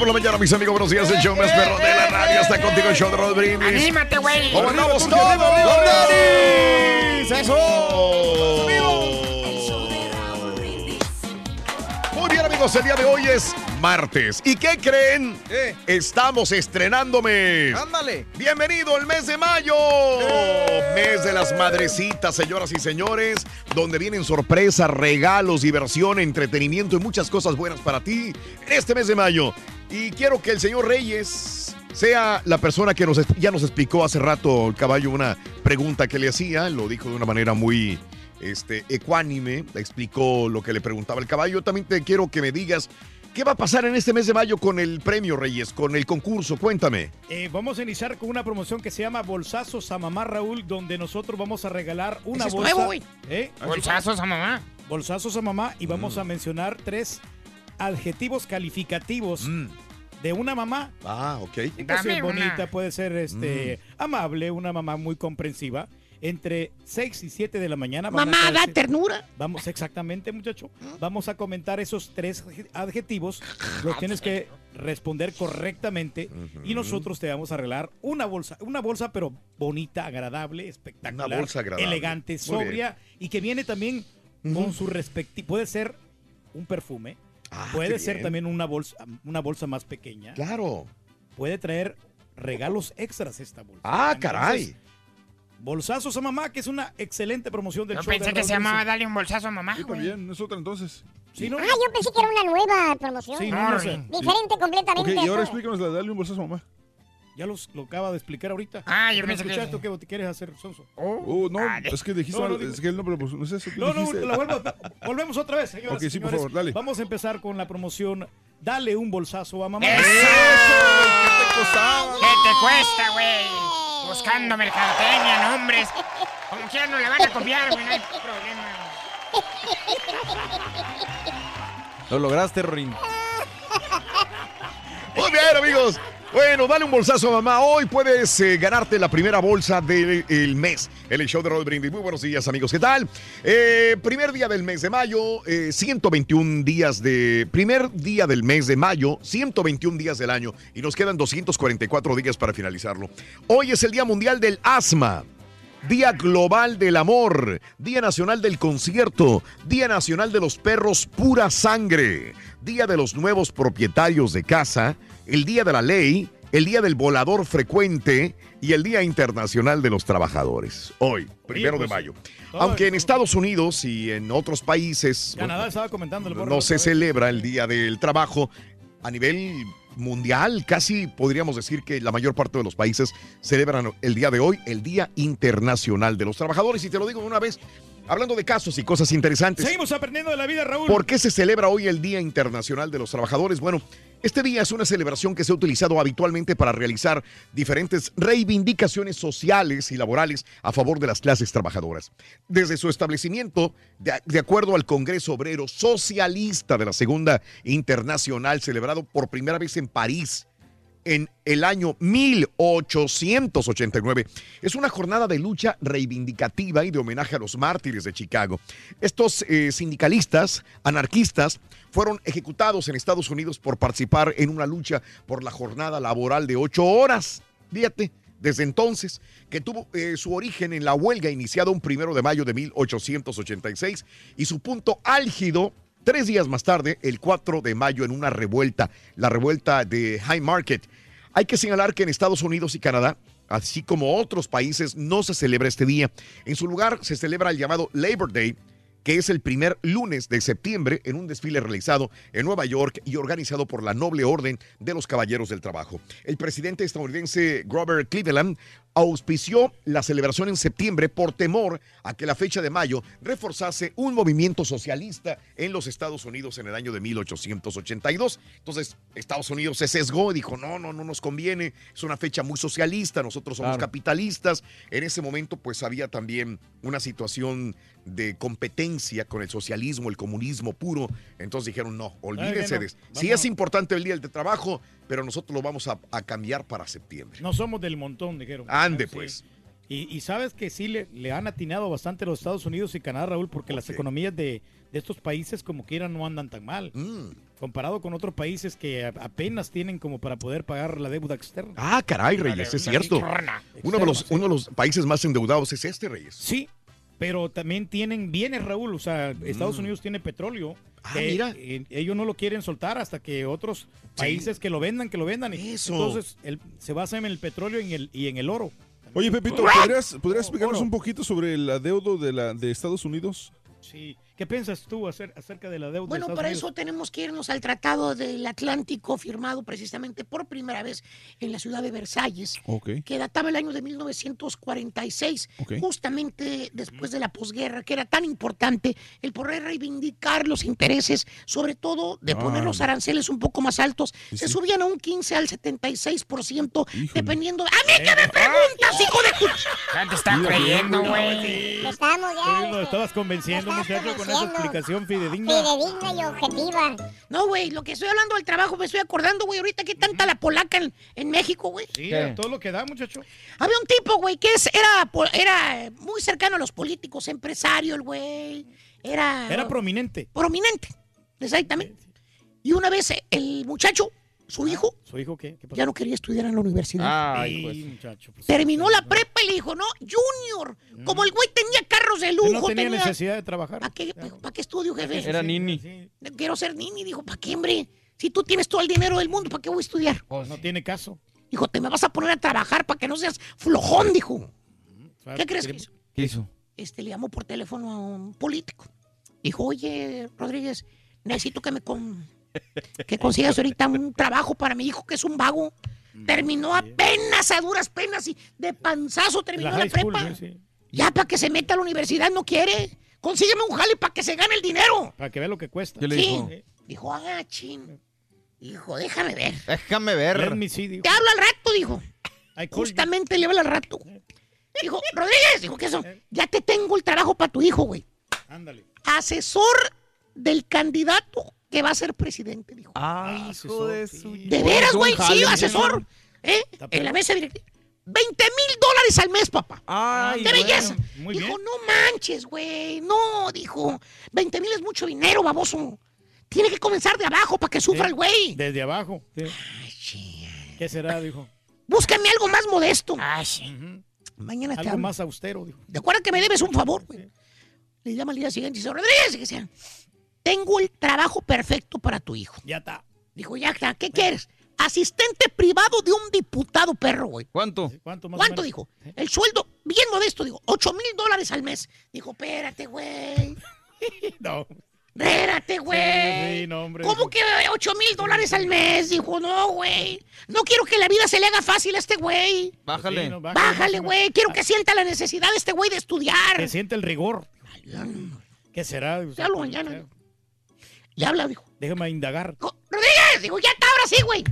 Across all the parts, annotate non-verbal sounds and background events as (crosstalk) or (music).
Por la mañana, mis amigos, buenos días. El show más perro de la radio está contigo, el show de Rod Brindis. Anímate, güey. ¿Cómo andamos todos? arriba, arriba. ¡Con Denis! ¡Eso! Muy bien, amigos, el día de hoy es martes. ¿Y qué creen? Estamos estrenando mes. Ándale. Bienvenido el mes de mayo. Mes de las madrecitas, señoras y señores, donde vienen sorpresas, regalos, diversión, entretenimiento y muchas cosas buenas para ti en este mes de mayo. Y quiero que el señor Reyes sea la persona que nos, ya nos explicó hace rato el caballo una pregunta que le hacía, lo dijo de una manera muy este, ecuánime, explicó lo que le preguntaba el caballo. Yo también te quiero que me digas qué va a pasar en este mes de mayo con el premio Reyes, con el concurso, cuéntame. Eh, vamos a iniciar con una promoción que se llama Bolsazos a Mamá Raúl, donde nosotros vamos a regalar una es bolsa. nuevo. ¿Eh? Bolsazos a mamá. Bolsazos a mamá y vamos Mm. a mencionar tres adjetivos calificativos de una mamá. Ah, ok. Puede ser bonita, una. puede ser este Mm. amable, una mamá muy comprensiva. Entre 6 y 7 de la mañana. Mamá, a da ternura. Vamos, exactamente, muchacho. (laughs) Vamos a comentar esos tres adje- adjetivos. (laughs) Los tienes que responder correctamente. Y nosotros te vamos a arreglar una bolsa. Una bolsa, pero bonita, agradable, espectacular. Una bolsa agradable. Elegante, sobria. Y que viene también con su respectivo. Puede ser un perfume. Ah, puede ser bien. también una bolsa, una bolsa más pequeña. Claro. Puede traer regalos extras esta bolsa. Ah, Entonces, caray. Bolsazos a mamá, que es una excelente promoción del Yo show de pensé que se llamaba. Dale un bolsazo a mamá. Sí, también, es otra entonces. Sí, ¿no? Ah, yo pensé que era una nueva promoción. Sí, no, no sé. Diferente completamente. Ok, y a ahora explícanos la de darle un bolsazo a mamá. Ya los, lo acaba de explicar ahorita. Ah, yo ¿No pensé que- escuchaste o qué te quieres hacer, Sonso? Oh, no, es que dijiste, No, no, es que el nombre, pues, no sé eso que No, no, la vuelvo- (laughs) volvemos otra vez, señoras Ok, sí, por favor, dale. Vamos a empezar con la promoción Dale un bolsazo a mamá. ¡Eso! ¿Qué te costaba? ¿Qué te cuesta, güey? Buscando mercadotecnia, nombres. Como quiera no la van a copiar, güey, no hay problema. Lo lograste, Rorín. Muy bien, amigos. Bueno, dale un bolsazo a mamá. Hoy puedes eh, ganarte la primera bolsa del el mes el show de Roll Brindis. Muy buenos días, amigos. ¿Qué tal? Eh, primer día del mes de mayo, eh, 121 días de. Primer día del mes de mayo, 121 días del año. Y nos quedan 244 días para finalizarlo. Hoy es el Día Mundial del Asma. Día Global del Amor, Día Nacional del Concierto, Día Nacional de los Perros Pura Sangre, Día de los Nuevos Propietarios de Casa, el Día de la Ley, el Día del Volador Frecuente y el Día Internacional de los Trabajadores. Hoy, primero de pues, mayo. Aunque en Estados Unidos y en otros países Canadá estaba comentando el no se celebra el Día del Trabajo a nivel mundial, casi podríamos decir que la mayor parte de los países celebran el día de hoy, el Día Internacional de los Trabajadores. Y te lo digo de una vez, Hablando de casos y cosas interesantes. Seguimos aprendiendo de la vida, Raúl. ¿Por qué se celebra hoy el Día Internacional de los Trabajadores? Bueno, este día es una celebración que se ha utilizado habitualmente para realizar diferentes reivindicaciones sociales y laborales a favor de las clases trabajadoras. Desde su establecimiento, de, acuerdo al Congreso Obrero Socialista de la Segunda Internacional, celebrado por primera vez en París en el año 1889. Es una jornada de lucha reivindicativa y de homenaje a los mártires de Chicago. Estos eh, sindicalistas, anarquistas, fueron ejecutados en Estados Unidos por participar en una lucha por la jornada laboral de ocho horas. Fíjate, desde entonces, que tuvo eh, su origen en la huelga iniciada un primero de mayo de 1886 y su punto álgido Tres días más tarde, el 4 de mayo, en una revuelta, la revuelta de High Market. Hay que señalar que en Estados Unidos y Canadá, así como otros países, no se celebra este día. En su lugar se celebra el llamado Labor Day, que es el primer lunes de septiembre en un desfile realizado en Nueva York y organizado por la Noble Orden de los Caballeros del Trabajo. El presidente estadounidense Grover Cleveland auspició la celebración en septiembre por temor a que la fecha de mayo reforzase un movimiento socialista en los Estados Unidos en el año de 1882. Entonces, Estados Unidos se sesgó y dijo, no, no, no nos conviene, es una fecha muy socialista, nosotros somos Claro. capitalistas. En ese momento, pues había también una situación de competencia con el socialismo, el comunismo puro. Entonces dijeron, no, olvídense de eso. Vamos. es importante el día del trabajo, pero nosotros lo vamos a, a cambiar para septiembre. No somos del montón, dijeron. Ande, Sí. pues. Y, y sabes que sí le, le han atinado bastante los Estados Unidos y Canadá, Raúl, porque las economías de, de estos países como quiera no andan tan mal. Mm. Comparado con otros países que apenas tienen como para poder pagar la deuda externa. Ah, caray, Reyes, es cierto. Uno de, los, uno de los países más endeudados es este, Reyes. Sí, pero también tienen bienes, Raúl. O sea, Estados Mm. Unidos tiene petróleo. Ah, mira. eh, ellos no lo quieren soltar hasta que otros países que lo vendan, que lo vendan. Eso. Entonces, el- se basa en el petróleo y en el, y en el oro. Oye, Pepito, ¿podrías, podrías explicarnos un poquito sobre el adeudo de, la, de Estados Unidos? Sí. ¿Qué piensas tú acer- acerca de la deuda de Bueno, para Unidos? eso tenemos que irnos al Tratado del Atlántico firmado precisamente por primera vez en la ciudad de Versalles, que databa el año de 1946, Ok. justamente después de la posguerra, que era tan importante el poder reivindicar los intereses, sobre todo de poner Ah. los aranceles un poco más altos. Sí, Se sí. subían a un 15 al 76%, Híjole. dependiendo... ¡A mí que me preguntas, hijo de tu... Te está Mira, creyendo, güey. Estabas convenciendo, estás muchacho, con esa convenciendo. explicación fidedigna. Fidedigna y objetiva. No, güey, lo que estoy hablando del trabajo, me estoy acordando, güey, ahorita que tanta la polaca en, en México, güey. Sí, ¿Qué? a todo lo que da, muchacho. Había un tipo, güey, que es, era, era muy cercano a los políticos, empresario, el güey. Era, Era prominente. prominente, exactamente. Y una vez el muchacho, su hijo, ¿Su hijo qué? ¿Qué pasó? ya no quería estudiar en la universidad. Ay, pues. Muchacho. pues, Terminó la no. prepa y le dijo, no, Junior, como el güey tenía carros de Él lujo, no tenía tenía... necesidad de trabajar. ¿Para qué, pa' qué estudio, jefe? Era nini. Sí, Quiero ser nini, dijo, ¿para qué, hombre? Si tú tienes todo el dinero del mundo, ¿para qué voy a estudiar? pues, no tiene caso. Dijo, te me vas a poner a trabajar para que no seas flojón, dijo. ¿Qué crees que hizo? ¿Qué hizo? Este, le llamó por teléfono a un político. Dijo, oye, Rodríguez, necesito que me con... que consigas ahorita un trabajo para mi hijo que es un vago. Terminó apenas a duras penas y de panzazo terminó La la, high school, prepa. sí, sí. Ya para que se meta a la universidad no quiere. Consígueme un jale para que se gane el dinero. Para que vea lo que cuesta. ¿Qué le Sí. dijo? Dijo, ah, chin. Hijo, déjame ver. Déjame ver. Te hablo al rato, dijo. You. Justamente le habla al rato. Dijo, Rodríguez, dijo que eso. Ya te tengo el trabajo para tu hijo, güey. Ándale. Asesor del candidato que va a ser presidente, dijo. Ay, hijo de su... ¿De veras, un güey? Sí, asesor. ¿Eh? En la mesa directiva. 20 mil dólares al mes, papá. Ay, ¡Qué belleza! Muy dijo, bien. no manches, güey. No, dijo. 20 mil es mucho dinero, baboso. Tiene que comenzar de abajo para que sufra Sí. el güey. Desde abajo. sí. Ay, sí. ¿Qué será? Dijo. Búscame algo más modesto. Ujú. Mañana te Algo hablo. más austero, dijo. ¿De acuerdo que me debes un favor, güey? Le llama al día siguiente y dice, Rodríguez, que sea, tengo el trabajo perfecto para tu hijo. Ya está. Dijo, ya está, ¿qué quieres? Asistente privado de un diputado perro, güey. ¿Cuánto? ¿Cuánto más ¿Cuánto dijo? El sueldo, bien modesto, dijo, 8 mil dólares al mes. Dijo, espérate, güey. (laughs) No. Espérate, güey. Sí, no, hombre. ¿Cómo que 8 mil dólares al mes? Dijo, no, güey. No quiero que la vida se le haga fácil a este güey. Bájale. Sí, no, Bájale, güey. Quiero que sienta la necesidad de este güey de estudiar. Que siente el rigor. ¿Qué será? Ya lo mañana. Le habla, dijo. Déjame indagar. Rodríguez, digo, ya está, ahora sí, güey.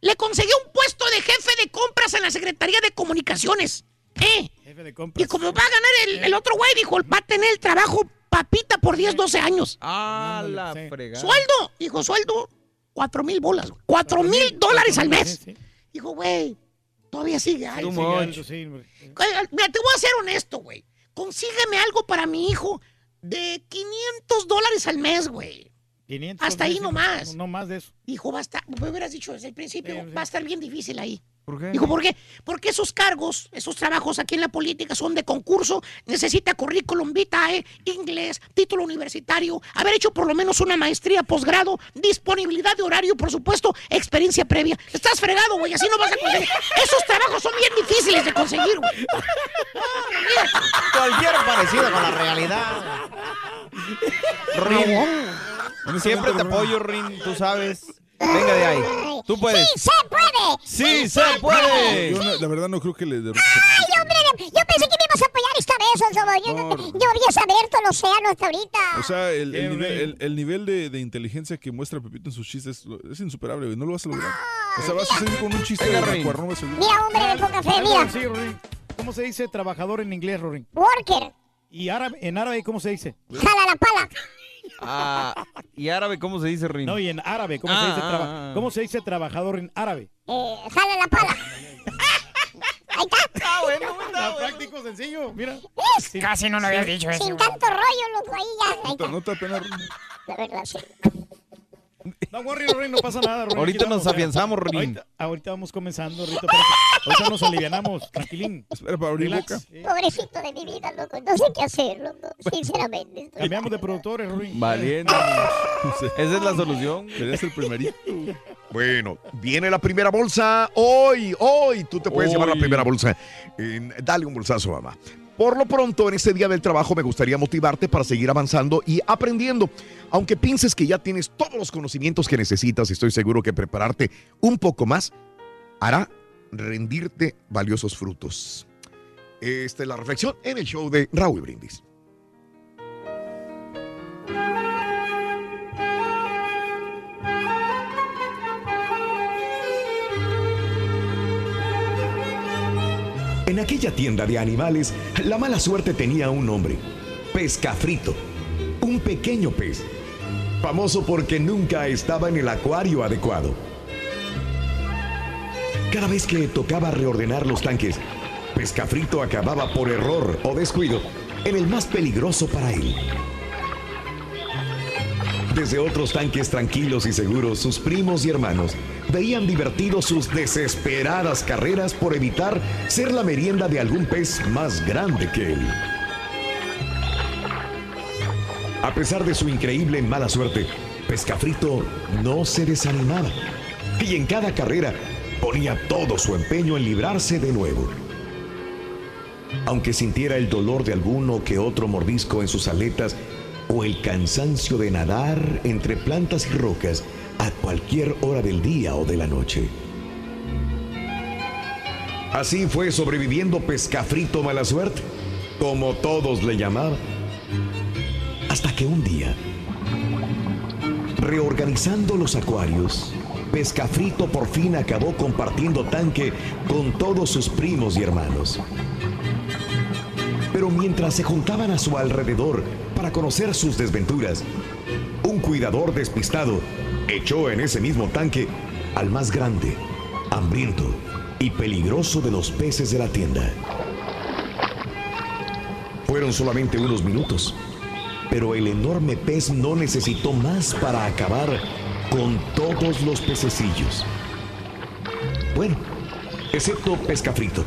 Le conseguí un puesto de jefe de compras en la Secretaría de Comunicaciones. ¿Eh? Jefe de compras. Y como va a ganar el, el otro güey, dijo, va a tener el trabajo papita por 10, 12 años. Ah, la fregada. Sueldo, dijo, sueldo, 4 mil bolas. 4 mil dólares al mes. Dijo, güey, todavía sigue. Algo. much. Eh, Mira, te voy a ser honesto, güey. Consígueme algo para mi hijo de 500 dólares al mes, güey. 500 Hasta ahí. No, no más de eso. Dijo, va a estar, me hubieras dicho desde el principio, va a estar bien difícil ahí. ¿Por qué? Dijo, ¿por qué? Porque esos cargos, esos trabajos aquí en la política son de concurso, necesita currículum vitae, inglés, título universitario, haber hecho por lo menos una maestría, posgrado, disponibilidad de horario, por supuesto, experiencia previa. Estás fregado, güey, así no vas a conseguir. Esos trabajos son bien difíciles de conseguir, güey. Cualquier parecido con la realidad. Rin. Siempre te apoyo, Rin, tú sabes. Venga de ahí. Tú puedes. ¡Sí se puede! ¡Sí se puede! Yo no- la verdad no creo que le. ¡Ay, hombre! Yo pensé que me ibas a apoyar esta vez, Osobo. Yo, no, yo había saber todo el océano hasta ahorita. O sea, el, nivel, el- el nivel de, de inteligencia que muestra Pepito en sus chistes es insuperable, güey. No lo vas a lograr. O sea, vas a seguir con un chiste Venga, de seguir. Mira, hombre de poca fe, mira. Rorín. ¿Cómo se dice trabajador en inglés, Rorín? Worker. ¿Y árabe, en árabe cómo se dice? Jala la pala. Ah, ¿Y árabe cómo se dice, Rin? No, y en árabe, ¿cómo, Ah, se, dice ah, traba- ah. ¿cómo se dice trabajador en árabe? Eh, jala la pala. (laughs) Ahí está. Está bueno, Está práctico, sencillo, mira. Casi no lo había dicho eso. Sin tanto rollo, loco, ahí ya. Ahí No te-. No te da pena, Rin. La verdad, sí. (laughs) No worry, Rorín, no pasa nada, Rorín. Ahorita nos afianzamos, Rorín. Ahorita, ahorita vamos comenzando, Rito. Ahorita nos alivianamos, tranquilín. Espera para abrir boca. Pobrecito de mi vida, loco. No sé qué hacer, loco. (laughs) Sinceramente. estoy- Cambiamos de productores, Rorín. Valiente. (laughs) Esa es la solución. Eres el primerito. Bueno, viene la primera bolsa hoy, hoy. Tú te puedes llevar la Hoy. primera bolsa. Eh, dale un bolsazo, mamá. Por lo pronto, en este día del trabajo me gustaría motivarte para seguir avanzando y aprendiendo. Aunque pienses que ya tienes todos los conocimientos que necesitas, estoy seguro que prepararte un poco más hará rendirte valiosos frutos. Esta es la reflexión en el show de Raúl Brindis. En aquella tienda de animales, la mala suerte tenía un nombre, pescafrito, un pequeño pez, famoso porque nunca estaba en el acuario adecuado. Cada vez que tocaba reordenar los tanques, pescafrito acababa por error o descuido en el más peligroso para él. Desde otros tanques tranquilos y seguros, sus primos y hermanos veían divertidos sus desesperadas carreras por evitar ser la merienda de algún pez más grande que él. A pesar de su increíble mala suerte, Pescafrito no se desanimaba y en cada carrera ponía todo su empeño en librarse de nuevo. Aunque sintiera el dolor de alguno que otro mordisco en sus aletas o el cansancio de nadar entre plantas y rocas a cualquier hora del día o de la noche. Así fue sobreviviendo Pescafrito Mala Suerte, como todos le llamaban. Hasta que un día, reorganizando los acuarios, Pescafrito por fin acabó compartiendo tanque con todos sus primos y hermanos. Pero mientras se juntaban a su alrededor para conocer sus desventuras, un cuidador despistado echó en ese mismo tanque al más grande, hambriento y peligroso de los peces de la tienda. Fueron solamente unos minutos, pero el enorme pez no necesitó más para acabar con todos los pececillos. Bueno, excepto Pescafrito,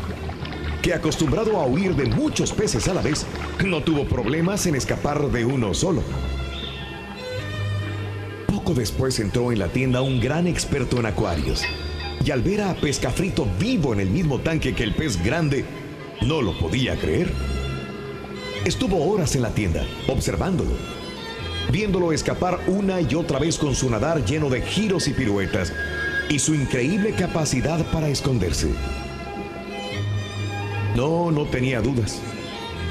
que acostumbrado a huir de muchos peces a la vez, no tuvo problemas en escapar de uno solo. Poco después entró en la tienda un gran experto en acuarios, y al ver a Pescafrito vivo en el mismo tanque que el pez grande, no lo podía creer. Estuvo horas en la tienda, observándolo, viéndolo escapar una y otra vez con su nadar lleno de giros y piruetas, y su increíble capacidad para esconderse. No, no tenía dudas.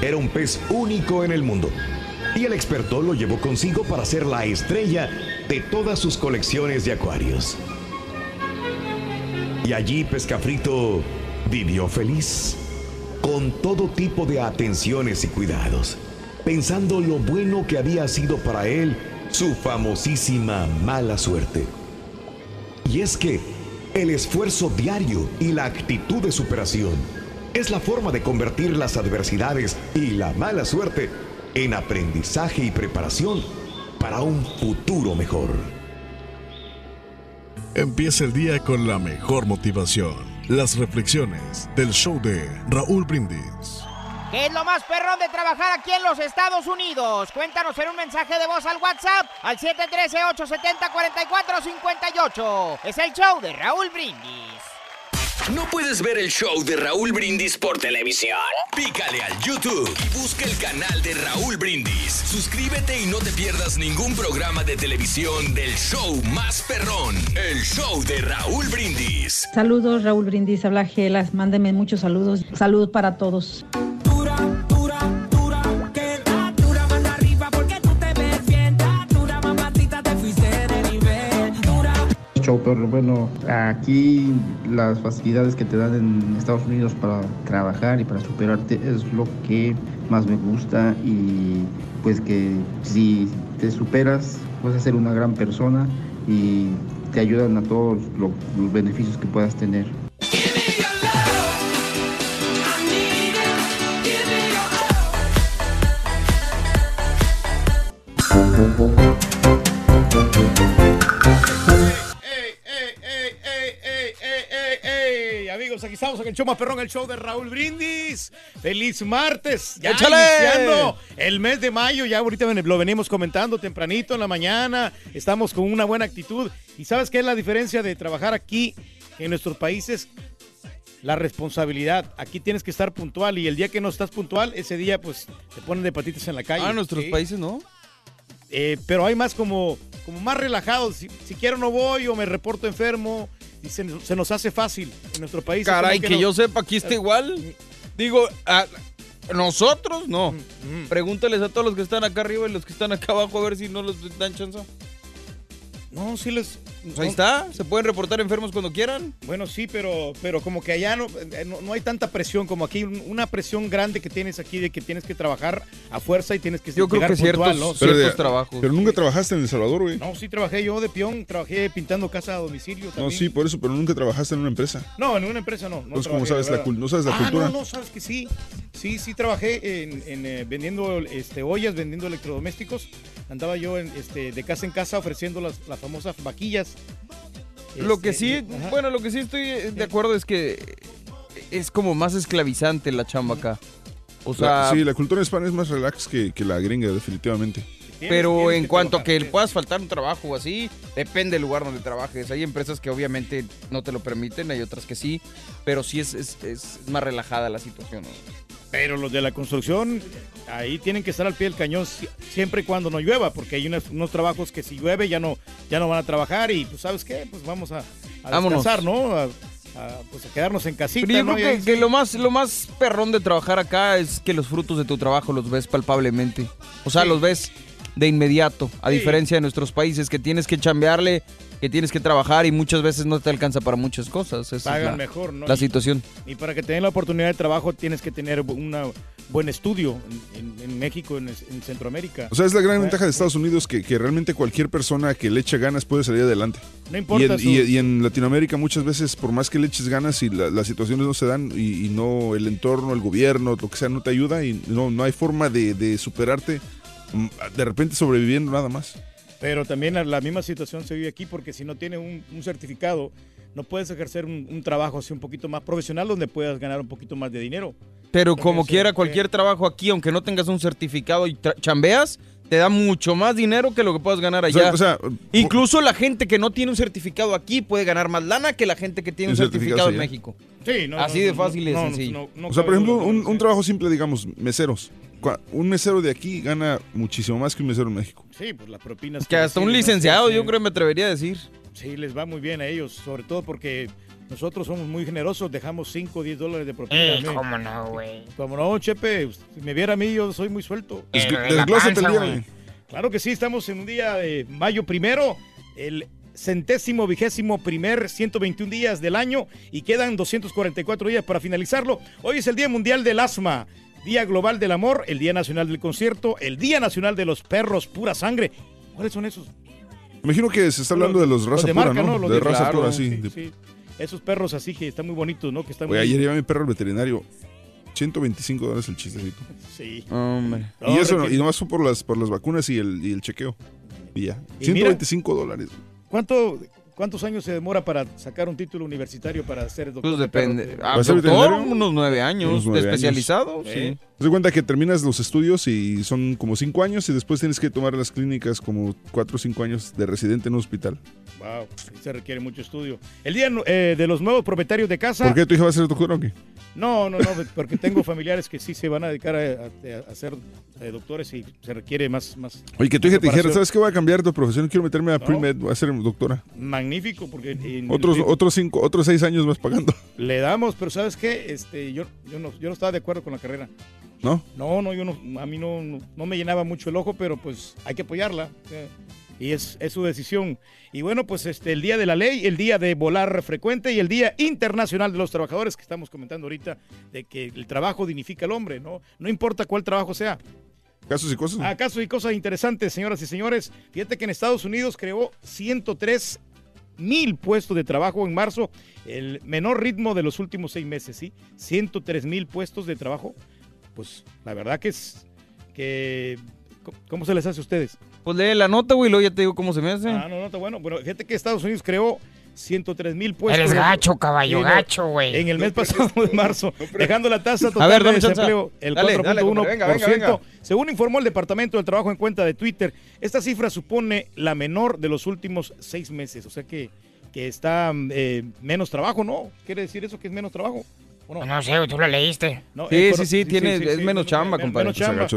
Era un pez único en el mundo, y el experto lo llevó consigo para ser la estrella de todas sus colecciones de acuarios. Y allí Pescafrito vivió feliz, con todo tipo de atenciones y cuidados, pensando lo bueno que había sido para él su famosísima mala suerte. Y es que el esfuerzo diario y la actitud de superación es la forma de convertir las adversidades y la mala suerte en aprendizaje y preparación para un futuro mejor. Empieza el día con la mejor motivación. Las reflexiones del show de Raúl Brindis. ¿Qué es lo más perrón de trabajar aquí en los Estados Unidos? Cuéntanos en un mensaje de voz al WhatsApp al 713-870-4458. Es el show de Raúl Brindis. ¿No puedes ver el show de Raúl Brindis por televisión? Pícale al YouTube y busca el canal de Raúl Brindis. Suscríbete y no te pierdas ningún programa de televisión del show más perrón, el show de Raúl Brindis. Saludos, Raúl Brindis, habla Gelas. Mándeme muchos saludos. Saludos para todos. Show, pero bueno, aquí las facilidades que te dan en Estados Unidos para trabajar y para superarte es lo que más me gusta y pues que si te superas vas a ser una gran persona y te ayudan a todos lo- los beneficios que puedas tener. Amigos, aquí estamos en el show más perrón, el show de Raúl Brindis. ¡Feliz martes! Ya ¡Échale! iniciando el mes de mayo, ya ahorita lo venimos comentando tempranito en la mañana. Estamos con una buena actitud. ¿Y sabes qué es la diferencia de trabajar aquí en nuestros países? La responsabilidad. Aquí tienes que estar puntual y el día que no estás puntual, ese día pues te ponen de patitas en la calle. Ah, en nuestros Sí. países no. Eh, pero hay más como, como más relajados. Si, si quiero no voy o me reporto enfermo y se, se nos hace fácil en nuestro país. Caray, que, no- yo sepa, aquí está igual. Digo, a- nosotros no. Mm, Pregúntales a todos los que están acá arriba y los que están acá abajo a ver si no los dan chance. No, sí les. Pues ahí está, se pueden reportar enfermos cuando quieran. Bueno, sí, pero, pero como que allá no, eh, no, no hay tanta presión como aquí. un- Una presión grande que tienes aquí de que tienes que trabajar a fuerza y tienes que Yo creo llegar que ciertos- puntual, ¿no? Pero, ciertos de- trabajos. pero nunca trabajaste en El Salvador, güey. No, sí trabajé yo de peón, trabajé pintando casa a domicilio No, sí, por eso, pero nunca trabajaste en una empresa. No, en una empresa no. no Entonces, ¿cómo trabajé, sabes la no sabes la ah, cultura? No, no, sabes que sí. Sí, sí trabajé en, en, eh, vendiendo este, ollas, vendiendo electrodomésticos. Andaba yo en, este, de casa en casa ofreciendo las, las famosas vaquillas. Lo que Este, sí, ajá. bueno, lo que sí estoy eh, de acuerdo es que es como más esclavizante la chamba acá. O sea, La- sí, la cultura hispana es más relax que, que la gringa, definitivamente. pero en cuanto a que puedas faltar un trabajo o así, depende del lugar donde trabajes. Hay empresas que obviamente no te lo permiten, hay otras que sí, pero sí es, es- es más relajada la situación. ¿no? Pero los de la construcción, ahí tienen que estar al pie del cañón si- siempre y cuando no llueva, porque hay unos, unos trabajos que si llueve ya no, ya no van a trabajar y pues sabes qué, pues vamos a, a descansar, ¿no? A, a, pues a quedarnos en casita. Pero yo ¿no? creo que, que lo más lo más perrón de trabajar acá es que los frutos de tu trabajo los ves palpablemente. O sea, Sí. los ves de inmediato, a Sí. diferencia de nuestros países que tienes que chambearle, que tienes que trabajar y muchas veces no te alcanza para muchas cosas. Esa es pagan la, mejor, ¿no? la Y- situación. Y para que te den la oportunidad de trabajo tienes que tener un buen estudio en, en- en México, en, en Centroamérica. O sea, es la gran Eh, ventaja de Estados Unidos que, que realmente cualquier persona que le eche ganas puede salir adelante. No importa Y en, su- y- y en Latinoamérica muchas veces, por más que le eches ganas y la- las situaciones no se dan y, y no el entorno, el gobierno, lo que sea, no te ayuda y no, no hay forma de, de superarte de repente sobreviviendo nada más. Pero también la- la misma situación se vive aquí porque si no tienes un, un certificado, no puedes ejercer un, un trabajo así un poquito más profesional donde puedas ganar un poquito más de dinero. Pero También como se- quiera, eh, cualquier trabajo aquí, aunque no tengas un certificado y chambeas, te da mucho más dinero que lo que puedas ganar O sea, allá. o sea, Incluso la gente que no tiene un certificado aquí puede ganar más lana que la gente que tiene un, certificado certificado en allá. México. Sí, no, Así no, de fácil y no, sencillo. no, no o sea, por ejemplo, un trabajo simple, digamos, meseros. Un mesero de aquí gana muchísimo más que un mesero en México. Sí, pues las propinas. Que hasta un licenciado, yo creo me atrevería a decir. Sí, les va muy bien a ellos, sobre todo porque nosotros somos muy generosos, dejamos 5 o 10 dólares de propina. Eh, cómo no, güey. Como no, Chepe, si me viera a mí, yo soy muy suelto. Desglósate el día, güey. Claro que sí, estamos en un día de mayo primero, el centésimo vigésimo primer 121 días del año y quedan 244 días para finalizarlo. Hoy es el Día Mundial del Asma, Día Global del Amor, el Día Nacional del Concierto, el Día Nacional de los Perros Pura Sangre. ¿Cuáles son esos? Me imagino que se está hablando de los raza de pura, marca, ¿no? Los de raza claro, pura, sí. De- sí. Esos perros así que están muy bonitos, ¿no? Que están muy... ayer llevé a mi perro al veterinario. 125 dólares el chistecito. Sí. Hombre. Y eso, Hombre, y nomás fue por las, por las vacunas y el, y el chequeo. Y ya. Y 125 dólares. ¿Cuánto, ¿Cuántos años se demora para sacar un título universitario para ser doctor? Pues depende. Eh, Ah, ¿Va a ser doctor, unos nueve años. Unos nueve ¿De años. especializado? Eh. Sí. Te das cuenta que terminas los estudios y son como 5 años y después tienes que tomar las clínicas como 4 o 5 años de residente en un hospital. Wow, se requiere mucho estudio. El día eh, de los nuevos propietarios de casa. ¿Por qué tu hija va a ser doctora o qué? No, no, no, porque tengo familiares que sí se van a dedicar a, a- a ser eh, doctores y se requiere más. más Oye, que tu hija te dijera. ¿sabes qué? Voy a cambiar de profesión, quiero meterme a No. pre-med, voy a ser doctora. Magnífico, porque en- Otros, en- otros cinco, otros seis años más pagando. (laughs) le damos, pero ¿sabes qué? Este, yo, yo, no, yo no estaba de acuerdo con la carrera. ¿No? No, no, yo no, a mí no, no, no me llenaba mucho el ojo, pero pues hay que apoyarla. eh, Y es, es su decisión. Y bueno, pues este, el día de la ley, el día de volar frecuente y el día internacional de los trabajadores que estamos comentando ahorita, de que el trabajo dignifica al hombre, ¿no? No importa cuál trabajo sea. Casos y cosas. Ah, casos y cosas interesantes, señoras y señores. Fíjate que en Estados Unidos creó 103 mil puestos de trabajo en marzo, el menor ritmo de los últimos seis meses, ¿sí? 103 mil puestos de trabajo. Pues la verdad que es que... ¿Cómo se les hace a ustedes? Pues lee la nota, güey, luego ya te digo cómo se me hace. Ah, no, no, está bueno. Bueno, fíjate que Estados Unidos creó 103 mil puestos. Eres gacho, caballo, gacho, güey. En el mes pasado de marzo, dejando la tasa A total ver, de desempleo el Dale, dale, 4.1%. compadre, venga, venga, venga. Según informó el Departamento del Trabajo en cuenta de Twitter, esta cifra supone la menor de los últimos seis meses. O sea que, que está eh, menos trabajo, ¿no? ¿Quiere decir eso que es menos trabajo? ¿O no? No sé, güey, tú lo leíste. No, Sí, eh, sí, sí, tiene- es menos chamba, men- compadre. menos chamba.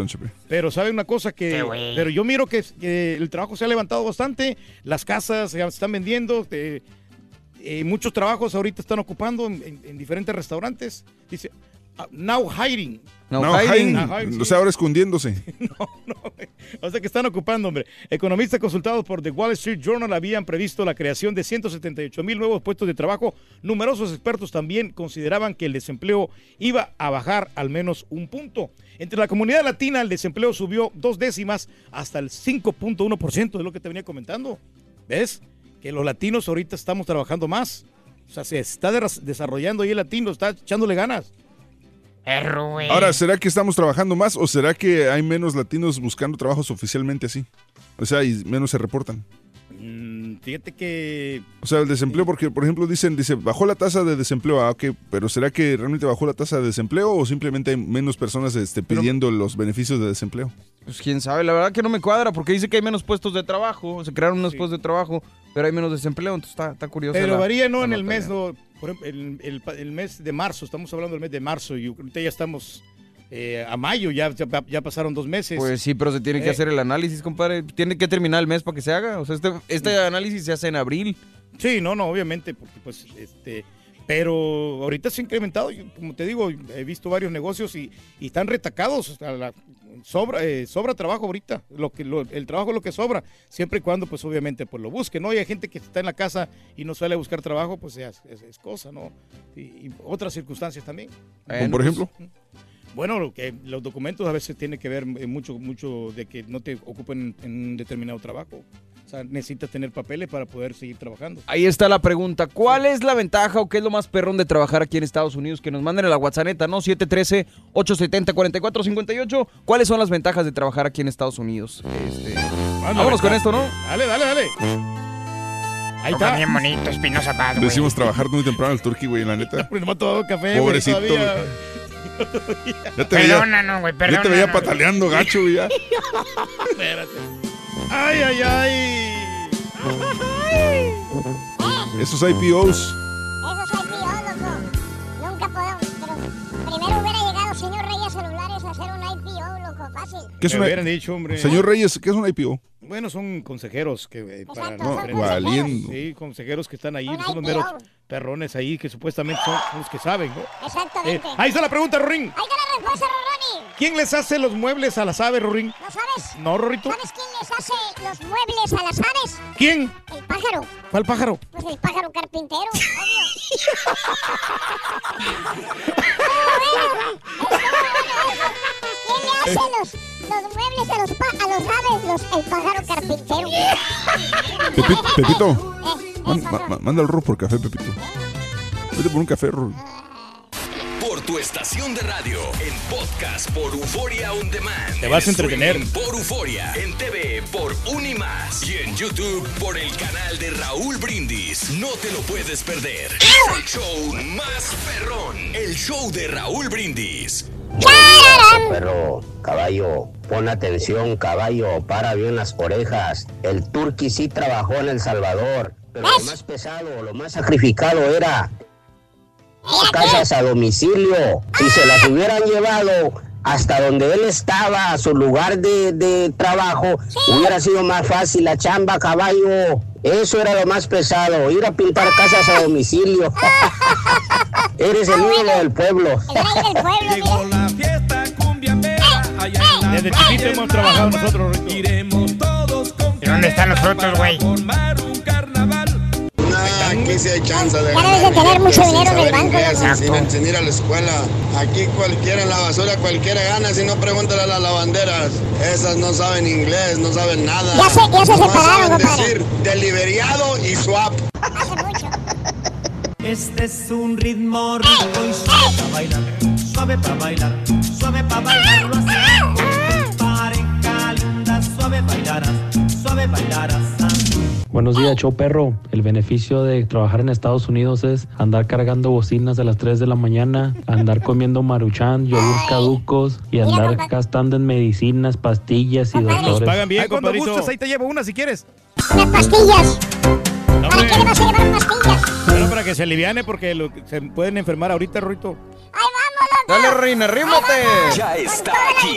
Pero sabe una cosa que, Sí, güey. pero yo miro que, que el trabajo se ha levantado bastante, las casas se están vendiendo, eh, eh, muchos trabajos ahorita están ocupando en, en- en diferentes restaurantes. Dice, ah, now hiring. No, No, hiding. sí. O sea, ahora escondiéndose. (laughs) O sea que están ocupando, hombre. Economistas consultados por The Wall Street Journal habían previsto la creación de 178 mil nuevos puestos de trabajo. Numerosos expertos también consideraban que el desempleo iba a bajar al menos un punto. Entre la comunidad latina el desempleo subió dos décimas hasta el 5.1% de lo que te venía comentando. ¿Ves? Que los latinos ahorita estamos trabajando más. O sea, se está de- desarrollando ahí el latino, está echándole ganas. Perro, güey. Ahora, ¿será que estamos trabajando más o será que hay menos latinos buscando trabajos oficialmente así? O sea, y menos se reportan. Fíjate que O sea, el desempleo, porque por ejemplo dicen, dice, bajó la tasa de desempleo, ah, ok, pero ¿será que realmente bajó la tasa de desempleo o simplemente hay menos personas este, pidiendo los beneficios de desempleo? Pues quién sabe, la verdad que no me cuadra porque dice que hay menos puestos de trabajo, se crearon unos puestos de trabajo, pero hay menos desempleo, entonces está, está curioso. Pero la- varía, ¿no? En el mes. ¿no? Por ejemplo, el, el el mes de marzo, estamos hablando del mes de marzo y ahorita ya estamos eh, a mayo, ya, ya, ya pasaron dos meses. Pues sí, pero se tiene que Eh. hacer el análisis, compadre. Tiene que terminar el mes para que se haga. O sea, este, este análisis se hace en abril. Sí, no, no, obviamente, porque pues, este, pero ahorita se ha incrementado, yo, como te digo, he visto varios negocios y, y están retacados, o sea, la- sobra, eh, sobra trabajo ahorita, lo que, lo- el trabajo es lo que sobra, siempre y cuando, pues obviamente, pues lo busque, ¿no? Y hay gente que está en la casa y no sale a buscar trabajo, pues es, es- es cosa, ¿no? Y, y otras circunstancias también. Como por ejemplo. Bueno, lo que los documentos a veces tienen que ver mucho, mucho de que no te ocupen en un determinado trabajo. O sea, necesitas tener papeles para poder seguir trabajando. Ahí está la pregunta. ¿Cuál es la ventaja o qué es lo más perrón de trabajar aquí en Estados Unidos? Que nos manden a la WhatsApp, ¿no? 713-870-4458. ¿Cuáles son las ventajas de trabajar aquí en Estados Unidos? Este, vámonos con esto, ¿no? Dale, dale, dale. Ahí está. bien bonito, Espinosa Paz, hicimos trabajar muy temprano al turqui, güey, la neta. (laughs) Pues tomado café, Pobrecito, todavía. (laughs) Ya te veía, Perdónanos, güey, ya te veía pataleando gacho, güey, ya. Espérate. Ay, ay, ay. Esos IPOs. Eso soy yo, loco. Nunca podemos. Pero primero hubiera llegado señor Reyes Celulares a hacer un IPO, loco, fácil. ¿Qué es Me una- hubieran dicho, hombre. Señor Reyes, ¿qué es un IPO? Bueno, son consejeros que eh, para Exacto, No. Sí, consejeros que están ahí, Son son los meros perrones ahí que supuestamente son los que saben, ¿no? Exactamente. Eh, ahí está la pregunta, Rorín. Ahí está la respuesta, Rorroni. ¿Quién les hace los muebles a las aves, Rorín? ¿No sabes? No, Rorrito. ¿Sabes quién les hace los muebles a las aves? ¿Quién? El pájaro. ¿Cuál pájaro? Pues el pájaro carpintero, (laughs) obvio. ¿Quién le hace los, los muebles a los, pa- a los aves? Los, el pájaro carpintero. Pepi- Pepito, Eh, man- ma- ma- manda el Rorro por café, Pepito. Vete por un café, Rorro. Por tu estación de radio, en podcast por Euforia On Demand. Te vas a En entretener. Por Euforia, en TV por Unimás y en YouTube por el canal de Raúl Brindis. No te lo puedes perder. Es el show más perrón. El show de Raúl Brindis. Perro, caballo, pon atención, caballo, para bien las orejas. El turqui sí trabajó en El Salvador, pero lo más pesado, lo más sacrificado era casas a domicilio. Si se las hubieran llevado hasta donde él estaba, a su lugar de, de trabajo, hubiera sido más fácil la chamba, caballo. Eso era lo más pesado, ir a pintar casas a domicilio. (laughs) Eres el ídolo del pueblo. Llegó la fiesta cumbiambera allá en la Desde chiquito hemos trabajado nosotros, Rorrito. Iremos todos con ¿Y dónde están los frutos, güey? formar un carnaval. Aquí sí hay chance de Ya debes de ganar tener mucho sin dinero en el banco, inglés, sin, sin ir a la escuela. Aquí cualquiera en la basura, cualquiera gana. Si no, pregúntale a las lavanderas. Esas no saben inglés, no saben nada. Ya se- ya se separaron, saben compadre. decir deliberiado y swap. Este es un ritmo rico y suave para bailar, suave para bailar, suave para bailar. Lo hacemos pareja linda, suave bailarás, suave bailarás. Buenos días, show perro. El beneficio de trabajar en Estados Unidos es andar cargando bocinas a las 3 de la mañana, andar comiendo maruchan, yogur caducos y andar gastando en medicinas, pastillas y Nos doctores. pagan bien, Ay, cuando gustes, ahí te llevo una si quieres. Unas pastillas. No, ¿Para qué le vas a llevar unas pastillas? Bueno, para que se aliviane porque lo- se pueden enfermar ahorita, Rorrito. Dale, reina, arrímate. Ya está aquí.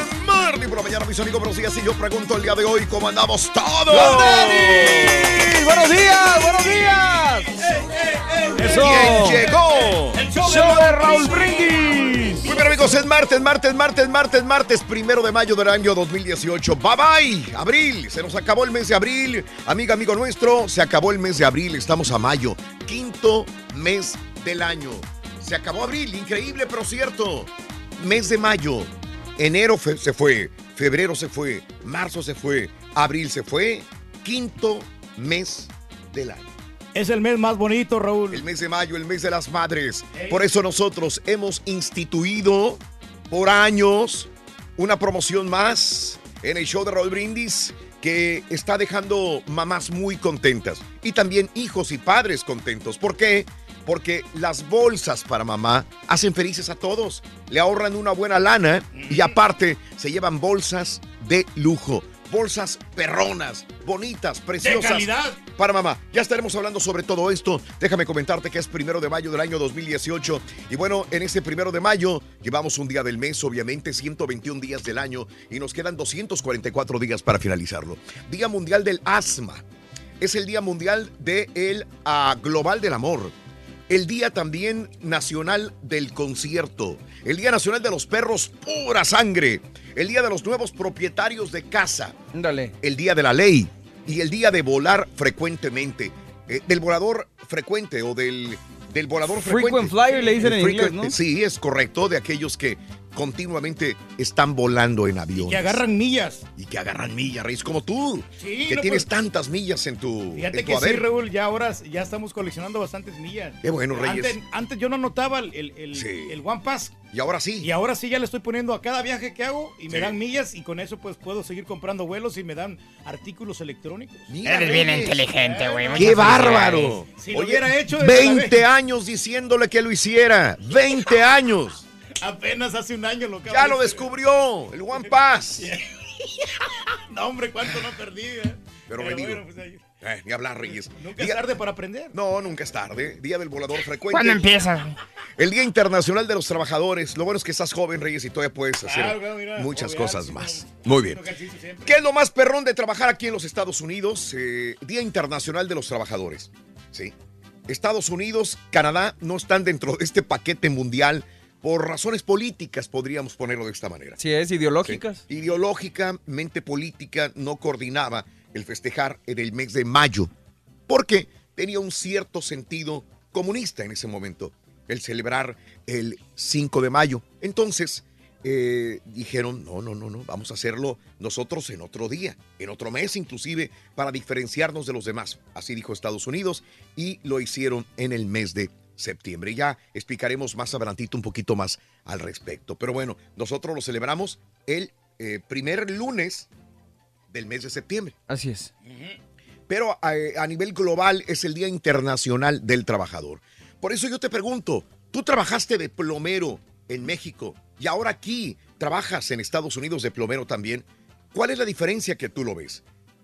Good morning por la mañana, mis amigos. Buenos días. Y yo pregunto el día de hoy cómo andamos todos. ¡Goldeni! ¡Buenos días! ¡Buenos días! ¡Eso! ¿Quién llegó? El show de Raúl Brindis. Muy bien, amigos, es martes, martes, martes, martes, martes, primero de mayo del año 2018. Bye bye, abril. Se nos acabó el mes de abril. Amiga, amigo nuestro, se acabó el mes de abril. Estamos a mayo, quinto mes del año. Se acabó abril, increíble, pero cierto. Mes de mayo. Enero se fue, febrero se fue, marzo se fue, abril se fue. Quinto mes del año. Es el mes más bonito, Raúl. El mes de mayo, el mes de las madres. Por eso nosotros hemos instituido por años una promoción más en el show de Raúl Brindis que está dejando mamás muy contentas y también hijos y padres contentos. ¿Por qué? Porque las bolsas para mamá hacen felices a todos. Le ahorran una buena lana y aparte se llevan bolsas de lujo. Bolsas perronas, bonitas, preciosas. calidad. Para mamá, ya estaremos hablando sobre todo esto. Déjame comentarte que es primero de mayo del año 2018. Y bueno, en este primero de mayo llevamos un día del mes, obviamente 121 días del año y nos quedan 244 días para finalizarlo. Día Mundial del Asma. Es el Día Mundial del el, ah, Global del Amor. El Día también Nacional del Concierto. El Día Nacional de los Perros Pura Sangre. El Día de los Nuevos Propietarios de Casa. Dale. El Día de la Ley. Y el Día de Volar Frecuentemente. Eh, del volador frecuente o del, del volador frecuente. Frequent flyer le dicen El en frequent- inglés, ¿no? Sí, es correcto. De aquellos que continuamente están volando en avión. Que agarran millas. Y que agarran millas, Reyes, como tú. Sí, que no, tienes pues- tantas millas en tu, Fíjate en tu que sí. Raúl, ya ahora ya estamos coleccionando bastantes millas. Qué bueno, Reyes. Antes, antes yo no notaba el, el, el- el One Pass. Y ahora sí. Y ahora sí ya le estoy poniendo a cada viaje que hago y me Sí. dan millas y con eso pues puedo seguir comprando vuelos y me dan artículos electrónicos. Eres bien inteligente, güey. ¡Qué bárbaro! Si lo hubiera hecho desde la 20 vez- años diciéndole que lo hiciera. 20 (laughs) años. Apenas hace un año lo acabo Ya lo descubrió. El One Pass. (laughs) No, hombre, cuánto no perdí. eh. Pero Pero bueno, pues ahí- Eh, ni hablar, Reyes. Nunca es tarde para aprender. No, nunca es tarde. Día del volador frecuente. ¿Cuándo empieza? El Día Internacional de los Trabajadores. Lo bueno es que estás joven, Reyes, y todavía puedes hacer Claro, claro, mira, muchas obviar, cosas más. Muy bien. ¿Qué es lo más perrón de trabajar aquí en los Estados Unidos? Eh, Día Internacional de los Trabajadores. Sí. Estados Unidos, Canadá no están dentro de este paquete mundial por razones políticas, podríamos ponerlo de esta manera. Sí, es ideológicas. Sí. Ideológicamente política no coordinaba el festejar en el mes de mayo, porque tenía un cierto sentido comunista en ese momento, el celebrar el 5 de mayo. Entonces, eh, dijeron, no, no, no, no, vamos a hacerlo nosotros en otro día, en otro mes inclusive, para diferenciarnos de los demás. Así dijo Estados Unidos y lo hicieron en el mes de septiembre. Ya explicaremos más adelantito un poquito más al respecto. Pero bueno, nosotros lo celebramos el eh, primer lunes del mes de septiembre. Así es. Pero eh, a, nivel global es el Día Internacional del Trabajador. Por eso yo te pregunto, tú trabajaste de plomero en México y ahora aquí trabajas en Estados Unidos de plomero también. ¿Cuál es la diferencia que tú lo ves?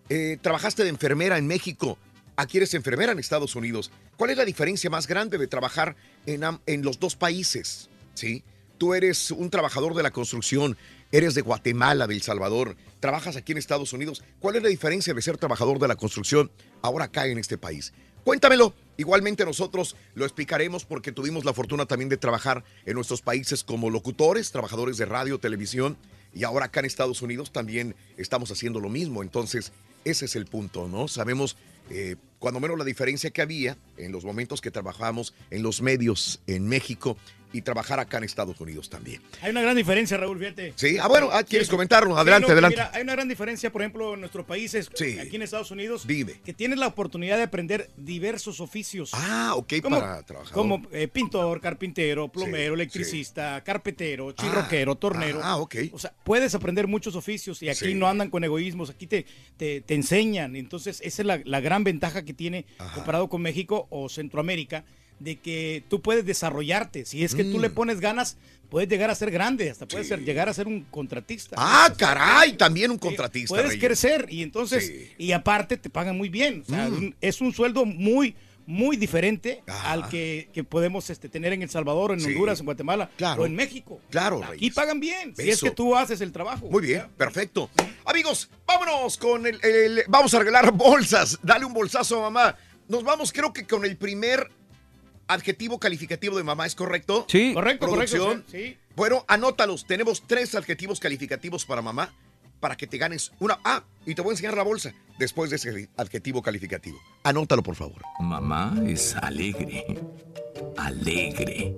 Eh, trabajaste de enfermera en México, aquí eres enfermera en Estados Unidos. ¿Cuál es la diferencia más grande de trabajar en, en los dos países? ¿Sí? Tú eres un trabajador de la construcción, eres de Guatemala, de El Salvador, trabajas aquí en Estados Unidos. ¿Cuál es la diferencia de ser trabajador de la construcción ahora acá en este país? Cuéntamelo. Igualmente nosotros lo explicaremos porque tuvimos la fortuna también de trabajar en nuestros países como locutores, trabajadores de radio, televisión y ahora acá en Estados Unidos también estamos haciendo lo mismo. Entonces, ese es el punto, ¿no? Sabemos eh, cuando menos la diferencia que había en los momentos que trabajamos en los medios en México y trabajar acá en Estados Unidos también. Hay una gran diferencia, Raúl, fíjate. Sí, ah, bueno, ah, ¿quieres comentarlo? Sí, Adelante, no, adelante. Mira, hay una gran diferencia, por ejemplo, en nuestros países, aquí en Estados Unidos, Dime. que tienes la oportunidad de aprender diversos oficios. Ah, ok, Como- para trabajar. Como eh, pintor, carpintero, plomero, electricista, carpetero, chirroquero, tornero. ah, ok. O sea, puedes aprender muchos oficios y aquí Sí. no andan con egoísmos, aquí te, te, te enseñan. Entonces, esa es la, la gran ventaja que tiene comparado con México o Centroamérica, de que tú puedes desarrollarte. Si es que tú Mm. le pones ganas, puedes llegar a ser grande, hasta puedes ser, llegar a ser un contratista. Ah, caray, también un contratista. Puedes Reyes. crecer y entonces, y aparte te pagan muy bien. O sea, Mm. es un sueldo muy, muy diferente al que, que podemos este, tener en El Salvador, en Sí. Honduras, en Guatemala Claro. o en México. Claro, Aquí Reyes. pagan bien, si es que tú haces el trabajo. Muy bien, perfecto. Amigos, vámonos con el, el- Vamos a regalar (laughs) bolsas. Dale un bolsazo a mamá. Nos vamos, creo que con el primer adjetivo calificativo de mamá, ¿es correcto? Sí. Correcto, correcto, Producción. sí, sí. Bueno, anótalos. Tenemos tres adjetivos calificativos para mamá para que te ganes una. Ah, y te voy a enseñar la bolsa después de ese adjetivo calificativo. Anótalo, por favor. Mamá es alegre. Alegre.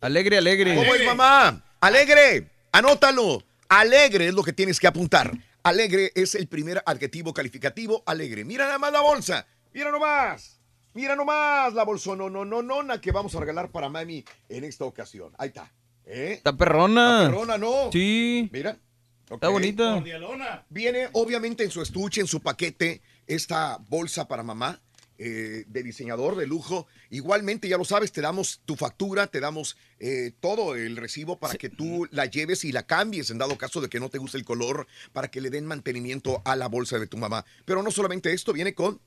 Alegre, alegre. ¿Cómo es mamá? Alegre. Anótalo. Alegre es lo que tienes que apuntar. Alegre es el primer adjetivo calificativo. Alegre. Mira nada más la bolsa. Mira nomás. Mira nomás la bolsa. No, no, no, no, que vamos a regalar para mami en esta ocasión. Ahí está. ¿Eh? Está perrona. Está perrona, ¿no? Sí. Mira. Está Ok. bonita. Viene obviamente en su estuche, en su paquete, esta bolsa para mamá. eh, de diseñador de lujo. Igualmente, ya lo sabes, te damos tu factura, te damos eh, todo el recibo para que tú la lleves y la cambies en dado caso de que no te guste el color, para que le den mantenimiento a la bolsa de tu mamá. Pero no solamente esto, viene con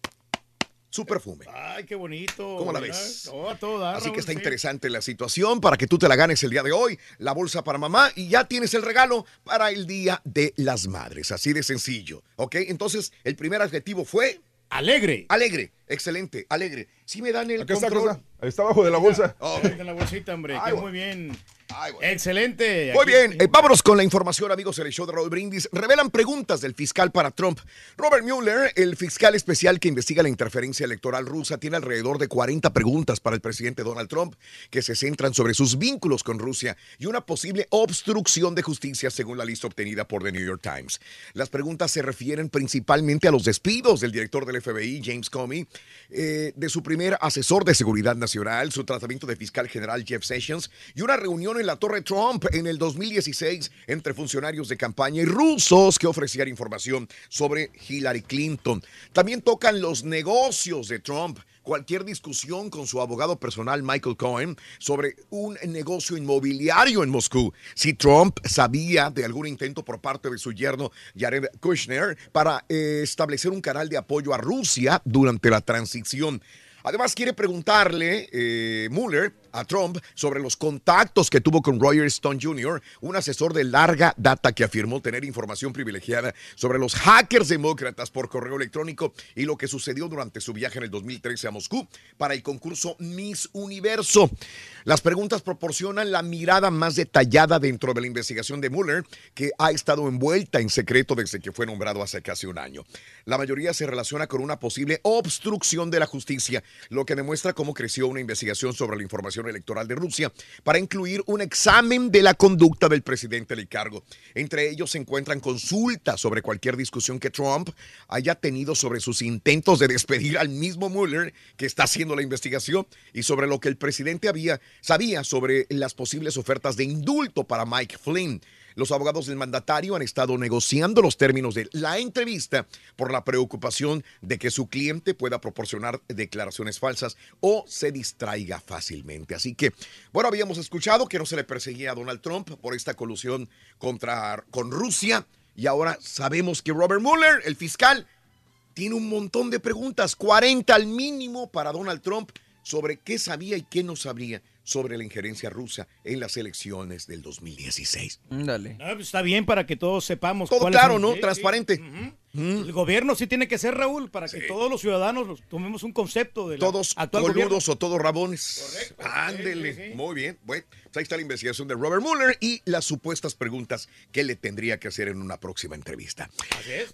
su perfume. Ay, qué bonito. ¿Cómo la ves? todo a todo dar, Así Raúl, que está sí. interesante la situación para que tú te la ganes el día de hoy, la bolsa para mamá y ya tienes el regalo para el Día de las Madres. Así de sencillo, ¿ok? Entonces, el primer adjetivo fue... Alegre. Alegre, excelente, alegre. Si me dan el Acá está, control. está. Ahí está abajo de la bolsa. Oh, Ahí está la bolsita, hombre. Ay, bueno. muy bien. Excelente. Muy Aquí- bien, eh, vámonos con la información, amigos, en el show de Raúl Brindis. Revelan preguntas del fiscal para Trump. Robert Mueller, el fiscal especial que investiga la interferencia electoral rusa, tiene alrededor de 40 preguntas para el presidente Donald Trump que se centran sobre sus vínculos con Rusia y una posible obstrucción de justicia según la lista obtenida por The New York Times. Las preguntas se refieren principalmente a los despidos del director del FBI, James Comey, eh, de su primer asesor de seguridad nacional, su tratamiento de fiscal general Jeff Sessions y una reunión en la Torre Trump en el 2016 entre funcionarios de campaña y rusos que ofrecían información sobre Hillary Clinton. También tocan los negocios de Trump cualquier discusión con su abogado personal Michael Cohen sobre un negocio inmobiliario en Moscú. Si Trump sabía de algún intento por parte de su yerno Jared Kushner para eh, establecer un canal de apoyo a Rusia durante la transición. Además, quiere preguntarle eh, Mueller a Trump sobre los contactos que tuvo con Roger Stone Jr., un asesor de larga data que afirmó tener información privilegiada sobre los hackers demócratas por correo electrónico y lo que sucedió durante su viaje en el 2013 a Moscú para el concurso Miss Universo. Las preguntas proporcionan la mirada más detallada dentro de la investigación de Mueller, que ha estado envuelta en secreto desde que fue nombrado hace casi un año. La mayoría se relaciona con una posible obstrucción de la justicia, lo que demuestra cómo creció una investigación sobre la información electoral de Rusia para incluir un examen de la conducta del presidente del cargo. Entre ellos se encuentran consultas sobre cualquier discusión que Trump haya tenido sobre sus intentos de despedir al mismo Mueller que está haciendo la investigación y sobre lo que el presidente había sabía sobre las posibles ofertas de indulto para Mike Flynn. Los abogados del mandatario han estado negociando los términos de la entrevista por la preocupación de que su cliente pueda proporcionar declaraciones falsas o se distraiga fácilmente. Así que, bueno, habíamos escuchado que no se le perseguía a Donald Trump por esta colusión contra, con Rusia y ahora sabemos que Robert Mueller, el fiscal, tiene un montón de preguntas, 40 al mínimo para Donald Trump sobre qué sabía y qué no sabría sobre la injerencia rusa en las elecciones del 2016. Dale. No, pues está bien para que todos sepamos. Todo claro, son- ¿no? Sí, sí. El gobierno sí tiene que ser, Raúl, para que todos los ciudadanos los- tomemos un concepto de la Todos actual gobierno. coludos o todos rabones. Ándele. Muy bien. Bueno, pues ahí está la investigación de Robert Mueller y las supuestas preguntas que le tendría que hacer en una próxima entrevista.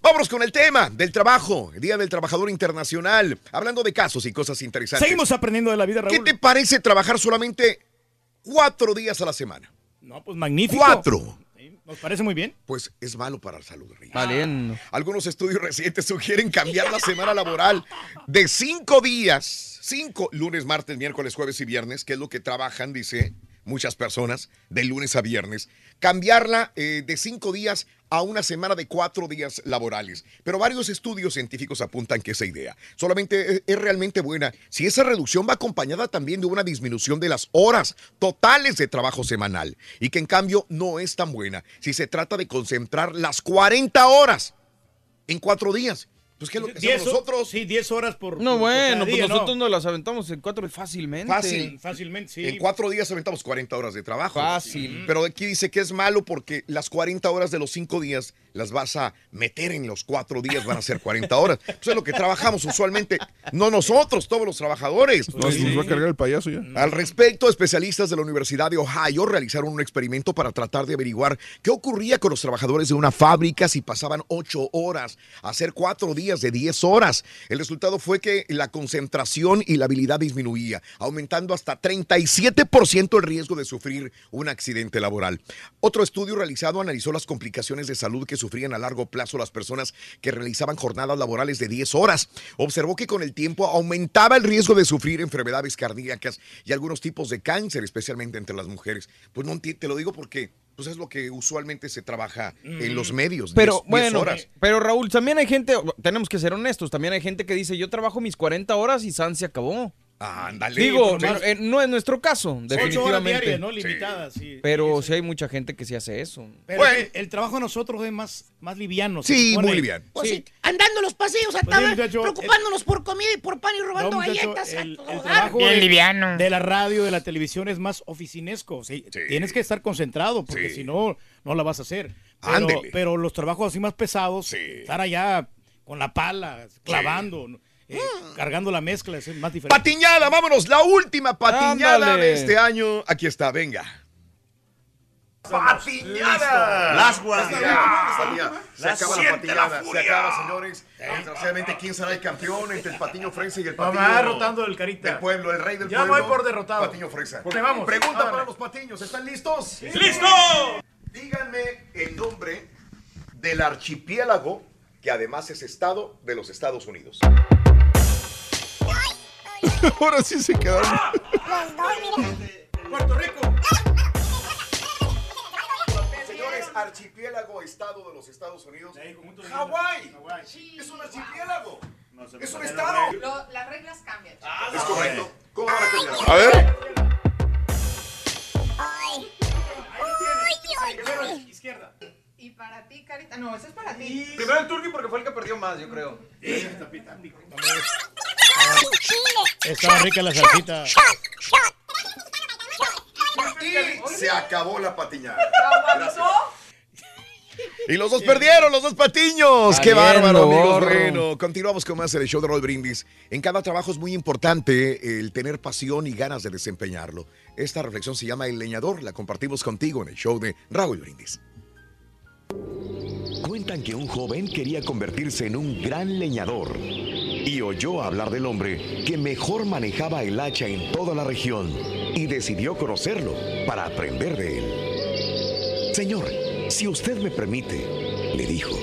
Vámonos con el tema del trabajo, Día del Trabajador Internacional. Hablando de casos y cosas interesantes. Seguimos aprendiendo de la vida, ¿Qué Raúl. te parece trabajar solamente cuatro días a la semana? No, pues magnífico. Cuatro. Nos parece muy bien. Pues es malo para la salud. Valiendo. Algunos estudios recientes sugieren cambiar la semana laboral de cinco días, cinco, lunes, martes, miércoles, jueves y viernes, que es lo que trabajan, dice muchas personas, de lunes a viernes, cambiarla eh, de cinco días a una semana de cuatro días laborales. Pero varios estudios científicos apuntan que esa idea solamente es, realmente buena si esa reducción va acompañada también de una disminución de las horas totales de trabajo semanal y que en cambio no es tan buena si se trata de concentrar las 40 horas en cuatro días. Pues ¿qué es lo que Diez nosotros? Sí, 10 horas por. No, por- por cada bueno, pues día, nosotros ¿no? nos las aventamos en cuatro fácilmente. Fácil. Fácilmente, sí. En cuatro días aventamos 40 horas de trabajo. Fácil. Pero aquí dice que es malo porque las 40 horas de los cinco días las vas a meter en los cuatro días, van a ser 40 horas. Pues es lo que trabajamos usualmente. No nosotros, todos los trabajadores. No, nos va a cargar el payaso ya. Al respecto, especialistas de la Universidad de Ohio realizaron un experimento para tratar de averiguar qué ocurría con los trabajadores de una fábrica si pasaban ocho horas a hacer cuatro días de 10 horas. El resultado fue que la concentración y la habilidad disminuía, aumentando hasta 37% el riesgo de sufrir un accidente laboral. Otro estudio realizado analizó las complicaciones de salud que sufrían a largo plazo las personas que realizaban jornadas laborales de 10 horas. Observó que con el tiempo aumentaba el riesgo de sufrir enfermedades cardíacas y algunos tipos de cáncer, especialmente entre las mujeres. Pues no te lo digo porque pues es lo que usualmente se trabaja en los medios. Pero 10 bueno, horas. pero Raúl, también hay gente, tenemos que ser honestos, también hay gente que dice, yo trabajo mis 40 horas y San se acabó. Ándale. Digo, pues, eh, no es nuestro caso, Ocho horas definitivamente. diarias, ¿no? Limitadas, sí. Pero sí hay mucha gente que sí hace eso. Pero el trabajo de nosotros es más, más liviano. Sí, muy liviano. Pues Sí. sí, andando los pasillos Pues ataban, muchacho, preocupándonos por comida y por pan y robando No, muchacho, galletas. a el, el trabajo Bien de, liviano. de la radio, de la televisión es más oficinesco. sí. Tienes que estar concentrado porque si no, no la vas a hacer. Pero, pero los trabajos así más pesados, estar allá con la pala, clavando, eh, cargando la mezcla, es más diferente. Patiñada, vámonos, la última patiñada Ándale. de este año. Aquí está, venga. ¡Patiñada! Las. Patiñada. Se acaba la patiñada, la se acaba, señores. Desgraciadamente, ¿quién será el campeón entre el Patiño Fresa y el Patiño Mamá, rotando el carita. del pueblo, el rey del Ya pueblo? voy por derrotado. Patiño Fresa. Porque vamos. Pregunta Ándale. para los patiños, ¿están listos? ¡Listo! Díganme el nombre del archipiélago que además es estado de los Estados Unidos. (laughs) Ahora sí se quedaron. Puerto Rico. Señores, archipiélago, estado de los Estados Unidos. Hawái. Es un archipiélago. Es un estado. las reglas cambian. Es correcto. ¿Cómo van a cambiar? A ver. Izquierda. Y para ti, Carita. No, ese es para ti. Primero el Turqui porque fue el que perdió más, yo creo. Estaba rica la salsita. Y se acabó la patiñada. Y los dos perdieron, los dos patiños. ¡Qué bárbaro, amigos! Bueno, continuamos con más el show de Roll Brindis. En cada trabajo es muy importante el tener pasión y ganas de desempeñarlo. Esta reflexión se llama El Leñador. La compartimos contigo en el show de Raúl Brindis. Cuentan que un joven quería convertirse en un gran leñador y oyó hablar del hombre que mejor manejaba el hacha en toda la región y decidió conocerlo para aprender de él. Señor, si usted me permite, le dijo,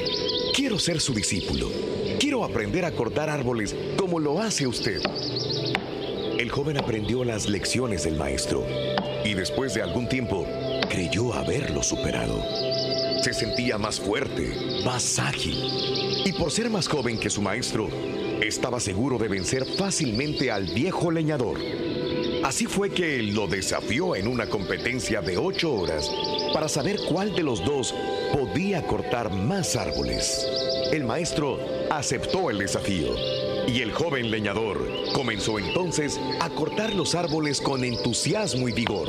quiero ser su discípulo. Quiero aprender a cortar árboles como lo hace usted. El joven aprendió las lecciones del maestro y después de algún tiempo creyó haberlo superado. Se sentía más fuerte, más ágil. Y por ser más joven que su maestro, estaba seguro de vencer fácilmente al viejo leñador. Así fue que lo desafió en una competencia de ocho horas para saber cuál de los dos podía cortar más árboles. El maestro aceptó el desafío y el joven leñador comenzó entonces a cortar los árboles con entusiasmo y vigor.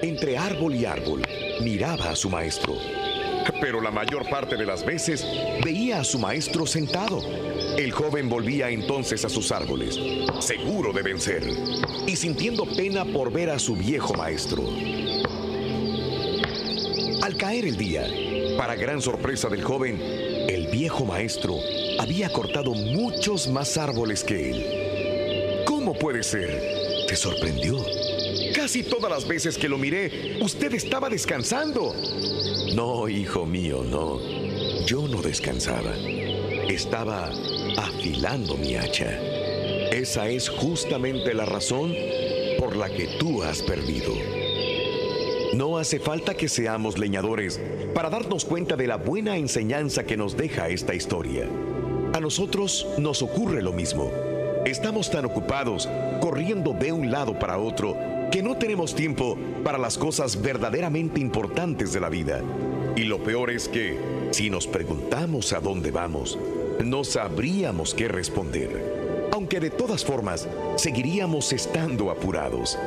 Entre árbol y árbol miraba a su maestro. Pero la mayor parte de las veces veía a su maestro sentado. El joven volvía entonces a sus árboles, seguro de vencer, y sintiendo pena por ver a su viejo maestro. Al caer el día, para gran sorpresa del joven, el viejo maestro había cortado muchos más árboles que él. ¿Cómo puede ser? Te sorprendió. Casi todas las veces que lo miré, usted estaba descansando. No, hijo mío, no. Yo no descansaba. Estaba afilando mi hacha. Esa es justamente la razón por la que tú has perdido. No hace falta que seamos leñadores para darnos cuenta de la buena enseñanza que nos deja esta historia. A nosotros nos ocurre lo mismo. Estamos tan ocupados corriendo de un lado para otro que no tenemos tiempo para las cosas verdaderamente importantes de la vida. Y lo peor es que, si nos preguntamos a dónde vamos, no sabríamos qué responder. Aunque de todas formas, seguiríamos estando apurados.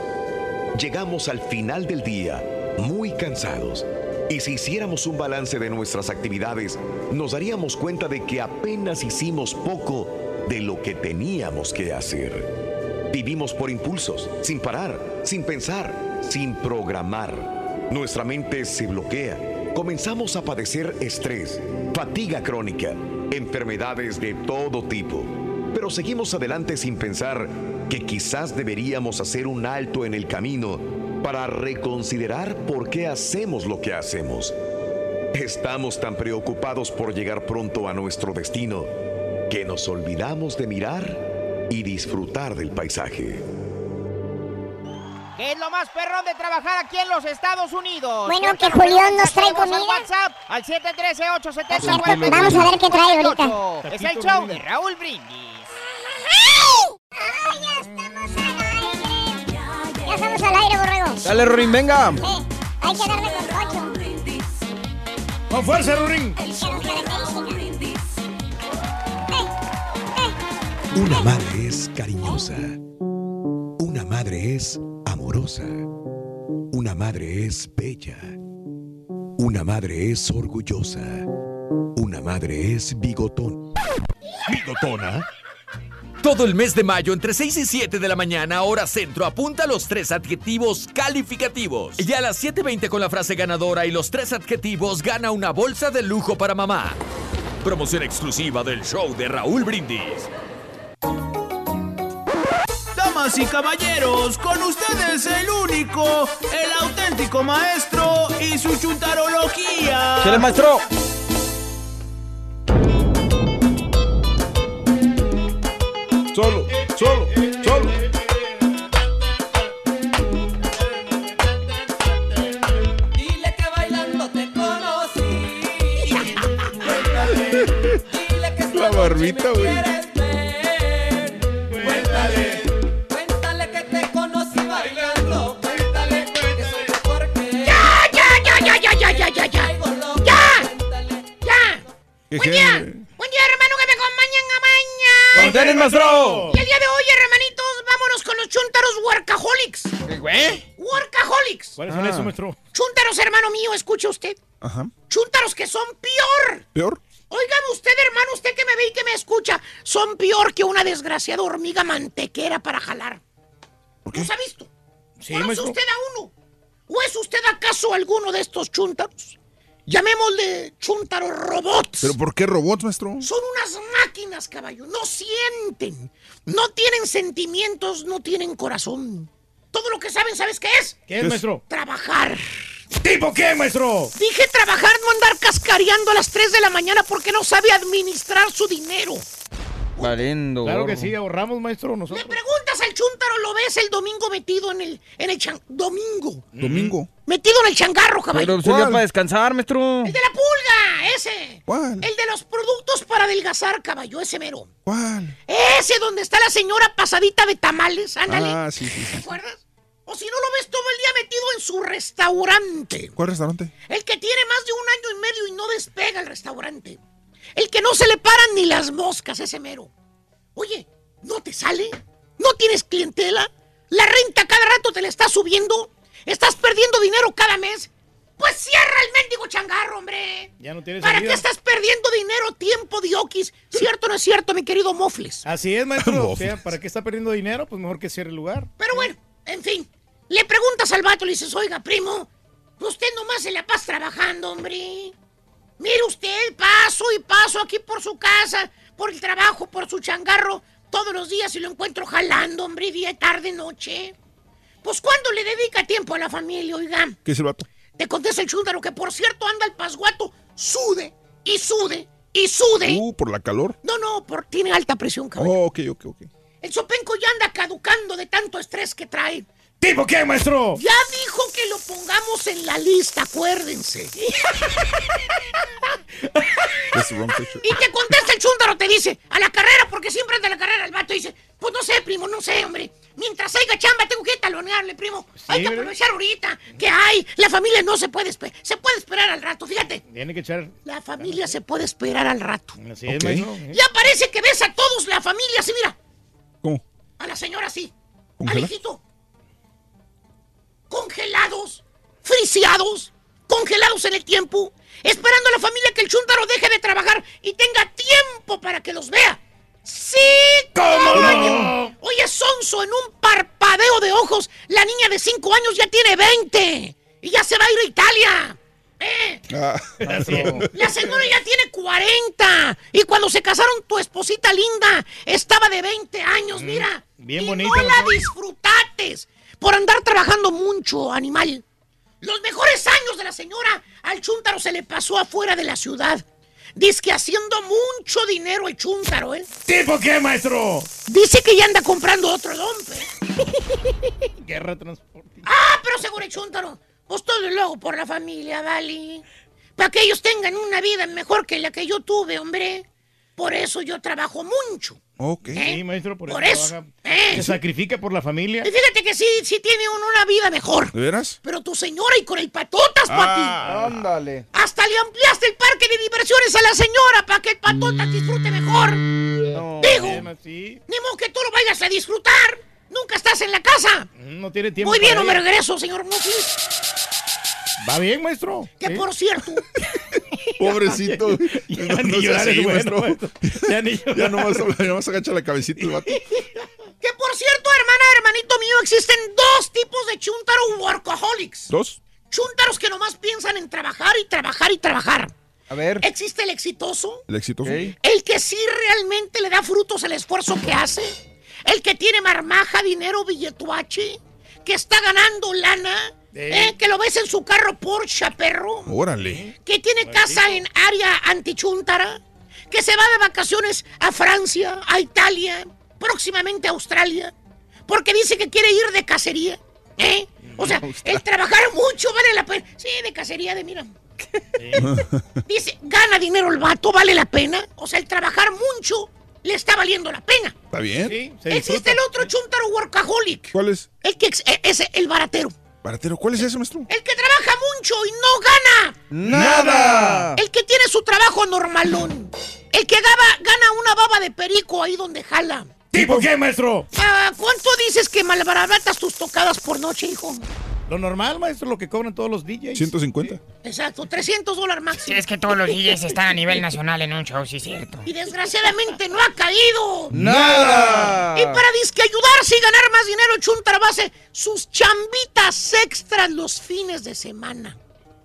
Llegamos al final del día muy cansados. Y si hiciéramos un balance de nuestras actividades, nos daríamos cuenta de que apenas hicimos poco de lo que teníamos que hacer. Vivimos por impulsos, sin parar, sin pensar, sin programar. Nuestra mente se bloquea. Comenzamos a padecer estrés, fatiga crónica, enfermedades de todo tipo. Pero seguimos adelante sin pensar que quizás deberíamos hacer un alto en el camino para reconsiderar por qué hacemos lo que hacemos. Estamos tan preocupados por llegar pronto a nuestro destino que nos olvidamos de mirar y disfrutar del paisaje. ¿Qué es lo más perrón de trabajar aquí en los Estados Unidos? Bueno, que Julián nos trae tenemos al comida. WhatsApp al 713-870. Vamos a ver qué trae ahorita. Es el show de Raúl Brindis. Ya estamos al aire, borrego. Dale, Rorín, venga. Sí, hay que darle con cocho. Con fuerza, Rurín. Una madre es cariñosa. Una madre es amorosa. Una madre es bella. Una madre es orgullosa. Una madre es bigotón. ¿Bigotona? Todo el mes de mayo, entre 6 y 7 de la mañana, hora centro, apunta los tres adjetivos calificativos. Y a las 7.20 con la frase ganadora y los tres adjetivos, gana una bolsa de lujo para mamá. Promoción exclusiva del show de Raúl Brindis. Damas y caballeros, con ustedes el único, el auténtico maestro y su chuntarología. Chile, maestro. Solo, solo, solo. Dile que bailando te conocí. (laughs) Dile que La barbita, güey. Buen día, buen día, hermano, que me acompañan a mañana. ¡Con tenis, maestro! Y el día de hoy, hermanitos, vámonos con los chuntaros workaholics. ¿Qué, güey? Workaholics. ¿Cuáles son Ah. esos, maestro? Chuntaros, hermano mío, escuche usted. Ajá. Chuntaros que son peor. ¿Peor? Óigame usted, hermano, usted que me ve y que me escucha, son peor que una desgraciada hormiga mantequera para jalar. ¿Los ha visto? Sí, ¿Conoce maestro. usted a uno? ¿O es usted acaso alguno de estos chuntaros? Llamémosle chuntaros robots. ¿Pero por qué robots, maestro? Son unas máquinas, caballo. No sienten. No tienen sentimientos, no tienen corazón. Todo lo que saben, ¿sabes qué es? ¿Qué es, maestro? Trabajar. ¿Tipo qué, maestro? Dije trabajar, no andar cascareando a las 3 de la mañana porque no sabe administrar su dinero. Valiendo. Claro que sí, ahorramos, maestro, Le nosotros. preguntas al chúntaro, lo ves el domingo metido en el, en el chan... Domingo. Domingo. Metido en el changarro, caballo. Pero sería para descansar, maestro. El de la pulga, ese. ¿Cuál? El de los productos para adelgazar, caballo, ese mero. ¿Cuál? Ese donde está la señora pasadita de tamales, ándale. Ah, sí, sí, ¿Te sí. acuerdas? O si no lo ves todo el día metido en su restaurante. ¿Cuál restaurante? El que tiene más de un año y medio y no despega el restaurante. El que no se le paran ni las moscas, ese mero. Oye, ¿no te sale? ¿No tienes clientela? ¿La renta cada rato te la está subiendo? ¿Estás perdiendo dinero cada mes? Pues cierra el mendigo changarro, hombre. Ya no tienes ¿Para salida. qué estás perdiendo dinero, tiempo, diokis? ¿Cierto o no es cierto, mi querido Mofles? Así es, maestro. (laughs) o sea, ¿para qué está perdiendo dinero? Pues mejor que cierre el lugar. Pero bueno, en fin. Le preguntas al vato, le dices, oiga, primo, usted nomás se la pasa trabajando, hombre. Mire usted, paso y paso aquí por su casa, por el trabajo, por su changarro, todos los días y lo encuentro jalando, hombre, día, tarde, noche. Pues ¿cuándo le dedica tiempo a la familia, oiga? ¿Qué es el vato? Te contesta el chúndaro que por cierto anda el pasguato, sude y sude y sude. Uh, por la calor. No, no, por, tiene alta presión, cabrón. Oh, ok, ok, ok. El sopenco ya anda caducando de tanto estrés que trae. ¿Tipo qué, maestro? Ya dijo que lo pongamos en la lista, acuérdense. Y te contesta el chúndaro, te dice, a la carrera, porque siempre anda a la carrera el vato. Dice, pues no sé, primo, no sé, hombre. Mientras haya chamba, tengo que talonearle, primo. hay que aprovechar ahorita que hay. La familia no se puede esperar. Se puede esperar al rato, fíjate. Tiene que echar. La familia se puede esperar al rato. Así es, maestro. Ya parece que ves a todos la familia así, mira. ¿Cómo? A la señora así. Al hijito. Congelados, friseados, congelados en el tiempo, esperando a la familia que el chúntaro deje de trabajar y tenga tiempo para que los vea. ¡Sí! ¿Cómo no? Oye, Sonso, en un parpadeo de ojos, la niña de 5 años ya tiene 20 y ya se va a ir a Italia. ¿Eh? Ah. La señora ya tiene 40 y cuando se casaron tu esposita linda estaba de 20 años, mira. Mm, bien y bonita, No la disfrutates por andar trabajando mucho, animal. Los mejores años de la señora al chúntaro se le pasó afuera de la ciudad. Dice que haciendo mucho dinero el chúntaro, ¿eh? ¿Tipo qué, maestro? Dice que ya anda comprando otro dompe. (laughs) Guerra transporte. Ah, pero seguro el chúntaro. Pues todo luego por la familia, ¿vale? Para que ellos tengan una vida mejor que la que yo tuve, hombre. Por eso yo trabajo mucho. Ok. ¿Eh? Sí, maestro, por, Por eso. eso. trabaja. ¿Eh? Se sacrifica por la familia. Y fíjate que sí, sí tiene uno una vida mejor. ¿De veras? Pero tu señora y con el patotas, papi. Ah. Ándale. Hasta le ampliaste el parque de diversiones a la señora para que el patotas disfrute mejor. No. Digo, Bien, ni modo que tú lo vayas a disfrutar. Nunca estás en la casa. No tiene tiempo. Muy bien, no me regreso, señor Mofis. Va bien, maestro. Que por cierto, (laughs) (laughs) Pobrecito. Ya No, ni llorar así, es bueno. Ya ni (laughs) llorar. Ya nomás, ya nomás agacha la cabecita el vato. (laughs) que por cierto, hermana, hermanito mío, existen dos tipos de chuntaro workaholics. ¿Dos? Chuntaros que nomás piensan en trabajar y trabajar y trabajar. A ver. Existe el exitoso, El exitoso. El que sí realmente le da frutos el esfuerzo que hace, el que tiene marmaja, dinero, billetuache, que está ganando lana, ¿eh? que lo ves en su carro Porsche, perro, Órale. que tiene casa en área antichuntara, que se va de vacaciones a Francia, a Italia, próximamente a Australia, porque dice que quiere ir de cacería, ¿eh? O sea, (laughs) el trabajar mucho vale la pena. Sí, de cacería, de mira. Dice, gana dinero el vato, vale la pena. O sea, el trabajar mucho le está valiendo la pena. ¿Está bien? Existe el otro chuntaro workaholic. ¿Cuál es? El que e- ese, el baratero. Baratero, ¿cuál es ese, maestro? El que trabaja mucho y no gana. ¡Nada! El que tiene su trabajo normalón. El que gaba- gana una baba de perico ahí donde jala. ¿Tipo qué, maestro? Ah, ¿Cuánto dices que malbaratas tus tocadas por noche, hijo? Lo normal, maestro, lo que cobran todos los DJs. 150. Exacto, 300 dólares Sí, máximo. es que todos los DJs están a (laughs) nivel nacional en un show, sí cierto. Y desgraciadamente no ha caído. ¡Nada! Y para disque ayudarse y ganar más dinero, Chuntara hace sus chambitas extras los fines de semana.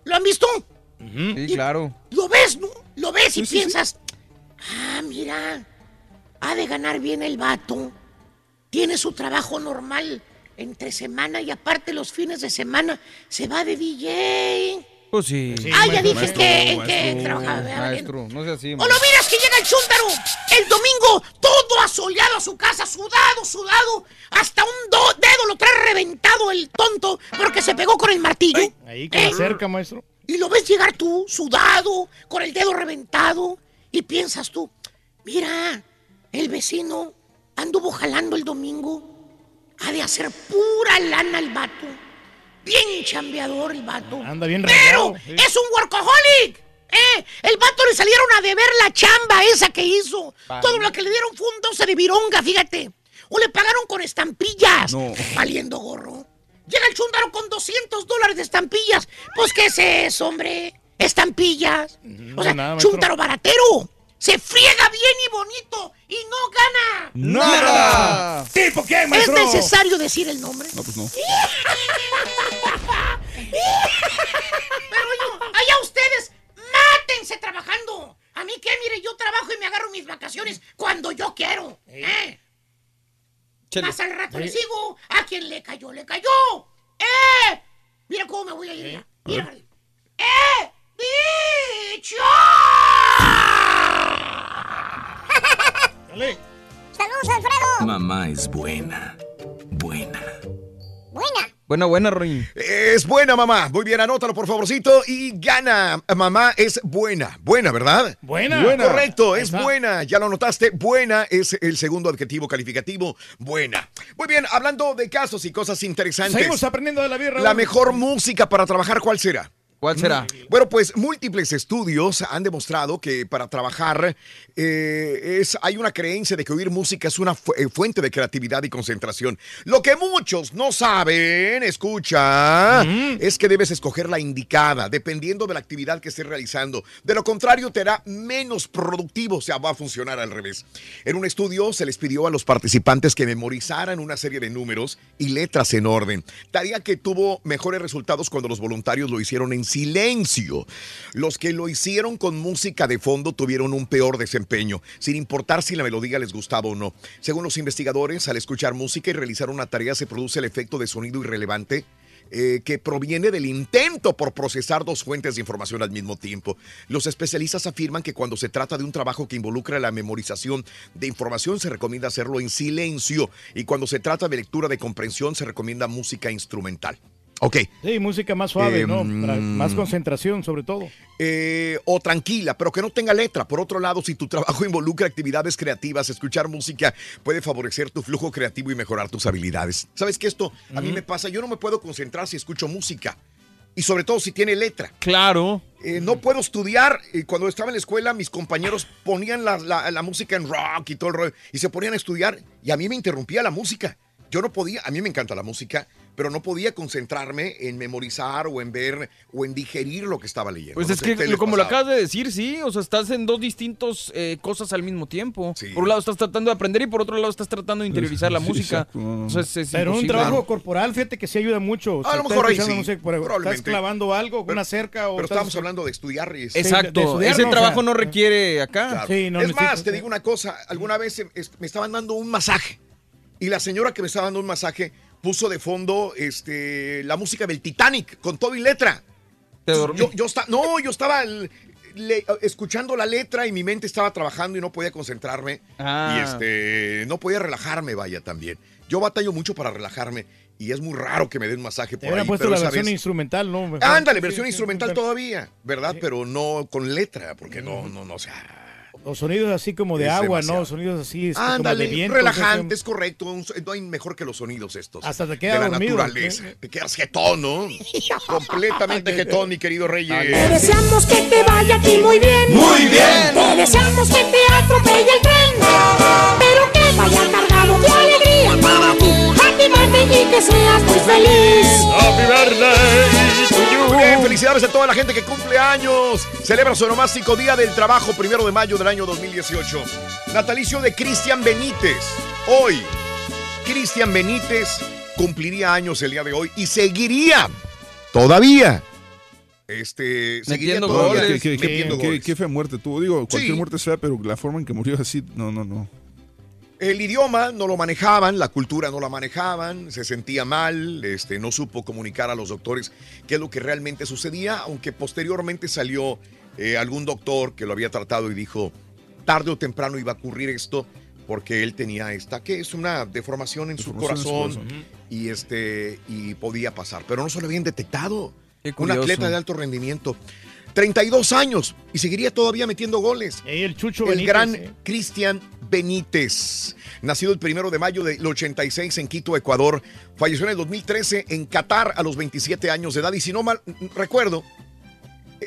¿Lo han visto? Sí, claro. Lo ves, ¿no? Lo ves y piensas, ah, mira, ha de ganar bien el vato. Tiene su trabajo normal entre semana y aparte los fines de semana se va de DJ. Pues sí. Ah, ya dije que- en qué trabajaba. Maestro, no sea así. O lo miras que llega el chúntaro el domingo, todo asoleado a su casa, sudado, sudado, hasta un do- dedo lo trae reventado el tonto porque se pegó con el martillo. Ahí con la cerca, maestro. Y lo ves llegar tú, sudado, con el dedo reventado, y piensas tú, mira, el vecino anduvo jalando el domingo, ha de hacer pura lana el vato, bien chambeador el vato. Anda bien Pero regado. sí. es un workaholic. ¿eh? El vato le salieron a deber la chamba esa que hizo. Vale. Todo lo que le dieron fue un 12 de vironga, fíjate. O le pagaron con estampillas. No. Valiendo gorro. Llega el chúndaro con 200 dólares de estampillas. Pues, ¿qué es eso, hombre? Estampillas. O sea, nada, chúndaro baratero. Se friega bien y bonito y no gana. ¡Nada! ¿Tipo qué, ¿Es maestro? necesario decir el nombre? No, pues no. (laughs) Pero yo, allá ustedes, mátense trabajando. A mí qué, mire, yo trabajo y me agarro mis vacaciones cuando yo quiero. ¿eh? Más al rato Sí. le sigo. A quien le cayó, le cayó. ¡Eh! Mira cómo me voy a ir. Mira. ¡Eh! ¡Bicho! Saludos, Alfredo. Mamá es buena. Buena. Buena. Buena, buena, Roy. Es buena, mamá. Muy bien, anótalo, por favorcito. Y gana. Mamá es buena. Buena, ¿verdad? Buena. Buena. Correcto, es buena. Ya lo notaste. Buena es el segundo adjetivo calificativo. Buena. Muy bien, hablando de casos y cosas interesantes. Seguimos aprendiendo de la vida, Raúl. La mejor música para trabajar, ¿cuál será? ¿Cuál será? Bueno, pues múltiples estudios han demostrado que para trabajar eh, es, hay una creencia de que oír música es una fu- eh, fuente de creatividad y concentración. Lo que muchos no saben, escucha, es que debes escoger la indicada, dependiendo de la actividad que estés realizando. De lo contrario, te hará menos productivo, o sea, va a funcionar al revés. En un estudio se les pidió a los participantes que memorizaran una serie de números y letras en orden. Tarea que tuvo mejores resultados cuando los voluntarios lo hicieron en silencio. Los que lo hicieron con música de fondo tuvieron un peor desempeño, sin importar si la melodía les gustaba o no. Según los investigadores, al escuchar música y realizar una tarea se produce el efecto de sonido irrelevante eh, que proviene del intento por procesar dos fuentes de información al mismo tiempo. Los especialistas afirman que cuando se trata de un trabajo que involucra la memorización de información se recomienda hacerlo en silencio y cuando se trata de lectura de comprensión se recomienda música instrumental. Ok. Sí, música más suave, Eh, ¿no? Para mm. más concentración, sobre todo. Eh, o tranquila, pero que no tenga letra. Por otro lado, si tu trabajo (laughs) involucra actividades creativas, escuchar música puede favorecer tu flujo creativo y mejorar tus habilidades. ¿Sabes qué esto? A mí me pasa, yo no me puedo concentrar si escucho música. Y sobre todo si tiene letra. Claro. Eh, no puedo estudiar. Cuando estaba en la escuela, mis compañeros ponían la, la- la música en rock y todo el rollo. Y se ponían a estudiar. Y a mí me interrumpía la música. Yo no podía, a mí me encanta la música, pero no podía concentrarme en memorizar o en ver o en digerir lo que estaba leyendo. Pues No es que, como lo acabas de decir, sí, o sea, estás en dos distintos eh, cosas al mismo tiempo. Por un lado estás tratando de aprender y por otro lado estás tratando de interiorizar la Sí, música. O sea, es, es Pero un trabajo corporal, fíjate que sí ayuda mucho. A lo mejor ahí sí, Estás clavando algo, una cerca o Pero estás- estamos hablando de estudiar. y- Exacto, de estudiar, ese ¿no? O trabajo sea, no requiere acá. Claro. Sí, no es necesito- más, te digo una cosa. Alguna vez me estaban dando un masaje y la señora que me estaba dando un masaje puso de fondo este, la música del Titanic con todo y letra. Yo, yo esta- no, yo estaba le- escuchando la letra y mi mente estaba trabajando y no podía concentrarme. Ah. Y este, no podía relajarme, vaya, también. Yo batallo mucho para relajarme y es muy raro que me den masaje Te por ahí. puesto pero la esa versión vez- instrumental, ¿no? Mejor. Ándale, versión sí, instrumental todavía, ¿verdad? Pero no con letra, porque no, no, no, o sea... O sonidos así como de Es agua, demasiado. ¿no? Sonidos así, este, como Ándale, de viento. relajantes, correcto. un- No hay mejor que los sonidos estos. Hasta te queda De la dormido, naturaleza. ¿eh? Te quedas jetón, ¿no? (laughs) Completamente jetón, mi querido Reyes. Te deseamos que te vaya aquí muy bien. Muy bien. Te deseamos que te atropelle el tren. Pero que vaya cargado de alegría para ti. Happy birthday y que seas muy feliz. Happy birthday. Bien, felicidades a toda la gente que cumple años. Celebra su nomástico Día del Trabajo, primero de mayo del año 2018. Natalicio de Cristian Benítez. Hoy, Cristian Benítez cumpliría años el día de hoy y seguiría todavía. Este, Metiendo goles. Qué, qué- metiendo qué- goles. qué fea muerte tuvo. Digo, cualquier Sí. muerte es fea, pero la forma en que murió así, no, no, no. El idioma no lo manejaban, la cultura no la manejaban, se sentía mal, este, no supo comunicar a los doctores qué es lo que realmente sucedía, aunque posteriormente salió eh, algún doctor que lo había tratado y dijo, tarde o temprano iba a ocurrir esto, porque él tenía esta, que es una deformación en su Deformación en su corazón, y, este, y podía pasar, pero no se lo habían detectado. Un atleta de alto rendimiento. 32 años y seguiría todavía metiendo goles. el Chucho El Benítez, gran eh. Cristian Benítez. Nacido el primero de mayo del 86 en Quito, Ecuador. Falleció en el 2013 en Qatar a los 27 años de edad. Y si no mal recuerdo,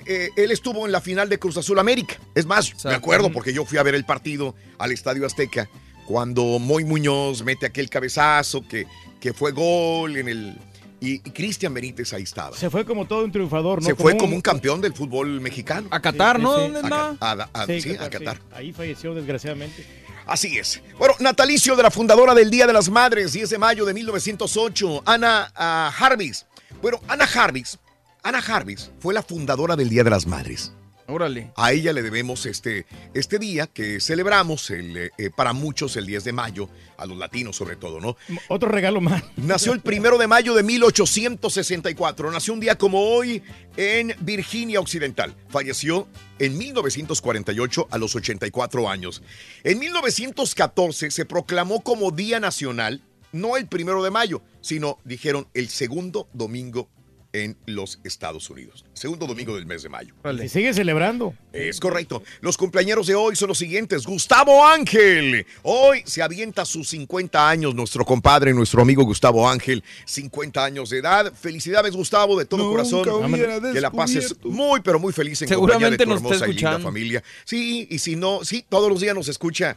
eh, él estuvo en la final de Cruz Azul América. Es más, me acuerdo porque yo fui a ver el partido al Estadio Azteca cuando Moy Muñoz mete aquel cabezazo que, que fue gol en el... Y, y Cristian Benítez ahí estaba. Se fue como todo un triunfador, ¿no? Se fue como un campeón del fútbol mexicano. A Qatar, ¿no? sí. ¿Dónde A, anda? a- a- Sí, sí, a Qatar, sí. Qatar. Ahí falleció, desgraciadamente. Así es. Bueno, natalicio de la fundadora del Día de las Madres, 10 de mayo de 1908, Ana ah, Jarvis. Bueno, Ana Jarvis, Ana Jarvis fue la fundadora del Día de las Madres. Órale. A ella le debemos este, este día que celebramos el, eh, para muchos el 10 de mayo, a los latinos sobre todo, ¿no? Otro regalo más. (laughs) Nació el primero de mayo de 1864. Nació un día como hoy en Virginia Occidental. Falleció en 1948 a los 84 años. En 1914 se proclamó como Día Nacional, no el primero de mayo, sino dijeron el segundo domingo en los Estados Unidos. Segundo domingo del mes de mayo. Y sigue celebrando. Es correcto. Los cumpleaños de hoy son los siguientes. Gustavo Ángel. Hoy se avienta sus 50 años nuestro compadre, nuestro amigo Gustavo Ángel. 50 años de edad. Felicidades, Gustavo, de todo Nunca corazón. Que la pases muy, pero muy feliz en Seguramente compañía de tu nos hermosa y linda escuchando. familia. Sí, y si no, sí, todos los días nos escucha.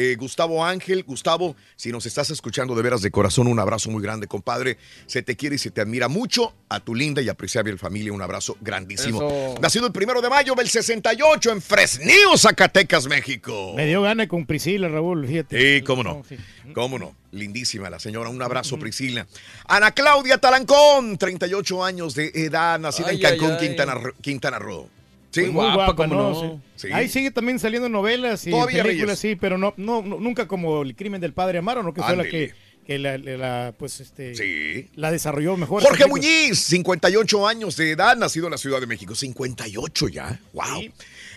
Eh, Gustavo Ángel, Gustavo, si nos estás escuchando de veras de corazón, un abrazo muy grande, compadre. Se te quiere y se te admira mucho. A tu linda y apreciable familia, un abrazo grandísimo. Eso. Nacido el primero de mayo del 68 en Fresnillo, Zacatecas, México. Me dio gana con Priscila, Raúl, fíjate. Sí, cómo no. Cómo no. Lindísima la señora. Un abrazo, Priscila. Ana Claudia Talancón, 38 años de edad, nacida en Ay, Cancún, ay. Quintana, Roo- Quintana Roo. Sí, Muy guapa, ¿cómo ¿no? no? Sí. Sí. Ahí sigue también saliendo novelas y Todavía, películas, Reyes. sí, pero no, no, nunca como El crimen del padre Amaro, ¿no? Que fue la que, que la, la- pues, este, Sí. la desarrolló mejor. Jorge. Muñiz, 58 años de edad, nacido en la Ciudad de México. 58 ya. Wow.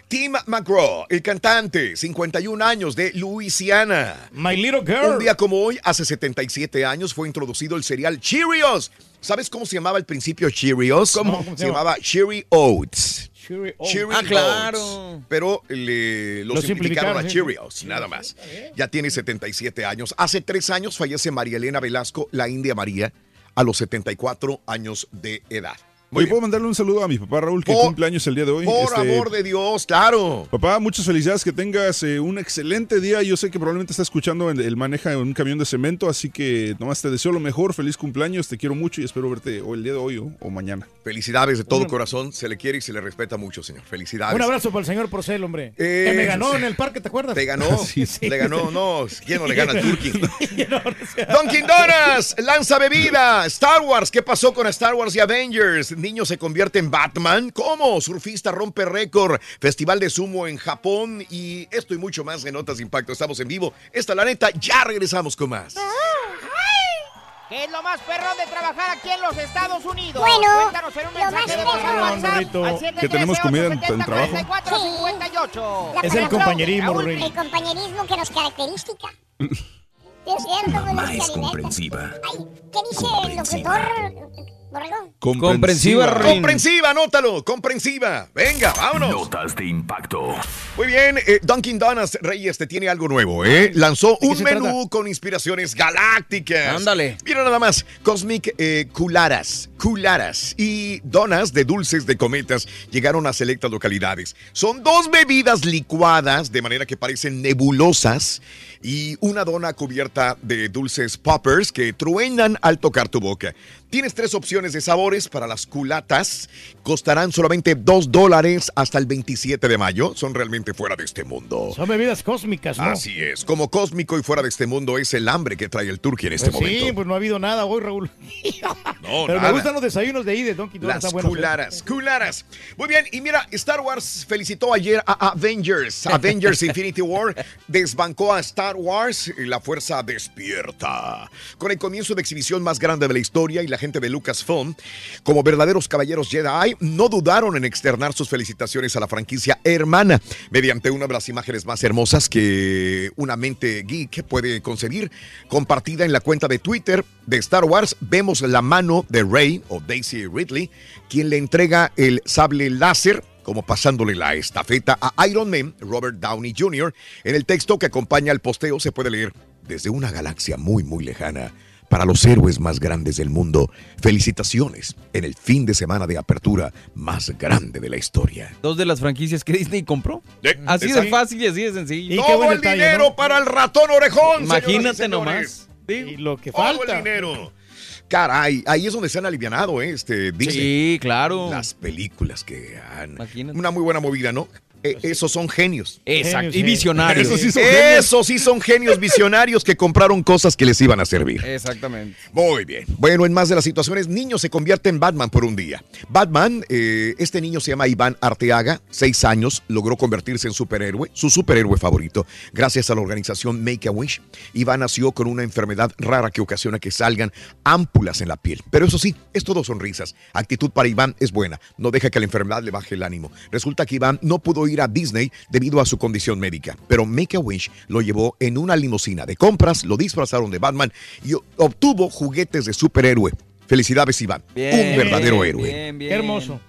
Tim McGraw, el cantante, 51 años de Luisiana. My Little Girl. Un día como hoy, hace 77 años, fue introducido el cereal Cheerios. ¿Sabes cómo se llamaba al principio Cheerios? ¿Cómo? ¿Cómo se se llama? llamaba Cheery Oats. Ah, claro. Pero le, lo, Lo simplificaron a simplificaron, sí. Cheerios, nada más. Ya tiene 77 años. Hace tres años fallece María Elena Velasco, la India María, a los 74 años de edad. Oye. ¿puedo mandarle un saludo a mi papá Raúl, que Por- cumple años el día de hoy? Por Este, amor de Dios, claro. Papá, muchas felicidades, que tengas eh, un excelente día. Yo sé que probablemente está escuchando el, el maneja en un camión de cemento, así que nomás te deseo lo mejor, feliz cumpleaños, te quiero mucho y espero verte o el día de hoy o, o mañana. Felicidades de todo corazón. Se le quiere y se le respeta mucho, señor. Felicidades. Un abrazo para el señor Porcel, hombre. Eh, que me ganó en el parque, ¿te acuerdas? Te ganó, (laughs) Sí, sí. le ganó, no, ¿quién no le gana al Turkey? Dunkin' Donuts, lanza bebida, Star Wars, ¿qué pasó con Star Wars y Avengers? Niño se convierte en Batman, ¿cómo? Surfista rompe récord, Festival de Sumo en Japón y esto y mucho más en Notas de Impacto, estamos en vivo. Esta la neta, ya regresamos con más. ¿Qué es lo más perrón de trabajar aquí en los Estados Unidos? Bueno, Cuéntanos en un lo más mensaje de perrón, WhatsApp que tenemos comida en- en el trabajo. 713-870-4458. La Es el compañerismo, Raúl, Rorrito. El compañerísmo que nos caracteriza. Sí, (laughs) es cierto, Mamá es comprensiva. ¿Qué dice el locutor, Comprensiva, Rin. Comprensiva, anótalo. Comprensiva. Venga, vámonos. Notas de impacto. Muy bien, eh, Dunkin' Donuts Reyes te tiene algo nuevo, ¿eh? Lanzó un menú trata? con inspiraciones galácticas. Ándale. Mira nada más, Cosmic eh, Cularas, Cularas y donas de dulces de cometas llegaron a selectas localidades. Son dos bebidas licuadas de manera que parecen nebulosas y una dona cubierta de dulces poppers que truenan al tocar tu boca. Tienes tres opciones de sabores para las culatas. Costarán solamente dos dólares hasta el 27 de mayo. Son realmente fuera de este mundo. Son bebidas cósmicas, ¿no? Así es. Como cósmico y fuera de este mundo es el hambre que trae el turqui en este Pues sí, momento. pues no ha habido nada hoy, Raúl. (laughs) No, Pero nada. me gustan los desayunos de ahí de Donkey. Las ¿eh? cularas, cularas. Muy bien, y mira, Star Wars felicitó ayer a Avengers. Avengers (laughs) Infinity War desbancó a Star Wars y la fuerza despierta. Con el comienzo de exhibición más grande de la historia y la gente de Lucasfilm, como verdaderos caballeros Jedi, no dudaron en externar sus felicitaciones a la franquicia hermana mediante una de las imágenes más hermosas que una mente geek puede concebir, compartida en la cuenta de Twitter de Star Wars, vemos la mano de Rey o Daisy Ridley, quien le entrega el sable láser como pasándole la estafeta a Iron Man, Robert Downey Jr. En el texto que acompaña al posteo se puede leer, desde una galaxia muy muy lejana, para los héroes más grandes del mundo, felicitaciones en el fin de semana de apertura más grande de la historia. Dos de las franquicias que Disney compró. Así de fácil y así de sencillo. Todo el dinero para el ratón orejón. Imagínate nomás. Y lo que Todo falta. el dinero. Caray, ahí es donde se han alivianado, ¿eh? Este, Disney. Sí, claro. Las películas que han... Imagínate. Una muy buena movida, ¿no? Eh, esos son genios. Exacto. Y visionarios. Esos sí son genios. Esos sí son genios visionarios que compraron cosas que les iban a servir. Exactamente. Muy bien. Bueno, en más de las situaciones, niño se convierte en Batman por un día. Batman, eh, este niño se llama Iván Arteaga, seis años, logró convertirse en superhéroe, su superhéroe favorito, gracias a la organización Make a Wish. Iván nació con una enfermedad rara que ocasiona que salgan ámpulas en la piel. Pero eso sí, es todo sonrisas. Actitud para Iván es buena, no deja que la enfermedad le baje el ánimo. Resulta que Iván no pudo ir a Disney debido a su condición médica, pero Make a Wish lo llevó en una limusina de compras, lo disfrazaron de Batman y obtuvo juguetes de superhéroe. Felicidades, Iván. un verdadero héroe. Bien, bien. Qué hermoso.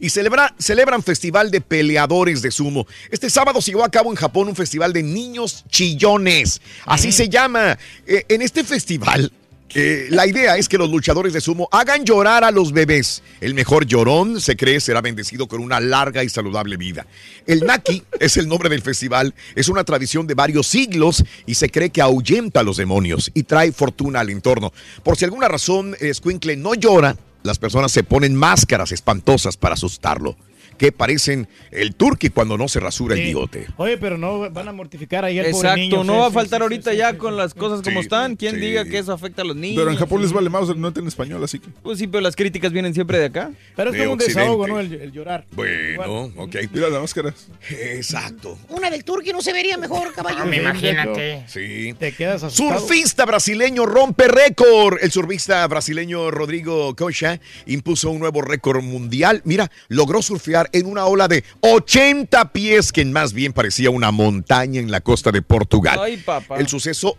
Y celebra- celebran festival de peleadores de sumo. Este sábado se llevó a cabo en Japón un festival de niños chillones. Así se llama. Eh, en este festival, eh, la idea es que los luchadores de sumo hagan llorar a los bebés. El mejor llorón, se cree, será bendecido con una larga y saludable vida. El Naki (laughs) es el nombre del festival. Es una tradición de varios siglos y se cree que ahuyenta a los demonios y trae fortuna al entorno. Por si alguna razón Squinkle no llora, las personas se ponen máscaras espantosas para asustarlo, que parecen el turqui cuando no se rasura el Sí. bigote. Oye, pero no van a mortificar ahí al pobre Exacto, niño. no va a faltar sí, ahorita sí, ya sí, con sí. las cosas como están. ¿Quién sí. diga que eso afecta a los niños? Pero en Japón les vale más, no entienden español, así que. Pues sí, pero las críticas vienen siempre de acá. Pero es De como un Occidente. desahogo, ¿no? El, el llorar. Bueno, ok. Mira las máscaras. Exacto. Una del turqui no se vería mejor, caballo. No, me imagínate. Sí. Te quedas asustado. Surfista brasileño rompe récord. El surfista brasileño Rodrigo Cocha impuso un nuevo récord mundial. Mira, logró surfear en una ola de 80 pies, que más bien parecía una montaña en la costa de Portugal. Ay, papá. El suceso.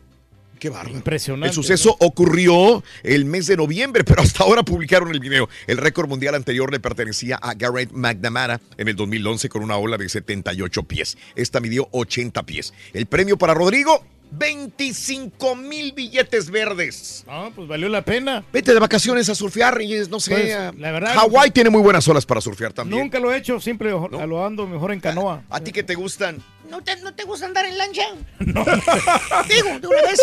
Qué bárbaro. Impresionante. El suceso ocurrió el mes de noviembre, pero hasta ahora publicaron el video. El récord mundial anterior le pertenecía a Garrett McNamara en el 2011 con una ola de 78 pies. Esta midió 80 pies. El premio para Rodrigo, 25 mil billetes verdes. No, pues valió la pena. Vete de vacaciones a surfear, Reyes, no sé. Pues, a- la verdad, Hawái tiene muy buenas olas para surfear también. Nunca lo he hecho, siempre lo lo ando mejor en canoa. ¿A ti que te gustan? ¿No te, ¿No te gusta andar en lancha? (laughs) No. Digo, de una vez.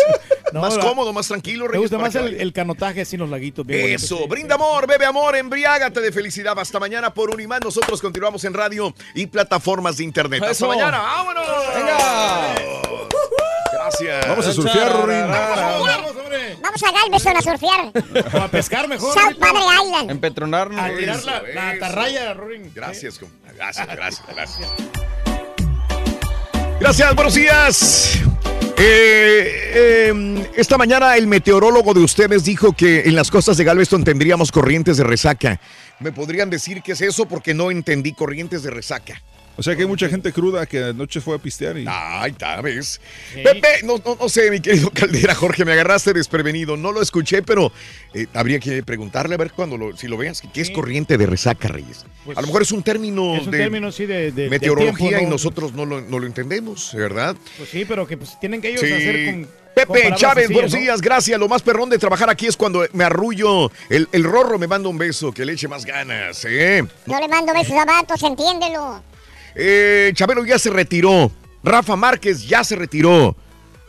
No, más la- cómodo, más tranquilo, Me Reyes. gusta para más el, canotaje así en los laguitos. bien Eso, brinda amor, bebe amor, embriágate de felicidad. Hasta mañana por un imán. Nosotros continuamos en radio y plataformas de internet. Hasta Eso. mañana, vámonos. Venga. Gracias. Vamos a surfear, Rorín. Vamos, hombre. Vamos a Galveston a surfear. O (laughs) a pescar mejor. South Padre Island. Empetronarnos. A tirar la, la atarraya, Rorín. Gracias, com- gracias, gracias, gracias. Gracias, buenos días. Eh, eh, esta mañana el meteorólogo de ustedes dijo que en las costas de Galveston tendríamos corrientes de resaca. ¿Me podrían decir qué es eso? Porque no entendí corrientes de resaca. O sea que hay mucha gente cruda que anoche fue a pistear y... Ay, tal vez. Pepe, no, no, no sé, mi querido (laughs) Caldera, Jorge, me agarraste desprevenido. No lo escuché, pero eh, habría que preguntarle a ver cuando lo, si lo veas, ¿qué es corriente de resaca, Reyes? Pues, a lo mejor es un término Es un de término, sí, de, de- meteorología y ¿no? nosotros no lo, no lo entendemos, ¿verdad? Pues sí, pero que pues, tienen que ellos Sí. hacer con. Pepe Chávez, buenos ¿no? días, gracias. Lo más perrón de trabajar aquí es cuando me arrullo. El, el rorro me manda un beso, que le eche más ganas, ¿eh? No le mando besos a vatos, entiéndelo. Eh, Chabelo ya se retiró. Rafa Márquez ya se retiró.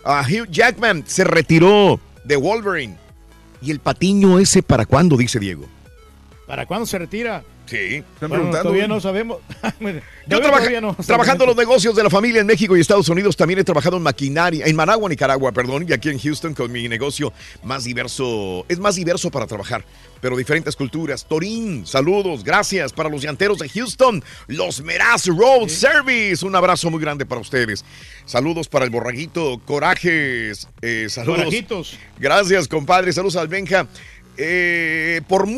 Ah, Hugh Jackman se retiró de Wolverine. ¿Y el patiño ese para cuándo? Dice Diego. ¿Para cuándo se retira? Sí. Bueno, todavía no sabemos. (laughs) Bueno, Yo todavía trabaja- no sabemos. trabajando los negocios de la familia en México y Estados Unidos, también he trabajado en maquinaria, en Managua, Nicaragua, perdón, y aquí en Houston con mi negocio más diverso, es más diverso para trabajar, pero diferentes culturas. Torín, saludos, gracias para los llanteros de Houston, los Meraz Road Service, un abrazo muy grande para ustedes. Saludos para el borraguito, corajes, eh, saludos. Corajitos. Gracias, compadre, saludos al Benja. Eh, por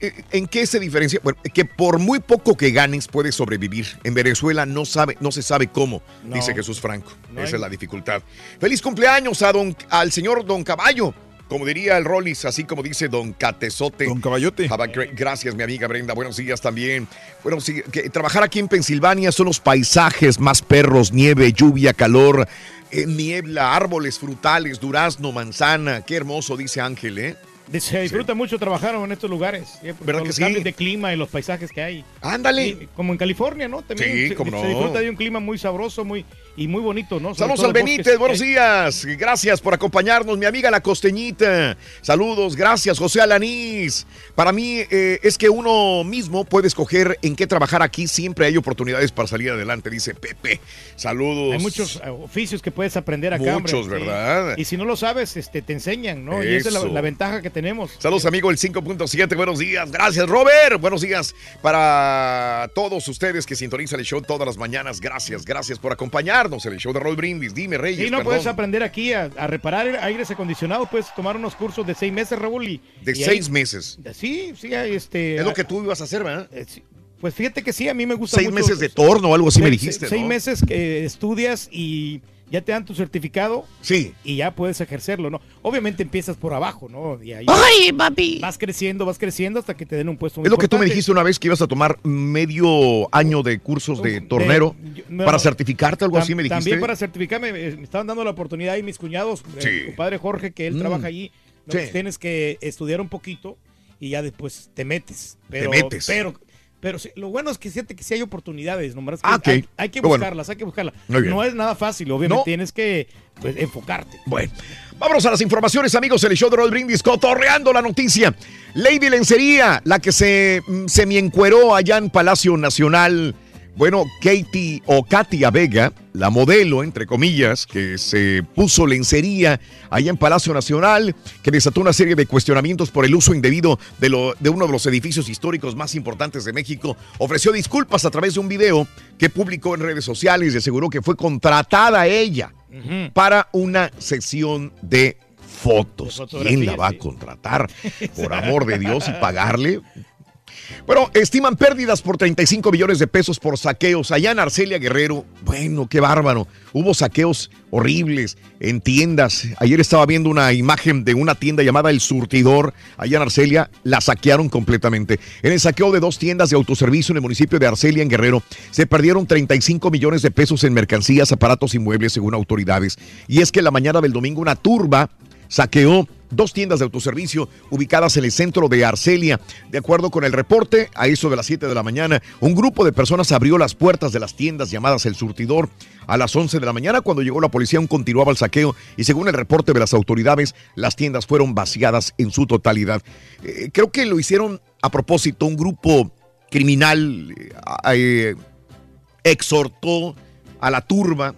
eh, ¿En qué se diferencia? Bueno, que por muy poco que ganes puedes sobrevivir. En Venezuela no, sabe, no se sabe cómo, No. dice Jesús Franco. No Esa es la dificultad. Feliz cumpleaños a don, al señor Don Caballo. Como diría el Rollis, así como dice Don Catezote. Don Caballote. Gracias, mi amiga Brenda. Buenos días también. Bueno, sí, que trabajar aquí en Pensilvania son los paisajes más perros, nieve, lluvia, calor, eh, niebla, árboles frutales, durazno, manzana. Qué hermoso, dice Ángel, ¿eh? Se disfruta mucho trabajar en estos lugares. ¿sí? Por ¿Verdad que los sí? cambios de clima y los paisajes que hay. Ándale. Sí, como en California, ¿no? También Sí, se, cómo no. se disfruta de un clima muy sabroso muy y muy bonito, ¿no? Sobre Saludos al Benítez, buenos días. Gracias por acompañarnos, mi amiga la costeñita. Saludos, gracias, José Alanís. Para mí eh, es que uno mismo puede escoger en qué trabajar aquí. Siempre hay oportunidades para salir adelante, dice Pepe. Saludos. Hay muchos eh, oficios que puedes aprender acá, hombre. Muchos, ¿verdad? Y si no lo sabes, este, te enseñan, ¿no? Y esa es la, Eso. la ventaja que tenemos. Saludos, amigo, el 5.7. Buenos días. Gracias, Robert. Buenos días para todos ustedes que sintonizan el show todas las mañanas. Gracias, gracias por acompañarnos en el show de Roll Brindis. Dime, Reyes. Sí, no perdón. puedes aprender aquí a, a reparar aires acondicionados, puedes tomar unos cursos de seis meses, Raúl. Y, De y ahí- seis meses. Sí, sí, este. Es lo que tú ibas a hacer, ¿verdad? Eh, sí. Pues fíjate que sí, a mí me gusta Seis mucho- meses de torno o algo así me dijiste, Seis ¿no? meses que estudias y ya te dan tu certificado. Sí. Y ya puedes ejercerlo, ¿no? Obviamente empiezas por abajo, ¿no? Y ahí ¡Ay, papi! Vas creciendo, vas creciendo hasta que te den un puesto muy Es lo que tú me dijiste una vez que ibas a tomar medio año de cursos de tornero yo- no, para certificarte, algo Tam- así me dijiste. También para certificarme, eh, me estaban dando la oportunidad y mis cuñados, eh, Sí. mi compadre Jorge, que él Mm. trabaja allí, ¿no? Sí. Tienes que estudiar un poquito y ya después te metes. Pero, metes. Pero, pero sí, lo bueno es que siente que sí hay oportunidades, nomás que Ah, hay, hay que bueno. buscarlas, hay que buscarlas. No es nada fácil, obviamente No. tienes que pues, enfocarte. Bueno, vámonos a las informaciones, amigos. El show de Roll Brindis, cotorreando la noticia. Lady Lencería, la que se mm, semiencueró allá en Palacio Nacional. Bueno, Katie o Katia Vega, la modelo, entre comillas, que se puso lencería allá en Palacio Nacional, que desató una serie de cuestionamientos por el uso indebido de, lo- de uno de los edificios históricos más importantes de México, ofreció disculpas a través de un video que publicó en redes sociales y aseguró que fue contratada ella para una sesión de fotos. ¿Quién la va a contratar? (laughs) Por amor de Dios y pagarle. Bueno, estiman pérdidas por 35 millones de pesos por saqueos allá en Arcelia Guerrero. Bueno, qué bárbaro. Hubo saqueos horribles en tiendas. Ayer estaba viendo una imagen de una tienda llamada El Surtidor allá en Arcelia. La saquearon completamente. En el saqueo de dos tiendas de autoservicio en el municipio de Arcelia, en Guerrero, se perdieron 35 millones de pesos en mercancías, aparatos y muebles, según autoridades. Y es que la mañana del domingo una turba saqueó dos tiendas de autoservicio ubicadas en el centro de Arcelia. De acuerdo con el reporte, a eso de las 7 de la mañana, un grupo de personas abrió las puertas de las tiendas llamadas El Surtidor. A las 11 de la mañana, cuando llegó la policía, aún continuaba el saqueo y según el reporte de las autoridades, las tiendas fueron vaciadas en su totalidad. Eh, creo que lo hicieron a propósito, un grupo criminal eh, eh, exhortó a la turba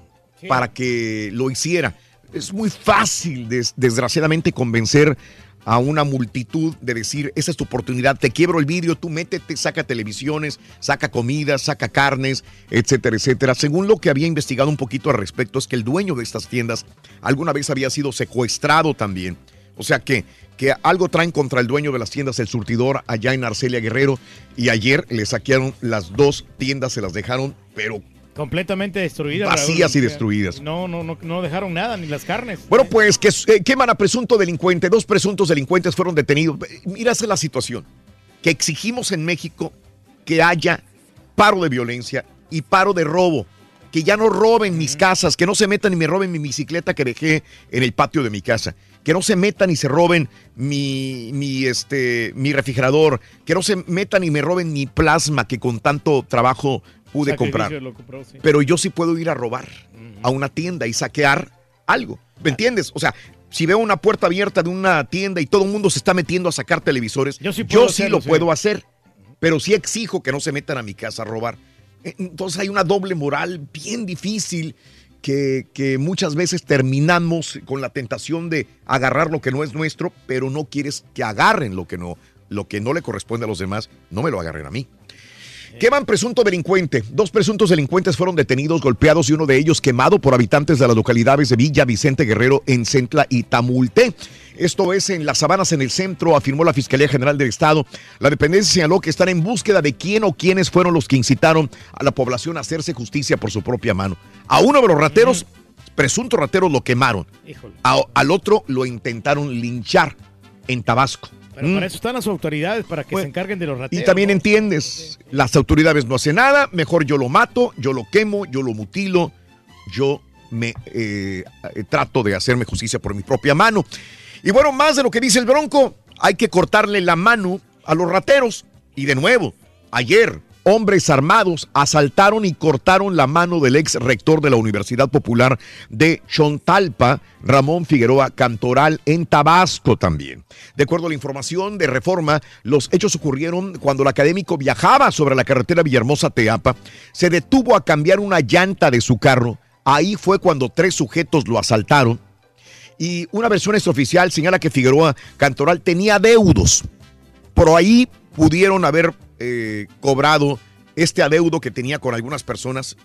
para que lo hiciera. Es muy fácil, des- desgraciadamente, convencer a una multitud de decir, esa es tu oportunidad, te quiebro el vidrio, tú métete, saca televisiones, saca comida, saca carnes, etcétera, etcétera. Según lo que había investigado un poquito al respecto, es que el dueño de estas tiendas alguna vez había sido secuestrado también. O sea que, que algo traen contra el dueño de las tiendas, el surtidor, allá en Arcelia Guerrero, y ayer le saquearon las dos tiendas, se las dejaron, pero Completamente destruidas. Vacías Raúl. y destruidas. No, no, no, no dejaron nada, ni las carnes. Bueno, pues que eh, queman a presunto delincuente. Dos presuntos delincuentes fueron detenidos. Esa es la situación. Que exigimos en México que haya paro de violencia y paro de robo. Que ya no roben mis casas, que no se metan y me roben mi bicicleta que dejé en el patio de mi casa. Que no se metan y se roben mi, mi, este, mi refrigerador. Que no se metan y me roben mi plasma que con tanto trabajo pude Sacrificio comprar. lo compró, sí. Pero yo sí puedo ir a robar a una tienda y saquear algo. ¿Me entiendes? O sea, si veo una puerta abierta de una tienda y todo el mundo se está metiendo a sacar televisores, yo sí, puedo hacerlo, lo sí. puedo hacer. Pero sí exijo que no se metan a mi casa a robar. Eh, Entonces hay una doble moral bien difícil que, que muchas veces terminamos con la tentación de agarrar lo que no es nuestro, pero no quieres que agarren lo que no, lo que no le corresponde a los demás, no me lo agarren a mí. Queman presunto delincuente. Dos presuntos delincuentes fueron detenidos, golpeados y uno de ellos quemado por habitantes de las localidades de Villa Vicente Guerrero en Centla y Tamulté. Esto es en las sabanas en el centro, afirmó la Fiscalía General del Estado. La dependencia señaló que están en búsqueda de quién o quiénes fueron los que incitaron a la población a hacerse justicia por su propia mano. A uno de los rateros, presuntos rateros, lo quemaron. A- al otro lo intentaron linchar en Tabasco. Pero Mm. para eso están las autoridades, para que se encarguen de los rateros. Y también entiendes, las autoridades no hacen nada, mejor yo lo mato, yo lo quemo, yo lo mutilo, yo me eh, trato de hacerme justicia por mi propia mano. Y bueno, más de lo que dice el Bronco, hay que cortarle la mano a los rateros. Y de nuevo, ayer hombres armados asaltaron y cortaron la mano del ex rector de la Universidad Popular de Chontalpa, Ramón Figueroa Cantoral, en Tabasco también. De acuerdo a la información de Reforma, los hechos ocurrieron cuando el académico viajaba sobre la carretera Villahermosa-Teapa, se detuvo a cambiar una llanta de su carro. Ahí fue cuando tres sujetos lo asaltaron. Y una versión extraoficial señala que Figueroa Cantoral tenía deudos. Por ahí pudieron haber eh, cobrado este adeudo que tenía con algunas personas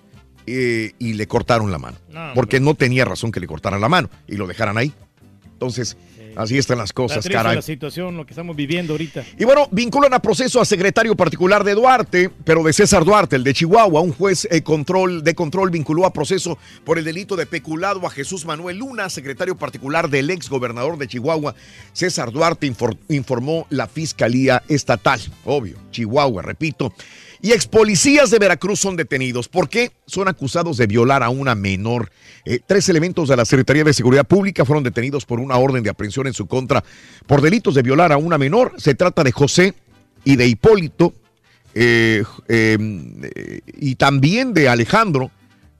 eh, y le cortaron la mano. No, porque no tenía razón que le cortaran la mano y lo dejaran ahí. Entonces, así están las cosas, caray. la situación, lo que estamos viviendo ahorita. Y bueno, vinculan a proceso a secretario particular de Duarte, pero de César Duarte, el de Chihuahua. Un juez eh, control, de control vinculó a proceso por el delito de peculado a Jesús Manuel Luna, secretario particular del ex gobernador de Chihuahua. César Duarte infor- informó la Fiscalía Estatal. Obvio, Chihuahua, repito. Y ex policías de Veracruz son detenidos. ¿Por qué? Son acusados de violar a una menor. Eh, tres elementos de la Secretaría de Seguridad Pública fueron detenidos por una orden de aprehensión en su contra por delitos de violar a una menor. Se trata de José y de Hipólito eh, eh, eh, y también de Alejandro.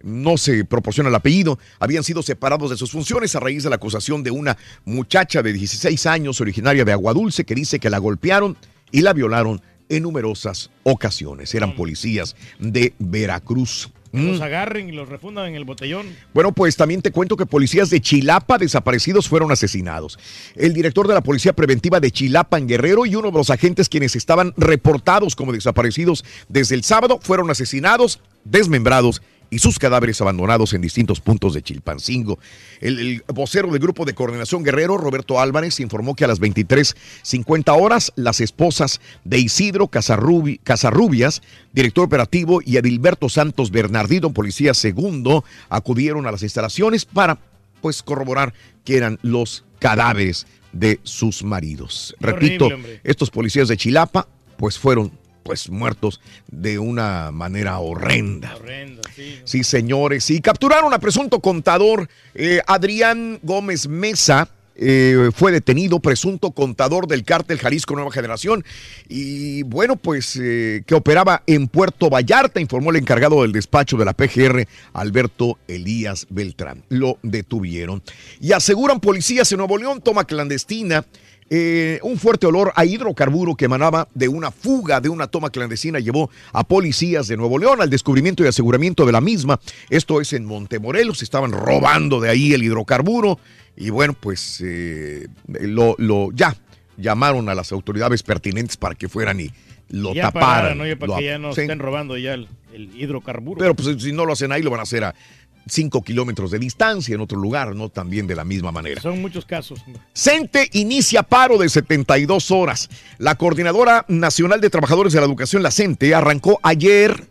No se proporciona el apellido. Habían sido separados de sus funciones a raíz de la acusación de una muchacha de 16 años originaria de Aguadulce que dice que la golpearon y la violaron en numerosas ocasiones. Eran policías de Veracruz. Que Mm. los agarren y los refundan en el botellón. Bueno, pues también te cuento que policías de Chilapa desaparecidos fueron asesinados. El director de la Policía Preventiva de Chilapa en Guerrero y uno de los agentes quienes estaban reportados como desaparecidos desde el sábado fueron asesinados, desmembrados y sus cadáveres abandonados en distintos puntos de Chilpancingo. El, el vocero del Grupo de Coordinación Guerrero, Roberto Álvarez, informó que a las 23.50 horas las esposas de Isidro Casarrubi- Casarrubias, director operativo, y Adilberto Santos Bernardino, policía segundo, acudieron a las instalaciones para pues corroborar que eran los cadáveres de sus maridos. Repito, horrible, estos policías de Chilapa pues fueron pues muertos de una manera horrenda. Horrendo, sí. Sí, señores. Y capturaron a presunto contador eh, Adrián Gómez Mesa. eh, fue detenido, presunto contador del cártel Jalisco Nueva Generación. Y bueno, pues eh, que operaba en Puerto Vallarta, informó el encargado del despacho de la PGR, Alberto Elías Beltrán. Lo detuvieron. Y aseguran policías en Nuevo León, toma clandestina. Eh, un fuerte olor a hidrocarburo que emanaba de una fuga de una toma clandestina llevó a policías de Nuevo León al descubrimiento y aseguramiento de la misma. Esto es en Montemorelos, estaban robando de ahí el hidrocarburo y bueno, pues eh, lo, lo ya llamaron a las autoridades pertinentes para que fueran y lo ya taparan. ¿no? Ya para lo que ya no sí. estén robando ya el, el hidrocarburo. Pero pues si no lo hacen ahí, lo van a hacer a 5 kilómetros de distancia en otro lugar, ¿no? También de la misma manera. Son muchos casos. CENTE inicia paro de 72 horas. La Coordinadora Nacional de Trabajadores de la Educación, la CENTE, arrancó ayer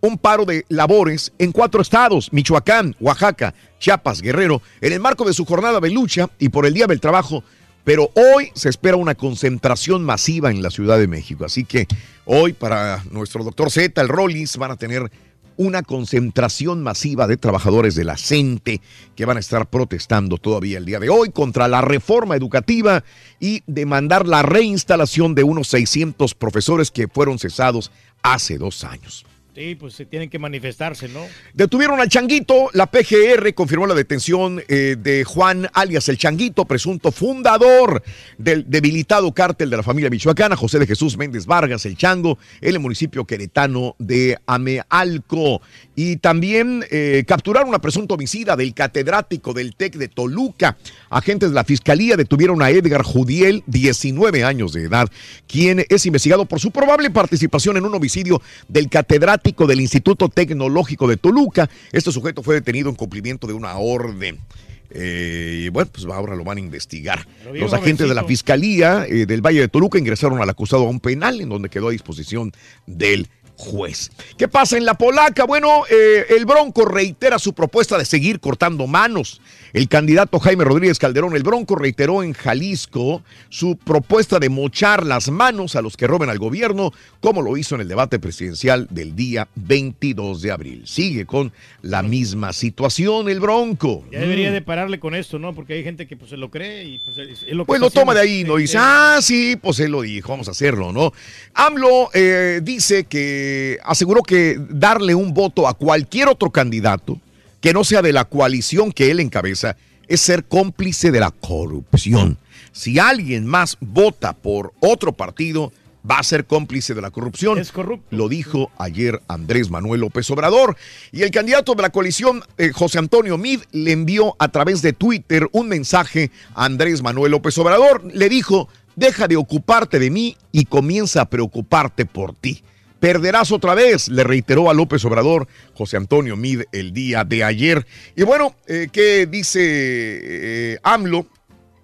un paro de labores en cuatro estados, Michoacán, Oaxaca, Chiapas, Guerrero, en el marco de su jornada de lucha y por el Día del Trabajo. Pero hoy se espera una concentración masiva en la Ciudad de México. Así que hoy para nuestro doctor Z, el Rollins, van a tener una concentración masiva de trabajadores de la CENTE que van a estar protestando todavía el día de hoy contra la reforma educativa y demandar la reinstalación de unos 600 profesores que fueron cesados hace dos años. Sí, pues se tienen que manifestarse, ¿no? Detuvieron al Changuito. La PGR confirmó la detención eh, de Juan alias el Changuito, presunto fundador del debilitado cártel de la familia michoacana, José de Jesús Méndez Vargas, el Chango, en el municipio queretano de Amealco. Y también eh, capturaron a presunto homicida del catedrático del TEC de Toluca. Agentes de la fiscalía detuvieron a Edgar Judiel, 19 años de edad, quien es investigado por su probable participación en un homicidio del catedrático del Instituto Tecnológico de Toluca. Este sujeto fue detenido en cumplimiento de una orden. Eh, y bueno, pues ahora lo van a investigar. Los agentes de la Fiscalía eh, del Valle de Toluca ingresaron al acusado a un penal en donde quedó a disposición del juez. ¿Qué pasa en la polaca? Bueno, eh, el Bronco reitera su propuesta de seguir cortando manos. El candidato Jaime Rodríguez Calderón, el Bronco, reiteró en Jalisco su propuesta de mochar las manos a los que roben al gobierno, como lo hizo en el debate presidencial del día 22 de abril. Sigue con la misma situación el Bronco. Ya debería Mm. de pararle con esto, ¿no? Porque hay gente que pues se lo cree y pues es, lo que Pues lo toma de ahí, ¿no? Dice, ah, sí, pues él lo dijo, vamos a hacerlo, ¿no? AMLO eh, dice que aseguró que darle un voto a cualquier otro candidato que no sea de la coalición que él encabeza es ser cómplice de la corrupción. Si alguien más vota por otro partido, va a ser cómplice de la corrupción. Es corrupto. Lo dijo ayer Andrés Manuel López Obrador. Y el candidato de la coalición, eh, José Antonio Mid, le envió a través de Twitter un mensaje a Andrés Manuel López Obrador. Le dijo, deja de ocuparte de mí y comienza a preocuparte por ti. Perderás otra vez, le reiteró a López Obrador José Antonio Mid el día de ayer. Y bueno, eh, ¿qué dice eh, AMLO?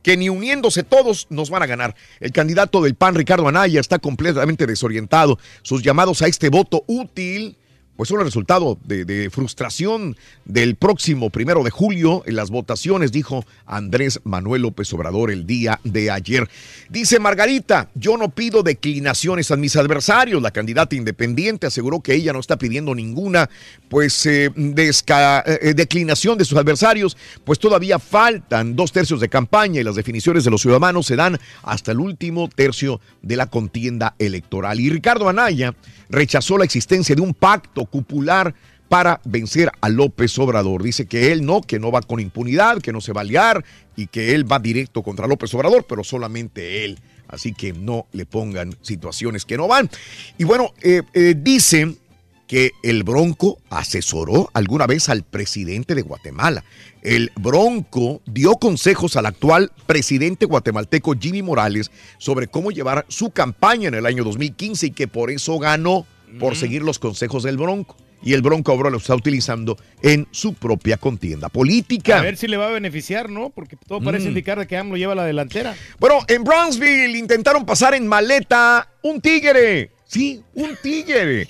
que ni uniéndose todos nos van a ganar. El candidato del PAN, Ricardo Anaya, está completamente desorientado. Sus llamados a este voto útil, pues son el resultado de, frustración del próximo primero de julio en las votaciones, dijo Andrés Manuel López Obrador el día de ayer. Dice Margarita, yo no pido declinaciones a mis adversarios. La candidata independiente aseguró que ella no está pidiendo ninguna pues eh, eh, declinación de sus adversarios, pues todavía faltan dos tercios de campaña y las definiciones de los ciudadanos se dan hasta el último tercio de la contienda electoral. Y Ricardo Anaya rechazó la existencia de un pacto cupular para vencer a López Obrador. Dice que él no, que no va con impunidad, que no se va a liar y que él va directo contra López Obrador, pero solamente él. Así que no le pongan situaciones que no van. Y bueno, eh, eh, dicen que el Bronco asesoró alguna vez al presidente de Guatemala. El Bronco dio consejos al actual presidente guatemalteco Jimmy Morales sobre cómo llevar su campaña en el año 2015 y que por eso ganó por seguir los consejos del Bronco. Y el Bronco ahora lo está utilizando en su propia contienda política. A ver si le va a beneficiar, ¿no? Porque todo parece Mm. indicar de que AMLO lleva la delantera. Bueno, en Brownsville intentaron pasar en maleta un tigre. Sí, un tigre.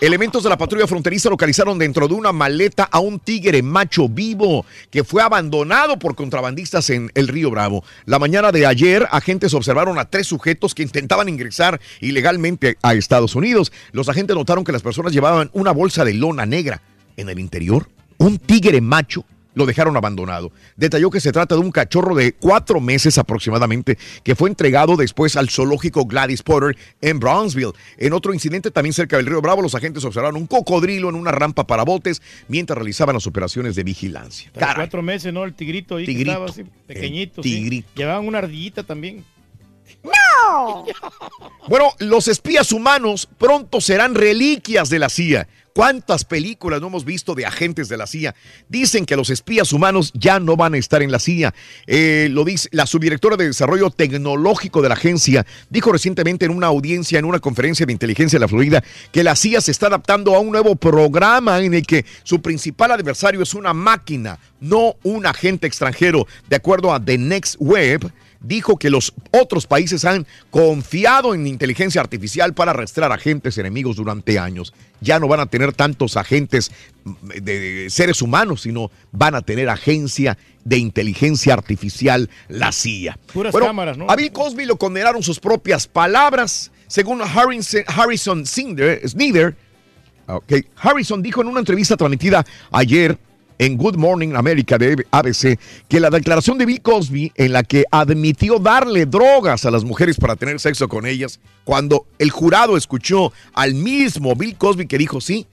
Elementos de la patrulla fronteriza localizaron dentro de una maleta a un tigre macho vivo que fue abandonado por contrabandistas en el Río Bravo. La mañana de ayer, agentes observaron a tres sujetos que intentaban ingresar ilegalmente a Estados Unidos. Los agentes notaron que las personas llevaban una bolsa de lona negra. En el interior, un tigre macho lo dejaron abandonado. Detalló que se trata de un cachorro de cuatro meses aproximadamente que fue entregado después al zoológico Gladys Potter en Brownsville. En otro incidente también cerca del río Bravo, los agentes observaron un cocodrilo en una rampa para botes mientras realizaban las operaciones de vigilancia. Cuatro meses, ¿no? El tigrito ahí que estaba así, pequeñito. sí. tigrito. Llevaban una ardillita también. ¡No! Bueno, los espías humanos pronto serán reliquias de la CIA. ¿Cuántas películas no hemos visto de agentes de la CIA? Dicen que los espías humanos ya no van a estar en la CIA. Eh, lo dice la subdirectora de Desarrollo Tecnológico de la agencia. Dijo recientemente en una audiencia, en una conferencia de inteligencia de la Florida, que la CIA se está adaptando a un nuevo programa en el que su principal adversario es una máquina, no un agente extranjero. De acuerdo a The Next Web, dijo que los otros países han confiado en inteligencia artificial para arrastrar agentes enemigos durante años. Ya no van a tener tantos agentes de seres humanos, sino van a tener agencia de inteligencia artificial, la CIA. Puras Bueno, cámaras, ¿no? A Bill Cosby lo condenaron sus propias palabras. Según Harrison, Harrison Snyder, ok, Harrison dijo en una entrevista transmitida ayer en Good Morning America de ABC que la declaración de Bill Cosby en la que admitió darle drogas a las mujeres para tener sexo con ellas, cuando el jurado escuchó al mismo Bill Cosby que dijo sí,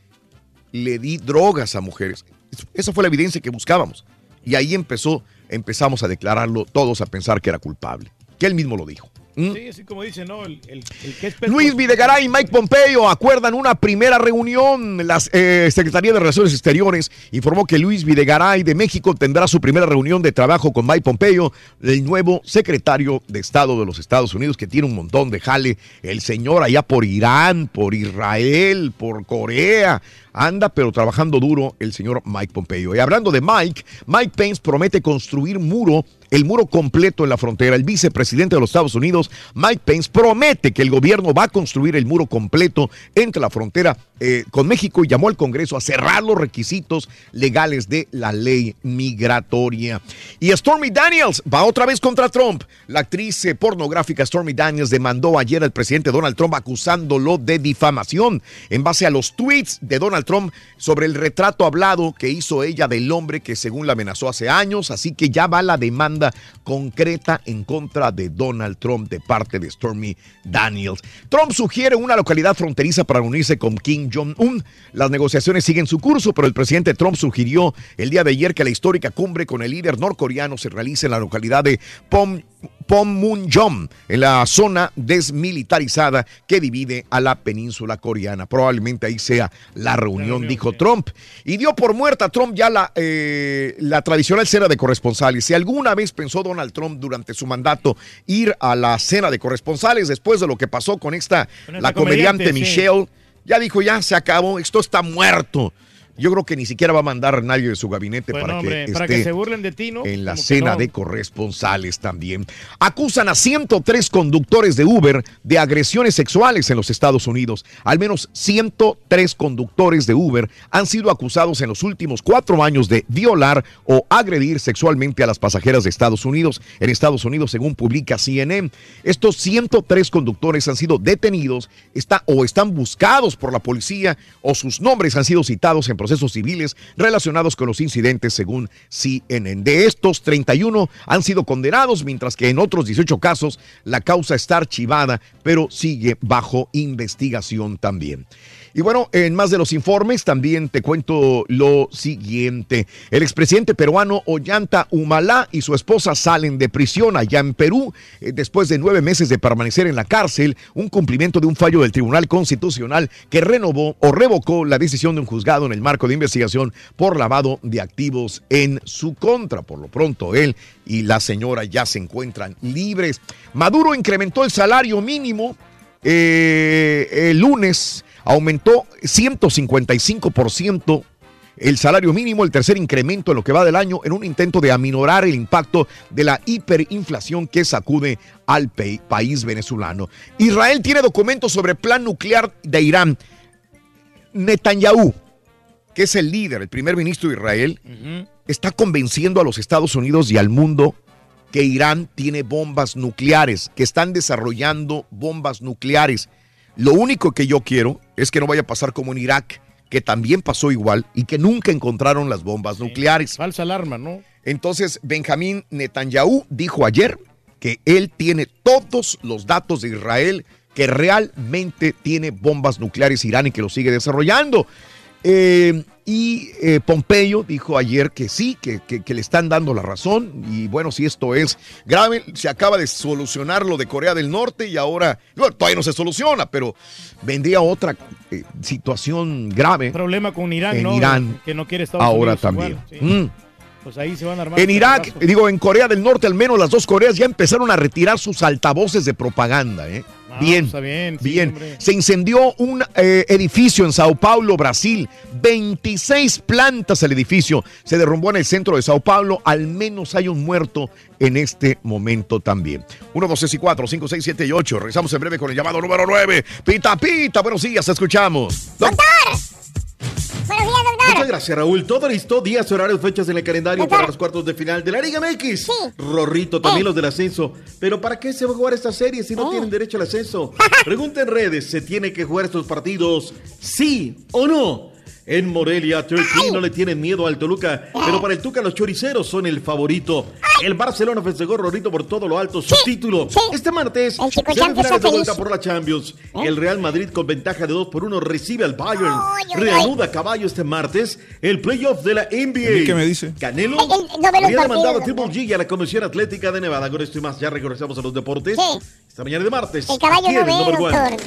le di drogas a mujeres. Esa fue la evidencia que buscábamos. Y ahí empezó, empezamos a declararlo todos a pensar que era culpable. Que él mismo lo dijo. ¿Mm? Sí, así como dice, ¿no? El, el- el que es Luis Videgaray y Mike Pompeo acuerdan una primera reunión. La Secretaría de Relaciones Exteriores informó que Luis Videgaray de México tendrá su primera reunión de trabajo con Mike Pompeo, el nuevo secretario de Estado de los Estados Unidos, que tiene un montón de jale. El señor allá por Irán, por Israel, por Corea. Anda, pero trabajando duro el señor Mike Pompeo. Y hablando de Mike, Mike Pence promete construir muro, el muro completo en la frontera. El vicepresidente de los Estados Unidos, Mike Pence, promete que el gobierno va a construir el muro completo entre la frontera eh, con México y llamó al Congreso a cerrar los requisitos legales de la ley migratoria. Y Stormy Daniels va otra vez contra Trump. La actriz eh, pornográfica Stormy Daniels demandó ayer al presidente Donald Trump acusándolo de difamación en base a los tweets de Donald Trump sobre el retrato hablado que hizo ella del hombre que según la amenazó hace años. Así que ya va la demanda concreta en contra de Donald Trump de parte de Stormy Daniels. Trump sugiere una localidad fronteriza para unirse con Kim Jong-un. Las negociaciones siguen su curso, pero el presidente Trump sugirió el día de ayer que la histórica cumbre con el líder norcoreano se realice en la localidad de Pom Panmunjom, en la zona desmilitarizada que divide a la península coreana. Probablemente ahí sea la reunión, dijo Trump. Y dio por muerta a Trump ya la, eh, la tradicional cena de corresponsales. Si alguna vez pensó Donald Trump durante su mandato ir a la cena de corresponsales después de lo que pasó con esta, Con esta la comediante, comediante, sí. Michelle, ya dijo, ya se acabó, esto está muerto. Yo creo que ni siquiera va a mandar a nadie de su gabinete Bueno, para, hombre, que para esté que se burlen de ti, ¿no? en la cena no. de corresponsales también. Acusan a 103 conductores de Uber de agresiones sexuales en los Estados Unidos. Al menos 103 conductores de Uber han sido acusados en los últimos cuatro años de violar o agredir sexualmente a las pasajeras de Estados Unidos. En Estados Unidos, según publica CNN, estos 103 conductores han sido detenidos está, o están buscados por la policía o sus nombres han sido citados en procesos civiles relacionados con los incidentes según CNN. De estos, 31 han sido condenados, mientras que en otros 18 casos la causa está archivada, pero sigue bajo investigación también. Y bueno, en más de los informes también te cuento lo siguiente. El expresidente peruano Ollanta Humala y su esposa salen de prisión allá en Perú eh, después de nueve meses de permanecer en la cárcel, un cumplimiento de un fallo del Tribunal Constitucional que renovó o revocó la decisión de un juzgado en el marco de investigación por lavado de activos en su contra. Por lo pronto, él y la señora ya se encuentran libres. Maduro incrementó el salario mínimo eh, el lunes aumentó 155% el salario mínimo, el tercer incremento en lo que va del año, en un intento de aminorar el impacto de la hiperinflación que sacude al país venezolano. Israel tiene documentos sobre plan nuclear de Irán. Netanyahu, que es el líder, el primer ministro de Israel, está convenciendo a los Estados Unidos y al mundo que Irán tiene bombas nucleares, que están desarrollando bombas nucleares. Lo único que yo quiero es que no vaya a pasar como en Irak, que también pasó igual y que nunca encontraron las bombas nucleares. Falsa alarma, ¿no? Entonces, Benjamín Netanyahu dijo ayer que él tiene todos los datos de Israel que realmente tiene bombas nucleares Irán y que lo sigue desarrollando. Eh, y eh, Pompeyo dijo ayer que sí, que, que- que le están dando la razón. Y bueno, si esto es grave, se acaba de solucionar lo de Corea del Norte y ahora, bueno, todavía no se soluciona, pero vendría otra eh, situación grave. Problema con Irán, en ¿no? Irán Que no quiere Estados ahora Unidos también. igual, sí. Mm. Pues ahí se van a armar. En Irak, digo, en Corea del Norte, al menos las dos Coreas ya empezaron a retirar sus altavoces de propaganda. ¿eh? Bien, está bien, sí, bien. hombre. Se incendió un eh, edificio en Sao Paulo, Brasil. 26 plantas el edificio. Se derrumbó en el centro de Sao Paulo. Al menos hay un muerto en este momento también. 1, 2, 3 y 4, 5, 6, 7 y 8. Regresamos en breve con el llamado número 9. Pita, pita. Buenos días, escuchamos. Buenos días, doctor. Muchas gracias, Raúl. Todo listo, días, horarios, fechas en el calendario Doctor. para los cuartos de final de la Liga MX. Rorrito, también los del ascenso. Pero ¿para qué se va a jugar esta serie si no tienen derecho al ascenso? (laughs) Pregunta en redes, ¿se tiene que jugar estos partidos? ¿Sí o no? En Morelia, Turkey no le tienen miedo al Toluca, pero para el Tuca los choriceros son el favorito. El Barcelona festejó Rorrito por todo lo alto su título. Este martes, chico semifinales de vuelta por la Champions. El Real Madrid con ventaja de 2 por 1 recibe al Bayern. Reanuda caballo este martes el playoff de la NBA. ¿A mí qué me dice? Canelo no había demandado a Triple G y a la Comisión Atlética de Nevada. Con esto y más, ya regresamos a los deportes. Sí. Esta mañana de martes. El caballo no ve.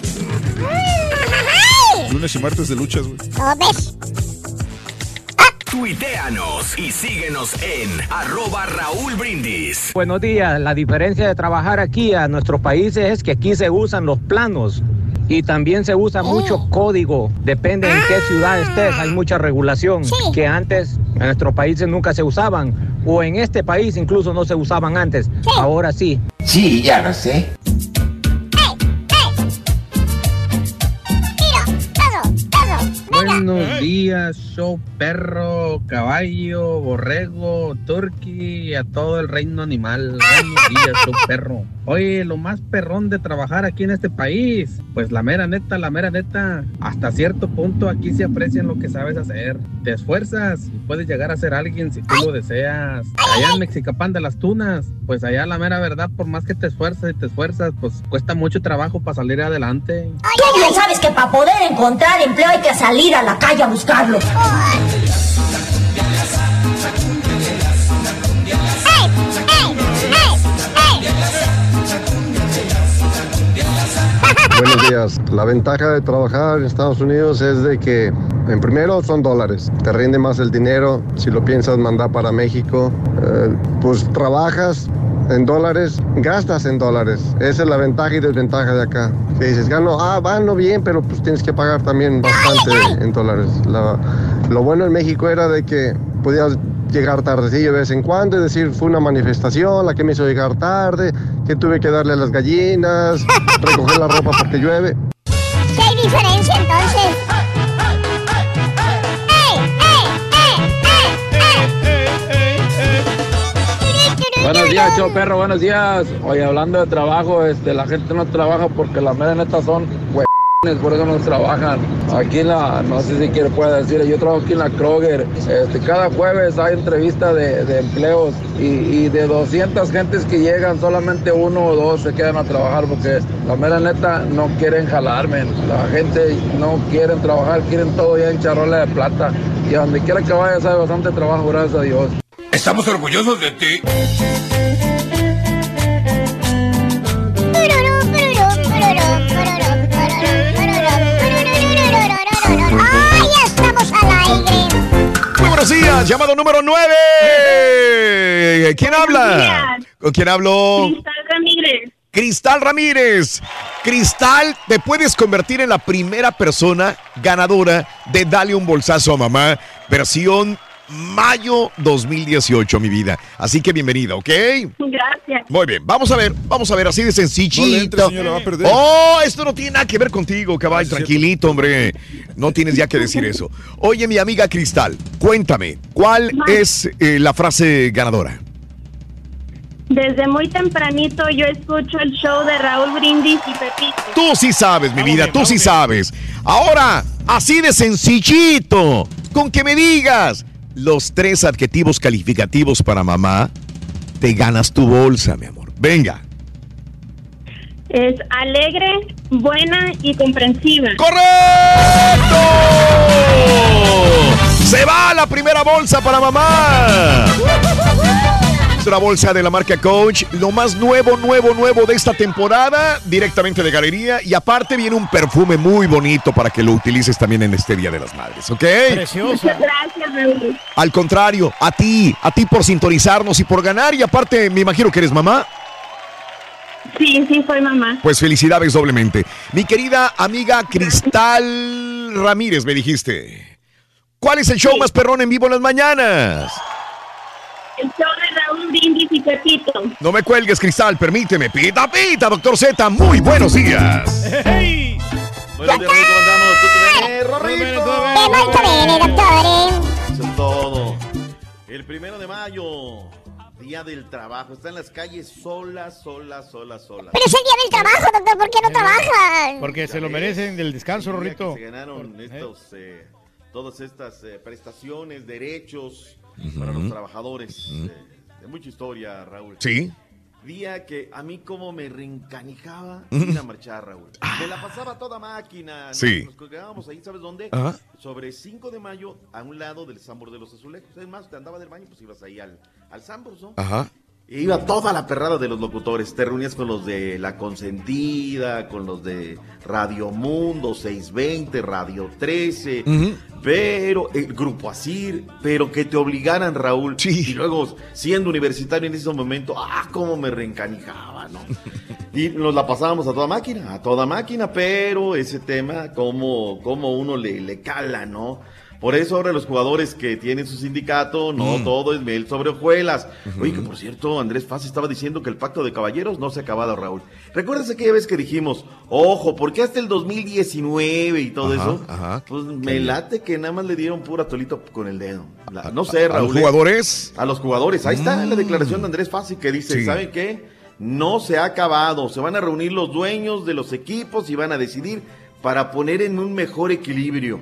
Lunes y martes de luchas, güey. No ves. Tuiteanos y síguenos en arroba Raúl Brindis. Buenos días. La diferencia de trabajar aquí a nuestros países es que aquí se usan los planos y también se usa mucho código. Depende en qué ciudad estés, hay mucha regulación que antes en nuestros países nunca se usaban o en este país incluso no se usaban antes. Ahora sí. Sí, ya lo sé. Buenos días, show perro, caballo, borrego, turkey, a todo el reino animal. Buenos días, show perro. Oye, lo más perrón de trabajar aquí en este país, pues la mera neta, la mera neta, hasta cierto punto aquí se aprecian lo que sabes hacer. Te esfuerzas y puedes llegar a ser alguien si tú lo deseas. Allá en Mexicapán de las Tunas, pues allá la mera verdad, por más que te esfuerzas y te esfuerzas, pues cuesta mucho trabajo para salir adelante. Tú bien sabes que para poder encontrar empleo hay que salir a la calle a buscarlo. Buenos días. La ventaja de trabajar en Estados Unidos es de que, en primero, son dólares. Te rinde más el dinero. Si lo piensas mandar para México, eh, pues trabajas en dólares, gastas en dólares. Esa es la ventaja y desventaja de acá. Que dices, gano, ah, gano bien, pero pues tienes que pagar también bastante en dólares. La- lo bueno en México era de que podías llegar tardecillo de vez en cuando y decir, fue una manifestación la que me hizo llegar tarde, que tuve que darle a las gallinas, recoger la ropa porque llueve. (laughs) ¿Qué hay diferencia entonces? Buenos días, show perro, buenos días. Oye, hablando de trabajo, este, la gente no trabaja porque la mera neta son huevones, por eso no trabajan. Aquí en la, no sé si quiere puede decir, yo trabajo aquí en la Kroger. Este, cada jueves hay entrevista de, de empleos y, y de 200 gentes que llegan, solamente uno o dos se quedan a trabajar porque la mera neta no quieren jalarme. La gente no quieren trabajar, quieren todo ya en charola de plata. Y a donde quiera que vayas hay bastante trabajo, gracias a Dios. Estamos orgullosos de ti. ¡Ay, ya estamos al aire! Muy buenos días, llamado número 9. ¿Quién habla? ¿Con quién hablo? Cristal Ramírez. Cristal Ramírez. Cristal, te puedes convertir en la primera persona ganadora de Dale un bolsazo a mamá, versión mayo 2018, mi vida. Así que bienvenida, ¿ok? Gracias. Muy bien, vamos a ver, vamos a ver, así de sencillito. No le entre, señora, va a perder. Oh, esto no tiene nada que ver contigo, caballo, tranquilito, hombre. No tienes ya que decir eso. Oye, mi amiga Cristal, cuéntame, ¿cuál es eh, la frase ganadora? Desde muy tempranito yo escucho el show de Raúl Brindis y Pepito. Tú sí sabes, mi vida, tú sí sabes. Ahora, así de sencillito, con que me digas los tres adjetivos calificativos para mamá, te ganas tu bolsa, mi amor. Venga. Es alegre, buena y comprensiva. ¡Correcto! Se va la primera bolsa para mamá. Es una bolsa de la marca Coach, lo más nuevo, nuevo, nuevo de esta temporada, directamente de galería. Y aparte viene un perfume muy bonito para que lo utilices también en este Día de las Madres, ¿ok? Muchas gracias, Raúl. Al contrario, a ti, a ti por sintonizarnos y por ganar. Y aparte, me imagino que eres mamá. Sí, sí, soy mamá. Pues felicidades doblemente. Mi querida amiga Cristal Ramírez, me dijiste. ¿Cuál es el show más perrón en vivo en las mañanas? El show Pepito. No me cuelgues, Cristal, permíteme. Pita, pita, doctor Z. Muy buenos días. Buenos días, Rorrito, andamos. ¿Tú es todo. El primero de mayo, día del trabajo. Está en las calles sola, sola, sola, sola. Pero es el día del trabajo, doctor. ¿Por qué no trabaja? Porque se lo merecen del descanso, Rorrito. Se ganaron estos, eh, todas estas eh, prestaciones, derechos para los trabajadores. eh, de mucha historia, Raúl. Sí. Día que a mí como me reencanijaba (laughs) ir a marchar, Raúl. Me la pasaba toda máquina. Nos- Sí. Nos colgábamos ahí, ¿sabes dónde? Ajá. Sobre 5 de mayo, a un lado del Sambor de los Azulejos. Es más, te andaba del baño, pues ibas ahí al, al Sambor, ¿no? Ajá. Iba toda la perrada de los locutores. Te reunías con los de La Consentida, con los de Radio Mundo, 620, Radio 13, pero el Grupo Asir, pero que te obligaran, Raúl. Y luego, siendo universitario en ese momento, ah, cómo me reencanijaba, ¿no? Y nos la pasábamos a toda máquina, a toda máquina, pero ese tema, cómo, cómo uno le, le cala, ¿no? Por eso ahora los jugadores que tienen su sindicato, no Mm. todo es mel sobre hojuelas. Oye, que por cierto, Andrés Faz estaba diciendo que el pacto de caballeros no se ha acabado, Raúl. ¿Recuerdas aquella vez que dijimos, ojo, porque hasta el 2019 y todo Ajá, eso? ajá. Pues me late que nada más le dieron pura tolito con el dedo. La- no sé, ¿A Raúl. los ¿eh? jugadores? A los jugadores. Ahí está la Mm. declaración de Andrés Fassi que dice, Sí. ¿saben qué? No se ha acabado. Se van a reunir los dueños de los equipos y van a decidir para poner en un mejor equilibrio.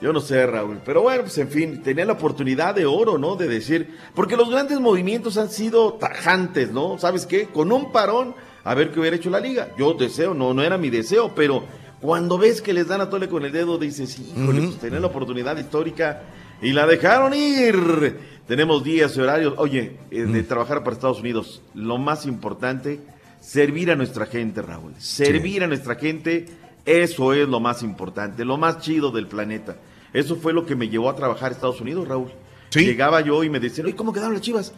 Yo no sé, Raúl. Pero bueno, pues en fin, tenía la oportunidad de oro, ¿no? De decir, porque los grandes movimientos han sido tajantes, ¿no? ¿Sabes qué? Con un parón, a ver qué hubiera hecho la liga. Yo deseo, no, no era mi deseo, pero cuando ves que les dan a tole con el dedo, dices, híjole, Ujú. pues tenía la oportunidad histórica y la dejaron ir. Tenemos días y horarios. Oye, eh, de trabajar para Estados Unidos, lo más importante, servir a nuestra gente, Raúl. Servir a nuestra gente, eso es lo más importante, lo más chido del planeta. Eso fue lo que me llevó a trabajar a Estados Unidos, Raúl. Llegaba yo y me decían, oye, ¿cómo quedaron las chivas?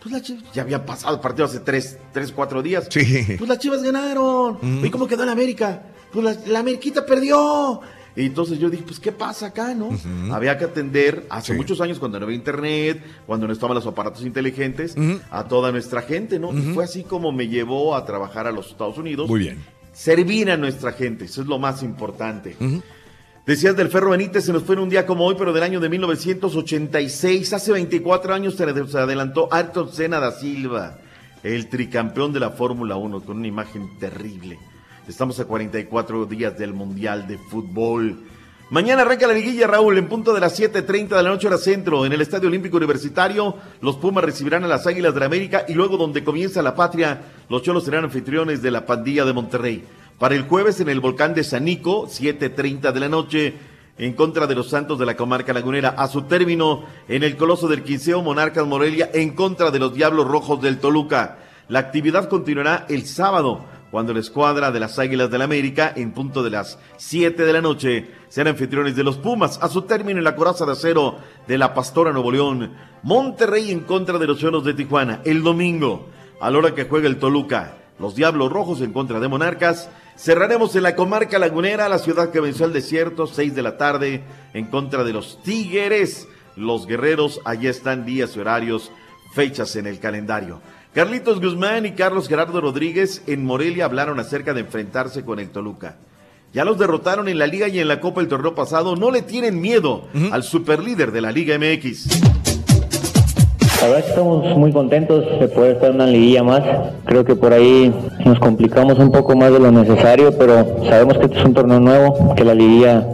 Pues las chivas, ya había pasado el partido hace tres, tres, cuatro días. Pues las chivas ganaron. ¿Y cómo quedó en América? Pues la, la Ameriquita perdió. Y entonces yo dije, pues, ¿qué pasa acá, no? Había que atender hace muchos años, cuando no había internet, cuando no estaban los aparatos inteligentes, a toda nuestra gente, ¿no? Y fue así como me llevó a trabajar a los Estados Unidos. Muy bien. Servir a nuestra gente, eso es lo más importante. Decías del Ferro Benítez, se nos fue en un día como hoy, pero del año de 1986, hace 24 años se ade- se adelantó Ayrton Senna da Silva, el tricampeón de la Fórmula 1, con una imagen terrible. Estamos a 44 días del Mundial de Fútbol. Mañana arranca la liguilla, Raúl, en punto de las 7.30 de la noche hora centro, en el Estadio Olímpico Universitario. Los Pumas recibirán a las Águilas de la América y luego donde comienza la patria, los Cholos serán anfitriones de la pandilla de Monterrey. Para el jueves en el volcán de Sanico, 7.30 de la noche, en contra de los Santos de la comarca lagunera. A su término, en el Coloso del Quinceo, Monarcas Morelia, en contra de los Diablos Rojos del Toluca. La actividad continuará el sábado, cuando la escuadra de las Águilas del América, en punto de las 7 de la noche, sean anfitriones de los Pumas. A su término, en la coraza de acero de la Pastora Nuevo León, Monterrey en contra de los Cholos de Tijuana. El domingo, a la hora que juega el Toluca, los Diablos Rojos en contra de Monarcas. Cerraremos en la comarca lagunera, la ciudad que venció al desierto, 6 de la tarde, en contra de los Tigres. Los guerreros, allí están días y horarios, fechas en el calendario. Carlitos Guzmán y Carlos Gerardo Rodríguez en Morelia hablaron acerca de enfrentarse con el Toluca. Ya los derrotaron en la liga y en la copa el torneo pasado. No le tienen miedo al superlíder de la Liga MX. La que estamos muy contentos de poder estar en una liguilla más. Creo que por ahí nos complicamos un poco más de lo necesario, pero sabemos que este es un torneo nuevo, que la liguilla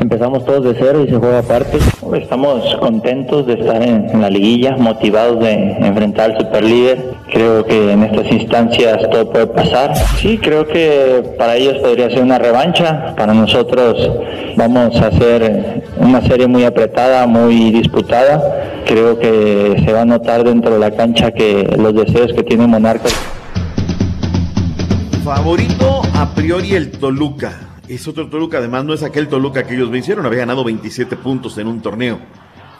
empezamos todos de cero y se juega aparte. Estamos contentos de estar en, en la liguilla, motivados de enfrentar al superlíder. Creo que en estas instancias todo puede pasar. Sí, creo que para ellos podría ser una revancha. Para nosotros vamos a hacer una serie muy apretada, muy disputada. Creo que se va a notar dentro de la cancha que los deseos que tiene Monarcas. Favorito a priori el Toluca. Es otro Toluca, además no es aquel Toluca que ellos vencieron, había ganado 27 puntos en un torneo.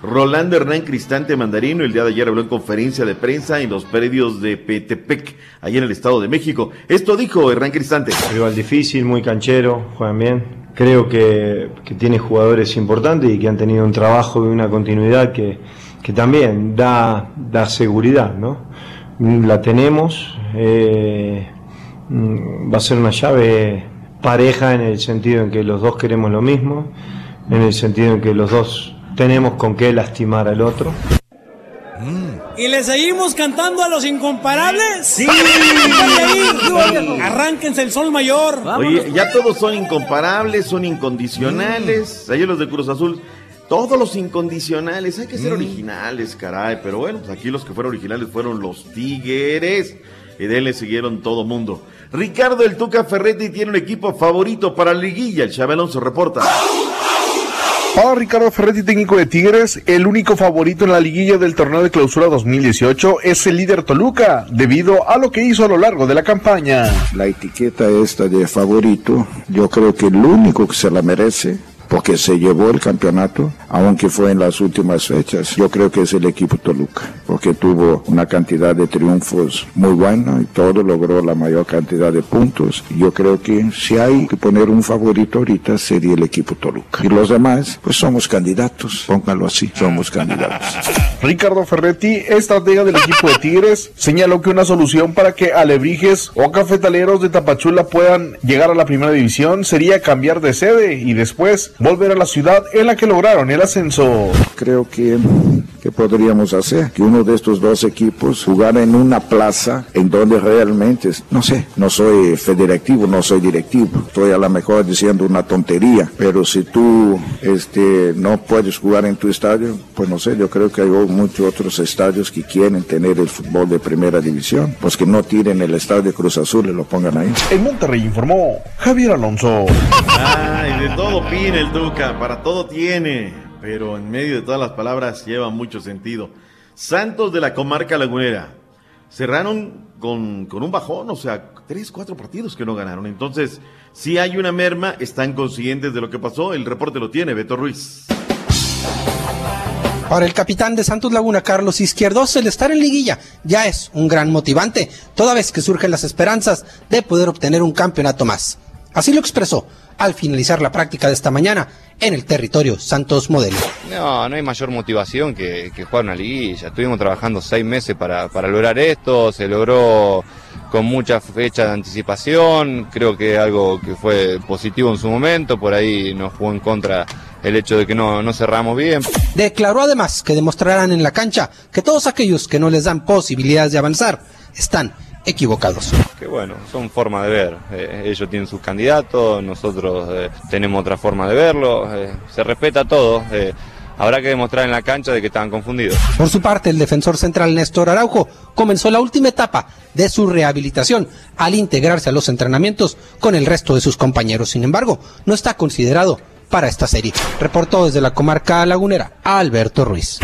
Rolando Hernán Cristante Mandarino el día de ayer habló en conferencia de prensa en los predios de Petepec, allá en el Estado de México. Esto dijo Hernán Cristante. Rival difícil, muy canchero, juegan bien. Creo que, que tiene jugadores importantes y que han tenido un trabajo y una continuidad que, que también da, da seguridad, ¿no? La tenemos, eh, mm, va a ser una llave pareja en el sentido en que los dos queremos lo mismo, en el sentido en que los dos tenemos con qué lastimar al otro. ¿Y le seguimos cantando a los incomparables? Sí. Arránquense el sol mayor. Oye, ya todos son incomparables, son incondicionales. Ayer los de Cruz Azul, todos los incondicionales, hay que ser Mm. originales, caray. Pero bueno, pues aquí los que fueron originales fueron los Tigres. Y de él le siguieron todo mundo. Ricardo El Tuca Ferretti tiene un equipo favorito para la liguilla. El Chávez Alonso reporta. Para Ricardo Ferretti, técnico de Tigres, el único favorito en la liguilla del torneo de clausura 2018 es el líder Toluca, debido a lo que hizo a lo largo de la campaña. La etiqueta esta de favorito, yo creo que el único que se la merece, porque se llevó el campeonato, aunque fue en las últimas fechas, yo creo que es el equipo Toluca, porque tuvo una cantidad de triunfos muy buena y todo logró la mayor cantidad de puntos. Yo creo que si hay que poner un favorito ahorita sería el equipo Toluca. Y los demás, pues somos candidatos, póngalo así, somos candidatos. (laughs) Ricardo Ferretti, estratega del equipo de Tigres, señaló que una solución para que alebrijes o cafetaleros de Tapachula puedan llegar a la primera división sería cambiar de sede y después volver a la ciudad en la que lograron el ascenso. Creo que, que podríamos hacer que uno de estos dos equipos jugara en una plaza en donde realmente, no sé, no soy federativo, no soy directivo, estoy a lo mejor diciendo una tontería, pero si tú este, no puedes jugar en tu estadio, pues no sé, yo creo que hay muchos otros estadios que quieren tener el fútbol de primera división, pues que no tiren el estadio Cruz Azul y lo pongan ahí. En Monterrey informó Javier Alonso. Ay, de todo opina el Tuca, para todo tiene, pero en medio de todas las palabras lleva mucho sentido. Santos de la comarca lagunera cerraron con, con un bajón, o sea, tres, cuatro partidos que no ganaron. Entonces, si hay una merma, están conscientes de lo que pasó. El reporte lo tiene Beto Ruiz. Para el capitán de Santos Laguna, Carlos Izquierdos, el estar en liguilla ya es un gran motivante, toda vez que surgen las esperanzas de poder obtener un campeonato más. Así lo expresó al finalizar la práctica de esta mañana en el territorio Santos Modelo. No, no hay mayor motivación que, que jugar una liguilla. Estuvimos trabajando seis meses para, para lograr esto, se logró con mucha fecha de anticipación, creo que algo que fue positivo en su momento, por ahí nos jugó en contra el hecho de que no, no cerramos bien. Declaró además que demostrarán en la cancha que todos aquellos que no les dan posibilidades de avanzar están equivocados. Que bueno, son formas de ver. Eh, ellos tienen sus candidatos, nosotros eh, tenemos otra forma de verlo. eh, se respeta todo. habrá que demostrar en la cancha de que estaban confundidos. Por su parte, el defensor central Néstor Araujo comenzó la última etapa de su rehabilitación al integrarse a los entrenamientos con el resto de sus compañeros. Sin embargo, no está considerado para esta serie. Reportó desde la comarca lagunera Alberto Ruiz.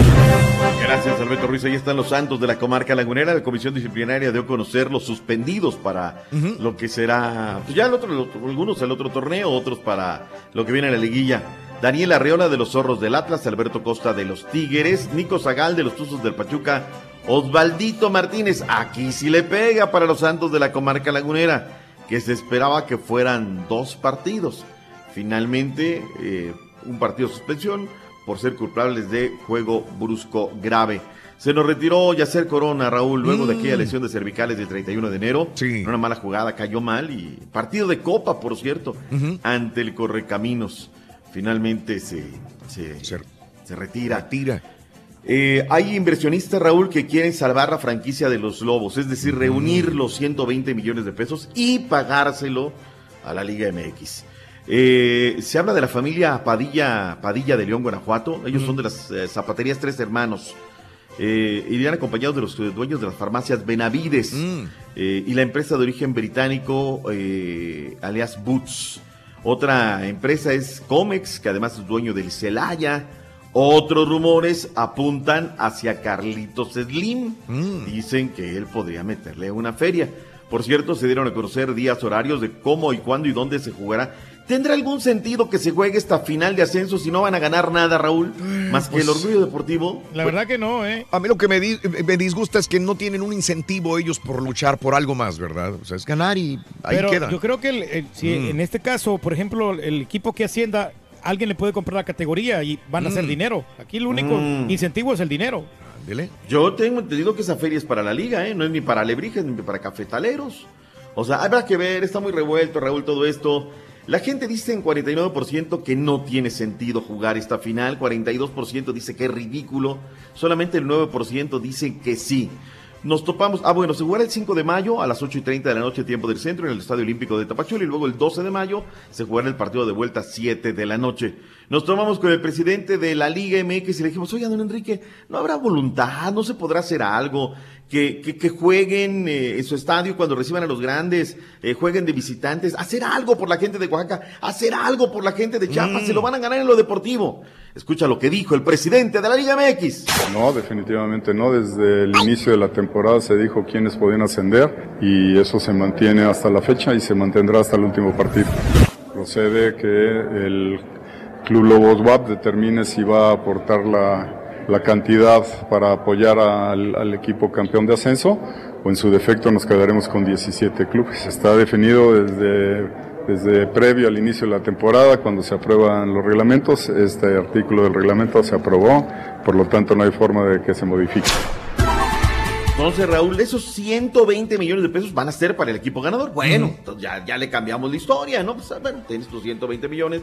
Gracias, Alberto Ruiz. Ahí están los santos de la comarca lagunera. La comisión disciplinaria dio a conocer los suspendidos para lo que será, pues ya el otro, el otro- algunos el otro torneo, otros para lo que viene en la liguilla. Daniel Arreola de los Zorros del Atlas, Alberto Costa de los Tigres, Nico Zagal de los Tuzos del Pachuca, Osvaldito Martínez, aquí sí le pega para los santos de la comarca lagunera, que se esperaba que fueran dos partidos. Finalmente, eh, un partido de suspensión por ser culpables de juego brusco grave. Se nos retiró Yacer Corona, Raúl, luego de aquella lesión de cervicales del 31 de enero. En Una mala jugada, cayó mal y partido de copa, por cierto, ante el Correcaminos. Finalmente se, se, se retira. Eh, hay inversionistas, Raúl, que quieren salvar la franquicia de los Lobos, es decir, reunir los 120 millones de pesos y pagárselo a la Liga MX. Eh, se habla de la familia Padilla, Padilla de León, Guanajuato. Ellos son de las eh, zapaterías Tres Hermanos. Eh, irían acompañados de los dueños de las farmacias Benavides eh, y la empresa de origen británico alias Boots. Otra empresa es Comex, que además es dueño del Celaya. Otros rumores apuntan hacia Carlitos Slim. Dicen que él podría meterle una feria. Por cierto, se dieron a conocer días horarios de cómo y cuándo y dónde se jugará ¿Tendrá algún sentido que se juegue esta final de ascenso si no van a ganar nada, Raúl? Más que el Pues- orgullo deportivo. La verdad que no, ¿eh? A mí lo que me, di- me disgusta es que no tienen un incentivo ellos por luchar por algo más, ¿verdad? O sea, es ganar y ahí Pero queda. yo creo que el- el- si Mm. en este caso, por ejemplo, el equipo que Hacienda, alguien le puede comprar la categoría y van a hacer Mm. dinero. Aquí el único Mm. incentivo es el dinero. Yo tengo entendido que esa feria es para la liga, ¿eh? No es ni para alebrijes ni para cafetaleros. O sea, habrá que ver, está muy revuelto, Raúl, todo esto. La gente dice en 49% que no tiene sentido jugar esta final, 42% dice que es ridículo, solamente el 9% dice que sí. Nos topamos, ah bueno, se jugará el 5 de mayo a las 8 y 30 de la noche, tiempo del centro, en el Estadio Olímpico de Tapachula, y luego el 12 de mayo se jugará el partido de vuelta a 7 de la noche. Nos tomamos con el presidente de la Liga MX y le dijimos, oiga, don Enrique, ¿no habrá voluntad? ¿No se podrá hacer algo? Que, que, que jueguen eh, en su estadio cuando reciban a los grandes, eh, jueguen de visitantes, hacer algo por la gente de Oaxaca, hacer algo por la gente de Chiapas, Mm. se lo van a ganar en lo deportivo. Escucha lo que dijo el presidente de la Liga MX. No, definitivamente no. Desde el inicio de la temporada se dijo quiénes podían ascender y eso se mantiene hasta la fecha y se mantendrá hasta el último partido. Procede que el Club Lobos WAP determine si va a aportar la, la cantidad para apoyar al, al equipo campeón de ascenso o en su defecto nos quedaremos con 17 clubes. Está definido desde, desde previo al inicio de la temporada, cuando se aprueban los reglamentos. Este artículo del reglamento se aprobó, por lo tanto no hay forma de que se modifique. Entonces, Raúl, esos 120 millones de pesos van a ser para el equipo ganador. Bueno, ya, ya le cambiamos la historia, ¿no? Pues, bueno, tienes tus 120 millones.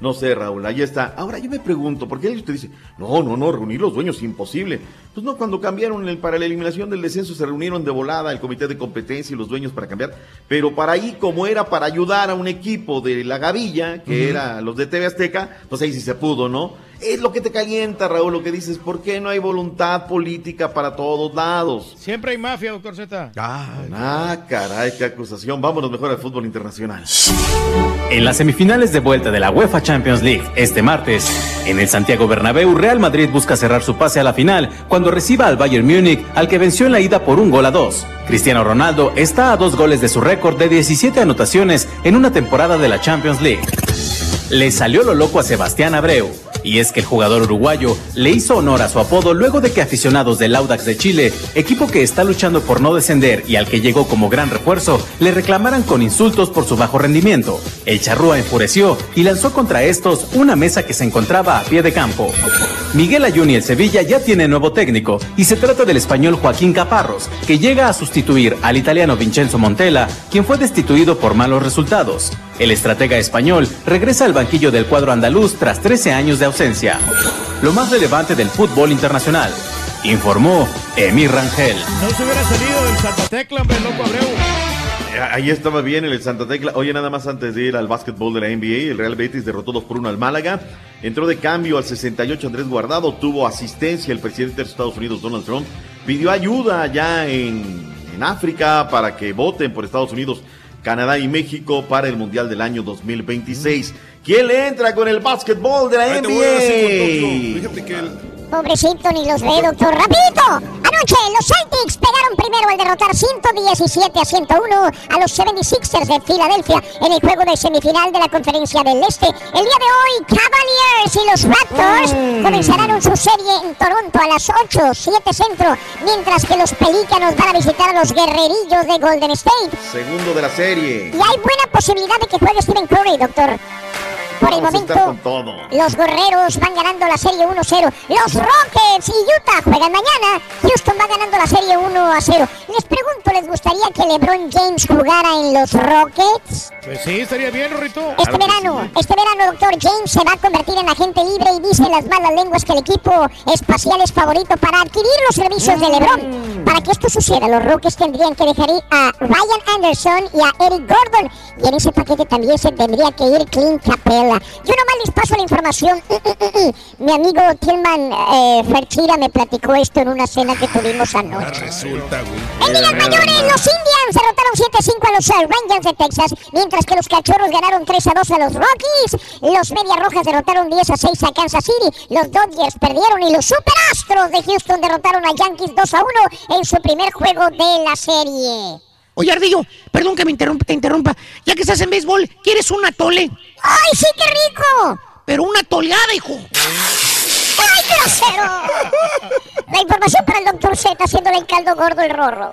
No sé, Raúl, ahí está. Ahora yo me pregunto, ¿por qué usted dice, no, no, no, reunir los dueños, imposible? Pues no, cuando cambiaron el, para la eliminación del descenso se reunieron de volada el comité de competencia y los dueños para cambiar. Pero para ahí, como era para ayudar a un equipo de la Gavilla, que era los de TV Azteca, pues ahí sí se pudo, ¿no? Es lo que te calienta, Raúl, lo que dices, ¿por qué no hay voluntad política para todos lados? Siempre hay mafia, doctor Z. Ah, caray, qué acusación. Vámonos mejor al fútbol internacional. En las semifinales de vuelta de la UEFA Champions League este martes, en el Santiago Bernabéu, Real Madrid busca cerrar su pase a la final cuando reciba al Bayern Múnich, al que venció en la ida por un gol a dos. Cristiano Ronaldo está a dos goles de su récord de 17 anotaciones en una temporada de la Champions League. Le salió lo loco a Sebastián Abreu. Y es que el jugador uruguayo le hizo honor a su apodo luego de que aficionados del Audax de Chile, equipo que está luchando por no descender y al que llegó como gran refuerzo, le reclamaran con insultos por su bajo rendimiento. El charrúa enfureció y lanzó contra estos una mesa que se encontraba a pie de campo. Miguel Ayun y el Sevilla ya tiene nuevo técnico y se trata del español Joaquín Caparros, que llega a sustituir al italiano Vincenzo Montella, quien fue destituido por malos resultados. El estratega español regresa al banquillo del cuadro andaluz tras 13 años de ausencia. Lo más relevante del fútbol internacional, informó Emir Rangel. No se hubiera salido del Santa Tecla, hombre, loco Abreu. Eh, Ahí estaba bien el Santa Tecla. Oye, nada más antes de ir al básquetbol de la NBA, el Real Betis derrotó 2 por 1 al Málaga. Entró de cambio al 68 Andrés Guardado, tuvo asistencia el presidente de los Estados Unidos, Donald Trump. Pidió ayuda allá en, en África para que voten por Estados Unidos, Canadá y México para el Mundial del año 2026. ¿Quién le entra con el básquetbol de la Ahí NBA? Fíjate que el, Pobrecito, ni los ve, doctor. ¡Rapidito! Anoche, los Celtics pegaron primero al derrotar 117 a 101 a los 76ers de Filadelfia en el juego de semifinal de la Conferencia del Este. El día de hoy, Cavaliers y los Raptors comenzaron su serie en Toronto a las 8, 7 centro, mientras que los Pelícanos van a visitar a los Guerrerillos de Golden State. Segundo de la serie. Y hay buena posibilidad de que juegue Stephen Curry, doctor. Por el Vamos momento, los Guerreros van ganando la serie 1-0. Los Rockets y Utah juegan mañana. Houston va ganando la serie 1-0. Les pregunto, ¿les gustaría que LeBron James jugara en los Rockets? Pues sí, estaría bien, Rorito. Este verano, este verano, doctor James se va a convertir en agente libre y dice las malas lenguas que el equipo espacial es favorito para adquirir los servicios de LeBron. Para que esto suceda, los Rockets tendrían que dejar ir a Ryan Anderson y a Eric Gordon. Y en ese paquete también se tendría que ir Clint Capella. Yo nomás les paso la información. Mi amigo Tillman eh, Ferchira me platicó esto en una cena que tuvimos anoche. Resulta, güey. En ligas mayores, los Indians derrotaron 7-5 a los Rangers de Texas, mientras que los Cachorros ganaron 3-2 a los Rockies. Los Medias Rojas derrotaron 10-6 a Kansas City. Los Dodgers perdieron y los Superastros de Houston derrotaron a Yankees 2-1 en su primer juego de la serie. Oye, Ardillo, perdón que me interrumpa, te interrumpa. Ya que estás en béisbol, ¿quieres un atole? ¡Ay, sí, qué rico! Pero una toleada, hijo. ¡Ay, grosero! La información para el doctor Z haciéndole el caldo gordo el rorro.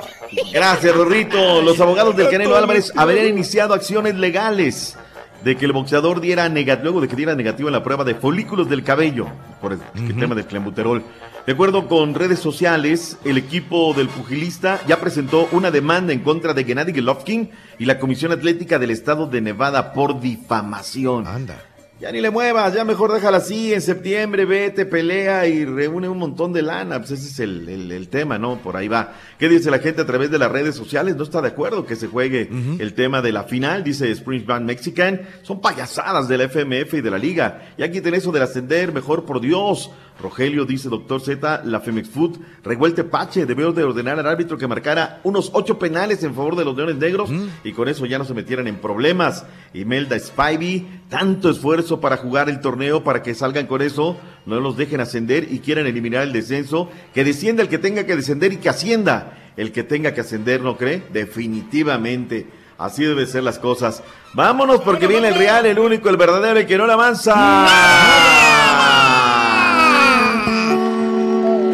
Gracias, Rorrito. Los abogados del Canelo Álvarez habrían iniciado acciones legales de que el boxeador diera negativo, luego de que diera negativo en la prueba de folículos del cabello, por el, el tema del clenbuterol. De acuerdo con redes sociales, el equipo del pugilista ya presentó una demanda en contra de Gennady Golovkin y la Comisión Atlética del Estado de Nevada por difamación. Anda. Ya ni le muevas, ya mejor déjala así, en septiembre vete, pelea y reúne un montón de lana, pues ese es el, el- el tema, ¿no? Por ahí va. ¿Qué dice la gente a través de las redes sociales? No está de acuerdo que se juegue el tema de la final, dice Springs Band Mexican. Son payasadas de la FMF y de la liga. Y aquí tenés eso del ascender, mejor por Dios. Rogelio dice, doctor Z, la Femex Food revuelte Pache, debió de ordenar al árbitro que marcara unos ocho penales en favor de los Leones Negros y con eso ya no se metieran en problemas. Imelda Spivey, tanto esfuerzo para jugar el torneo para que salgan con eso, no los dejen ascender y quieran eliminar el descenso, que descienda el que tenga que descender y que ascienda el que tenga que ascender, ¿no cree? Definitivamente. Así deben ser las cosas. Vámonos porque viene el real, el único, el verdadero y que no la avanza.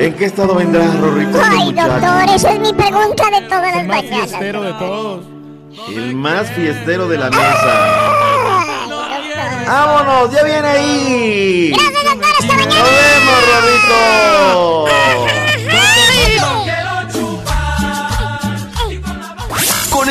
¿En qué estado vendrá, Rorrito? este Ay, doctor, esa es mi pregunta de todas las mañanas. de todos. El más fiestero de la mesa. ¡Vámonos! ¡Ya viene ahí! Gracias, doctor, hasta mañana. ¡Nos vemos, Rorrito!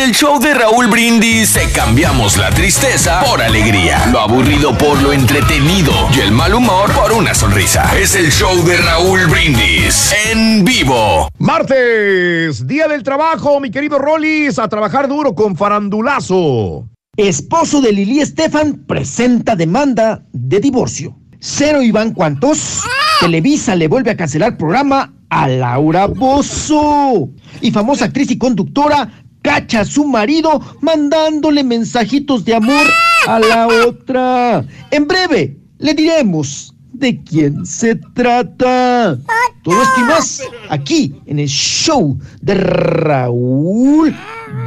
El show de Raúl Brindis te cambiamos la tristeza por alegría, lo aburrido por lo entretenido y el mal humor por una sonrisa. Es el show de Raúl Brindis en vivo. Martes, día del trabajo, mi querido Rollis, a trabajar duro con farandulazo. Esposo de Lili Estefan presenta demanda de divorcio. Cero Iván Cuantos. Televisa le vuelve a cancelar programa a Laura Bozo. Y famosa actriz y conductora cacha a su marido mandándole mensajitos de amor a la otra. En breve le diremos de quién se trata. Todo esto y más aquí en el show de Raúl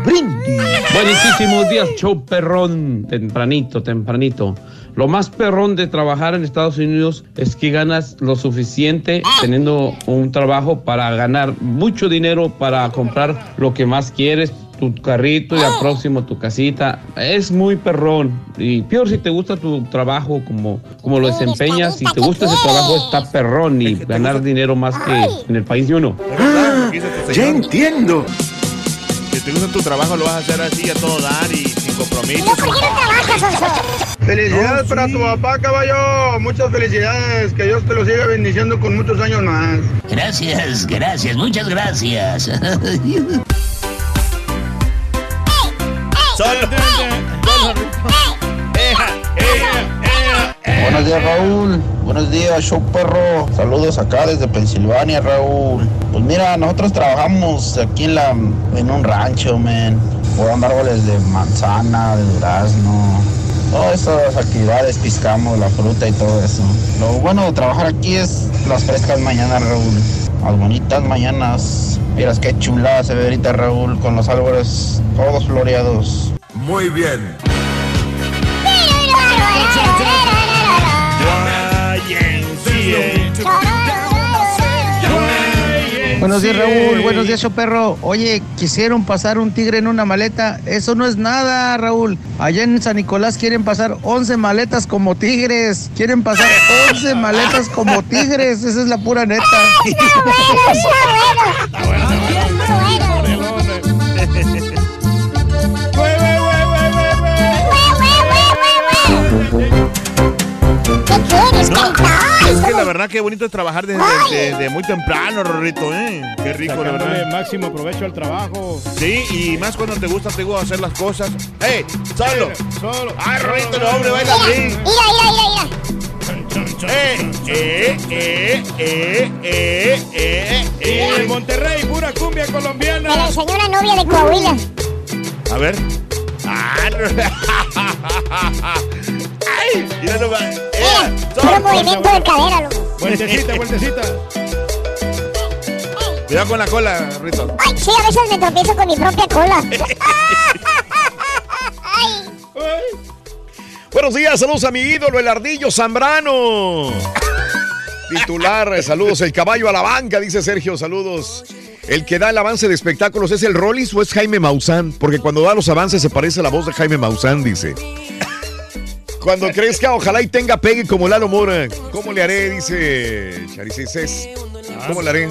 Brindis. Buenísimos días, show perrón, tempranito, tempranito. Lo más perrón de trabajar en Estados Unidos es que ganas lo suficiente teniendo un trabajo para ganar mucho dinero para comprar lo que más quieres, tu carrito y al próximo tu casita. Es muy perrón. Y peor si te gusta tu trabajo como, como lo desempeñas, si te gusta ese trabajo está perrón y ganar dinero más que en el país de uno. ya entiendo. Si te gusta tu trabajo, lo vas a hacer así a todo dar y sin compromiso. ¿Por qué no trabajas, Sonso? Felicidades para tu papá, caballo. Muchas felicidades. Que Dios te lo siga bendiciendo con muchos años más. Gracias, gracias, muchas gracias. Buenos días, Raúl. Buenos días, show perro. Saludos acá desde Pensilvania, Raúl. Pues mira, nosotros trabajamos aquí en la en un rancho, men. Podando árboles de manzana, de durazno. Todas esas actividades, piscamos la fruta y todo eso. Lo bueno de trabajar aquí es las frescas mañanas, Raúl. Las bonitas mañanas. Miras qué chula se ve ahorita, Raúl, con los árboles todos floreados. Muy bien. Buenos días, Raúl. Buenos días, show perro. Oye, quisieron pasar un tigre en una maleta. Eso no es nada, Raúl. Allá en San Nicolás quieren pasar 11 maletas como tigres. Quieren pasar 11 maletas como tigres. Esa es la pura neta. ¿Qué quieres, Es que la verdad que bonito es trabajar desde, desde muy temprano, Rorrito, ¿eh? Qué rico, la Sacándole verdad. máximo provecho al trabajo. Sí, y más cuando te gusta, te gusta hacer las cosas. ¡Ey! ¡Solo! Solo. ¡Ay, Rorrito, no, hombre, baila así! Mira, mira, mira, ¡Eh! ¡Eh! ¡Eh! ¡Eh! ¡Eh! ¡Eh! En. Monterrey, pura cumbia colombiana. Me la enseñó una novia de Coahuila. A ver. ¡Ah! no. (laughs) ¡Ay! Mira nomás. ¡Eh! Puro movimiento de cadera, loco. Vueltecita, vueltecita. Cuidado con la cola, Rito. Ay, sí, a veces me tropiezo con mi propia cola. (laughs) Buenos días, saludos a mi ídolo, el ardillo Zambrano. Titular, eh, saludos, el caballo a la banca, dice Sergio, saludos. El que da el avance de espectáculos es el Rollis o es Jaime Maussan, porque cuando da los avances se parece a la voz de Jaime Maussan, dice. Cuando crezca, ojalá y tenga pegue como Lalo Mora. ¿Cómo le haré? Dice Charices. ¿Cómo le haré?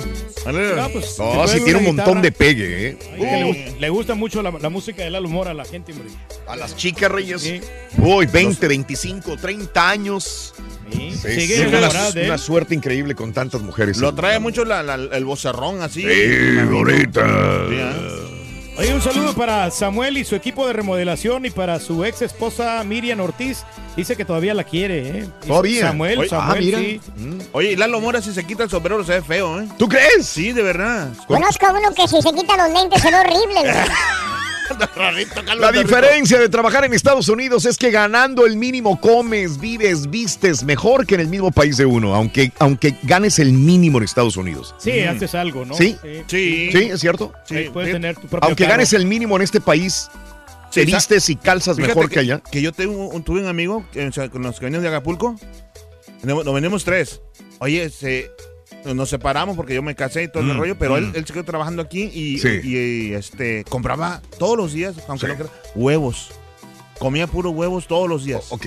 Ah, pues, No, si tiene un montón guitarra. de pegue, ¿eh? Ay, le, gu- le gusta mucho la, la música de Lalo Mora a la gente, hombre. A las chicas, Reyes. Uy, 20, 25, 30 años. Sí, Sigue sí, una, una suerte increíble con tantas mujeres. Lo trae mucho la- la- el vocerrón así. Sí, ahorita. Sí, ¿ah? Oye, un saludo para Samuel y su equipo de remodelación y para su ex esposa Miriam Ortiz. Dice que todavía la quiere, ¿eh? Dice Samuel, Oye, Samuel, ah, mira. sí. Oye, Lalo Mora si se quita el sombrero se ve feo, ¿eh? ¿Tú crees? Sí, de verdad. Conozco a uno que si se quita los lentes se ve horrible. (laughs) La diferencia de trabajar en Estados Unidos es que ganando el mínimo comes, vives, vistes mejor que en el mismo país de uno, aunque, aunque ganes el mínimo en Estados Unidos. Sí, haces algo, ¿no? ¿Sí? Sí. Sí, es cierto. Ahí puedes tener tu propio Aunque carro. ganes el mínimo en este país, te Sí, vistes y calzas Fíjate mejor que, allá. Que yo tengo un, tuve un amigo que, o sea, con los que veníamos de Acapulco. Nos nos venimos tres. Oye, se, nos separamos porque yo me casé y todo el Mm, rollo, pero él, mm. él siguió trabajando aquí y, Sí. y, y, este compraba todos los días, aunque no crea, huevos. Comía puros huevos todos los días. Ok.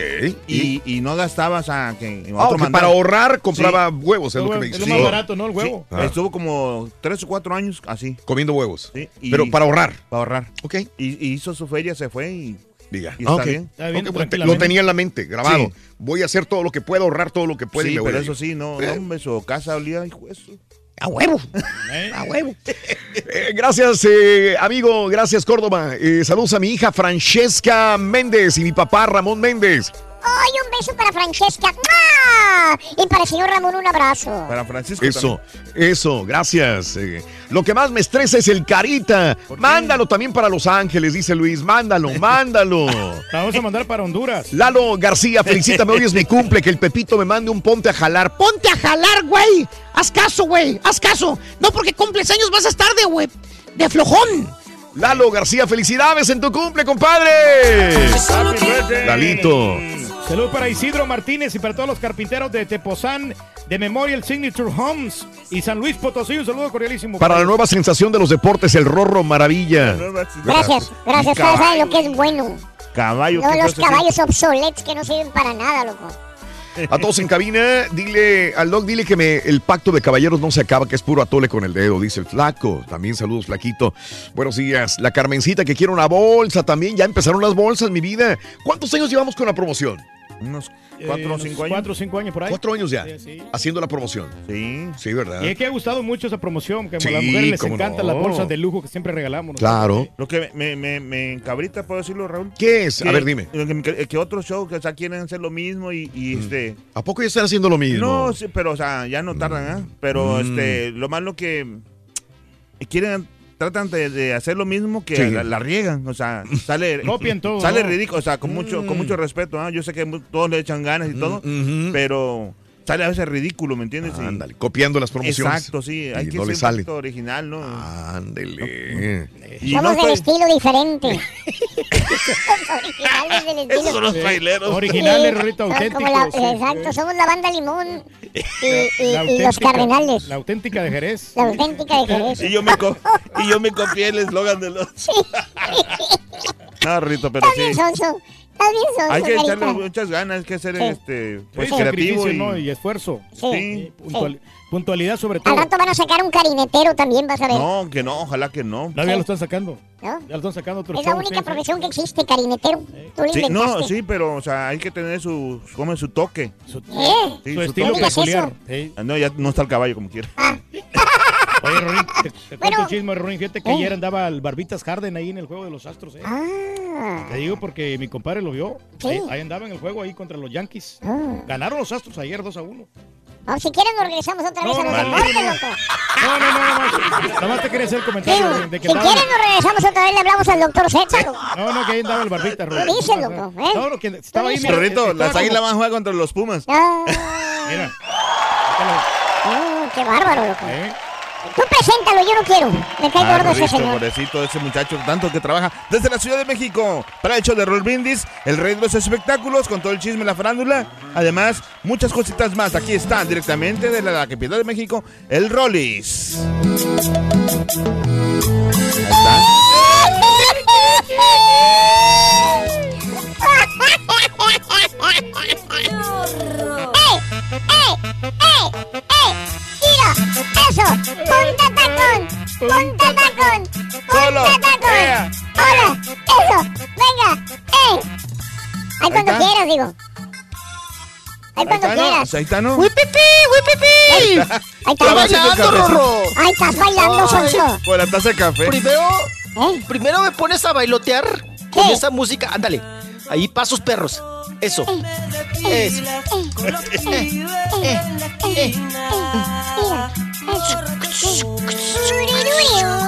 Y, y no gastaba, o sea, que Ah, otro para ahorrar compraba huevos, es lo que me Es dices. lo más Sí. barato, ¿no? El huevo. Ah. Estuvo como tres o cuatro años así. Comiendo huevos. Sí, y- Pero para ahorrar. Para ahorrar. Ok. Y, y hizo su feria, se fue y, Diga. y está Ah, ok. bien. Está bien, Ok, bueno, te- lo tenía en la mente, grabado. Sí. Voy a hacer todo lo que pueda, ahorrar todo lo que pueda. y Sí, me voy pero a ir. eso sí, no, no, hombre, su casa olía, hijo eso. A huevo. A huevo. Eh, gracias, eh, amigo. Gracias, Córdoba. Eh, saludos a mi hija Francesca Méndez y mi papá Ramón Méndez. Ay, un beso para Francesca. ¡Mua! Y para el señor Ramón un abrazo. Para Francisco Eso, eso, gracias. Eh, lo que más me estresa es el carita. Mándalo también para Los Ángeles, dice Luis. Mándalo, (laughs) mándalo. La vamos a mandar para Honduras. Lalo García, felicítame. Hoy es mi cumple. Que el Pepito me mande un ponte a jalar. Ponte a jalar, güey. Haz caso, güey. Haz caso. No porque cumples años vas a estar de, güey. De flojón. Lalo García, felicidades en tu cumple, compadre. Lalito. Saludos para Isidro Martínez y para todos los carpinteros de Tepozán, de Memorial Signature Homes y San Luis Potosí. Un saludo cordialísimo. Para la nueva sensación de los deportes, el Rorro Maravilla. Gracias, gracias. Ustedes saben lo que es bueno. Caballo. No ¿qué los caballos obsoletos que no sirven para nada, loco. A todos en cabina, dile al Doc, dile que me, el pacto de caballeros no se acaba, que es puro atole con el dedo, dice el flaco. También saludos, flaquito. Buenos días. La Carmencita que quiere una bolsa también. Ya empezaron las bolsas, mi vida. ¿Cuántos años llevamos con la promoción? Unos Eh, cuatro o cinco años. Cuatro o cinco años por ahí. Cuatro años ya. Sí, sí. Haciendo la promoción. Sí. Sí, ¿verdad? Y es que ha gustado mucho esa promoción, que Sí, a las mujeres les encantan no. las bolsas de lujo que siempre regalamos. Claro. Lo que me, me, me encabrita, ¿puedo decirlo, Raúl? ¿Qué es? A ver, dime. Que, que- otros shows que o sea, quieren hacer lo mismo y, y, este... ¿A poco ya están haciendo lo mismo? No, sí, pero o sea, ya no tardan, ¿eh? Pero Mm. este, lo malo que quieren, tratan de, de hacer lo mismo que Sí. la, la riegan, o sea, (laughs) sale, (laughs) Copian todo, sale ¿no? ridículo, o sea, con mucho, con mucho respeto, ¿ah? Yo sé que mu- todos le echan ganas y todo, Mm, ujú. pero sale a veces ridículo, ¿me entiendes? Ándale, copiando las promociones. Exacto, sí, hay Y que no ser sale. poquito original, ¿no? Ándele. Y Somos no del estoy- estilo diferente. (laughs) Originales del estilo. Esos son los traileros. Originales, Sí, como auténticos. la- sí. exacto, somos la banda Limón y, y- y los Cardenales. La auténtica de Jerez. La auténtica de Jerez. Y yo me, co- y yo me copié el eslogan de los... (laughs) No, Rito, pero sí. Sonso. Hay que echarle muchas ganas, hay que ser Sí. este, pues, Sí, creativo y... ¿no? y esfuerzo. Sí, Sí, puntual- Puntualidad sobre Al todo. rato van a sacar un carinetero también, vas a ver. No, que no, ojalá que no. No, ya lo están sacando. ¿No? Ya lo están sacando otros Es la única profesión que existe, carinetero. Tú lo Sí, no, sí, pero, o sea, hay que tener su, como su toque. Su, ¿Eh? Sí, su estilo toque. peculiar. Sí. Ah, No, ya no está el caballo como quiera. (laughs) Oye, Rorín, (laughs) te, te cuento un chisme, Rorín. Fíjate que ¿Eh? ayer andaba el Barbitas Harden ahí en el juego de los Astros. ¿eh? Ah. Te digo porque mi compadre lo vio. Sí. Ahí, ahí andaba en el juego ahí contra los Yankees. Ah. Ganaron los Astros ayer 2 a 1. O si quieren nos regresamos otra vez No, a los no, deportes, no. loco. No, no, no, no. Nada más te quería hacer el comentario de que si andaba- quieren nos regresamos otra vez, le hablamos al doctor Z, loco. No, no, que ahí andaba el Barbitas, Rorín. Tú dices, loco, ¿eh? No, no, que estaba ahí. Estaba las águilas van a jugar contra los Pumas. Ah, Mira. oh, qué bárbaro, loco. ¿eh? Tú preséntalo, yo no quiero. Me cae Ah, gordo ese señor. pobrecito, ese muchacho, tanto que trabaja desde la Ciudad de México para el show de Roll Brindis, el rey de los espectáculos, con todo el chisme, la farándula. Además, muchas cositas más. Aquí están directamente de la, la capital de México, el Rollis. Ahí está. (laughs) ¡Ey! ¡Ey! ¡Tira! ¡Eso! ¡Punta tacón! ¡Punta tacón! Solo. ¡Punta tacón! ¡Hola! ¡Eso! ¡Venga! ¡Ey! Ahí cuando está. quieras, digo. Ahí cuando está, quieras. Ahí está, ¿no? ¡Uy, pipí! ¡Uy, pipí! Ahí está. Está bailando, Rorro. Ahí estás bailando. Sonso. Con la taza de café. Primero, ¿Eh? primero me pones a bailotear con esa música. Ándale. Ahí pasos perros. Eso. Eso.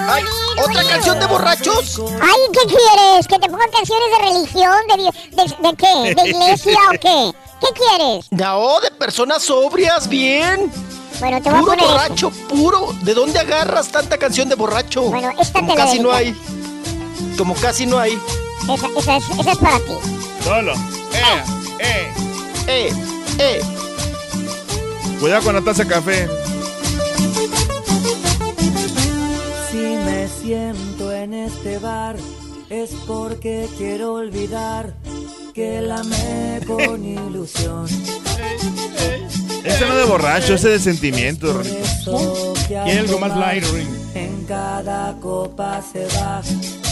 Ay, ¿otra canción de borrachos? Ay, ¿qué quieres? ¿Que te pongan canciones de religión? ¿De, de, de qué? ¿De iglesia o qué? ¿Qué quieres? No, de personas sobrias, bien. Bueno, te voy a Puro poner eso. borracho, puro. ¿De dónde agarras tanta canción de borracho? Bueno, esta Como te la casi no hay. Como casi no hay. Esa, esa, es, esa es para ti. Solo. Eh, eh. Eh, eh. Cuidado con la taza de café. Si me siento en este bar es porque quiero olvidar que la amé con (laughs) ilusión. Ese no es de borracho, ese es de sentimiento. Rorrito. Quiere algo más light, Ring. En cada copa se va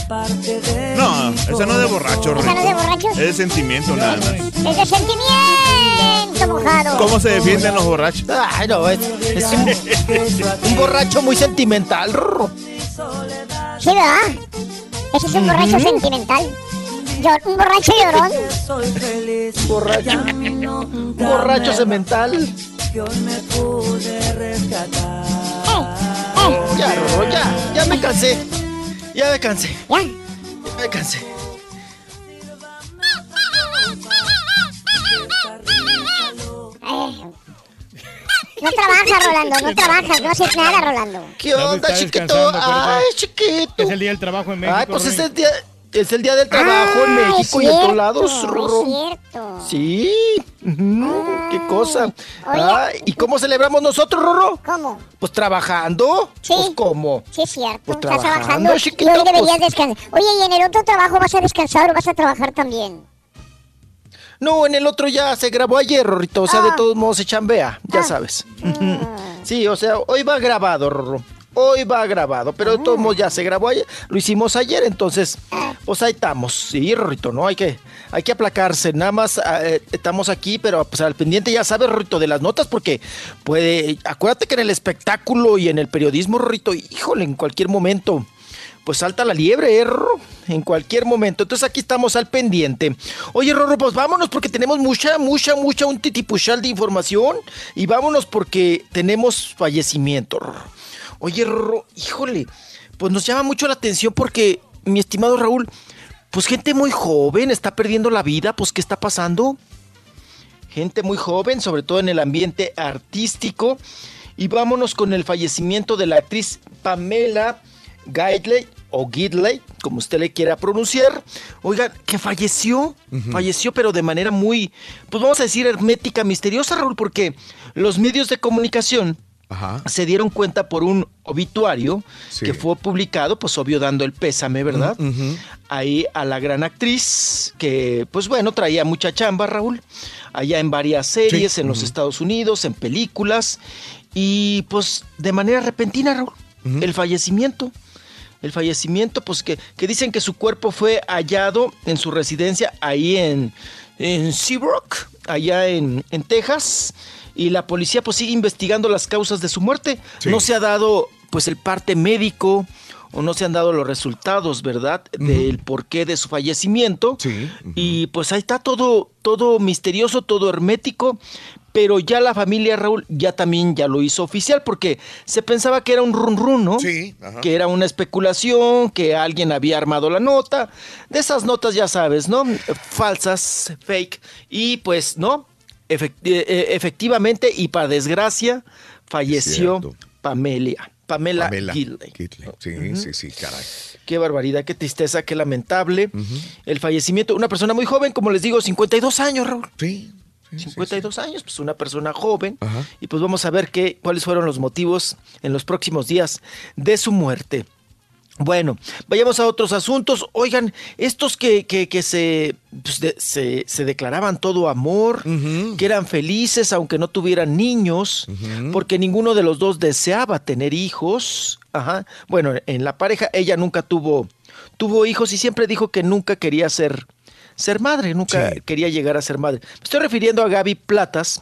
parte de No, ese no es de borracho, ¿Esa no es de Rorrito. borracho? Es de sentimiento nada más. Es de sentimiento, mojado. ¿Cómo se defienden los borrachos? Ay, no, es, es un, un borracho muy sentimental. Sí, ¿verdad? Ese es un borracho sentimental. Yo- un borracho llorón. Soy feliz. Borracho. Un borracho semental. Hoy me pude rescatar. Ya, Rorro, ya, ya me cansé. Ya me cansé. Ya. Ya me cansé. Eh, No trabajas, Rolando, no trabajas, no haces nada, Rolando. ¿Qué Ya onda, chiquito? Ay, chiquito. Es el día del trabajo en México. Ay, pues es Ring. el día, es el día del trabajo en Ah, México y en todos lados, es Rorro. cierto. Sí, ujú, qué cosa. Ay, ¿Y cómo celebramos nosotros, Rorro? ¿Cómo? Pues trabajando. Sí. Pues cómo. Sí, es cierto. Pues Estás trabajando, y chiquito, hoy deberías pues. descansar. Oye, ¿y en el otro trabajo vas a descansar o vas a trabajar también? No, en el otro ya se grabó ayer, Rorrito. O sea, de Ah. todos modos se chambea, ya sabes. (laughs) Sí, o sea, hoy va grabado, Rorro. Hoy va grabado, pero de todos modos ya se grabó ayer. Lo hicimos ayer, entonces, pues ahí estamos. Sí, Rorrito, ¿no? Hay que, hay que aplacarse. Nada más eh, estamos aquí, pero pues al pendiente ya sabes, Rorrito, de las notas, porque puede. Acuérdate que en el espectáculo y en el periodismo, Rorrito, híjole, en cualquier momento pues salta la liebre, ¿eh, Rorro? En cualquier momento. Entonces aquí estamos al pendiente. Oye, Rorro, pues vámonos porque tenemos mucha, mucha, mucha, un titipuchal de información. Y vámonos porque tenemos fallecimiento, Rorro. Oye, Rorro, híjole, pues nos llama mucho la atención porque, mi estimado Raúl, pues gente muy joven está perdiendo la vida, pues ¿qué está pasando? Gente muy joven, sobre todo en el ambiente artístico. Y vámonos con el fallecimiento de la actriz Pamela Gidley o Gidley, como usted le quiera pronunciar. Oigan, que falleció, falleció, pero de manera muy, pues vamos a decir, hermética, misteriosa, Raúl, porque los medios de comunicación se dieron cuenta por un obituario Sí. que fue publicado, pues obvio dando el pésame, ¿verdad? Ahí a la gran actriz que, pues bueno, traía mucha chamba, Raúl, allá en varias series en los Estados Unidos, en películas, y pues de manera repentina, Raúl, el fallecimiento. El fallecimiento, pues que, que dicen que su cuerpo fue hallado en su residencia ahí en, en Seabrook, allá en, en Texas, y la policía pues sigue investigando las causas de su muerte. Sí. No se ha dado pues el parte médico o no se han dado los resultados, ¿verdad? Del porqué de su fallecimiento. Y pues ahí está todo, todo misterioso, todo hermético. Pero ya la familia Raúl ya también ya lo hizo oficial porque se pensaba que era un run run, ¿no? Sí, ajá. Que era una especulación, que alguien había armado la nota. De esas notas ya sabes, ¿no? Falsas, fake. Y pues, ¿no? Eh, eh, efectivamente y para desgracia falleció. Pamelia. Pamela, Pamela Gidley. Gidley. Sí, sí, sí, caray. Qué barbaridad, qué tristeza, qué lamentable. El fallecimiento de una persona muy joven, como les digo, 52 años, Raúl. Sí. 52 años, pues una persona joven. Y pues vamos a ver qué, cuáles fueron los motivos en los próximos días de su muerte. Bueno, vayamos a otros asuntos. Oigan, estos que, que, que se, pues, de- se, se declaraban todo amor, que eran felices aunque no tuvieran niños, porque ninguno de los dos deseaba tener hijos. Ajá. Bueno, en la pareja ella nunca tuvo, tuvo hijos y siempre dijo que nunca quería ser, ser madre, nunca quería llegar a ser madre. Me estoy refiriendo a Gaby Platas,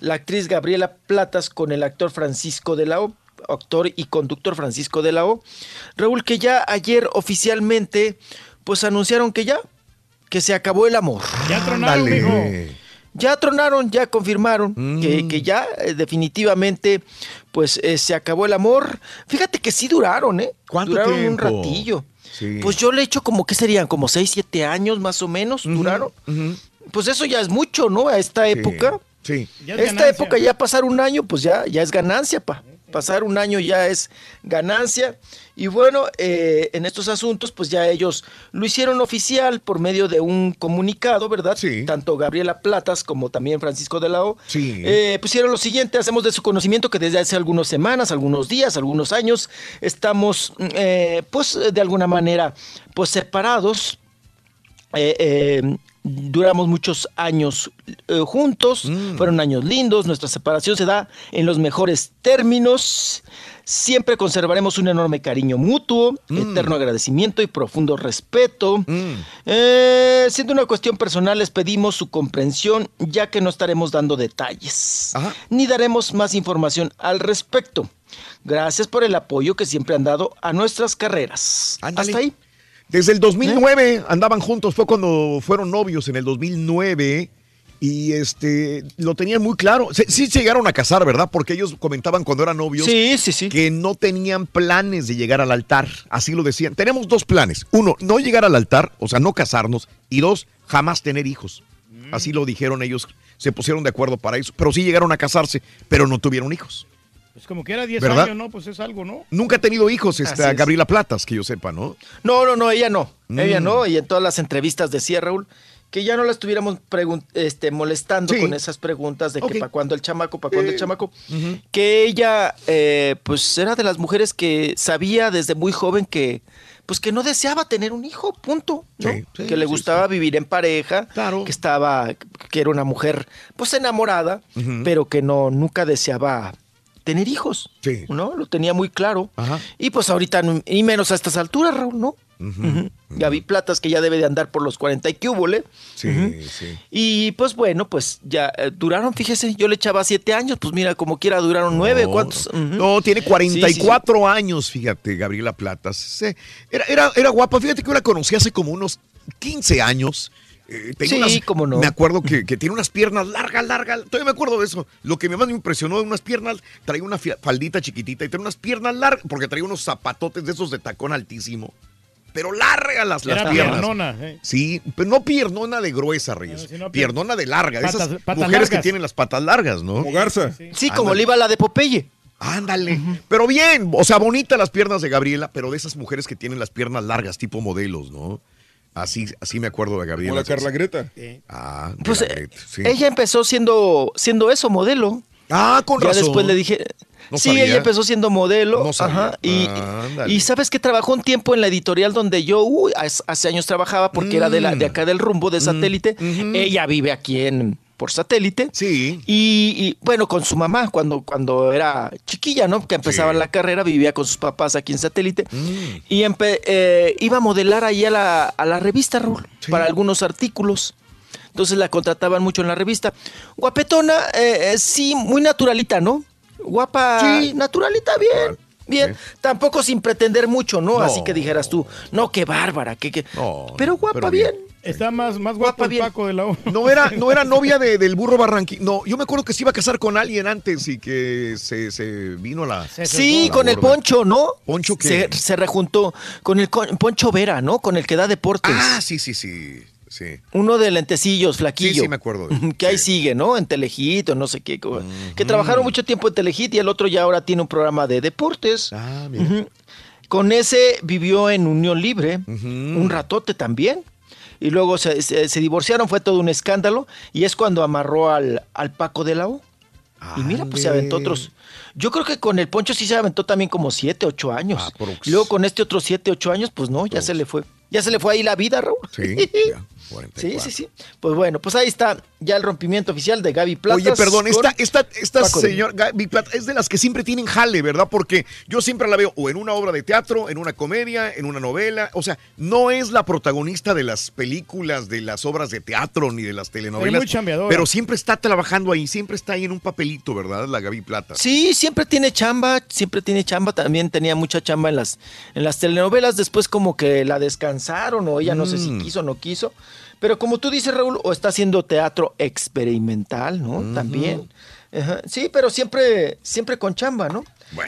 la actriz Gabriela Platas con el actor Francisco de la O actor y conductor Francisco de la O. Raúl, que ya ayer oficialmente, pues anunciaron que ya, que se acabó el amor. Ya tronaron. Ya tronaron, ya confirmaron Mm. que, que ya eh, definitivamente pues eh, se acabó el amor. Fíjate que sí duraron, ¿eh? ¿Cuánto duraron un ratillo. Sí. Pues yo le echo como que serían como 6, 7 años más o menos duraron. Pues eso ya es mucho, ¿no? A esta época. Sí. Ya es Esta ganancia. época ya pasar un año, pues ya, ya es ganancia, pa. Pasar un año ya es ganancia. Y bueno, eh, en estos asuntos, pues ya ellos lo hicieron oficial por medio de un comunicado, ¿verdad? Sí. Tanto Gabriela Platas como también Francisco de la O. Sí. Eh, pusieron lo siguiente, hacemos de su conocimiento que desde hace algunas semanas, algunos días, algunos años, estamos, mm, eh, pues de alguna manera, pues separados. Eh, eh, duramos muchos años eh, juntos, fueron años lindos, nuestra separación se da en los mejores términos, siempre conservaremos un enorme cariño mutuo, eterno agradecimiento y profundo respeto. Eh, siendo una cuestión personal, les pedimos su comprensión, ya que no estaremos dando detalles, ni daremos más información al respecto. Gracias por el apoyo que siempre han dado a nuestras carreras. Hasta ahí. Desde el 2009 andaban juntos, fue cuando fueron novios en el 2009 y este lo tenían muy claro. Sí se llegaron a casar, ¿verdad? Porque ellos comentaban cuando eran novios Sí, sí, sí. que no tenían planes de llegar al altar. Así lo decían. Tenemos dos planes. Uno, no llegar al altar, o sea, no casarnos. Y dos, jamás tener hijos. Así lo dijeron ellos. Se pusieron de acuerdo para eso. Pero sí llegaron a casarse, pero no tuvieron hijos. Pues como que era 10 ¿Verdad? años, ¿no? Pues es algo, ¿no? Nunca ha tenido hijos esta es. Gabriela Platas, que yo sepa, ¿no? No, no, no, ella no. Ella Mm. no. Y en todas las entrevistas decía Raúl que ya no la estuviéramos este, molestando Sí. con esas preguntas de Ok. que para cuándo el chamaco, para cuándo Eh, el chamaco. Que ella, eh, pues era de las mujeres que sabía desde muy joven que, pues que no deseaba tener un hijo, punto. ¿no? Sí, sí, que le sí, gustaba vivir en pareja, que estaba, que era una mujer, pues enamorada, pero que no, nunca deseaba tener hijos. Sí. ¿No? Lo tenía muy claro. Y pues ahorita, y menos a estas alturas, Raúl, ¿no? Ujú. Gaby Platas, que ya debe de andar por los 40 y que hubo, Sí, sí. Y pues bueno, pues ya eh, duraron, fíjese, yo le echaba siete años, pues mira, como quiera duraron nueve, No, ¿cuántos? No, tiene Sí, sí, sí. 44 años, fíjate, Gabriela Platas. Era, era, era guapa, fíjate que yo la conocí hace como unos 15 años. Eh, Sí, unas- cómo no. Me acuerdo que, que tiene unas piernas largas, largas. Todavía me acuerdo de eso. Lo que más me impresionó de unas piernas, traía una faldita chiquitita y tenía unas piernas largas, porque traía unos zapatotes de esos de tacón altísimo. Pero largas las, piernas. piernona, eh. Sí, pero no piernona de gruesa, Reyes. sino pier- piernona de larga. de esas Patas- patas mujeres que tienen las patas largas, ¿no? Como Garza. Sí, como le iba la de Popeye. Ándale. Pero bien, o sea, bonitas las piernas de Gabriela, pero de esas mujeres que tienen las piernas largas, tipo modelos, ¿no? Así, así me acuerdo de Gabriela. Como la Carla Greta. Ah, de Pues la Greta, sí. ella empezó siendo, siendo eso, modelo. Ah, con ya razón. después le dije. No sí, sabía. ella empezó siendo modelo. No sabía. ajá, y, y sabes que trabajó un tiempo en la editorial donde yo uy, hace hace años trabajaba porque era de, la, de acá del rumbo de satélite. Ella vive aquí en por satélite. Sí. Y, y, bueno, con su mamá, cuando, cuando era chiquilla, ¿no? Que empezaba la carrera, vivía con sus papás aquí en satélite. Mm. Y empe- eh, iba a modelar ahí a la, a la revista, Raúl, para algunos artículos. Entonces la contrataban mucho en la revista. Guapetona, eh, eh, sí, muy naturalita, ¿no? Guapa, naturalita, bien. Bien, tampoco sin pretender mucho, ¿no? No. Así que dijeras tú, no, qué bárbara, que, que... pero guapa, pero bien. bien. Está más, más guapo el Paco de la O. No era, (laughs) no era novia de- del burro Barranqui. No, yo me acuerdo que se iba a casar con alguien antes y que se, se vino la. Sí, la con el. Poncho, ¿no? ¿Poncho qué? Se, se rejuntó con el con- Poncho Vera, ¿no? Con el que da deportes. Ah, sí, sí, sí. Sí. Uno de lentecillos, flaquillo. Sí, sí, me acuerdo de. (laughs) Que ahí sigue, ¿no? En Telehit o no sé qué. Que trabajaron mucho tiempo en Telehit y el otro ya ahora tiene un programa de deportes. Ah, Ujú. Con ese vivió en Unión Libre un ratote también. Y luego se, se- se divorciaron, fue todo un escándalo. Y es cuando amarró al, al Paco de la U. Y mira, pues se aventó otros. Yo creo que con el Poncho sí se aventó también como siete, ocho años. y luego con este otro siete, ocho años, pues no, ya se le fue. Ya se le fue ahí la vida, Raúl. Sí, (laughs) ya, Sí, sí, sí. Pues bueno, pues ahí está ya el rompimiento oficial de Gaby Plata. Oye, perdón, esta, esta, esta señora Gaby Plata es de las que siempre tienen jale, ¿verdad? Porque yo siempre la veo o en una obra de teatro, en una comedia, en una novela. O sea, no es la protagonista de las películas, de las obras de teatro ni de las telenovelas. Es muy chambeadora. Pero siempre está trabajando ahí, siempre está ahí en un papelito, ¿verdad? La Gaby Plata. Sí, siempre tiene chamba, siempre tiene chamba, también tenía mucha chamba en las, en las telenovelas, después como que la descansaron o ella no sé si Mm. quiso o no quiso, pero como tú dices Raúl, o está haciendo teatro experimental, ¿no? También. Ajá. Sí, pero siempre, siempre con chamba, ¿no?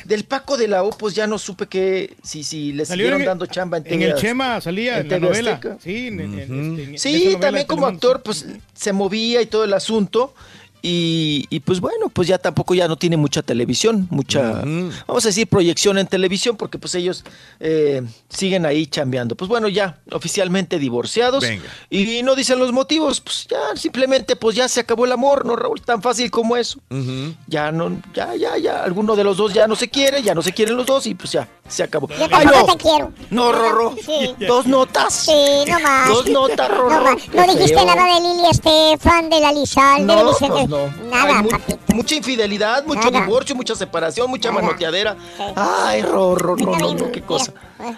Del Paco de la O, pues ya no supe que si, si le siguieron en- dando chamba en En el Chema salía en la novela. Azteca. Sí, en- en- en- en esa Sí, novela también como actor, pues se movía y todo el asunto. Y, y, pues bueno, pues ya tampoco ya no tiene mucha televisión, mucha, vamos a decir, proyección en televisión, porque pues ellos eh, siguen ahí chambeando. Pues bueno, ya oficialmente divorciados. Venga. Y no dicen los motivos, pues ya simplemente pues ya se acabó el amor, ¿no, Raúl? Tan fácil como eso. Ya no, ya, ya, ya, alguno de los dos ya no se quiere, ya no se quieren los dos y pues ya, se acabó. Yo ¡Ay, tampoco no! te quiero. No, Rorro. Sí. Dos notas. Sí, no más. Dos notas, Rorro. No, más. No dijiste feo. nada de Lili Estefan, de la Lizal, de No, Vicente. pues no. Nada, Hay mu- papi. mucha infidelidad, mucho Nada. divorcio, mucha separación, mucha manoteadera. Ay, Rorro, no, no, no, qué cosa.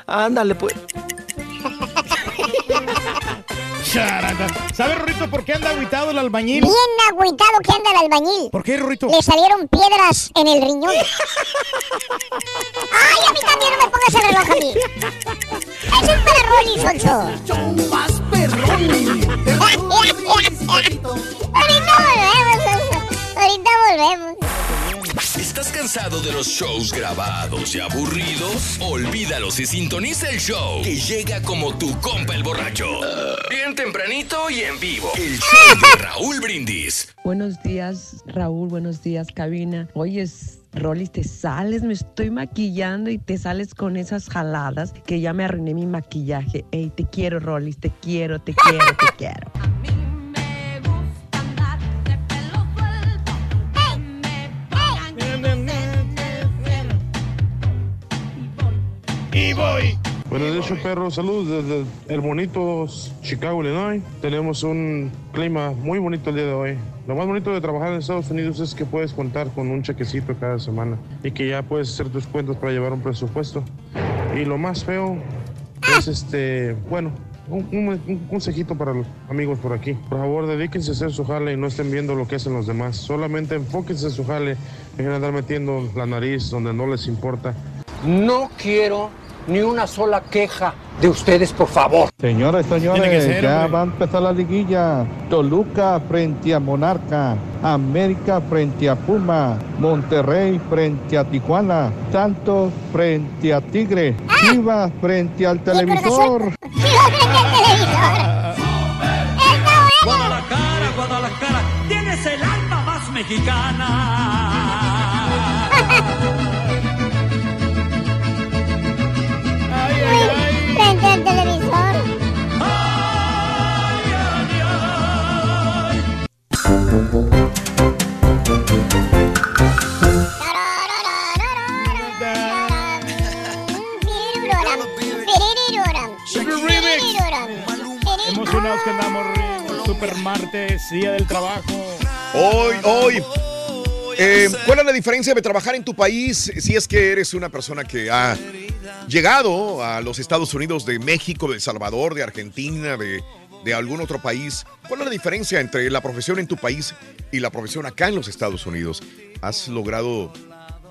Ándale, pues. ¿Sabes, Rorrito, por qué anda aguitado el albañil? Bien agüitado que anda el albañil. ¿Por qué, Rorrito? Le salieron piedras en el riñón. ¡Ay, a mí también no me pongas el reloj a mí! ¡Es un perrón, Sonso! ¡Más Ahorita volvemos, ahorita volvemos. ¿Estás cansado de los shows grabados y aburridos? Olvídalos y sintoniza el show que llega como tu compa el borracho. Bien tempranito y en vivo. El show de (laughs) Raúl Brindis. Buenos días, Raúl. Buenos días, cabina. Oyes, Rolly, te sales, me estoy maquillando y te sales con esas jaladas que ya me arruiné mi maquillaje. Ey, te quiero, Rolly, te quiero, te quiero, te (laughs) quiero. Y voy. Buenos días, show perro. Saludos desde el bonito Chicago, Illinois. Tenemos un clima muy bonito el día de hoy. Lo más bonito de trabajar en Estados Unidos es que puedes contar con un chequecito cada semana y que ya puedes hacer tus cuentas para llevar un presupuesto. Y lo más feo es este, bueno, un, un- un consejito para los amigos por aquí. Por favor, dedíquense a hacer su jale y no estén viendo lo que hacen los demás. Solamente enfóquense en su jale. Dejen de andar metiendo la nariz donde no les importa. No quiero ni una sola queja de ustedes, por favor. Que señores, ser, ya hombre. va a empezar la liguilla. Toluca frente a Monarca, América frente a Puma, Monterrey frente a Tijuana, Santos frente a Tigre, Chivas frente al televisor. (laughs) Guadalajara, Guadalajara, tienes el alma más mexicana. Frente al televisor. Emocionados que andamos. Super martes, día del trabajo. Hoy, hoy. Eh, ¿Cuál es la diferencia de trabajar en tu país si es que eres una persona que ha llegado a los Estados Unidos de México, de El Salvador, de Argentina, de, de algún otro país? ¿Cuál es la diferencia entre la profesión en tu país y la profesión acá en los Estados Unidos? ¿Has logrado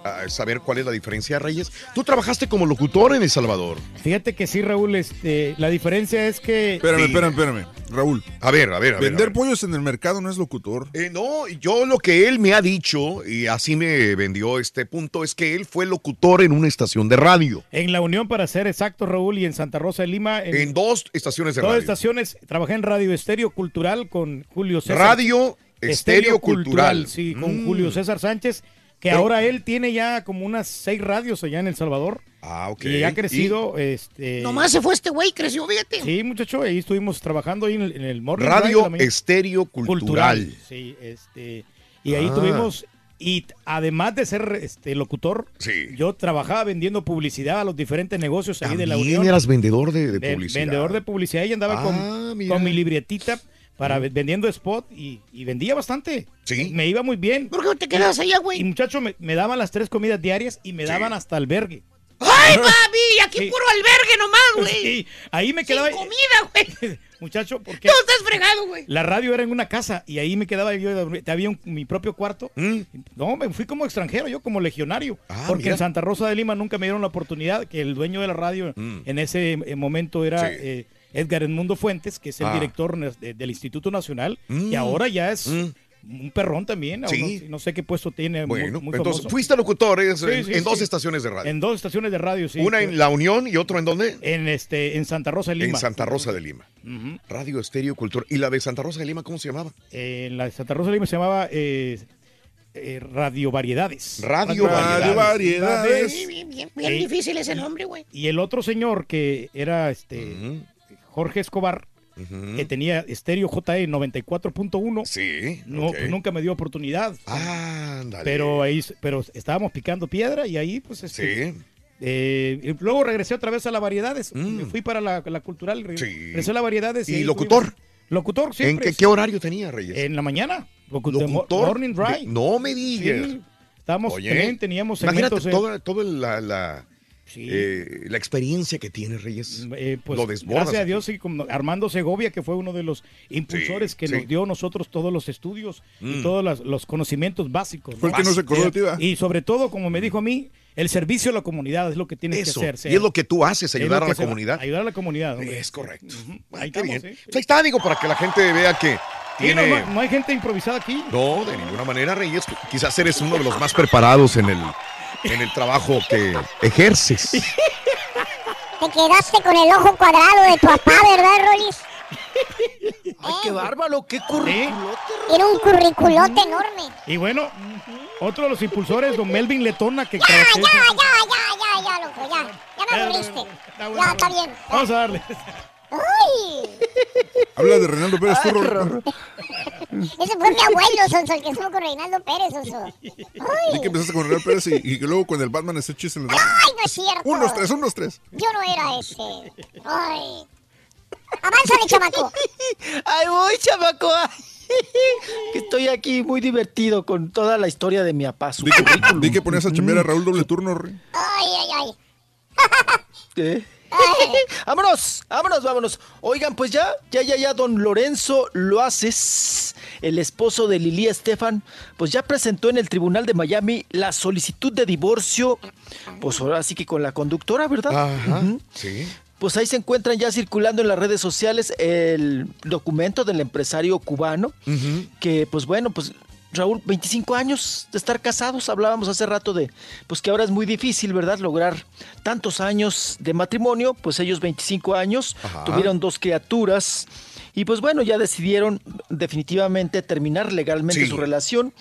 a saber cuál es la diferencia, Reyes. Tú trabajaste como locutor en El Salvador. Fíjate que sí, Raúl, este, la diferencia es que... Espérame, espérame, espérame. Raúl. A ver, a ver, a ver. Vender a ver. pollos en el mercado no es locutor. Eh, no, yo lo que él me ha dicho, y así me vendió este punto, es que él fue locutor en una estación de radio. En La Unión, para ser exacto, Raúl, y en Santa Rosa de Lima. En dos estaciones de dos radio. estaciones. Trabajé en Radio Estéreo Cultural con Julio César. Radio Estéreo Cultural. Sí, con Mm. Julio César Sánchez, que Pero- ahora él tiene ya como unas seis radios allá en El Salvador. Ah, ok. Y ha crecido, este... Nomás se fue este güey, creció, fíjate. Sí, muchacho, ahí estuvimos trabajando ahí en el, en el Morning Drive Radio. Estéreo Cultural. Sí, este, y ahí Ah. tuvimos, y además de ser este locutor, yo trabajaba vendiendo publicidad a los diferentes negocios ahí de la También Unión. eras vendedor de, de publicidad. Vendedor de publicidad y andaba Ah, con mi libretita para ve- vendiendo spot y, y vendía bastante. Sí. Me iba muy bien. ¿Por qué te quedas allá, güey? Y muchacho, me, me daban las tres comidas diarias y me daban hasta albergue. ¡Ay, (laughs) papi! Aquí Sí. puro albergue nomás, güey. Sí, ahí me Sin quedaba. comida, güey. (laughs) Muchacho, porque Tú estás fregado, güey. la radio era en una casa y ahí me quedaba yo, había un- mi propio cuarto. No, me fui como extranjero, yo como legionario. porque Mm. Ah, mira. en Santa Rosa de Lima nunca me dieron la oportunidad, que el dueño de la radio Mm. en ese eh, momento era Sí. eh, Edgar Edmundo Fuentes, que es el Ah. director de- del Instituto Nacional, Mm. y ahora ya es un perrón también. Sí. No, no sé qué puesto tiene. Bueno, muy entonces famoso. fuiste locutor eh, Sí, en, sí, en dos sí. estaciones de radio. En dos estaciones de radio, sí. Una en La Unión y otro en dónde? En este, en Santa Rosa de Lima. En Santa Rosa de Lima. Radio Estéreo Cultural. ¿Y la de Santa Rosa de Lima cómo se llamaba? Eh, la de Santa Rosa de Lima se llamaba eh, eh, Radio Variedades. Radio Radio Variedades. Bien, bien, bien Sí. difícil ese nombre, güey. Y el otro señor que era este Jorge Escobar, que tenía estéreo JE 94.1. Sí. No, pues nunca me dio oportunidad. Ándale. Pero ahí, pero estábamos picando piedra y ahí, pues, este, Sí. eh, y luego regresé otra vez a la variedades. Me fui para la, la cultural. Sí. Regresé a la variedades. ¿Y ahí locutor? Locutor, ¿En siempre. qué, qué horario tenía, Reyes? En la mañana. Locutor. Morning Drive. de- no me digas. Sí. Estábamos, Oye, teníamos Imagínate segmentos. en- toda, toda la, la, eh, la experiencia que tiene Reyes. Eh, pues, Lo desbordas. gracias a Dios, sí, como Armando Segovia, que fue uno de los impulsores que sí. nos dio a nosotros todos los estudios Mm. y todos los, los conocimientos básicos. Fue el que no se acordó. Y sobre todo, como me dijo a mí, el servicio a la comunidad es lo que tienes Eso, que hacer. y es lo que tú haces, Es ayudar a la va- comunidad. Ayudar a la comunidad. hombre. Es correcto. Ahí Qué estamos, bien. sí. Pues ahí está, digo, para que la gente vea que Sí, tiene... no- no hay gente improvisada aquí. No, de ninguna manera, Reyes. Quizás eres uno de los más preparados en el, en el trabajo que ejerces. Te quedaste con el ojo cuadrado de tu papá, ¿verdad, Rolis? Ay, qué bárbaro, qué currículo. Era un curriculote enorme. Y bueno, otro de los impulsores, don Melvin Letona, que Ya, ya, ya, ya, ya, ya, loco, ya. Ya me aburriste. Ya, está bien. Vamos a darle. ¡Uy! Habla de Reinaldo Pérez, tú, Rorro. Ese fue mi abuelo, Sonso, el que estuvo con Reinaldo Pérez, Sonso. Y que empezaste con Reinaldo Pérez y, y que luego con el Batman ese chiste en el ¡Ay, no es cierto! Unos tres, unos tres. Yo no era ese. ¡Ay! ¡Avánzale, chamaco! ¡Ay, voy, chamaco! ay. Que estoy aquí muy divertido con toda la historia de mi papá. Vi que, que ponías a chambear a Raúl doble turno, Rey. ¡Ay, ay, ay! ¿Qué? (laughs) vámonos, vámonos, vámonos. Oigan, pues ya, ya, ya, ya, don Lorenzo Loaces, el esposo de Lili Estefan, pues ya presentó en el tribunal de Miami la solicitud de divorcio, pues ahora sí que con la conductora, ¿verdad? Ajá, sí. Pues ahí se encuentran ya circulando en las redes sociales el documento del empresario cubano, que pues bueno, pues Raúl, 25 años de estar casados, hablábamos hace rato de, pues que ahora es muy difícil, ¿verdad? Lograr tantos años de matrimonio, pues ellos 25 años, Ajá. tuvieron dos criaturas y pues bueno, ya decidieron definitivamente terminar legalmente Sí. su relación.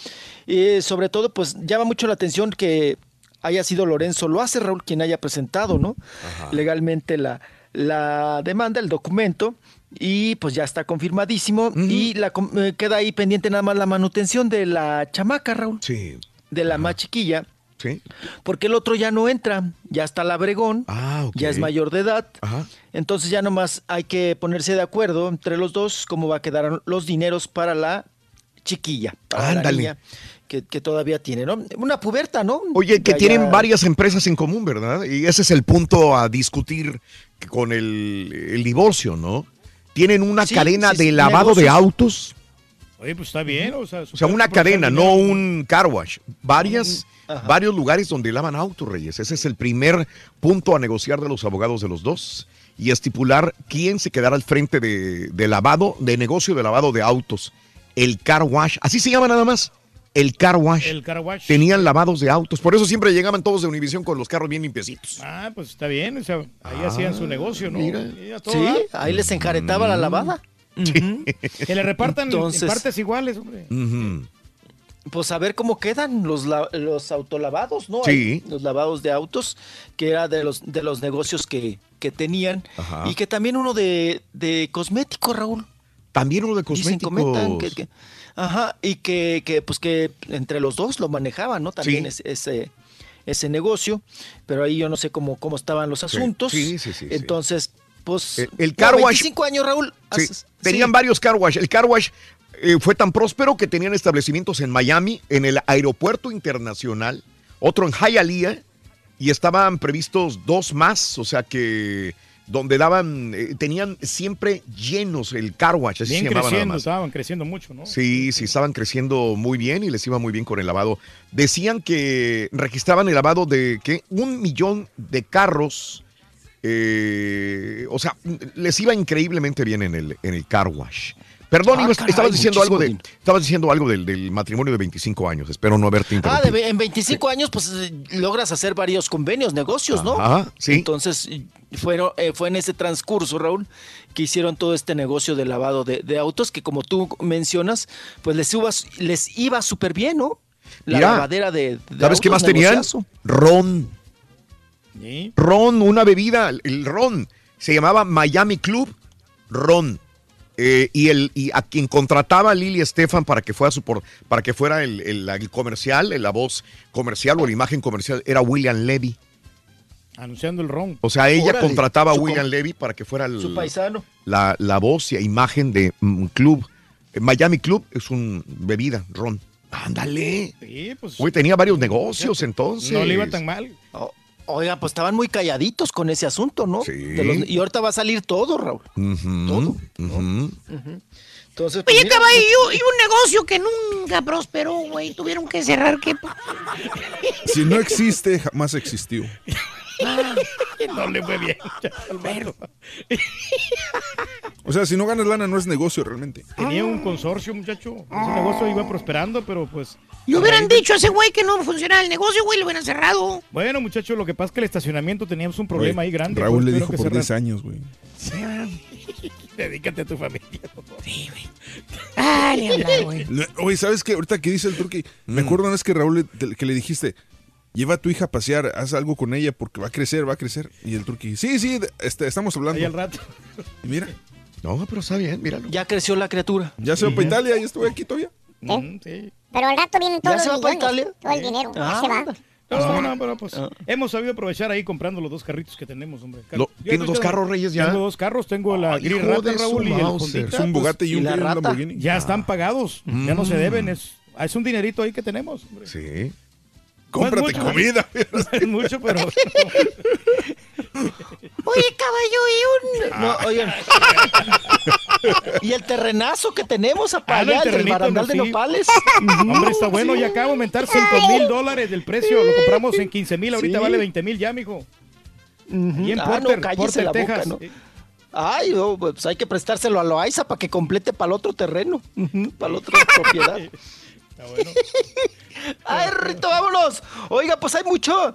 Eh, sobre todo, pues llama mucho la atención que haya sido Lorenzo lo hace Raúl quien haya presentado, ¿no? Legalmente la, la demanda, el documento, y pues ya está confirmadísimo. Y la, eh, queda ahí pendiente nada más la manutención de la chamaca, Raúl. Sí. De la más chiquilla. Sí. Porque el otro ya no entra, ya está labregón, Ah, ya es mayor de edad. Ajá. Entonces ya nomás hay que ponerse de acuerdo entre los dos cómo va a quedar los dineros para la chiquilla, para la Ándale. niña que, que todavía tiene, ¿no? Una puberta, ¿no? Oye, que Ya- tienen ya- varias empresas en común, ¿verdad? Y ese es el punto a discutir con el, el divorcio, ¿no? Tienen una Sí, cadena sí, de lavado de autos. Oye, pues está bien. O sea, O sea, una cadena, no un car wash. Varias, varios lugares donde lavan autos, Reyes. Ese es el primer punto a negociar de los abogados de los dos y estipular quién se quedará al frente de, de lavado, de negocio de lavado de autos. El car wash, así se llama nada más. El car wash. El car wash. Tenían lavados de autos. Por eso siempre llegaban todos de Univisión con los carros bien limpiecitos. Ah, pues está bien. O sea, ahí hacían su negocio, ¿no? mira. Todo Sí, ahí les enjaretaba la lavada. Que le repartan Entonces- en partes iguales, hombre. Pues a ver cómo quedan los, los autolavados, ¿no? Sí. Ahí, los lavados de autos, que era de los, de los negocios que, que tenían. Ajá. Y que también uno de, de cosméticos, Raúl. También uno de Dicen, cosméticos. comentan que, que- ajá, y que, que, pues que entre los dos lo manejaban, ¿no? También Sí. es- ese, ese negocio, pero ahí yo no sé cómo, cómo estaban los asuntos. Sí, sí, sí, sí. Entonces, pues... El- el car wash- 25 años, Raúl. Tenían varios car wash. El car wash eh, fue tan próspero que tenían establecimientos en Miami, en el aeropuerto internacional, otro en Hialeah, y estaban previstos dos más, o sea que donde daban, eh, tenían siempre llenos el car wash, así Bien se nada creciendo, más. estaban creciendo mucho, ¿no? Sí, sí, estaban creciendo muy bien y les iba muy bien con el lavado. Decían que registraban el lavado de ¿qué? un millón de carros. eh, o sea, les iba increíblemente bien en el, en el car wash. Perdón, Ah, caray, estabas diciendo algo de, estabas diciendo algo del, del matrimonio de 25 años. Espero no haberte Ah, interrumpido. de ve- en 25 años, pues eh, logras hacer varios convenios, negocios, ¿no? Ajá, sí. Entonces, fueron, eh, fue en ese transcurso, Raúl, que hicieron todo este negocio de lavado de, de autos, que como tú mencionas, pues les iba, les iba súper bien, ¿no? La Mira, lavadera de, de ¿Sabes qué más tenían? Ron. Sí. Ron, una bebida, el ron. Se llamaba Miami Club Ron. Eh, y, el, y a quien contrataba a Lili Estefan para que fuera, su por- para que fuera el, el- el comercial, la voz comercial o la imagen comercial, era William Levy. Anunciando el ron. O sea, ella Órale, contrataba a William Levy para que fuera el- Su paisano. la, la voz y imagen de un club. Eh, Miami Club es un bebida, ron. Ándale. Sí, pues. Uy, tenía varios negocios entonces. No le iba tan mal. O- oiga, pues estaban muy calladitos con ese asunto, ¿no? Sí. De los- y ahorita va a salir todo, Raúl. Ujú. Entonces, pues, Oye, mira, caballo, y un negocio que nunca prosperó, güey. Tuvieron que cerrar, ¿qué? Si no existe, jamás existió. (laughs) No le fue bien. Alberto. O sea, si no ganas lana, no es negocio realmente. Tenía un consorcio, muchacho. Ese negocio iba prosperando, pero pues. Le hubieran dicho a ese güey que no funcionaba el negocio, güey, lo hubieran cerrado. Bueno, muchacho, lo que pasa es que el estacionamiento teníamos un problema ahí grande. Raúl pues, le dijo por cerrar. 10 años, güey. (laughs) Dedícate a tu familia. Dale, hablar, güey. No, Oye, ¿sabes qué? Ahorita que dice el turqui, me Mm. acuerdo una vez que Raúl le, te- que le dijiste, lleva a tu hija a pasear, haz algo con ella porque va a crecer, va a crecer. Y el turqui, sí, sí, este, estamos hablando. Ahí al rato. Y mira, No, pero está bien, míralo. ya creció la criatura. ya se va para Italia y estuve aquí todavía. Mm, sí. Pero al rato vienen ¿Ya todos se los va para millones, Italia? todo el dinero, ya Ah, se va. No, no, pero pues hemos sabido aprovechar ahí comprando los dos carritos que tenemos, hombre. Lo- Yo ¿tienes dos carros, Reyes, ya? Tengo dos carros, tengo la Ay, Gris Rata, Raúl, y el. Hondita, Es un Bugatti y y un, la y un rata. Lamborghini. Ya están pagados, ya no se Mm. deben, es, es un dinerito ahí que tenemos. hombre. Sí. Cómprate No es mucho, comida. (laughs) No es mucho, pero Oye, caballo, y un... No, oigan. y el terrenazo que tenemos Ah, para no, el del barandal no, de sí. nopales. hombre, está bueno, ya acaba de aumentar 5 mil dólares del precio. Lo compramos en 15 mil, ahorita Sí. vale 20 mil ya, mijo. Y en Ah, Porter, no, Porter, la boca, Texas. ¿no? Ay, oh, pues hay que prestárselo a Loaiza para que complete para el otro terreno, para la otra propiedad. (laughs) Está bueno. (laughs) Ay, Rito, vámonos. Oiga, pues hay mucho.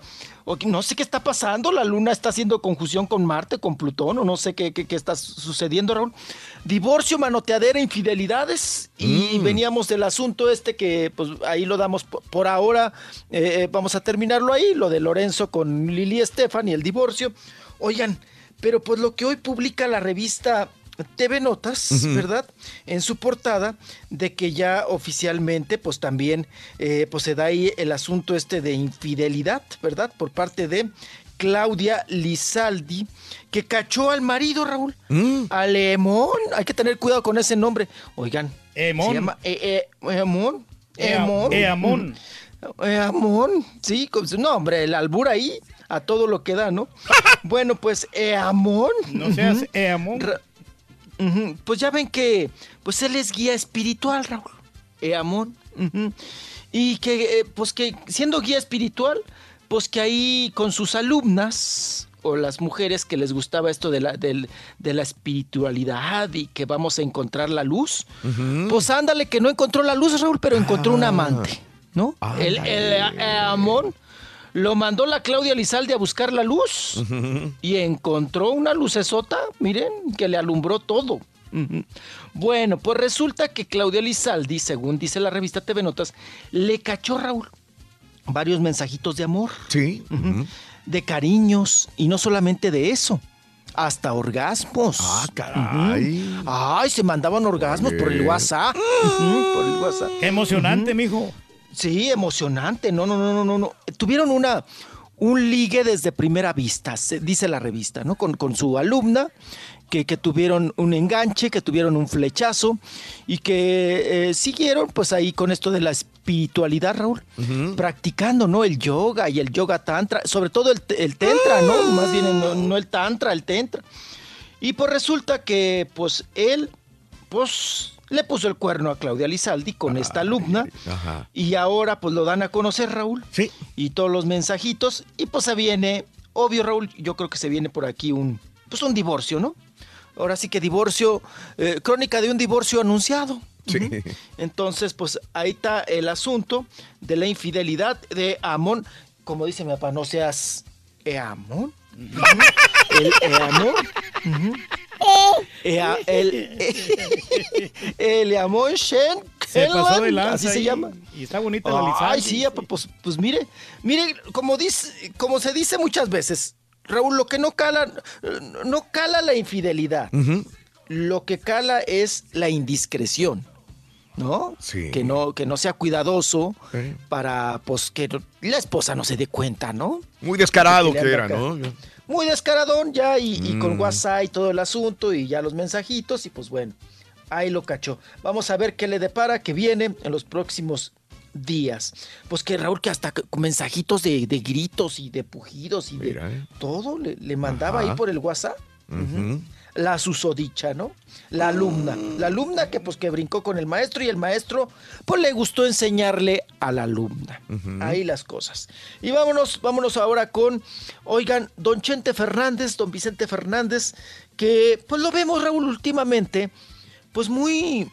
No sé qué está pasando. La luna está haciendo conjunción con Marte, con Plutón, o no sé qué, qué, qué está sucediendo, Raúl. Divorcio, manoteadera, infidelidades. Y Mm. veníamos del asunto este que, pues ahí lo damos por, por ahora. eh, vamos a terminarlo ahí, lo de Lorenzo con Lili Estefan y el divorcio. Oigan, pero pues lo que hoy publica la revista TV Notas, Ujú. ¿verdad? En su portada de que ya oficialmente, pues también, eh, pues se da ahí el asunto este de infidelidad, ¿verdad? Por parte de Claudia Lizaldi, que cachó al marido, Raúl, Mm. a Lemón. Hay que tener cuidado con ese nombre. Oigan, Emón. se llama eh, eh, Emón. Emón. Eamón. Eamón, sí, con su nombre, el albur ahí, a todo lo que da, ¿no? (laughs) bueno, pues Eamón. No seas ujú, Pues ya ven que, pues él es guía espiritual, Raúl. Eamón. ujú. Y que, eh, pues que siendo guía espiritual, pues que ahí con sus alumnas o las mujeres que les gustaba esto de la, de la espiritualidad y que vamos a encontrar la luz, pues ándale que no encontró la luz, Raúl, pero encontró un amante, ¿no? El, el Eamón lo mandó la Claudia Lizalde a buscar la luz y encontró una lucesota, miren, que le alumbró todo. Bueno, pues resulta que Claudia Lizaldi, según dice la revista TV Notas, le cachó Raúl varios mensajitos de amor. Sí. De cariños y no solamente de eso. Hasta orgasmos. Ah, caray. Ay, se mandaban orgasmos por el. WhatsApp. (gasps) Ujú, por el WhatsApp. Qué emocionante, mijo. Sí, emocionante. No, no, no, no, no, no. Tuvieron una un ligue desde primera vista, se- dice la revista, ¿no? Con, con su alumna, que, que tuvieron un enganche, que tuvieron un flechazo y que eh, siguieron pues ahí con esto de la espiritualidad, Raúl, practicando, ¿no? El yoga y el yoga tantra, sobre todo el, el tantra, ¿no? Más bien no, no el tantra, el tantra. Y pues resulta que pues él, pues le puso el cuerno a Claudia Lizaldi con esta alumna. Ajá. Y ahora pues lo dan a conocer, Raúl. Sí. Y todos los mensajitos. Y pues se viene, obvio, Raúl, yo creo que se viene por aquí un, pues un divorcio, ¿no? Ahora sí que divorcio, eh, crónica de un divorcio anunciado. Sí. Entonces, pues ahí está el asunto de la infidelidad de Amón. Como dice mi papá, no seas Amón. El Eamón. Ujú. Ea- el, el Eamón Shen Se pasó de lanza así se llama. Y está bonita la Ay, Lizaldi. sí, pues, pues mire, mire, como dice, como se dice muchas veces, Raúl, lo que no cala, eh, no cala la infidelidad. Lo que cala es la indiscreción. ¿No? Sí. Que no, que no sea cuidadoso para pues que la esposa no se dé cuenta, ¿no? Muy descarado que era, ¿no? Muy descaradón ya y, y con Mm. WhatsApp y todo el asunto y ya los mensajitos y pues bueno, ahí lo cachó. Vamos a ver qué le depara que viene en los próximos días. Pues que Raúl que hasta con mensajitos de, de gritos y de pujidos y de eh. todo le, le mandaba Ajá. ahí por el WhatsApp. La susodicha, ¿no? La alumna. La alumna que pues que brincó con el maestro y el maestro pues le gustó enseñarle a la alumna. Ahí las cosas. Y vámonos, vámonos ahora con, oigan, don Chente Fernández, don Vicente Fernández, que pues lo vemos, Raúl, últimamente, pues muy,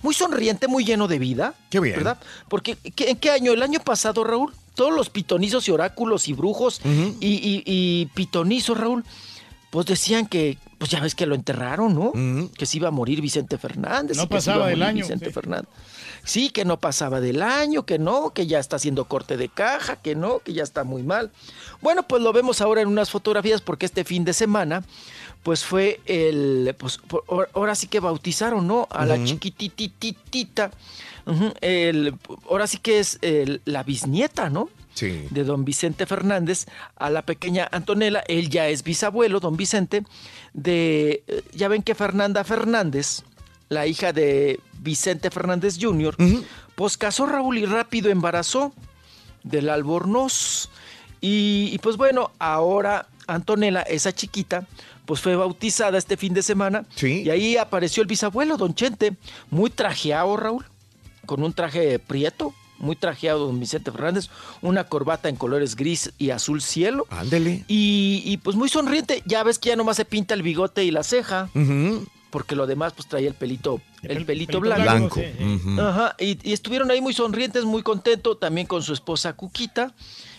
muy sonriente, muy lleno de vida. Qué bien. ¿Verdad? Porque ¿qué- ¿en qué año? El año pasado, Raúl, todos los pitonizos y oráculos y brujos y, y- y pitonizos, Raúl, pues decían que, pues ya ves que lo enterraron, ¿no? Que se iba a morir Vicente Fernández. No pasaba del año, Vicente sí. Fernández. Sí, que no pasaba del año, que no, que ya está haciendo corte de caja, que no, que ya está muy mal. Bueno, pues lo vemos ahora en unas fotografías porque este fin de semana, pues fue el, pues por- ahora- sí que bautizaron, ¿no? A la chiquitititita. Ujú, el- ahora sí que es el- la bisnieta, ¿no? Sí. de don Vicente Fernández a la pequeña Antonella. Él ya es bisabuelo, don Vicente, de, eh, ya ven que Fernanda Fernández, la hija de Vicente Fernández Jr., pues casó Raúl y rápido embarazó del albornoz. Y, y pues bueno, ahora Antonella, esa chiquita, pues fue bautizada este fin de semana. Sí. Y ahí apareció el bisabuelo, don Chente, muy trajeado, Raúl, con un traje prieto, muy trajeado, don Vicente Fernández, una corbata en colores gris y azul cielo. Ándele. Y, y, pues muy sonriente, ya ves que ya nomás se pinta el bigote y la ceja, porque lo demás pues traía el pelito, el, pel- pelito, pelito blanco. Ajá, y, y estuvieron ahí muy sonrientes, muy contentos, también con su esposa Cuquita.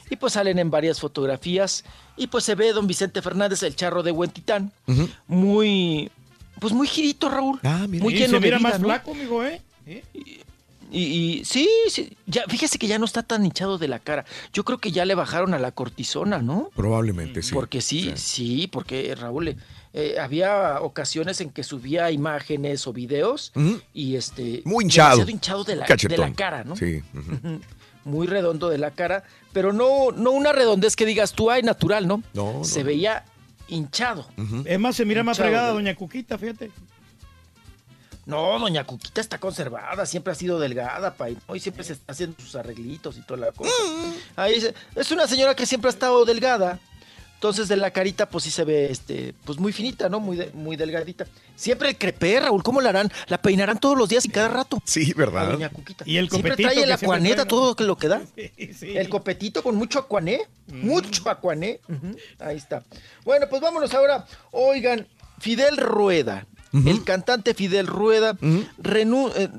Y pues salen en varias fotografías. Y pues se ve don Vicente Fernández, el charro de Huentitán, Ujú. muy, pues muy girito, Raúl. Ah, mira. Muy Y lleno se de mira vida, más ¿no? flaco, amigo, ¿eh? ¿Eh? Y, y sí, sí, ya, fíjese que ya no está tan hinchado de la cara. Yo creo que ya le bajaron a la cortisona, ¿no? Probablemente sí. Porque sí, sí, porque Raúl, eh, había ocasiones en que subía imágenes o videos y este... Muy hinchado. demasiado hinchado de la, de la cara, ¿no? Sí. Muy redondo de la cara, pero no, no una redondez que digas tú, ay, natural, ¿no? No, Se no. veía hinchado. Es más, se mira más fregada doña Cuquita, fíjate. No, doña Cuquita está conservada, siempre ha sido delgada, pa, y hoy siempre se está haciendo sus arreglitos y toda la cosa. Ahí se- es una señora que siempre ha estado delgada, Entonces de la carita pues sí se ve este pues muy finita, ¿no? Muy de- muy delgadita. Siempre el crepé, Raúl, ¿cómo la harán? La peinarán todos los días y cada rato. Sí, A ¿verdad? doña Cuquita. Y el Siempre trae el acuaneta, todo lo que da. (laughs) Sí. El copetito con mucho acuané, mucho acuané. Ahí está. Bueno, pues vámonos ahora. Oigan, Fidel Rueda, el cantante Fidel Rueda, eh,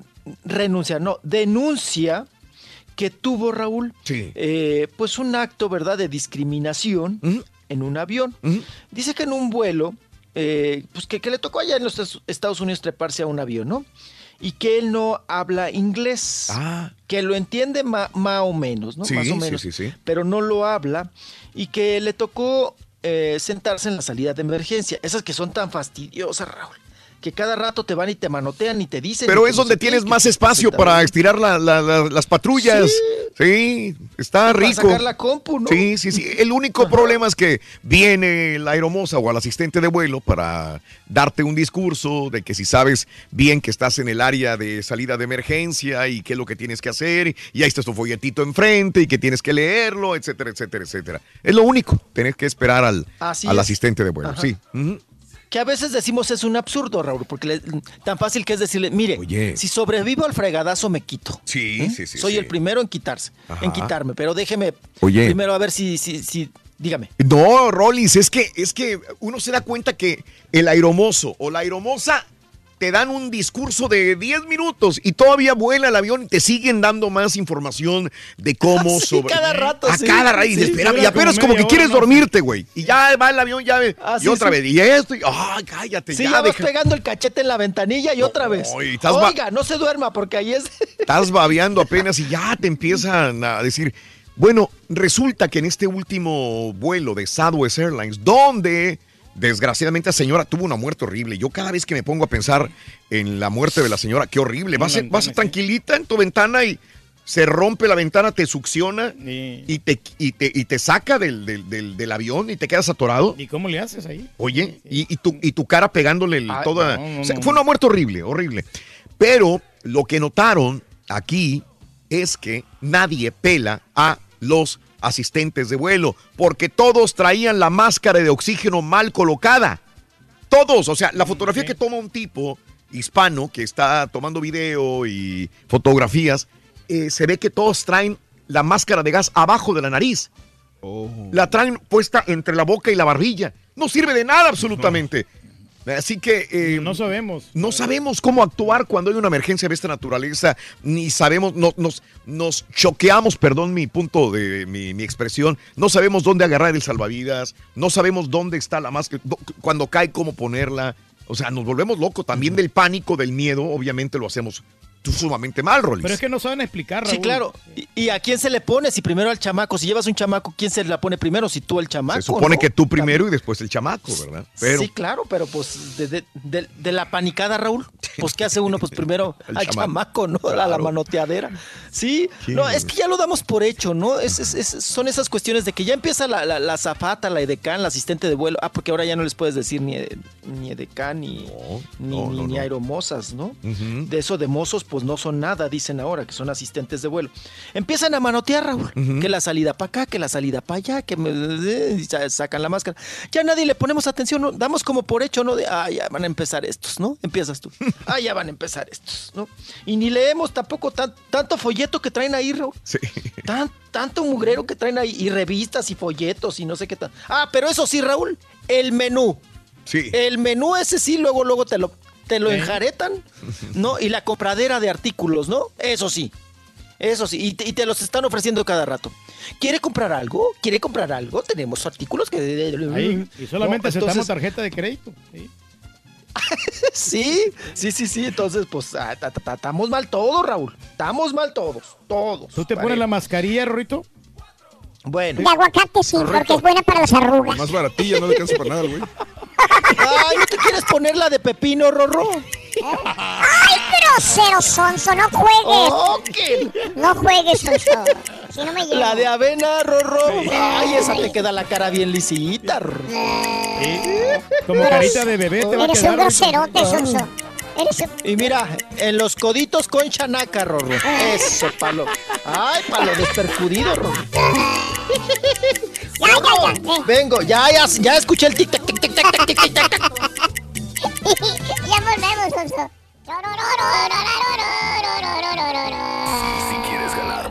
renuncia, no, denuncia que tuvo Raúl, Sí. eh, pues un acto, ¿verdad?, de discriminación en un avión. Dice que en un vuelo, eh, pues que, que le tocó allá en los Est- Estados Unidos treparse a un avión, ¿no? Y que él no habla inglés. Que lo entiende más o menos, ¿no? Ah. Sí, más o menos. sí, sí. Pero no lo habla. Y que le tocó eh, sentarse en la salida de emergencia. Esas que son tan fastidiosas, Raúl. Que cada rato te van y te manotean y te dicen. Pero es donde tienes más espacio para estirar la- la- la- las patrullas. Sí, está Para rico. sacar la compu, ¿no? Sí, sí, sí. El único problema es que viene la aeromoza o el asistente de vuelo para darte un discurso de que si sabes bien que estás en el área de salida de emergencia y qué es lo que tienes que hacer, y ahí está tu folletito enfrente y que tienes que leerlo, etcétera, etcétera, etcétera. Es lo único. Tienes que esperar al, Así al es. asistente de vuelo. Ajá. Sí. Que a veces decimos es un absurdo, Raúl, porque le- tan fácil que es decirle, mire, Oye. si sobrevivo al fregadazo me quito. Sí, ¿Eh? sí, sí. Soy sí. el primero en quitarse, Ajá. en quitarme, pero déjeme Oye. primero a ver si, si, si, dígame. No, Rollins, es que, es que uno se da cuenta que el aeromozo o la aeromoza te dan un discurso de 10 minutos y todavía vuela el avión y te siguen dando más información de cómo (laughs) Sí, sobre. cada rato, A sí. cada rato. Y Sí, espera, dura y apenas como como que quieres dormirte, güey. Y ya va el avión, ya. Ah, y otra vez. Y esto. Y, ay, cállate, Sí, ya. ya vas deja- pegando el cachete en la ventanilla y otra vez. y Oiga, no se duerma porque ahí es... (laughs) Estás babeando apenas y ya te empiezan a decir. Bueno, resulta que en este último vuelo de Southwest Airlines, donde desgraciadamente la señora tuvo una muerte horrible. Yo cada vez que me pongo a pensar en la muerte de la señora, qué horrible. Vas, tranquilita en tu ventana y se rompe la ventana, te succiona y te, y te, y te saca del, del- del- del avión y te quedas atorado. ¿Y cómo le haces ahí? Oye, y, y tu, y tu cara pegándole el- toda. no, no, o sea, no. Fue una muerte horrible, horrible. Pero lo que notaron aquí es que nadie pela a los asistentes de vuelo, porque todos traían la máscara de oxígeno mal colocada. Todos, o sea, la fotografía que toma un tipo hispano que está tomando video y fotografías, eh, se ve que todos traen la máscara de gas abajo de la nariz. La traen puesta entre la boca y la barbilla. No sirve de nada absolutamente. Así que... eh, No sabemos. no sabemos cómo actuar cuando hay una emergencia de esta naturaleza, ni sabemos, no- nos, nos choqueamos, perdón mi punto de mi, mi expresión, no sabemos dónde agarrar el salvavidas, no sabemos dónde está la máscara, do- cuando cae, cómo ponerla. O sea, nos volvemos locos también del pánico, del miedo, obviamente lo hacemos sumamente mal, Rolis. Pero es que no saben explicar, Sí, Raúl. claro. ¿Y, y a quién se le pone? Si primero al chamaco, si llevas un chamaco, ¿quién se la pone primero? Si tú el chamaco. Se supone ¿no? que tú primero y después el chamaco, ¿verdad? Pero Sí, claro, pero pues de, de- de- de la panicada, Raúl, pues ¿qué hace uno? Pues (laughs) primero El al chamaco. chamaco, ¿no? A la Claro. manoteadera. Sí, no, es que ya lo damos por hecho, ¿no? Es, es- es- son esas cuestiones de que ya empieza la, la, la zafata, la edecán, la asistente de vuelo. Ah, porque ahora ya no les puedes decir ni, ni edecán, ni, ni, no, ni- no, ni no. aeromosas, ¿no? De eso de mozos, pues no son nada, dicen ahora, que son asistentes de vuelo. Empiezan a manotear, Raúl, que la salida para acá, que la salida para allá, que me, sa- sacan la máscara. Ya nadie le ponemos atención, ¿no? Damos como por hecho, ¿no? De, ah, ya van a empezar estos, ¿no? Empiezas tú. (laughs) Ah, ya van a empezar estos, ¿no? Y ni leemos tampoco tan- tanto folleto que traen ahí, Raúl. Sí. Tan, tanto mugrero que traen ahí, y revistas y folletos y no sé qué tal. Ah, pero eso sí, Raúl, el menú. Sí. El menú ese sí, luego, luego te lo, te lo ¿Eh? enjaretan, ¿no? Y la compradera de artículos, ¿no? Eso sí. Eso sí, y te, y te los están ofreciendo cada rato. ¿Quiere comprar algo? ¿Quiere comprar algo? Tenemos artículos que... Ahí, y solamente No, aceptamos entonces- tarjeta de crédito. Sí. (laughs) Sí, sí, sí, sí. Entonces, pues, ah, ta- ta- ta- estamos mal todos, Raúl. Estamos mal todos, todos. ¿Tú te pones la mascarilla, Rorito? Bueno. De aguacate sí, porque es buena para las arrugas. Más baratilla, no le alcanza para nada, güey. Ay, ¿no te quieres poner la de pepino, Rorro? ¡Ay, grosero, Sonso! ¡No juegues! No juegues, Sonso. Si no me llevo. La de avena, Rorro. Ay, esa te queda la cara bien lisita. Rorro. Como carita de bebé te va a Eres quedar. un groserote, Ah. Sonso. Eres. Y mira, en los coditos con chanaca, Rorro. Eso, palo. Ay, palo despercudido, Rorro. Vengo, ya, ya, ya escuché el tic tac tic tic tac tic tic tac. ya volvemos, Oso.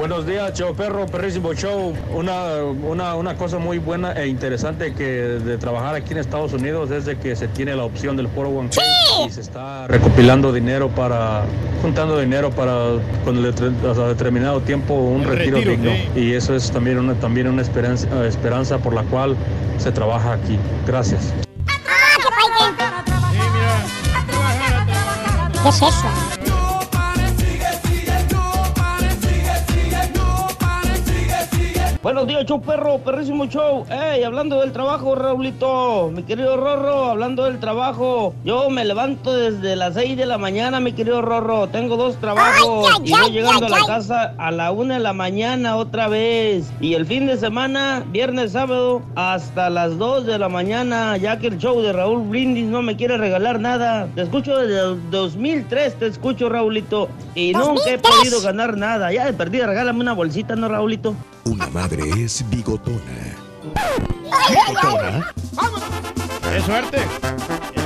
Buenos días, show perro, perrísimo show. Una, una, una cosa muy buena e interesante que de trabajar aquí en Estados Unidos es de que se tiene la opción del 401k y se está recopilando dinero para, juntando dinero para con el determinado tiempo un Un retiro, retiro, digno. sí. Y eso es también una, también una esperanza, esperanza por la cual se trabaja aquí. Gracias. ¿Qué es eso? Buenos días, show perro, perrísimo show. Ey, hablando del trabajo, Raulito, mi querido Rorro, hablando del trabajo. Yo me levanto desde las 6 de la mañana, mi querido Rorro. Tengo dos trabajos Ay, ay, y voy ay, llegando ay, a la ay. casa a la una de la mañana otra vez. Y el fin de semana, viernes, sábado, hasta las 2 de la mañana, ya que el show de Raúl Brindis no me quiere regalar nada. Te escucho desde el 2003, te escucho, Raulito. Y nunca he 2003. podido ganar nada. Ya de perdida, regálame una bolsita, ¿no, Raulito? Una madre es bigotona. ¿Bigotona? ¡Qué suerte!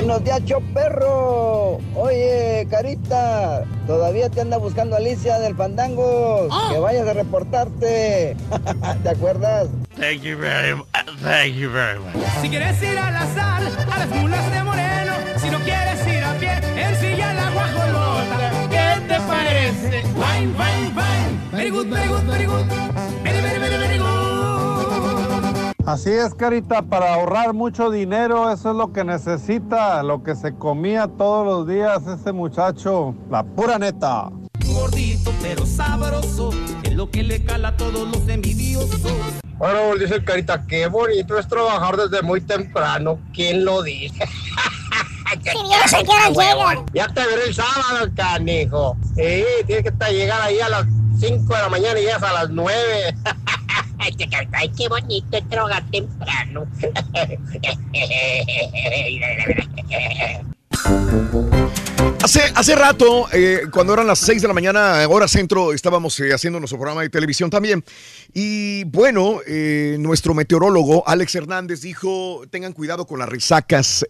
Buenos días, perro. Oye, Carita, todavía te anda buscando Alicia del Fandango. Que vayas a reportarte. (laughs) ¿Te acuerdas? Thank you very much. Thank you very much. Si quieres ir a la sal, a las mulas de Moreno, si no quieres ir a pie, en silla la guajolota, ¿qué te parece? Fine, fine, fine. Very good, very good, very good. Very, very, very, very good. Así es, Carita, para ahorrar mucho dinero, eso es lo que necesita, lo que se comía todos los días ese muchacho, la pura neta. Gordito pero sabroso, es lo que le cala a todos los envidiosos. Bueno, dice el Carita, qué bonito es trabajar desde muy temprano. ¿Quién lo dice? (laughs) Si yo no sé qué hora llegan. Ya te veré el sábado, canijo. Sí, tienes que estar- llegar ahí a las 5 de la mañana y llegas a las 9. Ay, qué bonito es trabajar temprano. (laughs) (laughs) Hace, hace rato, eh, cuando eran las 6 de la mañana, hora centro, estábamos eh, haciendo nuestro programa de televisión también. Y bueno, eh, nuestro meteorólogo Alex Hernández dijo, tengan cuidado con las resacas,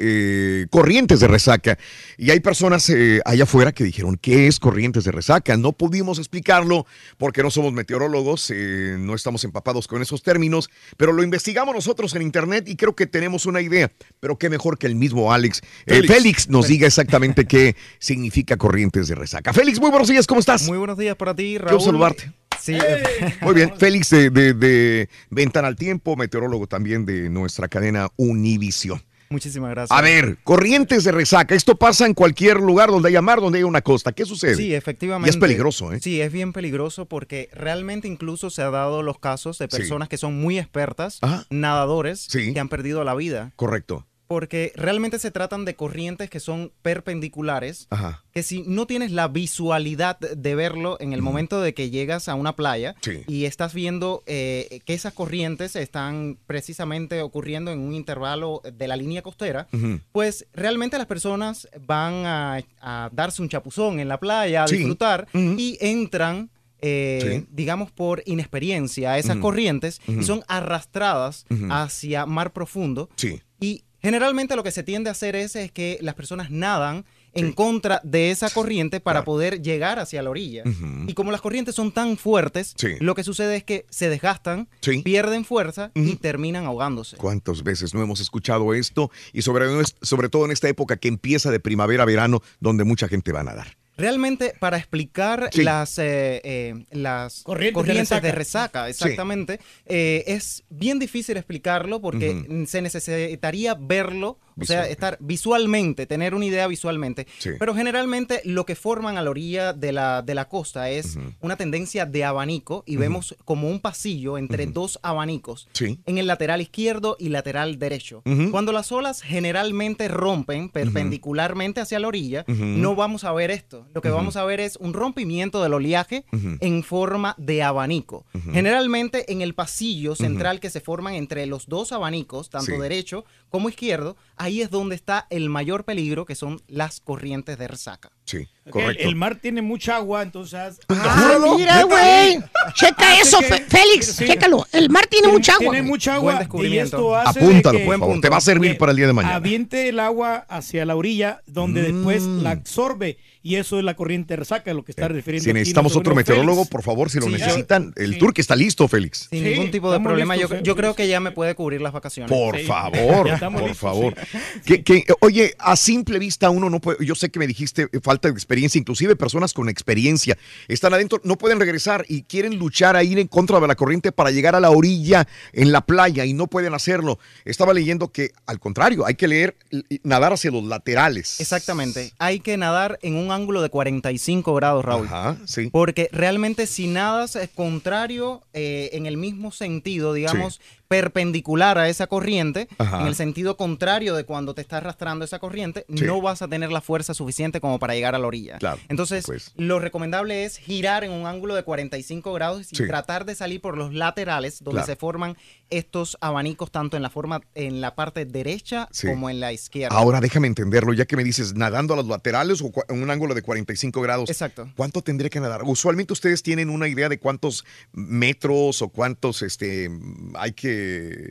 corrientes de resaca. Y hay personas allá afuera que dijeron, ¿qué es corrientes de resaca? No pudimos explicarlo porque no somos meteorólogos, no estamos empapados con esos términos, pero lo investigamos nosotros en internet y creo que tenemos una idea. Pero qué mejor que el mismo Alex, Félix. Félix, nos diga exactamente qué significa corrientes de resaca. Félix, muy buenos días, ¿cómo estás? Muy buenos días para ti, Raúl. Quiero saludarte. Sí, (laughs) Muy bien, Félix de, de, de Ventana al Tiempo, meteorólogo también de nuestra cadena Univisión. muchísimas gracias. A ver, corrientes de resaca. Esto pasa en cualquier lugar donde haya mar, donde haya una costa. ¿Qué sucede? Sí, efectivamente. Y es peligroso, ¿eh? Sí, es bien peligroso porque realmente incluso se ha dado los casos de Sí. personas que son muy expertas, Ajá. nadadores, Sí. que han perdido la vida. Correcto. Porque realmente se tratan de corrientes que son perpendiculares, Ajá. que si no tienes la visualidad de verlo en el momento de que llegas a una playa Sí. y estás viendo eh, que esas corrientes están precisamente ocurriendo en un intervalo de la línea costera, pues realmente las personas van a, a darse un chapuzón en la playa, a Sí. disfrutar y entran, eh, Sí. digamos, por inexperiencia a esas corrientes y son arrastradas Ujú. hacia mar profundo. Sí. Generalmente lo que se tiende a hacer es, es que las personas nadan en contra de esa corriente para poder llegar hacia la orilla. Y como las corrientes son tan fuertes, Sí. lo que sucede es que se desgastan, Sí. pierden fuerza y terminan ahogándose. ¿Cuántas veces no hemos escuchado esto? Y sobre, sobre todo en esta época que empieza de primavera a verano, donde mucha gente va a nadar. Realmente, para explicar Sí. las, eh, eh, las Corrientes corrientes, de de resaca. exactamente, eh, es bien difícil explicarlo porque se necesitaría verlo O sea, estar visualmente, tener una idea visualmente. Sí. Pero generalmente lo que forman a la orilla de la, de la costa es una tendencia de abanico y vemos como un pasillo entre dos abanicos Sí. en el lateral izquierdo y lateral derecho. Cuando las olas generalmente rompen perpendicularmente hacia la orilla, no vamos a ver esto. Lo que vamos a ver es un rompimiento del oleaje en forma de abanico. Generalmente en el pasillo central que se forman entre los dos abanicos, tanto Sí. derecho como izquierdo, ahí es donde está el mayor peligro, que son las corrientes de resaca. Sí, correcto. El mar tiene mucha agua, entonces. Ah, mira, güey. Checa Hace eso, que- Félix. sí. Chécalo. El mar tiene mucha agua. Tiene mucha Buen agua. Y descubrimiento. esto hace de Apúntalo, que- por favor. Te va a servir para el día de mañana. Aviente el agua hacia la orilla, donde después Mm. la absorbe. Y eso es la corriente resaca, lo que está refiriendo. Si necesitamos otro meteorólogo, Félix. por favor, si lo Sí, necesitan, el sí. tour que está listo, Félix. Sin Sí, ningún tipo de problema. listos, yo eh, yo creo que ya me puede cubrir las vacaciones. Por Sí. favor, por listos, favor. oye, a simple vista uno no puede, yo sé que me dijiste eh, falta de experiencia, inclusive personas con experiencia están adentro, no pueden regresar y quieren luchar a ir en contra de la corriente para llegar a la orilla en la playa y no pueden hacerlo. Estaba leyendo que al contrario, hay que leer, nadar hacia los laterales. Exactamente. Hay que nadar en un ángulo de 45 grados, Raúl. Ajá, sí. Porque realmente si nadas es contrario eh, en el mismo sentido, digamos, perpendicular a esa corriente, Ajá. en el sentido contrario de cuando te está arrastrando esa corriente, Sí. no vas a tener la fuerza suficiente como para llegar a la orilla. Claro, Entonces, pues. lo recomendable es girar en un ángulo de 45 grados y Sí. tratar de salir por los laterales donde Claro. se forman estos abanicos tanto en la forma en la parte derecha Sí. como en la izquierda. Ahora déjame entenderlo, ya que me dices nadando a los laterales o en un ángulo de 45 grados. Exacto. ¿Cuánto tendría que nadar? Usualmente ustedes tienen una idea de cuántos metros o cuántos este hay que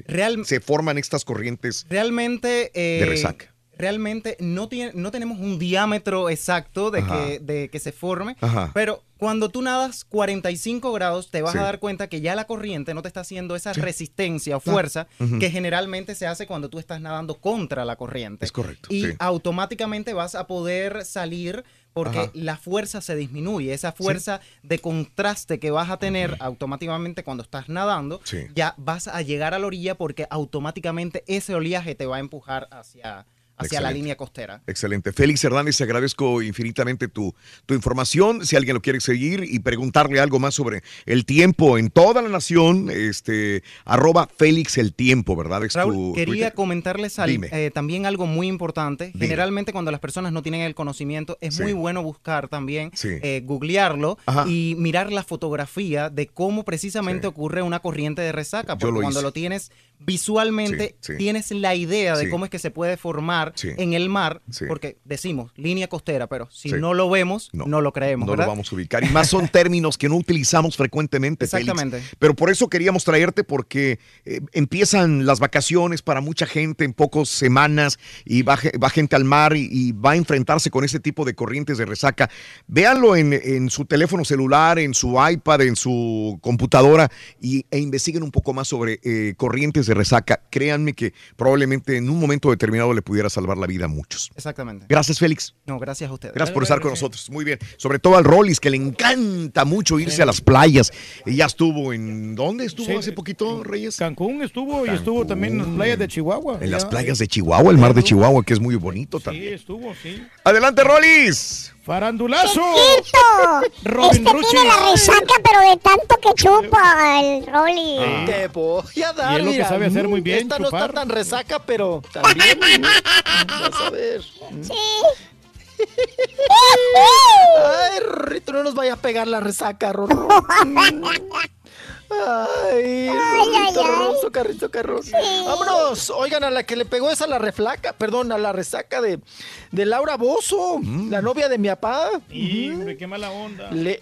Real- se forman estas corrientes Realmente. eh, de resaca. Realmente no, tiene, no tenemos un diámetro exacto de que, de que se forme, Ajá. pero cuando tú nadas 45 grados te vas Sí. a dar cuenta que ya la corriente no te está haciendo esa Sí. resistencia o Claro. fuerza que generalmente se hace cuando tú estás nadando contra la corriente. Es correcto. Y sí. automáticamente vas a poder salir porque Ajá. la fuerza se disminuye. Esa fuerza de contraste que vas a tener automáticamente cuando estás nadando, Sí. ya vas a llegar a la orilla porque automáticamente ese oleaje te va a empujar hacia, hacia la línea costera. Excelente. Félix Hernández, agradezco infinitamente tu, tu información. Si alguien lo quiere seguir y preguntarle algo más sobre el tiempo en toda la nación, este, arroba Félix el tiempo, ¿verdad? Es Raúl, tu quería comentarles al- eh, también algo muy importante. Dime. Generalmente cuando las personas no tienen el conocimiento, es Sí. muy bueno buscar también, Sí. eh, googlearlo Ajá. y mirar la fotografía de cómo precisamente ocurre una corriente de resaca. Porque lo cuando hice. lo tienes visualmente, tienes la idea de cómo es que se puede formar Sí. en el mar, Sí. porque decimos línea costera, pero si Sí. no lo vemos, no, lo creemos. No ¿verdad? lo vamos a ubicar. Y más son (laughs) términos que no utilizamos frecuentemente, Félix. Exactamente. Pero por eso queríamos traerte, porque eh, empiezan las vacaciones para mucha gente en pocas semanas y va, ge- va gente al mar y, y va a enfrentarse con ese tipo de corrientes de resaca. Véanlo en, en su teléfono celular, en su iPad, en su computadora y, e investiguen un poco más sobre eh, corrientes de resaca. Créanme que probablemente en un momento determinado le pudiera salvar la vida a muchos. Exactamente. Gracias, Félix. No, gracias a ustedes. Gracias por estar con nosotros. Muy bien. Sobre todo al Rollis, que le encanta mucho irse a las playas. Ella estuvo en. ¿Dónde estuvo Sí, hace poquito, Reyes? Cancún estuvo y estuvo también en las playas de Chihuahua. En las Ya. playas de Chihuahua, el mar de Chihuahua, que es muy bonito Sí, también. estuvo, sí. Adelante, Rollis. ¡Farandulazo! ¡Chiquito! Robin este Ruchi. tiene la resaca, pero de tanto que chupa el Rolly. Ah. Te voy a dar, Y es lo que sabe hacer muy bien, Esta no chupar. está tan resaca, pero también. (laughs) vas a ver. Sí. (laughs) Ay, Rorrito, no nos vaya a pegar la resaca, Rorro. (laughs) Ay, Rorrito, Rorro, carrito, carro. Vámonos. Oigan, a la que le pegó esa la reflaca, perdón, a la resaca de, de Laura Bozo, la novia de mi papá. Y, qué mala onda. Le,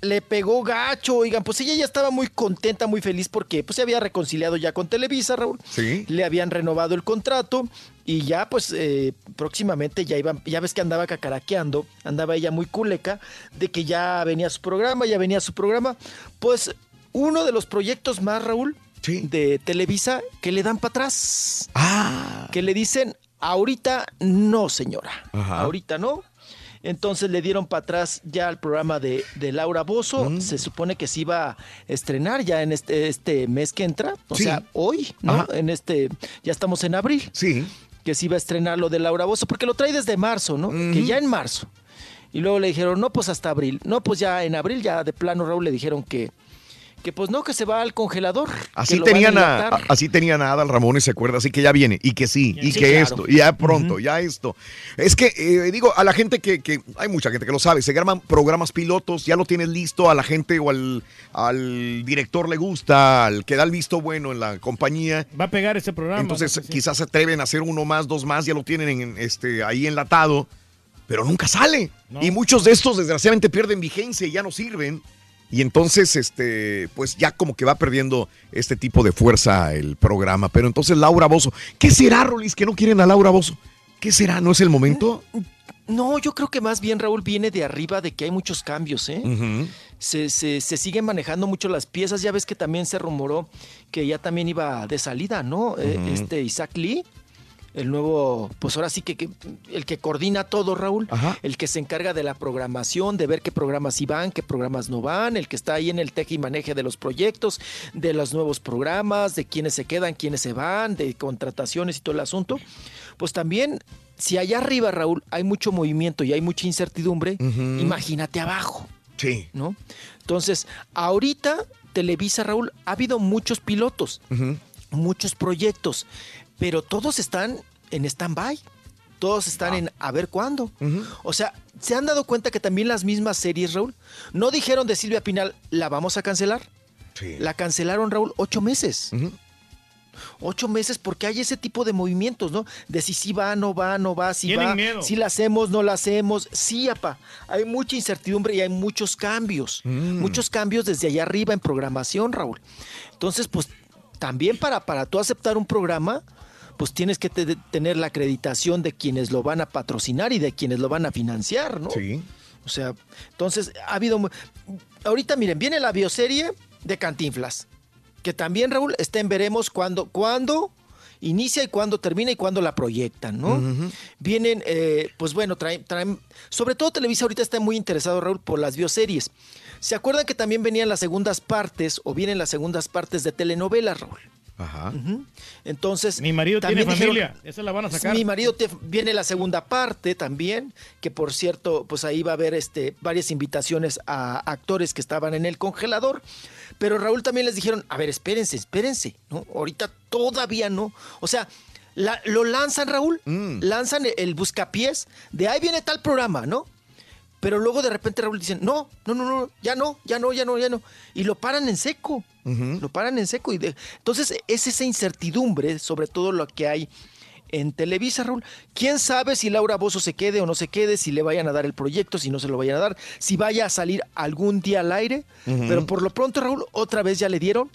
le pegó gacho, oigan, pues ella ya estaba muy contenta, muy feliz porque pues se había reconciliado ya con Televisa, Raúl. Sí. Le habían renovado el contrato y ya pues eh, próximamente ya iban, ya ves que andaba cacaraqueando, andaba ella muy culeca de que ya venía su programa, ya venía su programa. Pues uno de los proyectos más, Raúl, de Televisa que le dan para atrás. Ah. Que le dicen, ahorita no, señora. Ajá. Ahorita no. Entonces le dieron para atrás ya al programa de, de Laura Bozo. Mm. Se supone que se iba a estrenar ya en este, este mes que entra. O Sí. sea, hoy, ¿no? Ajá. En este, ya estamos en abril. Sí. que se iba a estrenar lo de Laura Bozo, porque lo trae desde marzo, ¿no? Que ya en marzo. Y luego le dijeron, no, pues hasta abril. No, pues ya en abril, ya de plano, Raúl, le dijeron que, que pues no, que se va al congelador. Así a tenían, a, enlatar. así tenían a Adal Ramones, ¿se acuerda? Así que ya viene, y que sí, y Sí, que claro. esto, y ya pronto, ya esto. Es que, eh, digo, a la gente que, que- hay mucha gente que lo sabe, se graban programas pilotos, ya lo tienes listo, a la gente o al, al director le gusta, al que da el visto bueno en la compañía. Va a pegar ese programa. Entonces, quizás se atreven a hacer uno más, dos más, ya lo tienen en, este, ahí enlatado, pero nunca sale. Y muchos de estos, desgraciadamente, pierden vigencia y ya no sirven. Y entonces, este, pues ya como que va perdiendo este tipo de fuerza el programa. Pero entonces, Laura Bozo, ¿qué será, Rolis, que no quieren a Laura Bozo? ¿Qué será? ¿No es el momento? No, yo creo que más bien, Raúl, viene de arriba de que hay muchos cambios, ¿eh? Se, se, se siguen manejando mucho las piezas. Ya ves que también se rumoró que ya también iba de salida, ¿no? Eh. Este Isaac Lee, el nuevo, pues ahora sí que, que el que coordina todo, Raúl, el que se encarga de la programación, de ver qué programas sí van, qué programas no van, el que está ahí en el teje y maneje de los proyectos, de los nuevos programas, de quiénes se quedan, quiénes se van, de contrataciones y todo el asunto. Pues también, si allá arriba, Raúl, hay mucho movimiento y hay mucha incertidumbre, imagínate abajo. Sí. ¿no? Entonces, ahorita Televisa, Raúl, ha habido muchos pilotos, muchos proyectos, pero todos están en stand-by. Todos están en a ver cuándo. O sea, ¿se han dado cuenta que también las mismas series, Raúl, no dijeron de Silvia Pinal, la vamos a cancelar? La cancelaron, Raúl, ocho meses. Ocho meses porque hay ese tipo de movimientos, ¿no? De si sí va, no va, no va, si Tienen va, miedo. si la hacemos, no la hacemos. Sí, apa, hay mucha incertidumbre y hay muchos cambios. Muchos cambios desde allá arriba en programación, Raúl. Entonces, pues también para, para tú aceptar un programa, pues tienes que te- tener la acreditación de quienes lo van a patrocinar y de quienes lo van a financiar, ¿no? Sí. O sea, entonces ha habido... Ahorita miren, viene la bioserie de Cantinflas, que también, Raúl, está en veremos cuándo, cuándo inicia y cuándo termina y cuándo la proyectan, ¿no? Vienen, eh, pues bueno, traen, traen, sobre todo Televisa ahorita está muy interesado, Raúl, por las bioseries. ¿Se acuerdan que también venían las segundas partes o vienen las segundas partes de telenovelas, Raúl? Ajá. Entonces, Mi marido tiene dijeron- familia. Esa la van a sacar. mi marido te- viene la segunda parte también, que por cierto, pues ahí va a haber este, varias invitaciones a actores que estaban en el congelador. Pero Raúl también les dijeron, a ver, espérense, espérense, ¿no? Ahorita todavía no. O sea, la- lo lanzan, Raúl, lanzan el, el buscapiés, de ahí viene tal programa, ¿no? Pero luego de repente Raúl dicen, no, no, no, no, ya no, ya no, ya no, ya no. Y lo paran en seco. Lo paran en seco. Y de- entonces es esa incertidumbre sobre todo lo que hay en Televisa, Raúl. ¿Quién sabe si Laura Bozo se quede o no se quede, si le vayan a dar el proyecto, si no se lo vayan a dar, si vaya a salir algún día al aire? Pero por lo pronto, Raúl, otra vez ya le dieron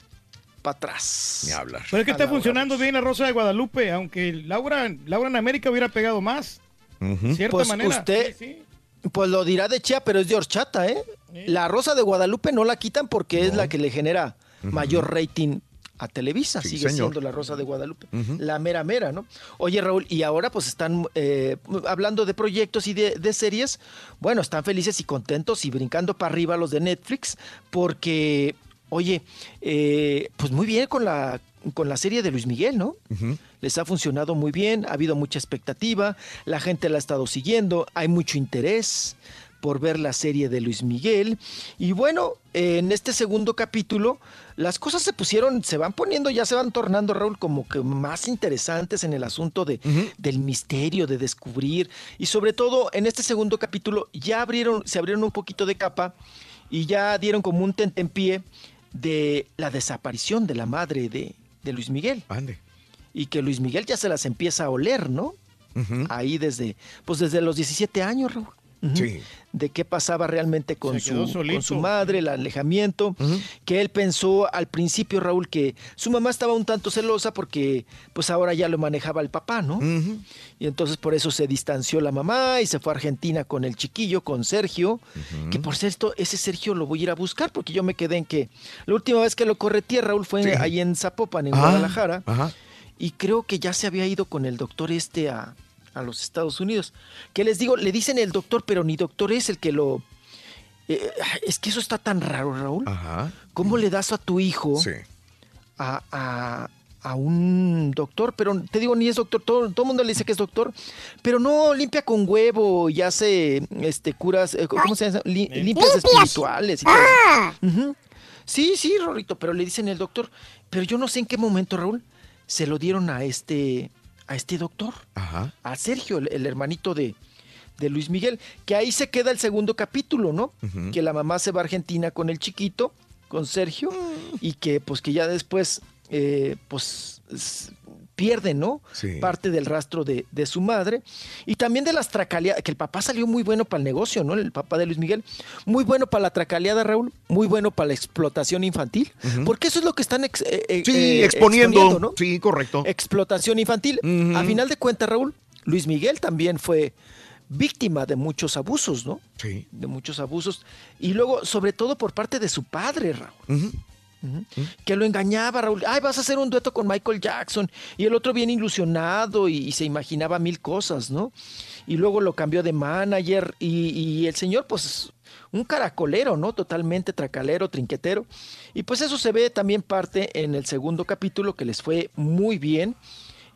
para atrás. Ni hablar. Pero es que A está Laura funcionando bien la Rosa de Guadalupe, aunque Laura, Laura en América hubiera pegado más. De cierta Pues manera. usted- Sí, sí. Pues lo dirá de Chia, pero es de horchata, ¿eh? La Rosa de Guadalupe no la quitan porque es la que le genera mayor rating a Televisa. Sí, Sigue señor. siendo la Rosa de Guadalupe. La mera mera, ¿no? Oye, Raúl, y ahora pues están eh, hablando de proyectos y de, de series. Bueno, están felices y contentos y brincando para arriba los de Netflix porque, oye, eh, pues muy bien con la, con la serie de Luis Miguel, ¿no? Les ha funcionado muy bien, ha habido mucha expectativa, la gente la ha estado siguiendo, hay mucho interés por ver la serie de Luis Miguel. Y bueno, en este segundo capítulo, las cosas se pusieron, se van poniendo, ya se van tornando, Raúl, como que más interesantes en el asunto de, del misterio, de descubrir. Y sobre todo, en este segundo capítulo, ya abrieron, se abrieron un poquito de capa y ya dieron como un tentempié de la desaparición de la madre de, de Luis Miguel. Ande. Y que Luis Miguel ya se las empieza a oler, ¿no? Ahí desde, pues desde los 17 años, Raúl. Sí. De qué pasaba realmente con, su, con su madre, el alejamiento, que él pensó al principio, Raúl, que su mamá estaba un tanto celosa porque pues ahora ya lo manejaba el papá, ¿no? Y entonces por eso se distanció la mamá y se fue a Argentina con el chiquillo, con Sergio, que por cierto, ese Sergio lo voy a ir a buscar porque yo me quedé en que la última vez que lo correteé, Raúl, fue Sí. ahí en Zapopan, en Ah, Guadalajara. Ajá. Y creo que ya se había ido con el doctor este a, a los Estados Unidos. Que les digo, le dicen el doctor, pero ni doctor es el que lo... eh, es que eso está tan raro, Raúl. Ajá. ¿Cómo le das a tu hijo Sí. a, a- a un doctor, pero te digo, ni es doctor, todo, todo el mundo le dice que es doctor, pero no limpia con huevo y hace este, curas, eh, ¿cómo se llama? Li- limpias Limpias. espirituales. y todo. Ah. Sí, sí, Rorrito, pero le dicen el doctor. Pero yo no sé en qué momento, Raúl, se lo dieron a este, a este doctor, Ajá. a Sergio, el, el hermanito de, de Luis Miguel, que ahí se queda el segundo capítulo, ¿no? Que la mamá se va a Argentina con el chiquito, con Sergio, y que pues que ya después, eh, pues pierde, ¿no? Sí. Parte del rastro de, de su madre. Y también de las tracaleadas, que el papá salió muy bueno para el negocio, ¿no? El papá de Luis Miguel. Muy bueno para la tracaleada, Raúl. Muy bueno para la explotación infantil. Porque eso es lo que están ex- eh, eh, Sí, eh, exponiendo. ¿no? Sí, correcto. Explotación infantil. A final de cuentas, Raúl, Luis Miguel también fue víctima de muchos abusos, ¿no? Sí. De muchos abusos. Y luego, sobre todo por parte de su padre, Raúl. Que lo engañaba, Raúl. Ay, vas a hacer un dueto con Michael Jackson. Y el otro bien ilusionado y, se imaginaba mil cosas, ¿no? Y luego lo cambió de manager y, y el señor, pues, un caracolero, ¿no? Totalmente tracalero, trinquetero. Y pues eso se ve también parte en el segundo capítulo que les fue muy bien.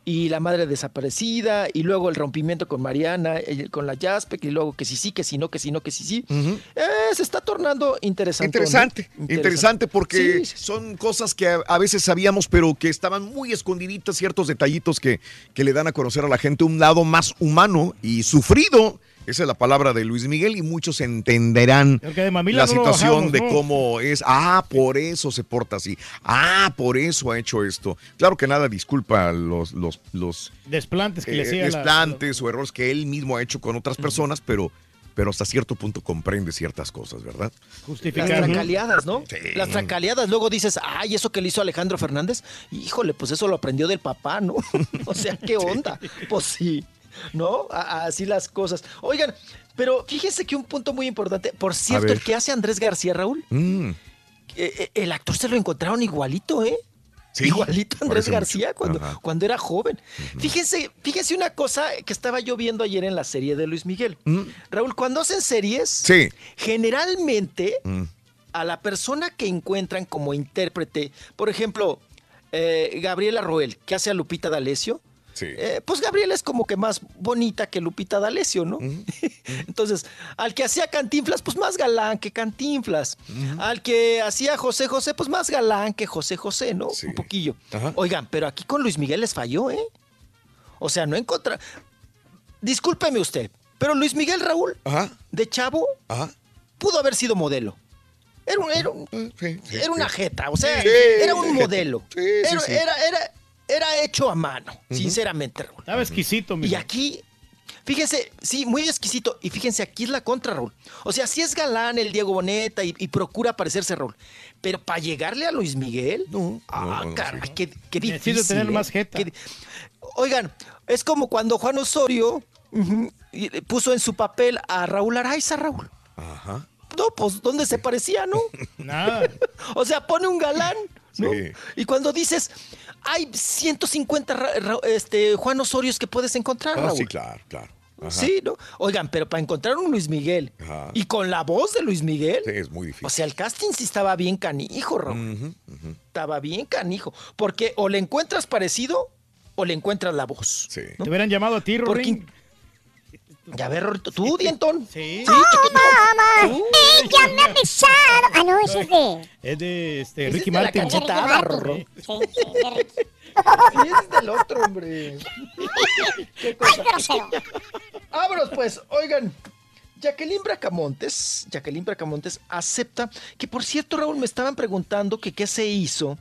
Y la madre desaparecida, y luego el rompimiento con Mariana, eh, con la Jaspek, y luego que sí sí, que sí no, que sí no, que sí sí. Eh, se está tornando interesante. Interesante, interesante porque son cosas que a, a veces sabíamos, pero que estaban muy escondiditas, ciertos detallitos que, que le dan a conocer a la gente un lado más humano y sufrido. Esa es la palabra de Luis Miguel y muchos entenderán de la no situación bajamos, de ¿no? cómo es. Ah, por eso se porta así. Ah, por eso ha hecho esto. Claro que nada disculpa los, los, los Desplantes que le eh, hacía la- desplantes o errores que él mismo ha hecho con otras personas, pero, pero hasta cierto punto comprende ciertas cosas, ¿verdad? Las tracaleadas, ¿no? Las tracaleadas. Luego dices, ay, eso que le hizo Alejandro Fernández, híjole, pues eso lo aprendió del papá, ¿no? (laughs) o sea, ¿qué onda? Pues sí, ¿no? A- así las cosas. Oigan, pero fíjense que un punto muy importante, por cierto, el que hace Andrés García, Raúl, Mm, eh, eh, el actor se lo encontraron igualito, ¿eh? Sí, Igualito a Andrés García mucho. cuando, Ajá. cuando era joven. Fíjense, fíjense una cosa que estaba yo viendo ayer en la serie de Luis Miguel. Raúl, cuando hacen series, Sí. generalmente Mm. a la persona que encuentran como intérprete, por ejemplo, eh, Gabriela Roel, que hace a Lupita D'Alessio, Sí. eh, pues Gabriela es como que más bonita que Lupita D'Alessio, ¿no? (laughs) Entonces, al que hacía Cantinflas, pues más galán que Cantinflas. Al que hacía José José, pues más galán que José José, ¿no? Un poquillo. Oigan, pero aquí con Luis Miguel les falló, ¿eh? O sea, no encontra... Discúlpeme usted, pero Luis Miguel Raúl, de chavo, pudo haber sido modelo. Era, un- era, un- era una jeta, o sea, era un modelo. (laughs) Sí, sí, era, sí. era- era- hecho a mano, sinceramente, Raúl. Estaba exquisito, Y mijo. aquí, fíjense, sí, muy exquisito. Y fíjense, aquí es la contra, Raúl. O sea, sí es galán el Diego Boneta y, y procura parecerse, Raúl. Pero para llegarle a Luis Miguel, no, ah, no, no, caray, qué, qué difícil. tener ¿eh? más jeta. Qué Oigan, es como cuando Juan Osorio y puso en su papel a Raúl Araiza, Raúl. Ajá. No, pues, ¿dónde se parecía, no? (laughs) Nada. (laughs) o sea, pone un galán, ¿no? Sí. Y cuando dices, hay 150 Ra- Ra- este, Juan Osorios que puedes encontrar, Ah, Raúl. sí, claro, claro. Ajá. Sí, ¿no? Oigan, pero para encontrar un Luis Miguel Ajá. y con la voz de Luis Miguel, Sí, es muy difícil. o sea, el casting sí estaba bien canijo, Raúl. Estaba bien canijo. Porque o le encuentras parecido o le encuentras la voz. Sí. ¿no? Te hubieran llamado a ti, Porque- Rorín. Ya ver, Rorrito, tú, Dientón. (laughs) Sí. Sí, chiquito. mamá! Tú. ¡Ella me ha besado! Ah, no, eso es de... Es de este, Ese Ricky es de la Martin. cachetada, Rorro. Sí, sí, de Ricky. (laughs) Sí, ese es del otro, hombre. (laughs) ¿Qué cosa? grosero. Vámonos, pues. Oigan, Jacqueline Bracamontes, Jacqueline Bracamontes acepta que, por cierto, Raúl, me estaban preguntando que qué se hizo,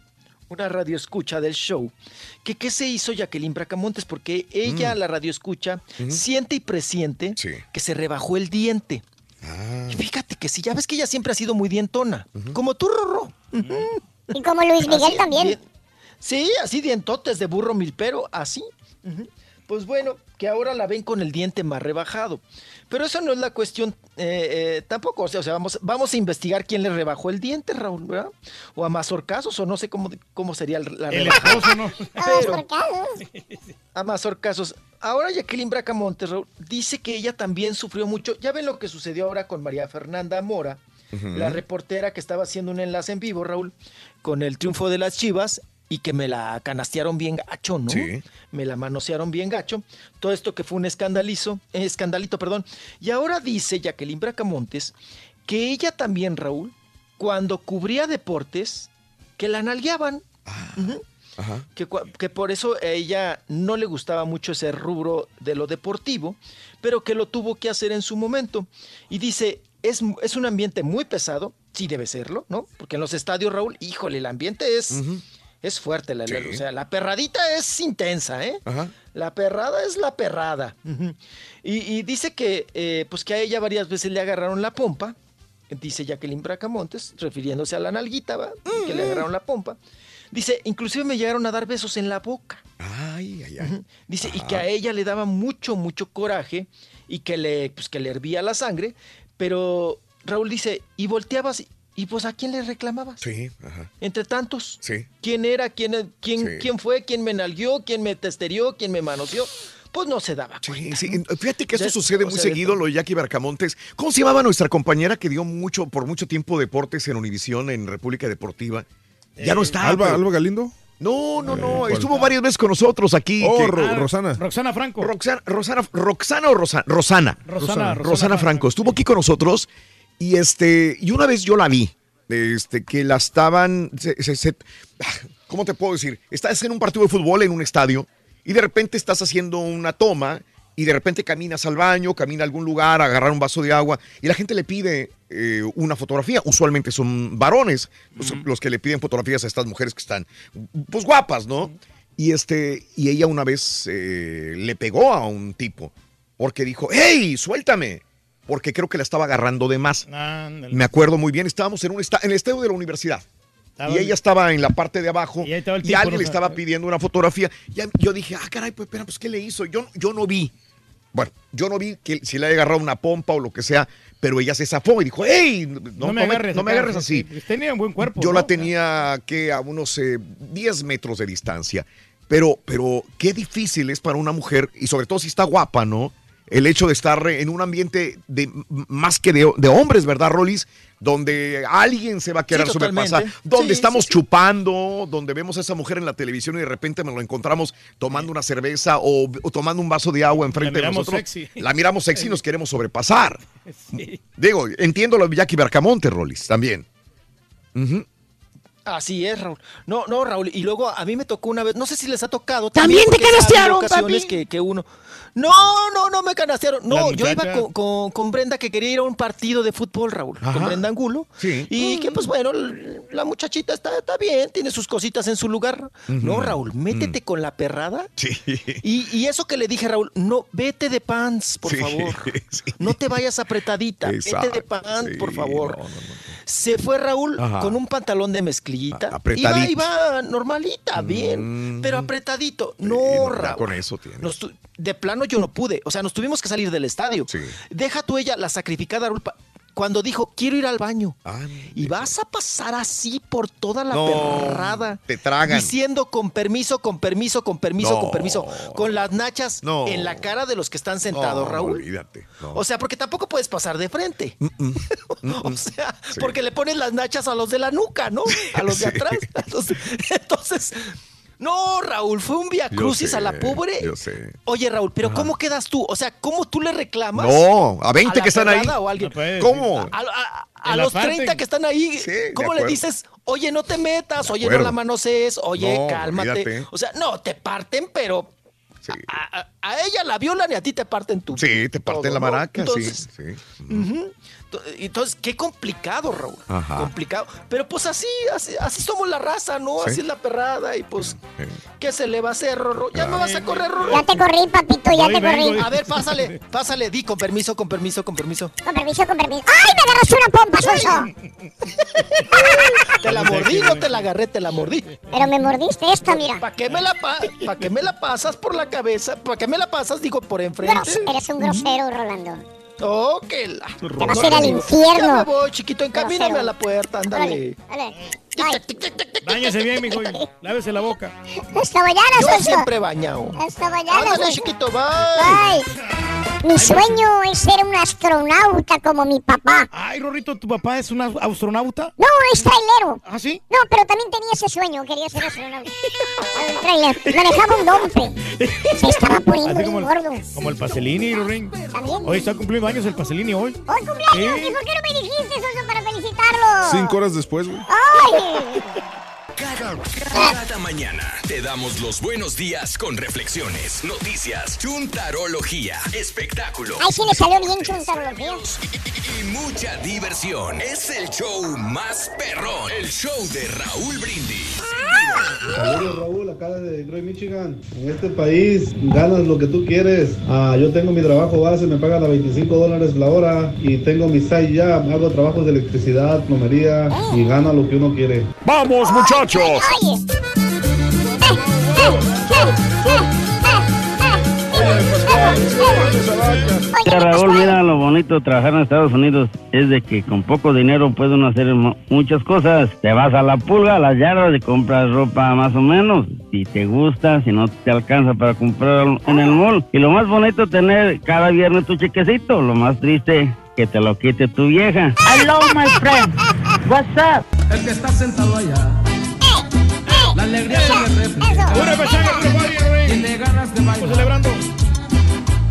una radio escucha del show, que qué se hizo Jacqueline Bracamontes, porque ella, Mm. la radio escucha, Ujú. siente y presiente Sí. que se rebajó el diente. Ah. Y fíjate que sí, ya ves que ella siempre ha sido muy dientona, como tú, Rorro. Y como Luis Miguel Así, también. sí, así dientotes de burro milpero, así. Pues bueno, que ahora la ven con el diente más rebajado. Pero eso no es la cuestión eh, eh, tampoco. O sea, o sea, vamos, vamos a investigar quién le rebajó el diente, Raúl, ¿verdad? O a Mazorcasos, o no sé cómo, cómo sería la esposo, ¿no? (laughs) Pero, a Mazorcasos. Ahora Jacqueline Bracamontes, Raúl, dice que ella también sufrió mucho. Ya ven lo que sucedió ahora con María Fernanda Mora, la reportera que estaba haciendo un enlace en vivo, Raúl, con el triunfo de las Chivas y que me la canastearon bien gacho, ¿no? Sí. Me la manosearon bien gacho. Todo esto que fue un escandalizo, eh, escandalito, perdón. Y ahora dice Jacqueline Bracamontes que ella también, Raúl, cuando cubría deportes, que la nalgueaban. Ujú. Ajá. que, que por eso a ella no le gustaba mucho ese rubro de lo deportivo, pero que lo tuvo que hacer en su momento. Y dice, es, es un ambiente muy pesado, sí debe serlo, ¿no? Porque en los estadios, Raúl, híjole, el ambiente es, es fuerte, la, Sí. o sea, la perradita es intensa, ¿eh? Ajá. La perrada es la perrada. Y, y dice que, eh, pues que a ella varias veces le agarraron la pompa, dice Jacqueline Bracamontes, refiriéndose a la nalguita, ¿va? Que le agarraron la pompa. Dice, inclusive me llegaron a dar besos en la boca. Ay, ay, ay. Dice, y que a ella le daba mucho, mucho coraje y que le, pues, que le hervía la sangre, pero Raúl dice, y volteabas, y pues a quién le reclamabas? Sí, ajá. Entre tantos. Sí. ¿Quién era? ¿Quién, quién, Sí. quién fue? ¿Quién me nalguió? ¿Quién me testerió? ¿Quién me manoseó? Pues no se daba Sí, cuenta. sí, ¿no? Fíjate que esto De- sucede muy seguido, lo de Jackie Barcamontes. ¿Cómo se llamaba nuestra compañera que dio mucho por mucho tiempo deportes en Univisión, en República Deportiva? Ya no está. Alba, pero- Alba Galindo. No, no, no. ¿cuál? Estuvo varias veces con nosotros aquí. Oh, que- Ro- Rosana. Roxana Franco. Roxana, Rosana, Roxana o Rosa- Rosana. Rosana, Rosana, Franco. Estuvo aquí con nosotros y este y una vez yo la vi. Este, que la estaban. se- se- se- ¿Cómo te puedo decir? Estás en un partido de fútbol en un estadio y de repente estás haciendo una toma y de repente caminas al baño, camina a algún lugar a agarrar un vaso de agua y la gente le pide eh, una fotografía. Usualmente son varones los, los que le piden fotografías a estas mujeres que están, pues guapas, ¿no? Y este, y ella una vez eh, le pegó a un tipo porque dijo, ¡Hey, suéltame! Porque creo que la estaba agarrando de más. Ándale. Me acuerdo muy bien, estábamos en un esta- en el estadio de la universidad. Estaba- y ella estaba en la parte de abajo Y alguien ¿no? le estaba pidiendo una fotografía. Y yo dije, ah, caray, pues, espera, pues, ¿qué le hizo? Yo, yo no vi. Bueno, yo no vi que si le haya agarrado una pompa o lo que sea, pero ella se zafó y dijo, hey, no, no me, agarres, no me agarres sí, así. sí. Tenía un buen cuerpo. Yo la tenía que a unos eh, 10 metros de distancia. Pero, pero qué difícil es para una mujer, y sobre todo si está guapa, ¿no? El hecho de estar en un ambiente de más que de, de hombres, ¿verdad, Rolis? Donde alguien se va a querer Sí, sobrepasar, donde Sí, estamos sí, sí. chupando, donde vemos a esa mujer en la televisión y de repente nos lo encontramos tomando una cerveza o, o tomando un vaso de agua enfrente de miramos nosotros. sexy. La miramos sexy y nos queremos sobrepasar. (laughs) Sí. Digo, entiendo lo de Jackie Bercamonte, Rolis, también. Así es, Raúl. No, no, Raúl. Y luego a mí me tocó una vez, no sé si les ha tocado. También te habido canastearon, ocasiones papi. que, que uno. No, no, no me canastearon. No, yo iba con, con- con Brenda que quería ir a un partido de fútbol, Raúl. Ajá. Con Brenda Angulo. Sí. Y que, pues bueno, la muchachita está, está bien, tiene sus cositas en su lugar. No, Raúl, métete con la perrada. Sí. Y, y eso que le dije, Raúl, no, vete de pants, por Sí, favor. (laughs) sí. No te vayas apretadita, vete Exacto, de pants, por favor. no, no, no. Se fue Raúl Ajá. con un pantalón de mezclillita. Apretadito. Iba, iba normalita, bien, Mm. pero apretadito. No, Raúl. Con eso tiene. De plano yo no pude. O sea, nos tuvimos que salir del estadio. Sí. Deja tú ella, la sacrificada Raúl, pa- cuando dijo, quiero ir al baño. Y vas a pasar así por toda la No, perrada. te tragan. Diciendo con permiso, con permiso, con permiso, No. con permiso. Con las nachas No. en la cara de los que están sentados, No, Raúl. Olvídate. O sea, porque tampoco puedes pasar de frente. (laughs) o sea, Sí. porque le pones las nachas a los de la nuca, ¿no? A los de (laughs) Sí. atrás. Entonces, (laughs) entonces, no, Raúl, fue un via crucis sé, a la pobre. Yo sé. Oye, Raúl, pero ¿cómo quedas tú? O sea, ¿cómo tú le reclamas? No, a 20 la que están ahí. O a alguien? No puede, ¿Cómo? A, los parte- 30 que están ahí, Sí, ¿cómo le dices? Oye, no te metas, oye, no la manosees, oye, No, cálmate. olvídate. O sea, no, te parten, pero Sí. a, a- a ella la violan y a ti te parten tu. Sí, te parten todo, la ¿no? maraca, Entonces, sí. sí. Entonces, qué complicado, Raúl. Ajá. Complicado. Pero pues así, así, así somos la raza, ¿no? Sí. Así es la perrada. Y pues, Sí. ¿qué se le va a hacer, Rorro? Ya me vas a correr, Rorro. Ya te corrí, papito, ya Voy, te vengo, corrí. A ver, pásale, pásale, di con permiso, con permiso, con permiso. Con permiso, con permiso. ¡Ay, me agarraste una pompa, Sonso! (laughs) Te la mordí, no te la agarré, te la mordí. Pero me mordiste esta, mira. ¿Para qué me la pa ¿Para qué me la pasas por la cabeza? ¿Para qué me la pasas, digo, por enfrente? Gros- eres un grosero, Rolando. Oh, que la. Te vas a ir al infierno. Ya me voy, chiquito, encamíname a la puerta, ándale. Dale, dale. Báñese bien, mijo. Lávese la boca. Hasta mañana, Yo Sonso. siempre bañado. Hasta mañana, Ándale, Sonso. chiquito, bye. Bye. Mi sueño es ser un astronauta como mi papá. Ay, Rorrito, ¿tu papá es un as- astronauta? No, es trailero. ¿Ah, sí? No, pero también tenía ese sueño, quería ser astronauta. Un trailer. Manejaba un dompe. Se estaba poniendo bien como gordo. el, como el Paselini, Rorín. También. Hoy está cumpliendo años el Paselini hoy. ¡Hoy cumpleaños! Sí. ¿Y por qué no me dijiste eso para felicitarlo? Cinco horas después, güey. ¡Ay! Oh! Cada mañana te damos los buenos días con reflexiones, noticias, chuntarología, espectáculos Ahí sí le salió bien chuntarología. y mucha diversión. Es el show más perrón, el show de Raúl Brindis. Saludos Raúl, acá de Detroit, Michigan. En este país ganas lo que tú quieres. Ah, yo tengo mi trabajo base, me pagan a 25 dólares la hora y tengo mi side job, hago trabajos de electricidad, plomería y gana lo que uno quiere. ¡Vamos, muchachos! Mira, Raúl, mira lo bonito de trabajar en Estados Unidos es de que con poco dinero puede uno hacer mu- muchas cosas. Te vas a la pulga, a las yardas y compras ropa más o menos. Si te gusta, si no te alcanza para comprar en el mall. Y lo más bonito es tener cada viernes tu chequecito. Lo más triste que te lo quite tu vieja. Hello, my friend. What's up? El que está sentado allá. La alegría se le refleja. Tiene ganas de bailar. celebrando.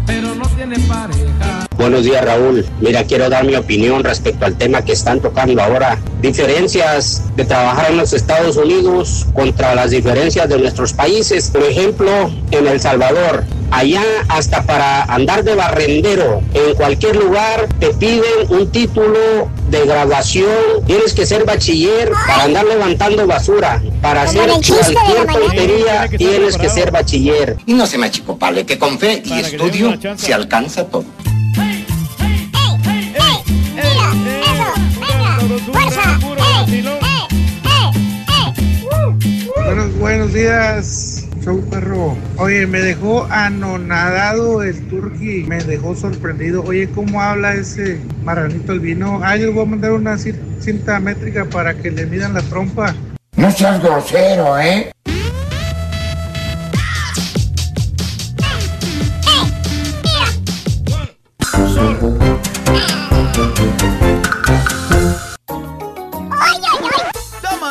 Pero no tiene pareja. Buenos días, Raúl. Mira, quiero dar mi opinión respecto al tema que están tocando ahora. Diferencias de trabajar en los Estados Unidos contra las diferencias de nuestros países. Por ejemplo, en El Salvador, allá hasta para andar de barrendero en cualquier lugar te piden un título de graduación. Tienes que ser bachiller para andar levantando basura. Para hacer cualquier tontería tienes que ser bachiller. Y no se me achicopale, que con fe y estudio se alcanza todo. Buenos, días, show perro. Oye, me dejó anonadado el turqui, me dejó sorprendido. Oye, ¿cómo habla ese marranito el vino? Ah, yo le voy a mandar una cin- cinta métrica para que le midan la trompa. No seas grosero, ¿eh?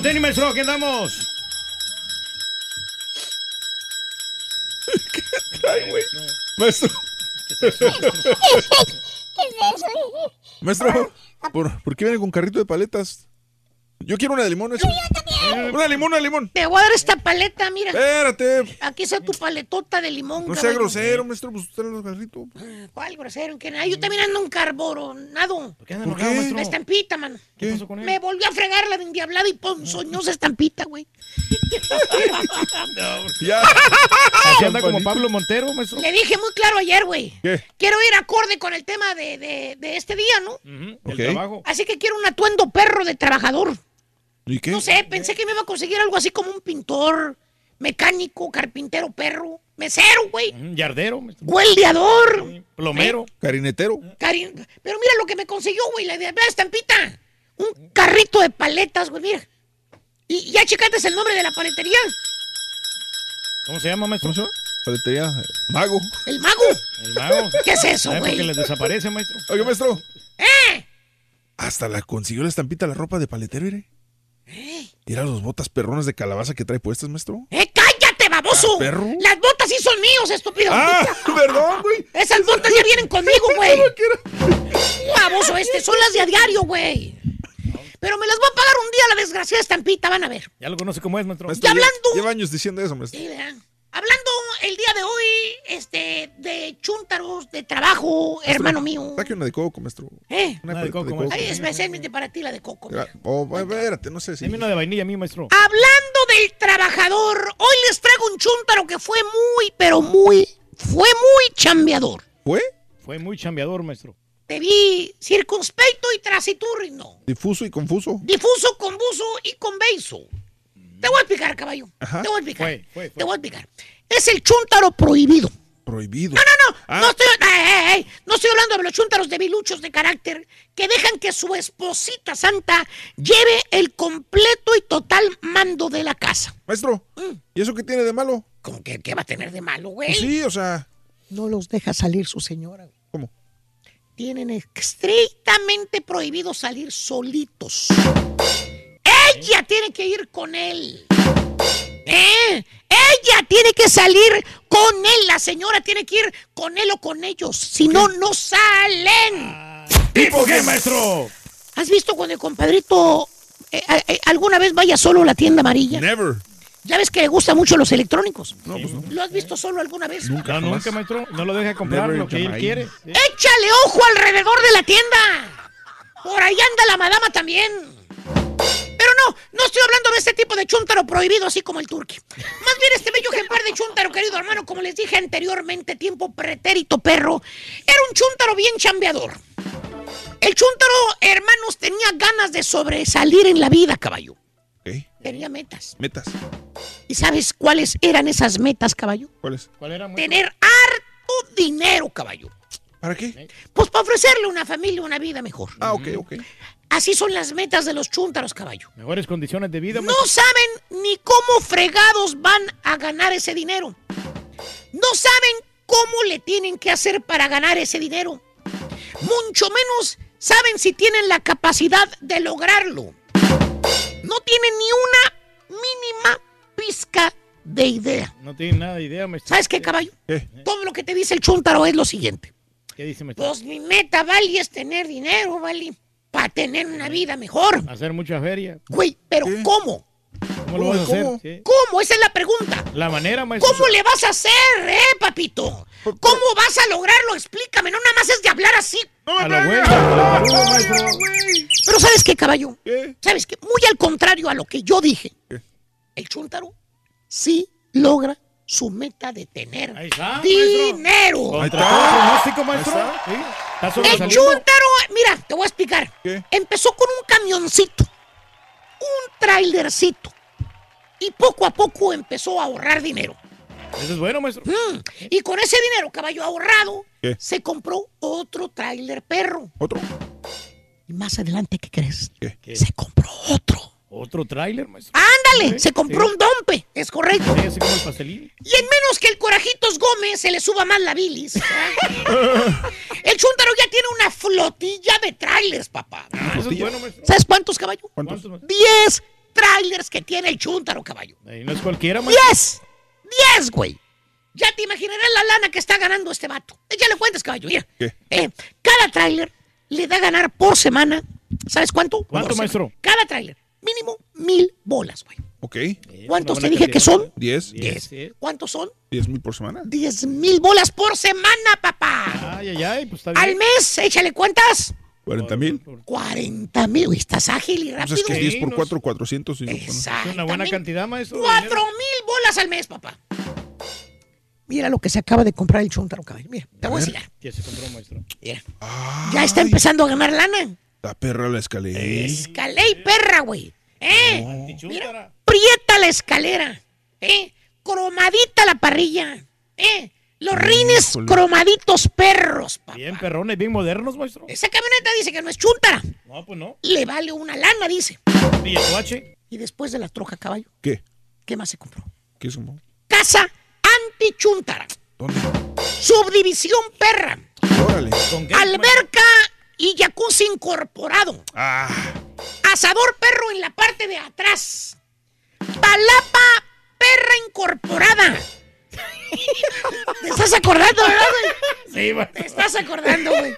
¡Vamos, tenis, maestro! ¿Qué andamos? Ay, güey. Maestro. ¿Qué es eso? Maestro, ¿por, por qué viene con carrito de paletas? Yo quiero una de limón, eso. Una de limón, una de limón. Te voy a dar esta paleta, mira. Espérate. Aquí está tu paletota de limón. No sea caballo. grosero, maestro, pues usted los carritos. ¿Cuál grosero? ¿Qué? Ah, yo también ando un carboronado. ¿Por qué anda enojado, maestro? La estampita, mano. ¿Qué pasó con él? Me volvió a fregar la endiablada y ponzoñosa estampita, güey. (laughs) Ya. Así anda como Pablo Montero, maestro. Le dije muy claro ayer, güey. ¿Qué? Quiero ir acorde con el tema de, de- de este día, ¿no? El Ok. trabajo. Así que quiero un atuendo perro de trabajador. ¿Y qué? No sé, pensé que me iba a conseguir algo así como un pintor, mecánico, carpintero, perro, mesero, güey, Un yardero, maestro. hueldeador. plomero. Carinetero. Cari- Pero mira lo que me consiguió, güey, la la estampita. Un carrito de paletas, güey, mira. Y ya checaste el nombre de la paletería. ¿Cómo se llama, maestro? ¿Cómo se llama? Paletería. eh, Mago. El mago. El mago. ¿Qué es eso, ¿Sabe por güey? qué les desaparece, maestro? Oiga, maestro. ¡Eh! Hasta la consiguió la estampita la ropa de paletero, mire. Mira los botas perronas de calabaza que trae puestas, maestro. ¡Eh, cállate, baboso! Ah, perro. Las botas sí son míos, estúpido. Ah, (laughs) (laughs) perdón, güey. Esas botas ya vienen conmigo, (laughs) güey. Baboso este, son las de a diario, güey. Pero me las va a pagar un día la desgraciada estampita, van a ver. Ya lo conoce cómo es, maestro. Maestro, Y hablando- Lleva, lleva años diciendo eso, maestro. Sí, ¿verdad? Hablando el día de hoy, este, de chúntaros, de trabajo, hermano mío. Saque una de coco, maestro. ¿Eh? Una de coco. Ay, especialmente para ti la de coco. Oh, espérate, no sé si. Dime una de vainilla a mí, maestro. Hablando del trabajador, hoy les traigo un chúntaro que fue muy, pero muy, fue muy chambeador. ¿Fue? Fue muy chambeador, maestro. Te vi circunspecto y taciturno, Difuso y confuso. difuso, confuso y conveiso. Te voy a explicar, caballo. Ajá. Te voy a explicar. Fue, fue, Te voy a explicar. Es el chúntaro prohibido. Prohibido. No, no, no. Ah. No, estoy, ay, ay, ay, no estoy hablando de los chúntaros debiluchos de carácter que dejan que su esposita santa lleve el completo y total mando de la casa. Maestro, ¿y eso qué tiene de malo? ¿Cómo que qué va a tener de malo, güey? Pues sí, o sea. No los deja salir su señora. güey. ¿Cómo? Tienen estrictamente prohibido salir solitos. Ella tiene que ir con él. ¿Eh? Ella tiene que salir con él. La señora tiene que ir con él o con ellos. Si no, no salen. ¿Tipo qué, maestro? ¿Has visto cuando el compadrito eh, eh, alguna vez vaya solo a la tienda amarilla? Never. Ya ves que le gustan mucho los electrónicos. No, pues no. ¿Lo has visto solo alguna vez? Nunca, nunca, maestro. No lo deja comprar Never lo que él quiere. Échale ojo alrededor de la tienda. Por ahí anda la madama también. No, no estoy hablando de este tipo de chúntaro prohibido así como el turqui. Más bien este bello ejemplar de chúntaro, querido hermano, como les dije anteriormente, tiempo pretérito perro, era un chúntaro bien chambeador. El chúntaro, hermanos, tenía ganas de sobresalir en la vida, caballo. Ok. Tenía metas. Metas. ¿Y sabes cuáles eran esas metas, caballo? ¿Cuáles? ¿Cuál era? Tener harto dinero, caballo. ¿Para qué? Pues para ofrecerle a una familia una vida mejor. Ah, ok, ok. Así son las metas de los chúntaros, caballo. Mejores condiciones de vida, No saben ni cómo fregados van a ganar ese dinero. No saben cómo le tienen que hacer para ganar ese dinero. Mucho menos saben si tienen la capacidad de lograrlo. No tienen ni una mínima pizca de idea. No tiene nada de idea, maestro. ¿Sabes qué, caballo? ¿Qué? Todo lo que te dice el chúntaro es lo siguiente. ¿Qué dice, maestro? Pues mi meta, Vali, es tener dinero, Vali, para tener una vida mejor. Hacer mucha feria. Güey, pero ¿cómo? ¿Cómo lo vas a hacer? ¿Cómo? Sí. ¿Cómo? Esa es la pregunta. La manera, maestro. ¿Cómo le vas a hacer, eh, papito? ¿Cómo vas a lograrlo? Explícame, no nada más es de hablar así. A la vuelta, a la tarugo, maestro. Pero ¿sabes qué, caballo? ¿Qué? ¿Sabes qué? Muy al contrario a lo que yo dije. ¿Qué? El chúntaro sí logra su meta de tener Ahí está, dinero. Pronóstico, maestro. Sí. Está El sobresaliendo. chúntaro, mira, te voy a explicar. ¿Qué? Empezó con un camioncito, un trailercito. Y poco a poco empezó a ahorrar dinero. Eso es bueno, maestro. Mm, Y con ese dinero, caballo ahorrado, ¿Qué? se compró otro tráiler perro. ¿Otro? Y más adelante, ¿qué crees? Se compró otro. Otro tráiler, maestro. Ándale, Sí, se compró sí. un dompe, es correcto. Sí, así como el pastelín. Y en menos que el Corajitos Gómez se le suba más la bilis. ¿verdad? (laughs) el Chuntaro ya tiene una flotilla de trailers, papá. Ah, eso es bueno, maestro. ¿Sabes cuántos, caballo? ¿Cuántos? Diez trailers que tiene el Chuntaro, caballo. Ahí no es cualquiera, maestro. ¡Diez! ¡Diez, güey! Ya te imaginarás la lana que está ganando este vato. Eh, Ya le cuentas, caballo, mira. ¿Qué? Eh, cada tráiler le da a ganar por semana. ¿Sabes cuánto? ¿Cuánto, Por semana. maestro? Cada tráiler. Mínimo mil bolas, güey. Ok. ¿Cuántos te dije que son? ¿Diez? Diez. ¿Cuántos son? ¿Diez mil por semana? Diez mil bolas por semana, papá. Ay, ay, ay, pues está Al bien. mes, échale cuentas. ¿Cuarenta mil? 40 mil. Uy, Estás ágil y Pues rápido. es que Sí, diez por no cuatro, cuatrocientos. y no- Es una buena cantidad, maestro. de Cuatro dinero. mil bolas al mes, papá. Mira lo que se acaba de comprar el chuntaro, caballo. Mira, te voy a enseñar. ¿Qué se compró, maestro? Mira. Ay, Ya está empezando a ganar lana. La perra la escalera. Escalé y perra, güey. ¿Eh? Antichúntara. Prieta la escalera. ¿Eh? Cromadita la parrilla. ¿Eh? Los rines Híjole. cromaditos perros, papá. Bien perrones, bien modernos, maestro. Esa camioneta dice que no es chuntara. No, pues no. Le vale una lana, dice. Billetoache. Y después de la troca, caballo, ¿Qué? ¿qué más se compró? ¿Qué es un Casa antichuntara. ¿Dónde? Subdivisión perra. Órale. Con maestro. Alberca y jacuzzi incorporado. Ah, Asador perro en la parte de atrás. Palapa perra incorporada. ¿Te estás acordando, verdad, güey? Sí, maestro. Te estás acordando, güey.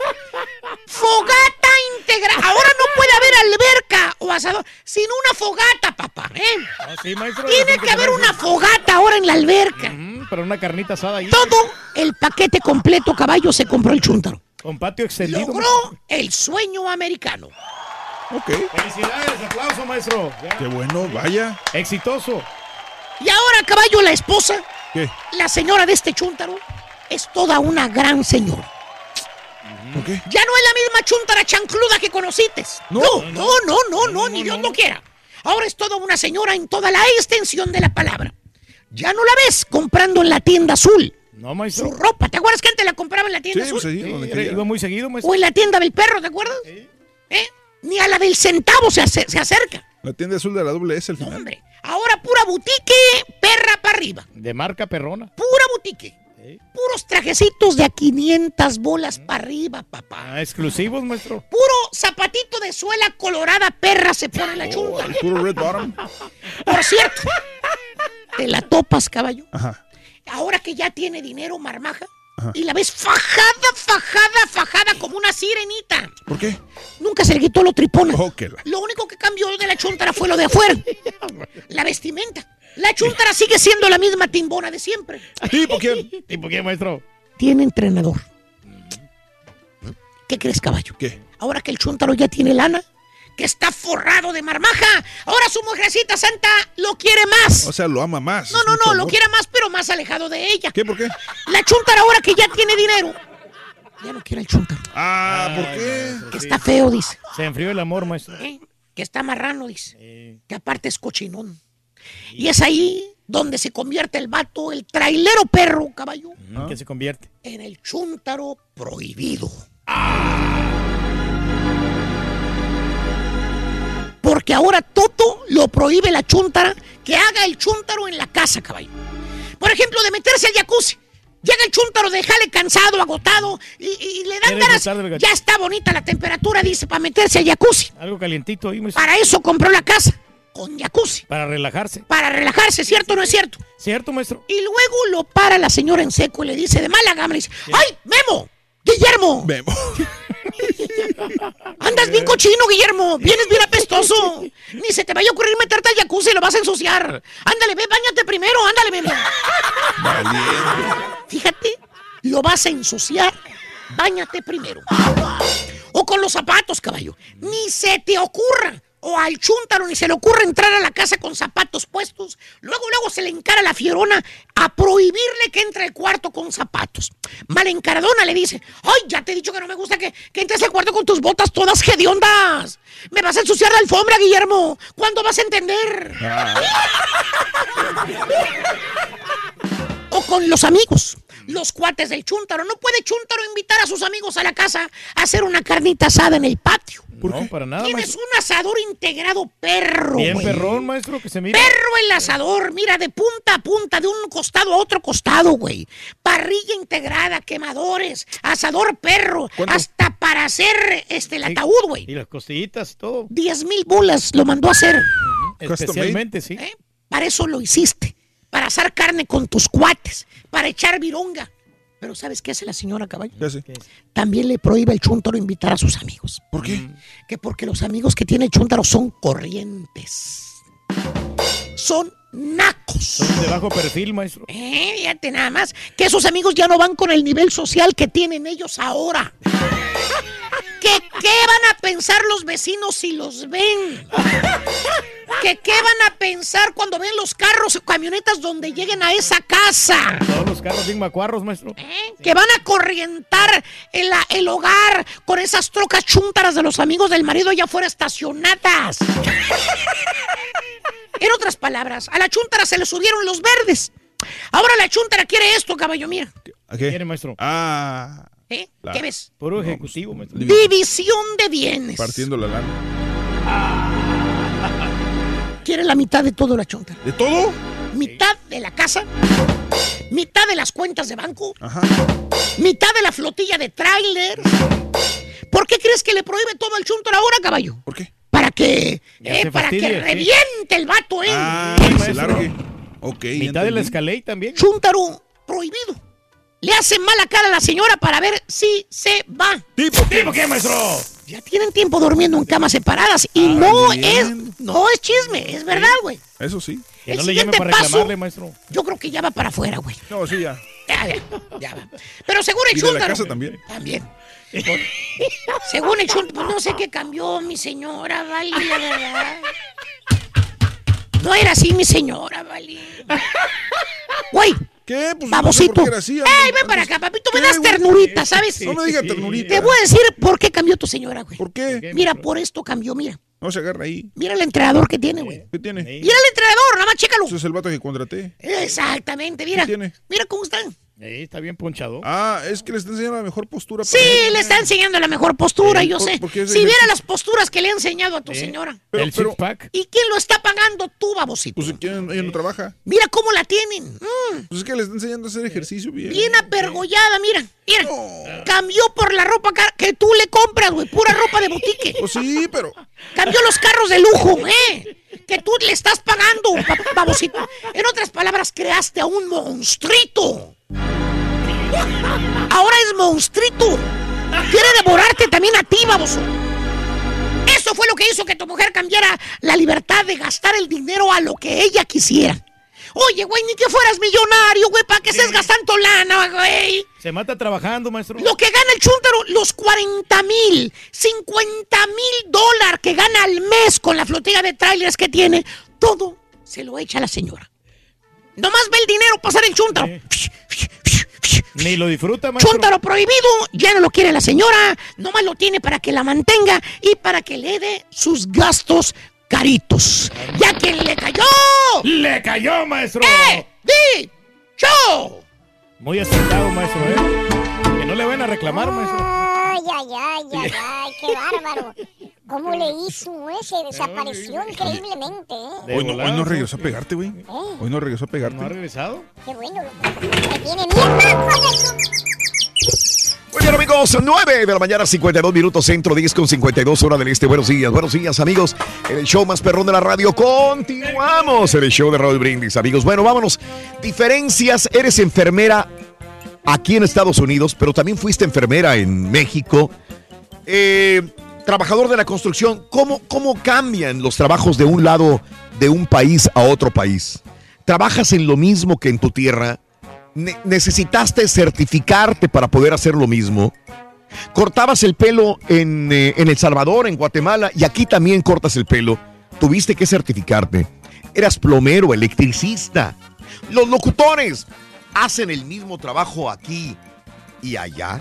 Fogata integral. Ahora no puede haber alberca o asador sin una fogata, papá. ¿eh? Ah, sí, maestro. Tiene que haber una fogata ahora en la alberca. Mm, Pero una carnita asada ahí. Todo el paquete completo, caballo, se compró el chúntaro. Con patio extendido. Logró el sueño americano. Ok. Felicidades, aplauso, maestro. Ya. Qué bueno, vaya. Exitoso. Y ahora, caballo, la esposa, ¿Qué? la señora de este chúntaro, es toda una gran señora. ¿Por qué? Ya no es la misma chúntara chancluda que conociste. No, no, no, no, no, ni Dios no quiera. Ahora es toda una señora en toda la extensión de la palabra. Ya no la ves comprando en la tienda azul. No, maestro. Su ropa, ¿te acuerdas que antes la compraba en la tienda Sí, azul? pues Sí. Iba muy seguido, maestro. O en la tienda del perro, ¿te acuerdas? ¿Eh? Ni a la del centavo se, ace- se acerca. La tienda azul de la doble S al final. Hombre, ahora pura boutique, perra para arriba. De marca perrona. Pura boutique. Puros trajecitos de a 500 bolas para arriba, papá. Ah, exclusivos, maestro. Puro zapatito de suela colorada perra se pone la chunta. El puro red bottom. Por cierto, te la topas, caballo. Ajá. Ahora que ya tiene dinero, marmaja, Ajá. y la ves fajada, fajada, fajada como una sirenita. ¿Por qué? Nunca se le quitó lo tripona. Oh, la- Lo único que cambió de la chuntara fue lo de afuera. (laughs) La vestimenta. La chuntara sigue siendo la misma timbona de siempre. ¿Tipo quién? ¿Tipo qué, maestro? Tiene entrenador. ¿Qué crees, caballo? ¿Qué? Ahora que el chuntaro ya tiene lana, que está forrado de marmaja, ahora su mujercita santa lo quiere más. O sea, lo ama más. No, no, no, lo quiere más, pero más alejado de ella. ¿Qué? ¿Por qué? La chuntara ahora que ya tiene dinero, ya no quiere el chuntaro. Ah, ¿por qué? Que está feo, dice. Se enfrió el amor, maestro. ¿eh? Que está marrano, dice. Que aparte es cochinón. Y es ahí donde se convierte el vato, el trailero perro, caballo, ¿En qué se convierte? en el chúntaro prohibido. Porque ahora todo lo prohíbe la chúntara que haga el chúntaro en la casa, caballo. Por ejemplo, de meterse al jacuzzi. Llega el chúntaro de jale cansado, agotado, y, y le dan ganas. Ya está bonita la temperatura, dice, para meterse al jacuzzi. Algo calientito ahí, maestro. Para eso compró la casa, con jacuzzi. Para relajarse. Para relajarse, ¿cierto o no es cierto? ¿Cierto, maestro? Y luego lo para la señora en seco y le dice de mala gama, le dice, ¡ay, Memo! ¡Guillermo! Memo. (laughs) Andas bien cochino, Guillermo. Vienes bien apestoso. Ni se te vaya a ocurrir meterte al jacuzzi y lo vas a ensuciar. Ándale, ve, bañate primero. Ándale, Memo. Fíjate, lo vas a ensuciar. Báñate primero. O con los zapatos, caballo. Ni se te ocurra. O al chúntaro ni se le ocurre entrar a la casa con zapatos puestos. Luego, luego se le encara la fierona a prohibirle que entre al cuarto con zapatos. Malencaradona le dice, ay, ya te he dicho que no me gusta que, que entres al cuarto con tus botas todas hediondas. Me vas a ensuciar la alfombra, Guillermo. ¿Cuándo vas a entender? (laughs) o con los amigos, los cuates del chúntaro. No puede chúntaro invitar a sus amigos a la casa a hacer una carnita asada en el patio. no, para nada, Tienes maestro. un asador integrado perro. Bien güey. perrón, maestro, que se mira. Perro el asador, mira, de punta a punta, de un costado a otro costado, güey. Parrilla integrada, quemadores, asador perro, hasta para hacer este el ataúd, güey. Y las costillitas y todo. 10 mil bolas lo mandó a hacer. Especialmente, sí. ¿Eh? Para eso lo hiciste. Para asar carne con tus cuates. Para echar vironga. Pero ¿sabes qué hace la señora caballo? ¿Qué hace? También le prohíbe el chúntaro invitar a sus amigos. ¿Por qué? Que porque los amigos que tiene el chúntaro son corrientes. Son nacos. Son de bajo perfil, maestro. Eh, fíjate nada más. Que esos amigos ya no van con el nivel social que tienen ellos ahora. (laughs) ¿Que qué van a pensar los vecinos si los ven? (laughs) ¿Que qué van a pensar cuando ven los carros o camionetas donde lleguen a esa casa? Todos los carros bien macuarros, maestro. Que van a corrientar el, el hogar con esas trocas chúntaras de los amigos del marido allá afuera estacionadas. (laughs) En otras palabras, a la chúntara se le subieron los verdes. Ahora la chúntara quiere esto, caballo, mira. ¿A qué? ¿Quiere, maestro? Ah. ¿Eh? La- ¿Qué ves? Puro ejecutivo, maestro. División de bienes. Partiendo la lana. (laughs) Quiere la mitad de todo la chúntara. ¿De todo? Mitad de la casa, mitad de las cuentas de banco, Ajá. mitad de la flotilla de trailers. ¿Por qué crees que le prohíbe todo al chúntaro ahora, caballo? ¿Por qué? Para que, eh, para que sí. reviente el vato, ¿eh? Ah, Sí, que se largue. Ok. Mitad de la escalade también. Chúntaro prohibido. Le hacen mala cara a la señora para ver si se va. ¿Tipo qué, ¿Tipo qué, maestro? Ya tienen tiempo durmiendo en camas separadas y Ah, no bien. es no es chisme, es verdad, güey. Eso sí. Que El no le llame siguiente para paso- reclamarle, maestro. Yo creo que ya va para afuera, güey. No, sí, ya. Ya, ya, ya va. Pero según el Y de la chúntaro. casa también. También. Según el chúntaro, pues no sé qué cambió mi señora, vale, la verdad. No era así mi señora, vale. Güey. ¿Qué? Pues Babosito. no sé por qué era así, ¡Ey, ven para acá, papito! Me ¿Qué, das ternurita, ¿sabes? No me diga ternurita. Te voy a decir por qué cambió tu señora, güey. ¿Por qué? Mira, por esto cambió, mira. No se agarra ahí. Mira el entrenador que tiene, güey. ¿Qué tiene? Mira el entrenador, nada más chécalo. Ese es el vato que contraté. Exactamente, mira. ¿Qué tiene? Mira cómo están. Eh, está bien ponchado. Ah, es que le está enseñando la mejor postura. Sí, le está enseñando la mejor postura, Eh, yo por- sé. Si de viera ejercicio. las posturas que le ha enseñado a tu señora. Pero- el pero- six-pack. ¿Y quién lo está pagando tú, babosito? Pues que ella no trabaja. Mira cómo la tienen. Mm, Pues es que le está enseñando a hacer ejercicio bien. bien apergollada, mira. Mira. Cambió por la ropa que tú le compras, güey. Pura ropa de boutique. Pues sí, pero. Cambió los carros de lujo, ¿eh? Que tú le estás pagando, ba- babosito. En otras palabras, creaste a un monstruito. Ahora es monstruito. Quiere devorarte también a ti, baboso. Eso fue lo que hizo que tu mujer cambiara la libertad de gastar el dinero a lo que ella quisiera. Oye, güey, ni que fueras millonario, güey, para que estés gastando lana, güey. Se mata trabajando, maestro. Lo que gana el chúntaro, los 40 mil, 50 mil dólares que gana al mes con la flotilla de trailers que tiene, todo se lo echa la señora. Nomás ve el dinero pasar el chúntaro. Ni lo disfruta, maestro. Chúntaro prohibido, ya no lo quiere la señora, nomás lo tiene para que la mantenga y para que le dé sus gastos caritos. ¡Ya que le cayó! ¡Le cayó, maestro! ¡Eh! ¡Di! ¡Yo! Muy acertado, maestro, ¿eh? Que no le van a reclamar, maestro. Ay, ay, ay, ay, ay, qué bárbaro. (laughs) ¿Cómo le hizo ese? Desapareció increíblemente, ¿eh? Hoy no, hoy no regresó a pegarte, güey. Hoy no regresó a pegarte. ¿No ha regresado? Qué bueno, loco. Me tiene miedo, joder. Muy bien, amigos, 9 de la mañana, 52 minutos, centro 10 con 52 hora del este. Buenos días, buenos días, amigos. En el show más perrón de la radio, continuamos en el show de Raúl Brindis, amigos. Bueno, vámonos. Diferencias, eres enfermera aquí en Estados Unidos, pero también fuiste enfermera en México. Eh, trabajador de la construcción, ¿cómo, ¿cómo cambian los trabajos de un lado de un país a otro país? ¿Trabajas en lo mismo que en tu tierra? Ne- ¿Necesitaste certificarte para poder hacer lo mismo? Cortabas el pelo en, eh, en El Salvador, en Guatemala, y aquí también cortas el pelo. Tuviste que certificarte. Eras plomero, electricista. Los locutores hacen el mismo trabajo aquí y allá.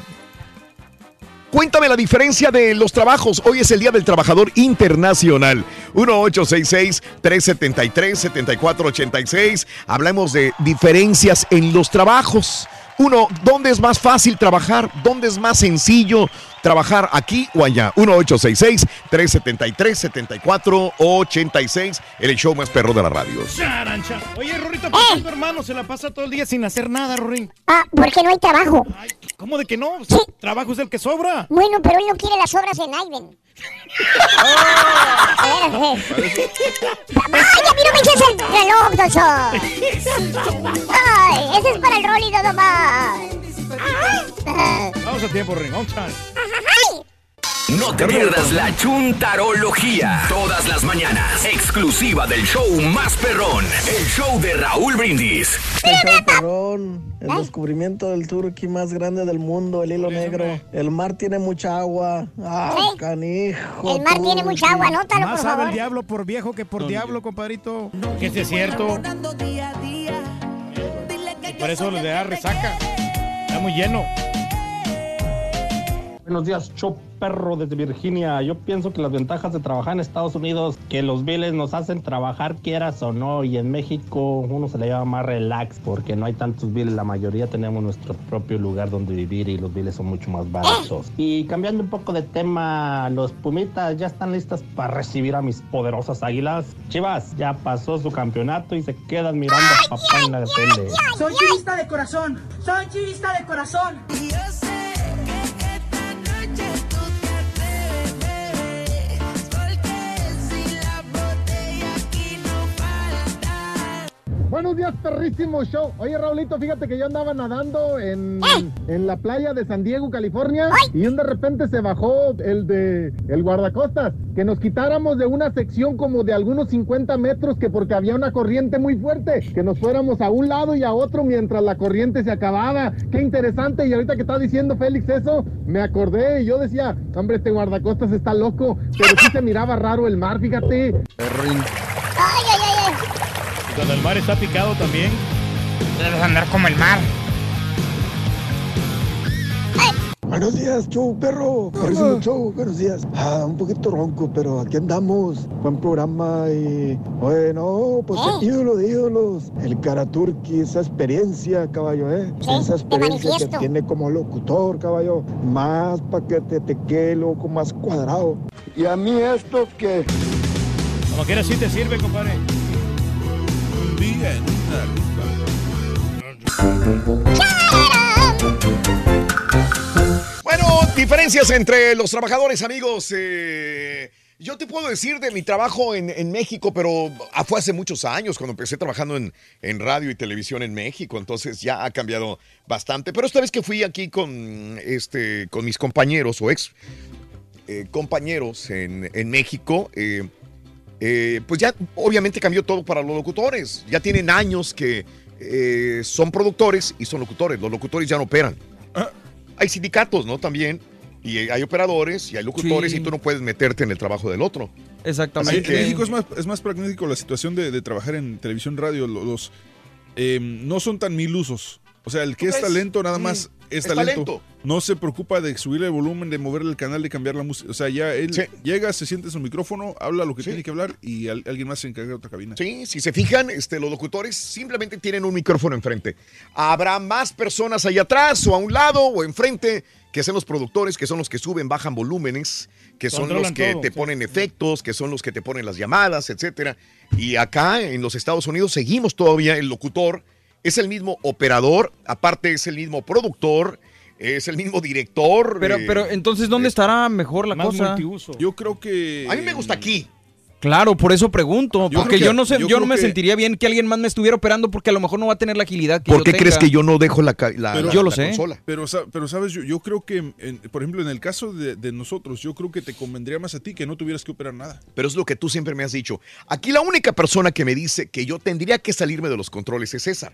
Cuéntame la diferencia de los trabajos. Hoy es el Día del Trabajador Internacional. 1866-373-7486. Hablamos de diferencias en los trabajos. Uno, ¿dónde es más fácil trabajar? ¿Dónde es más sencillo trabajar aquí o allá? 1866-373-7486. El show más perro de la radio. Charancha. Oye, Rorrito, ¿por qué tu hermano se la pasa todo el día sin hacer nada, Rorín? Ah, porque no hay trabajo. ¿Cómo de que no? Trabajo es el que sobra. Bueno, pero él no quiere las obras en Ivan. ¡Ay, a mí no me eches el reloj, Doso! ¡Ay, ese es para el rol y nada más! Vamos a tiempo, Rorín. On time. No te pierdas la chuntarología. Todas las mañanas. Exclusiva del show más perrón. El show de Raúl Brindis. El show perrón, el descubrimiento del turqui más grande del mundo, el hilo negro. El mar tiene mucha agua. ¡Ah, canijo! El mar tiene mucha agua, anótalo, Más por sabe el favor. diablo por viejo que por diablo, compadrito. Que es cierto. Y por eso le da resaca. Está muy lleno. Buenos días, show perro desde Virginia. Yo pienso que las ventajas de trabajar en Estados Unidos, que los biles nos hacen trabajar quieras o no, y en México uno se le llama más relax porque no hay tantos biles. La mayoría tenemos nuestro propio lugar donde vivir y los biles son mucho más baratos. Y cambiando un poco de tema, los Pumitas ya están listas para recibir a mis poderosas águilas. Chivas, ya pasó su campeonato y se quedan mirando a papá en la tele. Soy chivista de corazón, soy chivista de corazón. Buenos días, perrísimo show. Oye, Raulito, fíjate que yo andaba nadando en, en la playa de San Diego, California, y de repente se bajó el de el guardacostas, que nos quitáramos de una sección como de algunos 50 metros, que porque había una corriente muy fuerte, que nos fuéramos a un lado y a otro mientras la corriente se acababa. Qué interesante. Y ahorita que está diciendo Félix eso, me acordé y yo decía, hombre, este guardacostas está loco, pero sí se miraba raro el mar, fíjate. Ay, ay, ay. Cuando el mar está picado también. Debes andar como el mar. Buenos días, show, perro. Show, buenos días. Ah, un poquito ronco, pero aquí andamos. Buen programa y bueno, pues ¿Eh? ídolo de ídolos. El Karaturki, esa experiencia, caballo, ¿eh? esa experiencia que tiene como locutor, caballo. Más pa' que te, te quede loco, más cuadrado. Y a mí esto que... Como quiera sí te sirve, compadre. Día en Bueno, diferencias entre los trabajadores, amigos. Eh, yo te puedo decir de mi trabajo en, México, pero ah, fue hace muchos años cuando empecé trabajando en, en radio y televisión en México, entonces ya ha cambiado bastante. Pero esta vez que fui aquí con, este, con mis compañeros o ex eh, compañeros en, en México, eh, eh, pues ya obviamente cambió todo para los locutores. Ya tienen años que eh, son productores y son locutores. Los locutores ya no operan. Hay sindicatos, ¿no? También. Y hay operadores y hay locutores Sí. y tú no puedes meterte en el trabajo del otro. Exactamente. En México es más, es más pragmático la situación de, de trabajar en televisión, radio. Lo- Los, eh, no son tan mil usos. O sea, el que es talento nada más Mm, es, es talento. talento. No se preocupa de subirle el volumen, de moverle el canal, de cambiar la música. O sea, ya él llega, se siente en su micrófono, habla lo que tiene que hablar y al- alguien más se encarga de otra cabina. Sí, si se fijan, este, los locutores simplemente tienen un micrófono enfrente. Habrá más personas allá atrás o a un lado o enfrente que son los productores, que son los que suben, bajan volúmenes, que son los que todo, te sí. ponen efectos, que son los que te ponen las llamadas, etcétera. Y acá en los Estados Unidos seguimos todavía el locutor es el mismo operador, aparte es el mismo productor, es el mismo director. Pero, eh, pero entonces, ¿dónde estará mejor la más cosa? multiuso. Yo creo que. A mí me gusta aquí. Claro, por eso pregunto. Yo porque que- yo no sé, yo yo, no me que- sentiría bien que alguien más me estuviera operando porque a lo mejor no va a tener la agilidad que ¿Por yo qué crees que yo no dejo la, la- Pero- la- Yo lo la sé. consola? Pero, pero sabes, yo, yo creo que, en- por ejemplo, en el caso de, de nosotros, yo creo que te convendría más a ti que no tuvieras que operar nada. Pero es lo que tú siempre me has dicho. Aquí la única persona que me dice que yo tendría que salirme de los controles es César.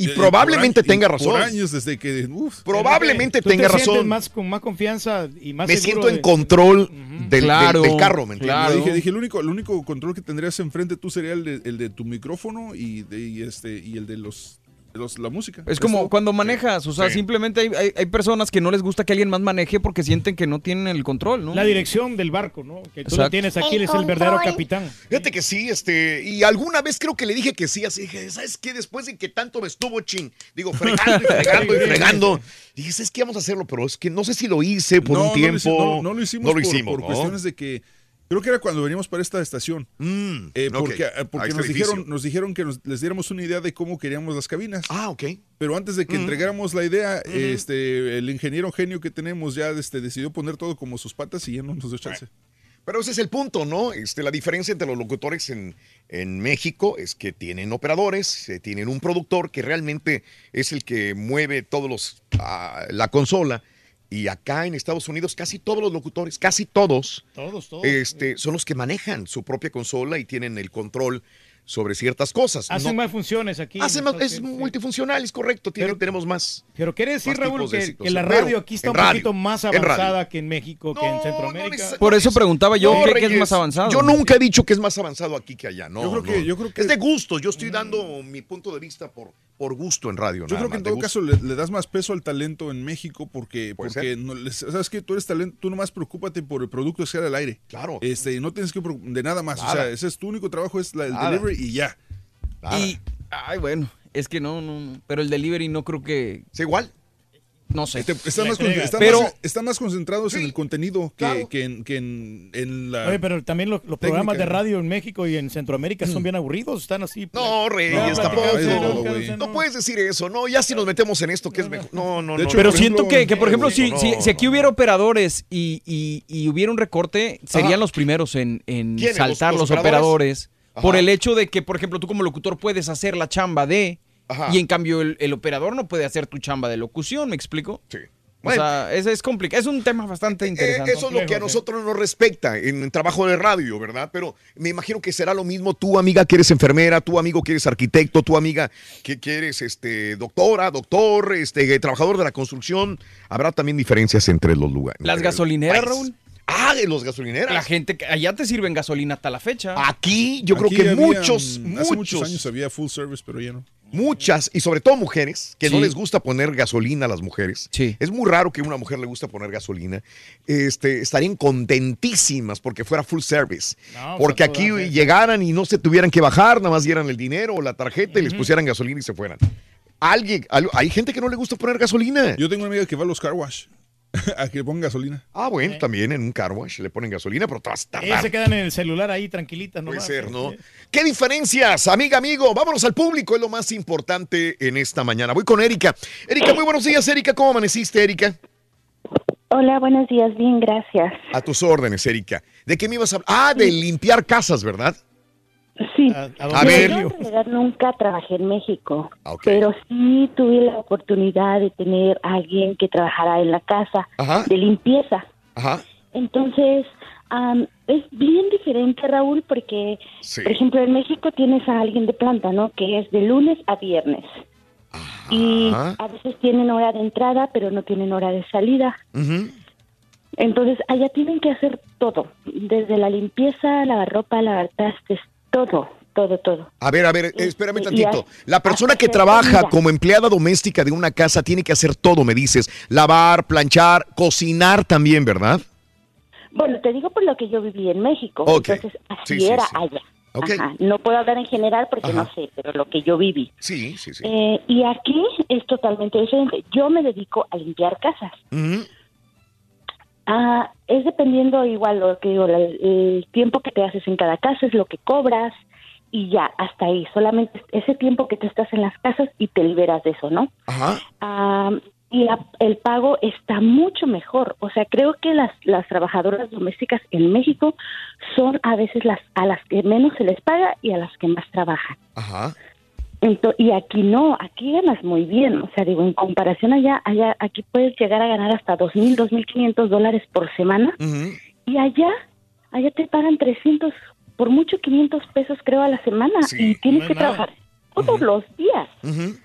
Y probablemente por tenga razón. Por años desde que. uf. Probablemente Tú tenga razón. Más, con más confianza y más Me siento en de- control del, del- Claro, del carro, ¿me entiendes? Claro. Dije, dije, el único, el único control que tendrías enfrente tú sería el de, el de tu micrófono y, de, y este, y el de los, los- la música. Es como todo. cuando manejas, o sea, Sí. simplemente hay, hay- hay personas que no les gusta que alguien más maneje porque sienten que no tienen el control, ¿no? La dirección del barco, ¿no? Que tú lo tienes aquí, El eres el verdadero capitán. Fíjate que sí, este, y alguna vez creo que le dije que sí, así dije, ¿sabes qué? Después de que tanto me estuvo chin, digo, fregando y (laughs) fregando y fregando, dije, ¿sabes qué? Vamos a hacerlo, pero es que no sé si lo hice por No, un no lo tiempo. No, no lo hicimos, No lo por- hicimos, por, ¿no? cuestiones de que. Creo que era cuando veníamos para esta estación. Eh, porque eh, porque este nos, dijeron, nos dijeron que nos- les diéramos una idea de cómo queríamos las cabinas. Ah, ok. Pero antes de que Mm. entregáramos la idea, este, el ingeniero genio que tenemos ya este, decidió poner todo como sus patas y ya no nos dio chance. Pero ese es el punto, ¿no? Este, la diferencia entre los locutores en, en México es que tienen operadores, eh, tienen un productor que realmente es el que mueve todos los ah, la consola. Y acá en Estados Unidos casi todos los locutores, casi todos, Todos, todos. este, son los que manejan su propia consola y tienen el control sobre ciertas cosas. Hacen No- más funciones aquí. hacen en más- es multifuncional, es correcto. tiene- tenemos más. Pero quiere decir, Raúl, que, que la radio aquí está un radio, poquito más avanzada que en México, que en Centroamérica. Por eso preguntaba yo No, ¿qué, es más avanzado. Yo nunca he dicho que es más avanzado aquí que allá, no. Yo creo que- yo creo que- es de gusto. Yo estoy dando mi punto de vista por, por gusto en radio. Yo nada creo que más, en todo caso le, le das más peso al talento en México porque, porque no sabes que tú eres talento, tú nomás preocúpate por el producto que sea al aire. Claro. Este, y no tienes que de nada más. O sea, ese es tu único trabajo, es la, el Nada. delivery y ya. Y, ay, bueno, es que no, no, no. Pero el delivery no creo que. ¿Es igual? No sé. Este, están, más, están pero, más- están más concentrados en el contenido que, que en, que en, en la. Oye, pero también los, programas de radio en México y en Centroamérica son bien aburridos, están así. No, Reyes, No, tampoco. No, no puedes decir eso, no. Ya si nos metemos en esto, que es mejor. No, no, no. pero no, siento no, que, que, por ejemplo, si, no. si, si aquí hubiera operadores y, y- y hubiera un recorte, serían Ajá. los primeros en, en saltar ¿Los- los, los operadores. operadores? Por el hecho de que, por ejemplo, tú como locutor puedes hacer la chamba de... Ajá. Y en cambio el, el operador no puede hacer tu chamba de locución, ¿me explico? Sí. O Bueno. sea, es, es complicado. Es un tema bastante Eh, interesante. eso es lo que a nosotros nos respecta en el trabajo de radio, ¿verdad? Pero me imagino que será lo mismo tú, amiga, que eres enfermera, tú, amigo, que eres arquitecto, tú, amiga, que, que eres este, doctora, doctor, este, trabajador de la construcción. Habrá también diferencias entre los lugares. Las gasolineras. Raúl. Ah, de los gasolineras. La gente, que allá te sirven gasolina hasta la fecha. Aquí yo creo que había, muchos, mm, Hace muchos muchos, años había full service, pero ya no. muchas, y sobre todo mujeres, que no Sí. les gusta poner gasolina a las mujeres. Es muy raro que a una mujer le gusta poner gasolina. Este, estarían contentísimas porque fuera full service. No, pues, porque aquí llegaran y no se tuvieran que bajar, nada más dieran el dinero o la tarjeta y les pusieran gasolina y se fueran. Alguien, al- hay gente que no le gusta poner gasolina. Yo tengo una amiga que va a los car wash (laughs) a que le pongan gasolina. Ah, bueno, también en un car wash le ponen gasolina, pero te vas a tardar. se quedan en el celular ahí tranquilitas, ¿no? Puede ser, ¿no? ¿Qué diferencias, amiga, amigo? Vámonos al público, es lo más importante en esta mañana. Voy con Erika. Erika, muy buenos días, Erika. ¿Cómo amaneciste, Erika? Hola, buenos días, bien, gracias. A tus órdenes, Erika. ¿De qué me ibas a hablar? Ah, de limpiar casas, ¿verdad? Sí. A ver. Yo en realidad nunca trabajé en México, ok. pero sí tuve la oportunidad de tener a alguien que trabajara en la casa Ajá. de limpieza. Ajá. Entonces, am, es bien diferente, Raúl, porque, Sí. por ejemplo, en México tienes a alguien de planta, ¿no? Que es de lunes a viernes. Y a veces tienen hora de entrada, pero no tienen hora de salida. Entonces, allá tienen que hacer todo, desde la limpieza, lavar ropa, lavar trastes, todo, todo, todo. A ver, a ver, espérame y tantito. La persona que trabaja comida. como empleada doméstica de una casa tiene que hacer todo, me dices. Lavar, planchar, cocinar también, ¿verdad? Bueno, te digo por lo que yo viví en México. Ok. Entonces, así Sí, sí, era sí. allá. Ok. Ajá. No puedo hablar en general porque no sé, pero lo que yo viví. Sí, sí, sí. Eh, y aquí es totalmente diferente. Yo me dedico a limpiar casas. Ujú. Ah, es dependiendo igual lo que digo, la- el tiempo que te haces en cada casa es lo que cobras y ya, hasta ahí. Solamente ese tiempo que tú estás en las casas y te liberas de eso, ¿no? Ajá. Ah, y la- el pago está mucho mejor. O sea, creo que las, las trabajadoras domésticas en México son a veces las a las que menos se les paga y a las que más trabajan. Ajá. Ento- y aquí no, aquí ganas muy bien. O sea, digo, en comparación allá, allá aquí puedes llegar a ganar hasta dos mil, dos mil quinientos dólares por semana. Y allá, allá te pagan 300, por mucho 500 pesos creo a la semana. y tienes no que nada. trabajar todos los días. Ujú.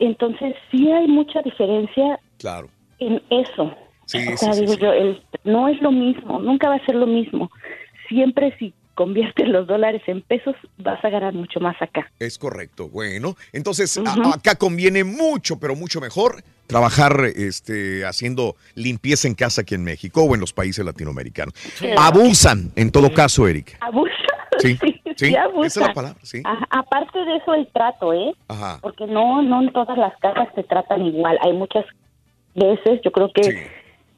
Entonces sí hay mucha diferencia Claro. en eso. Sí, o sea, sí, digo yo, el- no es lo mismo, nunca va a ser lo mismo. Siempre si conviertes los dólares en pesos, vas a ganar mucho más acá. Es correcto. Bueno, entonces a- acá conviene mucho, pero mucho mejor trabajar este, haciendo limpieza en casa aquí en México o en los países latinoamericanos. Sí. Abusan, en todo caso, Erika. Abusa. (laughs) Sí, sí, sí esa abusa. es la palabra, sí. A- aparte de eso, el trato, ¿eh? Ajá. Porque no, no en todas las casas te tratan igual. Hay muchas veces, yo creo que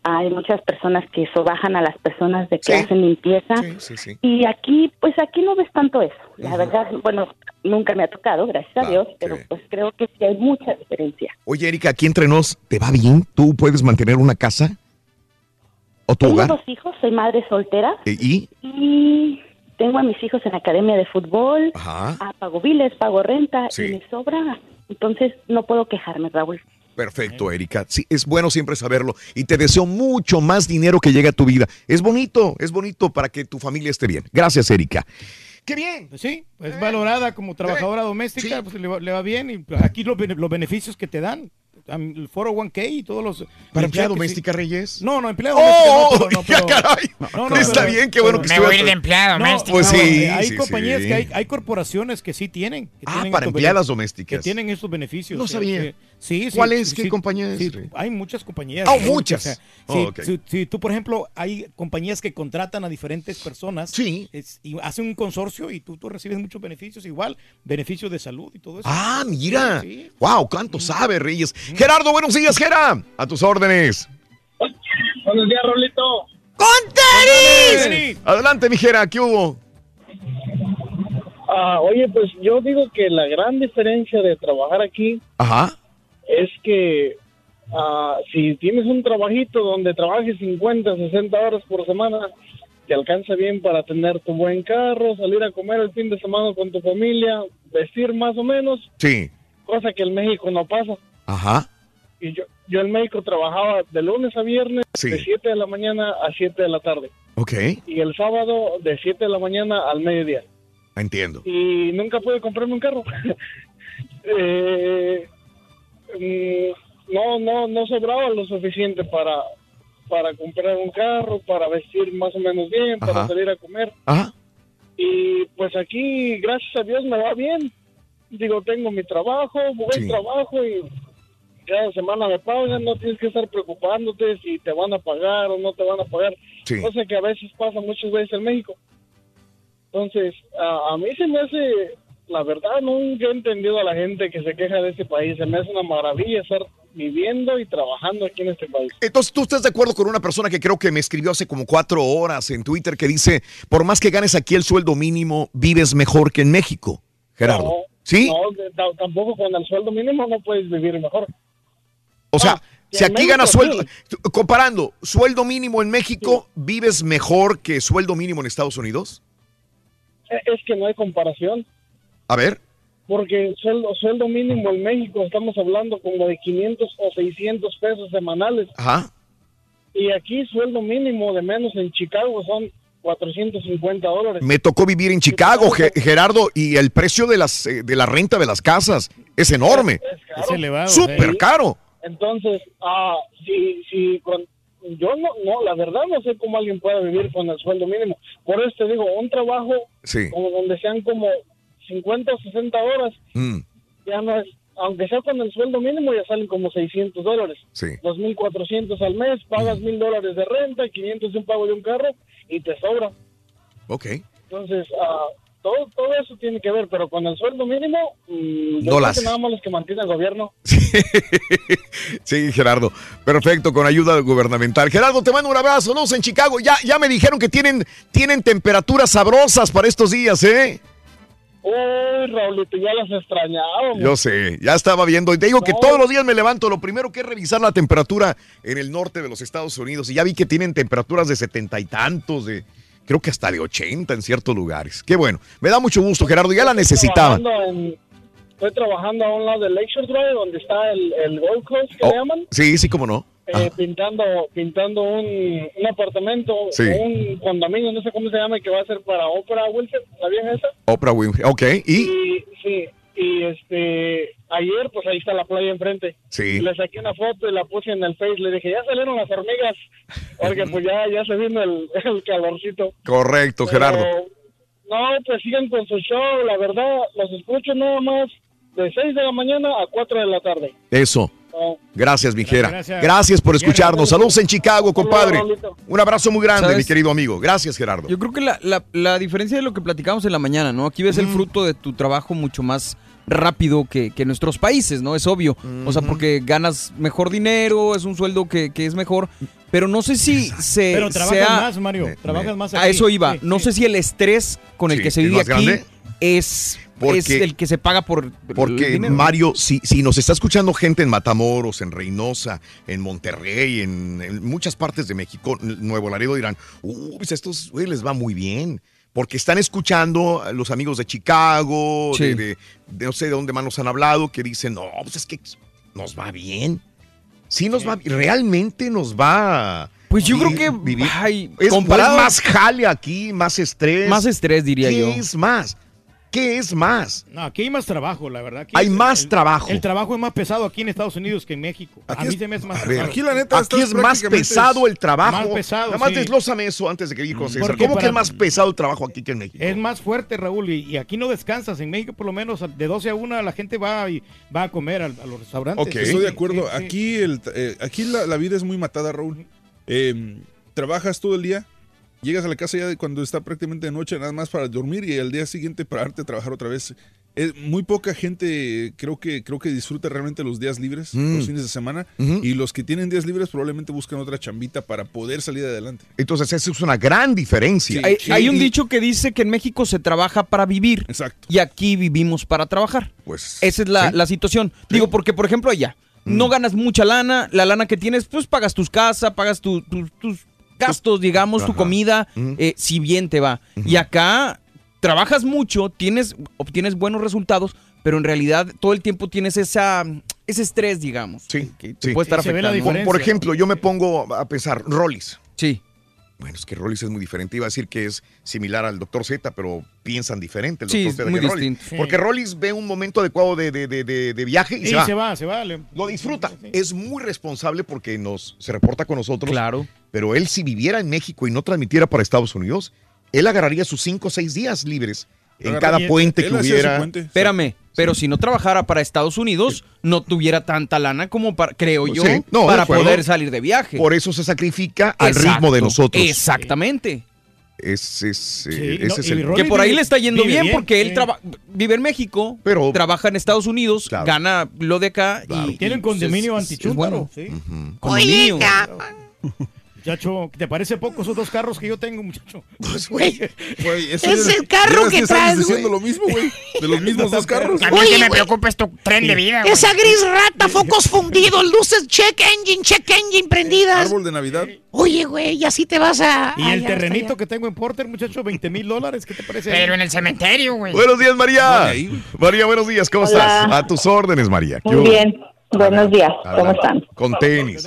hay muchas personas que sobajan a las personas de que Sí. hacen limpieza. Sí, sí. Y aquí, pues aquí no ves tanto eso. La verdad, bueno, nunca me ha tocado, gracias a Dios, pero pues creo que sí hay mucha diferencia. Oye, Erika, aquí entre nos, ¿te va bien? ¿Tú puedes mantener una casa? ¿O tu Tengo hogar? dos hijos, soy madre soltera ¿Y? y tengo a mis hijos en academia de fútbol, Ajá. ah, pago biles, pago renta y me sobra. Entonces no puedo quejarme, Raúl. Perfecto, Erika. Sí, es bueno siempre saberlo. Y te deseo mucho más dinero que llegue a tu vida. Es bonito, es bonito para que tu familia esté bien. Gracias, Erika. ¡Qué bien! Pues sí, es valorada como trabajadora doméstica, pues le va, le va bien. Y aquí los, los beneficios que te dan, el 401k y todos los... ¿Para empleada doméstica, sí. Reyes? No, no, empleada ¡Oh! doméstica. No, pero- no, (laughs) ya, pero- caray. No, no, Está pero- bien, qué bueno que Me voy a ir de empleada No, doméstica. Pues no, sí, Hay sí, compañías sí. que hay, hay corporaciones que sí tienen. que Ah, tienen para empleadas domésticas. Que tienen estos beneficios. No eh, sabía. que- Sí, sí. ¿Cuál es? sí, ¿Qué sí, compañía es, hay muchas compañías. Ah, Raúl, muchas. o sea, Oh, si, si tú, por ejemplo, hay compañías que contratan a diferentes personas. Sí. es- y hacen un consorcio y tú, tú recibes muchos beneficios igual, beneficios de salud y todo eso. Ah, mira. Sí, sí. Wow, cuánto sabe, Reyes. Gerardo, buenos días, Gera. A tus órdenes. Buenos días, Rolito. ¡Con tenis! Adelante, mi Gera, ¿qué hubo? Ah, oye, pues yo digo que la gran diferencia de trabajar aquí Ajá. Es que ah, si tienes un trabajito donde trabajes 50, 60 horas por semana, te alcanza bien para tener tu buen carro, salir a comer el fin de semana con tu familia, vestir más o menos, Sí. cosa que en México no pasa. Ajá. Y yo, yo en México trabajaba de lunes a viernes, Sí. de 7 de la mañana a 7 de la tarde. Ok. Y el sábado de 7 de la mañana al mediodía. Entiendo. Y nunca pude comprarme un carro. (laughs) Eh, mm, no, no, no sobraba lo suficiente para, para comprar un carro, para vestir más o menos bien, para salir a comer. Ajá. Y pues aquí, gracias a Dios, me va bien. Digo, tengo mi trabajo, buen Sí. trabajo y cada semana me pagan, no tienes que estar preocupándote si te van a pagar o no te van a pagar. Sí. Cosa que a veces pasa muchas veces en México. Entonces, a, a mí se me hace, la verdad, nunca he entendido a la gente que se queja de este país. Se me hace una maravilla estar viviendo y trabajando aquí en este país. Entonces, ¿tú estás de acuerdo con una persona que creo que me escribió hace como cuatro horas en Twitter que dice, por más que ganes aquí el sueldo mínimo, vives mejor que en México? Gerardo. No, ¿Sí? No, tampoco con el sueldo mínimo no puedes vivir mejor. O sea, que si aquí México ganas sueldo, sí. comparando, sueldo mínimo en México, ¿vives mejor que sueldo mínimo en Estados Unidos? Eh, Es que no hay comparación. A ver. Porque sueldo, sueldo mínimo en México estamos hablando como de 500 o 600 pesos semanales. Ajá. Y aquí sueldo mínimo de menos en Chicago son 450 dólares. Me tocó vivir en Chicago, Ge- Gerardo, y el precio de las eh, de la renta de las casas es enorme. Es elevado, Súper sí. caro. Entonces, ah, si, si con, yo no, no, la verdad no sé cómo alguien puede vivir con el sueldo mínimo. Por eso te digo, un trabajo Sí. como donde sean como 50 o 60 horas, Mm, ya no es, aunque sea con el sueldo mínimo, ya salen como 600 dólares. sí. 2.400 al mes, pagas Mm. 1.000 dólares de renta, 500 de un pago de un carro y te sobra. Ok. Entonces, ah, todo, todo eso tiene que ver, pero con el sueldo mínimo, mm, yo No las- nada más los que mantiene el gobierno. (laughs) Sí, Gerardo. Perfecto, con ayuda gubernamental. Gerardo, te mando un abrazo. Saludos en Chicago. Ya, ya me dijeron que tienen, tienen temperaturas sabrosas para estos días, ¿eh? Uy, Raulito, ya las extrañábamos. Yo sé, ya estaba viendo. Y te digo que todos los días me levanto. Lo primero que es revisar la temperatura en el norte de los Estados Unidos. Y ya vi que tienen temperaturas de setenta y tantos, de creo que hasta de 80 en ciertos lugares. Qué bueno. Me da mucho gusto, Gerardo. Ya la en- estoy trabajando a un lado del Lakeshore Drive, donde está el, el Gold Coast, que Oh, le llaman, sí, sí, cómo no. Eh, pintando pintando un, un apartamento, Sí. un condominio, no sé cómo se llama, que va a ser para Oprah Winfrey, ¿sabían esa? Oprah Winfrey. Ok, y. Y, sí, y este, ayer pues ahí está la playa enfrente. Sí. Le saqué una foto y la puse en el Face, le dije, ya salieron las hormigas, porque pues ya, ya se vino el, (laughs) el calorcito. Correcto, Pero, Gerardo. No, pues sigan con su show, la verdad, los escucho nada más de 6 de la mañana a 4 de la tarde. Eso. Gracias, Mijera. Gracias. Gracias por escucharnos. Saludos en Chicago, compadre. Un abrazo muy grande, ¿Sabes? mi querido amigo. Gracias, Gerardo. Yo creo que la, la- la diferencia de lo que platicamos en la mañana, ¿no? Aquí ves el fruto de tu trabajo mucho más rápido que, que nuestros países, ¿no? Es obvio. O sea, porque ganas mejor dinero, es un sueldo que, que es mejor. Pero no sé si se. Pero trabajas sea- más, Mario. Trabajas más A aquí. eso iba. Sí, no sí. sé si el estrés con el Sí, que se ¿es vive más aquí grande? Es, Porque- es el que se paga por. Porque. Mario, si, si nos está escuchando gente en Matamoros, en Reynosa, en Monterrey, en, en muchas partes de México, Nuevo Laredo, dirán, uy, pues a estos güey les va muy bien. Porque están escuchando a los amigos de Chicago, Sí. de, de- de no sé de dónde más nos han hablado, que dicen, no, pues es que nos va bien. Sí nos va, realmente nos va. Pues yo creo que, vivir. ay, es, comparado- es más jale aquí, más estrés. Más estrés, diría ¿Qué yo. es más? ¿Qué es más? No, aquí hay más trabajo, la verdad. Aquí Hay es- más el- trabajo. El trabajo es más pesado aquí en Estados Unidos que en México. a mí se me hace más A ver, pesado. aquí es más pesado el trabajo. Más pesado, Nada más sí. desglósame eso antes de que diga José César. Porque ¿Cómo que es más pesado el trabajo aquí que en México? Es más fuerte, Raúl, y, y aquí no descansas. En México, por lo menos, de 12 a 1 la gente va y va a comer al- a, los restaurantes. Ok, estoy de acuerdo. sí, sí. Aquí, el, eh, aquí la, la vida es muy matada, Raúl. Eh, trabajas todo el día, llegas a la casa ya de cuando está prácticamente de noche, nada más para dormir y al día siguiente pararte a trabajar otra vez. Es, muy poca gente creo que creo que disfruta realmente los días libres, Mm. los fines de semana, y los que tienen días libres probablemente buscan otra chambita para poder salir adelante. Entonces, esa es una gran diferencia. Hay, hay un dicho que dice que en México se trabaja para vivir. Exacto. Y aquí vivimos para trabajar. Pues. Esa es la, sí. la situación. Digo, porque, por ejemplo, allá no ganas mucha lana. La lana que tienes, pues pagas tus casas, pagas tu- tu- tus gastos, digamos, tu comida, eh, si bien te va. Y acá trabajas mucho, tienes, obtienes buenos resultados, pero en realidad todo el tiempo tienes esa, ese estrés, digamos. Sí, que te sí. puede estar afectando. Por, por ejemplo, yo me pongo a pensar, Rollis. Sí. Bueno, es que Rollis es muy diferente. Iba a decir que es similar al Dr. Z, pero piensan diferente el Sí, es muy distinto. Porque Rollis ve un momento adecuado de, de- de- de- de viaje y, Y se va. se va, se va. le- Lo disfruta. Es muy responsable porque nos se reporta con nosotros. Claro. Pero él, si viviera en México y no transmitiera para Estados Unidos, él agarraría sus cinco o seis días libres en cada puente que hubiera. Espérame, pero si no trabajara para Estados Unidos, no tuviera tanta lana como para, creo yo, Sí, no, de para poder salir de viaje. Por eso se sacrifica al Exacto, ritmo de nosotros. Exactamente. Ese es, eh, Sí, ese no, es el Que por ahí le está yendo bien, porque él traba- vive en México, pero trabaja en Estados Unidos, gana lo de acá y Tienen y, condominio pues, es- es antichúntaro. bueno. Condominio. (laughs) Muchacho, ¿te parece poco esos dos carros que yo tengo, muchacho? Pues, güey, es el carro que 10 años traes, diciendo güey. lo mismo, güey. De los mismos dos carros. A mí Oye, que me preocupa es tu tren de vida, güey. Esa gris rata, focos fundidos, luces check engine, check engine prendidas. Árbol de Navidad. Oye, güey, y así te vas a. Y ay, el terrenito que tengo en Porter, muchacho, 20 mil dólares, ¿qué te parece? Pero en el cementerio, güey. Buenos días, María. María, buenos días. ¿Cómo Hola. estás? A tus órdenes, María. ¿Qué Muy hubo? bien. Buenos días. ¿Cómo están? Con tenis.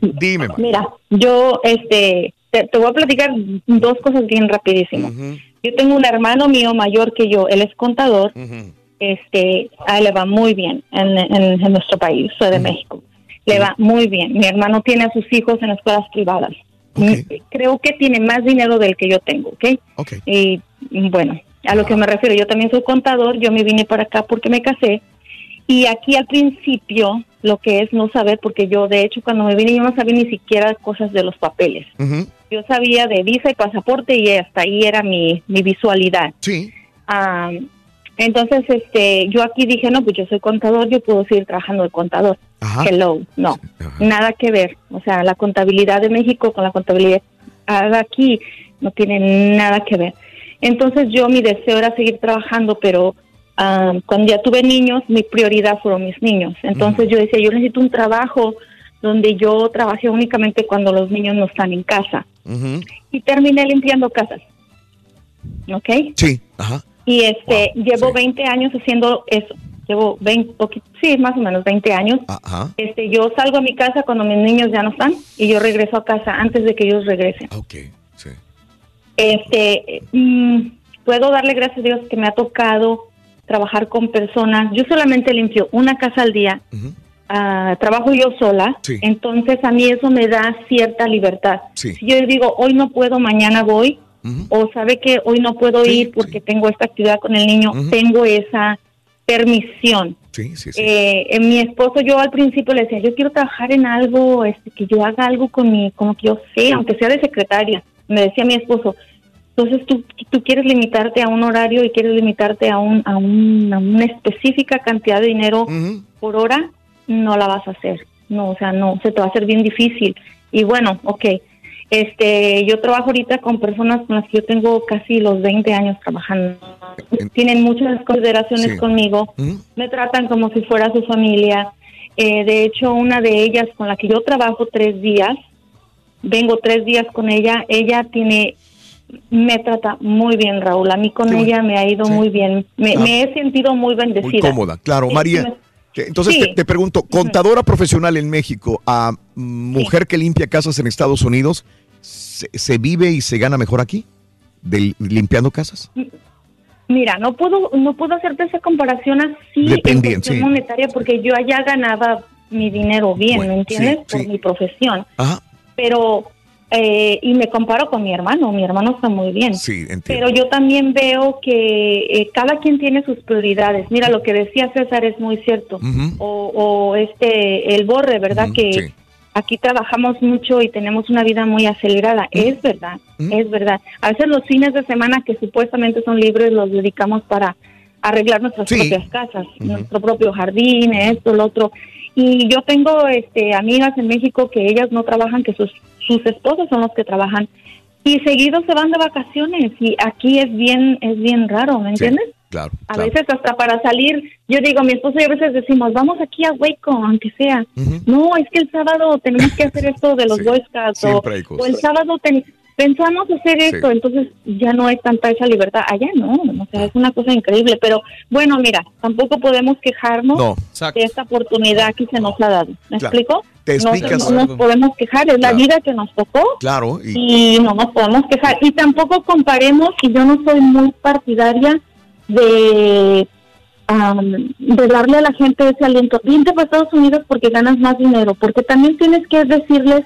Dime, María. Mira, yo este te, te voy a platicar dos cosas bien rapidísimo. Yo tengo un hermano mío mayor que yo, él es contador. Este, a él le va muy bien en, en- en nuestro país, soy de México. Le va muy bien. Mi hermano tiene a sus hijos en escuelas privadas. Mm, Creo que tiene más dinero del que yo tengo, ¿ok? Y mm, bueno, a lo que me refiero, yo también soy contador, yo me vine para acá porque me casé. Y aquí al principio, lo que es no saber, porque yo de hecho cuando me vine yo no sabía ni siquiera cosas de los papeles. Yo sabía de visa y pasaporte y hasta ahí era mi, mi visualidad. Sí. Ah, entonces, este, yo aquí dije, no, pues yo soy contador, yo puedo seguir trabajando de contador. Hello, no, nada que ver. O sea, la contabilidad de México con la contabilidad de aquí no tiene nada que ver. Entonces, yo mi deseo era seguir trabajando, pero ah, cuando ya tuve niños, mi prioridad fueron mis niños. Entonces, yo decía, yo necesito un trabajo donde yo trabajé únicamente cuando los niños no están en casa. Y terminé limpiando casas. ¿Ok? Sí, ajá. Y este, llevo 20 años haciendo eso. Llevo 20, poqui- sí, más o menos 20 años. Ajá. Este, yo salgo a mi casa cuando mis niños ya no están y yo regreso a casa antes de que ellos regresen. Ok, sí. Este, mm, puedo darle gracias a Dios que me ha tocado trabajar con personas. Yo solamente limpio una casa al día. Ah, trabajo yo sola, Sí. entonces a mí eso me da cierta libertad. Sí. Si yo digo, hoy no puedo, mañana voy, o sabe que hoy no puedo ir porque tengo esta actividad con el niño, tengo esa permisión. Sí, sí, sí. Eh, eh, mi esposo, yo al principio le decía, yo quiero trabajar en algo, este, que yo haga algo con mi, como que yo sé, aunque sea de secretaria. Me decía mi esposo, entonces tú, tú quieres limitarte a un horario y quieres limitarte a, un, a, un- a una específica cantidad de dinero por hora, no la vas a hacer. No, o sea, no, se te va a hacer bien difícil. Y bueno, ok. Este, yo trabajo ahorita con personas con las que yo tengo casi los 20 años trabajando. Tienen muchas consideraciones Sí. conmigo. Me tratan como si fuera su familia. Eh, de hecho, una de ellas con la que yo trabajo tres días, vengo tres días con ella, ella tiene, me trata muy bien, Raúl. A mí con ella me ha ido muy bien. Me, Ah. me he sentido muy bendecida. Muy cómoda, claro. Sí, María, que- entonces te, te pregunto, contadora profesional en México, a mujer que limpia casas en Estados Unidos, ¿se, se vive y se gana mejor aquí? ¿De, limpiando casas? Mira, no puedo, no puedo hacerte esa comparación así Dependiente, en monetaria porque yo allá ganaba mi dinero bien, Bueno, ¿me entiendes? Por mi profesión. Ajá. Pero, eh, y me comparo con mi hermano, mi hermano está muy bien. Sí, entiendo. Pero yo también veo que eh, cada quien tiene sus prioridades. Mira, lo que decía César es muy cierto. O, o este, el borre, ¿verdad? Que sí. aquí trabajamos mucho y tenemos una vida muy acelerada. Es verdad, es verdad. A veces los fines de semana que supuestamente son libres los dedicamos para arreglar nuestras propias casas, nuestro propio jardín, esto, lo otro. Y yo tengo este amigas en México que ellas no trabajan, que sus, sus esposos son los que trabajan y seguido se van de vacaciones y aquí es bien es bien raro, ¿me entiendes? Claro. A veces hasta para salir, yo digo, mi esposo y a veces decimos, vamos aquí a Waco, aunque sea. No, es que el sábado tenemos que hacer esto de los (laughs) Boy Scouts, o, hay el sábado ten- pensamos hacer esto, entonces ya no es tanta esa libertad. Allá no, o sea, es una cosa increíble. Pero bueno, mira, tampoco podemos quejarnos No. de esta oportunidad que se nos ha dado. ¿Me Claro. explico? Te No- explicas. No, nos podemos quejar, es la vida que nos tocó Claro. Y, y no nos podemos quejar. Y tampoco comparemos, y yo no soy muy partidaria de, am, de darle a la gente ese aliento. Vente para Estados Unidos porque ganas más dinero, porque también tienes que decirles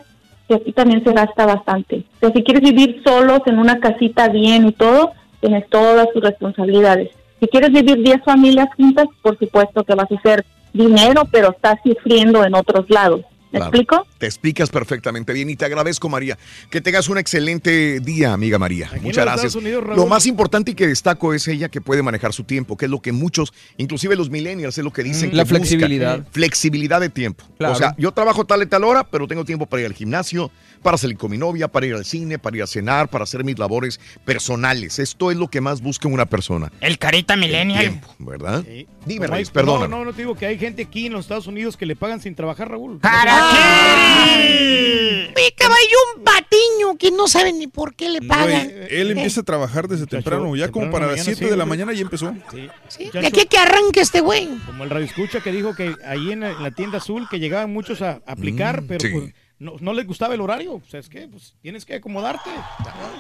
que aquí también se gasta bastante. O sea, si quieres vivir solos en una casita bien y todo, tienes todas tus responsabilidades. Si quieres vivir 10 familias juntas, por supuesto que vas a hacer dinero, pero estás sufriendo en otros lados. ¿Me Claro. explico? Te explicas perfectamente bien y te agradezco, María. Que tengas un excelente día, amiga María. Muchas gracias. Unidos, lo más importante y que destaco es ella que puede manejar su tiempo, que es lo que muchos, inclusive los millennials, es lo que dicen. Mm, que la buscan. flexibilidad. Flexibilidad de tiempo. Claro. O sea, yo trabajo tal y tal hora, pero tengo tiempo para ir al gimnasio, para salir con mi novia, para ir al cine, para ir a cenar, para hacer mis labores personales. Esto es lo que más busca una persona. El carita millennial. Tiempo, ¿verdad? Dime, Como hay- Reyes, perdóname. No, no, no te digo que hay gente aquí en los Estados Unidos que le pagan sin trabajar, Raúl. Oye, caballo, un batiño que no saben ni por qué le pagan. él, él empieza a trabajar desde temprano, ya como para las mañana, 7 sí, de la mañana ya empezó. De aquí a que arranque este güey. Como el radio escucha que dijo que ahí en la, en la tienda azul que llegaban muchos a aplicar, Mm, pero sí. pues no, no les gustaba el horario. O sea, es que pues, tienes que acomodarte.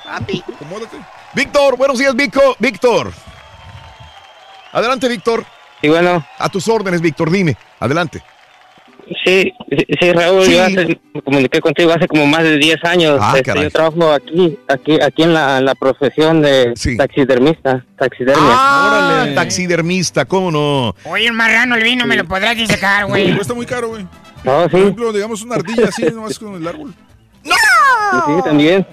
Papi. Acomódate. Víctor, buenos días, Vico. Víctor. Adelante, Víctor. Y bueno. A tus órdenes, Víctor, dime. Adelante. Sí, sí, sí, Raúl, Sí. yo hace- me comuniqué contigo hace como más de 10 años. Ah, Este, caray. yo trabajo aquí, aquí, aquí en la, la profesión de taxidermista, taxidermia. Ah, taxidermista, ¿cómo no? Oye, un marrano el vino me lo podrás disecar, güey. Cuesta muy caro, güey. No, sí. Por ejemplo, digamos una ardilla así, nomás con el árbol. Sí, sí, también.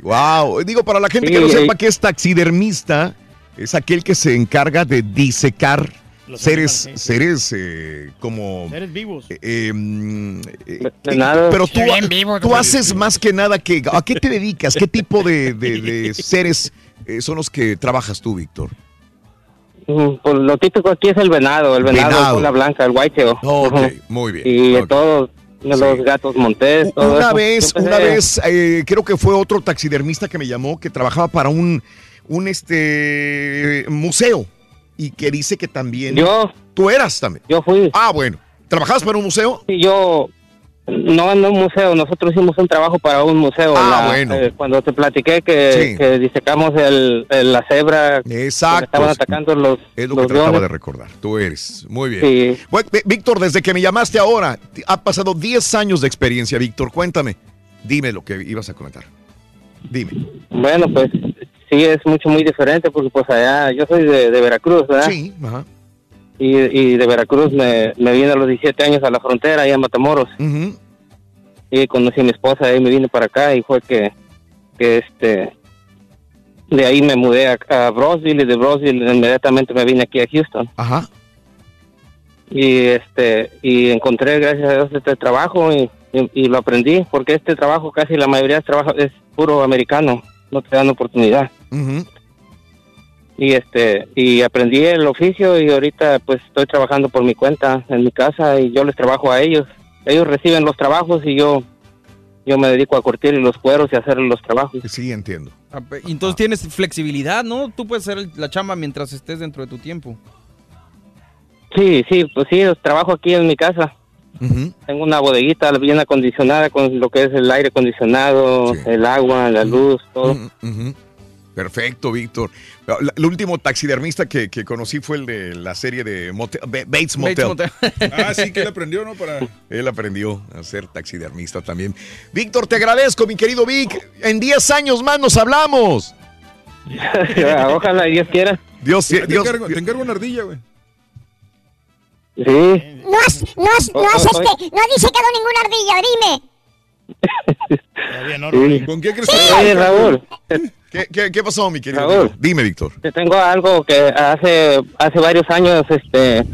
Wow. Digo, para la gente Sí, que no sepa qué es taxidermista, es aquel que se encarga de disecar Los seres, animales, seres eh, como... Seres vivos. eh, eh, mm, eh, Venados. pero tú, bien vivos, tú haces más que nada que... ¿A qué te dedicas? ¿Qué tipo de, de- de (laughs) seres eh, son los que trabajas tú, Víctor? Mm, Pues lo típico aquí es el venado, el venado, Venado. cola blanca, el whitetail. Ok, Ajá. muy bien. Y ok. todos los gatos montés, todo Una eso. vez, una vez, eh, creo que fue otro taxidermista que me llamó que trabajaba para un, un este museo y que dice que también. Yo. Tú eras también. Yo fui. Ah, bueno. ¿Trabajabas para un museo? Sí, yo no en un museo, nosotros hicimos un trabajo para un museo. Ah, La- bueno. eh, cuando te platiqué que, Sí. que disecamos el, el- la cebra, que Exacto. estaban atacando los, Es lo que los trataba leones. de recordar. Tú eres. Muy bien. Sí. Bueno, Víctor, desde que me llamaste ahora, ha pasado 10 años de experiencia, Víctor. Cuéntame. Dime lo que ibas a comentar. Dime. Bueno, pues sí, es mucho, muy diferente porque pues allá, yo soy de, de Veracruz, ¿verdad? Sí, ajá. Y, y de Veracruz me, me vine a los 17 años a la frontera, allá en Matamoros. Y conocí a mi esposa y me vine para acá y fue que, que este, de ahí me mudé a, a Brosville y de Brosville inmediatamente me vine aquí a Houston. Ajá. Y este, y encontré gracias a Dios este trabajo y, y- y lo aprendí porque este trabajo casi la mayoría de trabajo es puro americano, no te dan oportunidad. Y este y aprendí el oficio y ahorita pues estoy trabajando por mi cuenta en mi casa y yo les trabajo a ellos. Ellos reciben los trabajos y yo yo me dedico a curtir los cueros y a hacer los trabajos. Sí entiendo. Ah, Entonces tienes flexibilidad, ¿no? Tú puedes hacer la chamba mientras estés dentro de tu tiempo. sí sí pues sí trabajo aquí en mi casa. Tengo una bodeguita bien acondicionada con lo que es el aire acondicionado el agua la luz todo. Ujú. Perfecto, Víctor. El último taxidermista que, que conocí fue el de la serie de Motel- Bates Motel. Motel. Ah, sí, que él aprendió, ¿no? Para... (laughs) Él aprendió a ser taxidermista también. Víctor, te agradezco, mi querido Vic. En 10 años más nos hablamos. (laughs) ojalá Dios quiera Dios, Te Dios. encargo, te encargo una ardilla, güey. sí No has, no has, no has, Oh, oh, este, no has disecado ninguna ardilla, dime. (laughs) ¿Con qué crees Oye, Raúl ¿Qué, qué, qué pasó, mi querido Raúl. Dime, Víctor. Te tengo algo que hace hace varios años este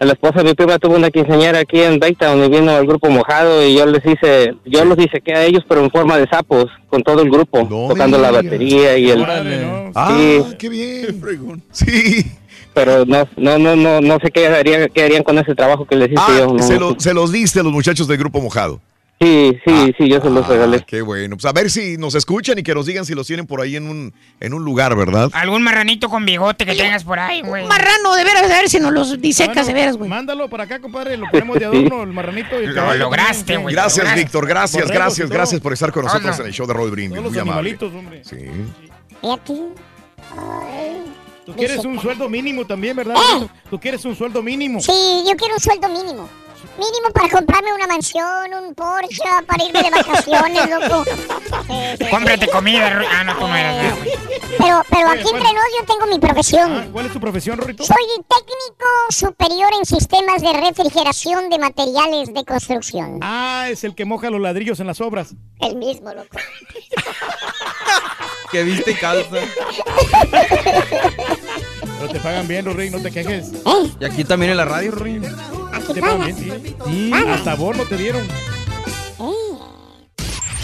la esposa de mi prima tuvo una quinceañera aquí en Baytown y vino el grupo mojado y yo les hice, yo los hice que a ellos, pero en forma de sapos, con todo el grupo, tocando la batería y el... Ah, Sí, qué bien. Sí. pero no, no, no, no, no sé qué harían, qué harían con ese trabajo que les hice Ah, yo. no. se, lo- se los diste a los muchachos del grupo mojado. Sí, sí, sí, yo se los regalé. Ah, Qué bueno. Pues a ver si nos escuchan y que nos digan si los tienen por ahí en un, en un lugar, ¿verdad? Algún marranito con bigote que tengas por ahí, güey. Marrano, de veras, a ver si nos los disecas, de veras, güey. Mándalo para acá, compadre. Lo ponemos de (laughs) adorno, el marranito. Y Lo lograste, güey. Gracias, lograste. Víctor. Gracias, gracias, todo. gracias por estar con nosotros Hola. en el show de Roll Brindis. Todos los Muy amable. animalitos, hombre. Sí. Y aquí. Tú quieres un sueldo mínimo también, ¿verdad? Tú quieres un sueldo mínimo. Sí, yo quiero un sueldo mínimo. Mínimo para comprarme una mansión, un Porsche, para irme de vacaciones, loco. Sí, (laughs) sí, Cómprate sí. comida. Ah, no, tú no eras. ¿no? Pero, pero aquí entre nos yo tengo mi profesión. ¿Cuál es tu profesión, Rorrito? Soy técnico superior en sistemas de refrigeración de materiales de construcción. Ah, es el que moja los ladrillos en las obras. El mismo, loco. (laughs) Que viste y calza. (laughs) Pero te pagan bien, Rorri, no te quejes. Y aquí también en la radio, Rory. Te pagan bien, sí. Sí, hasta bono te dieron.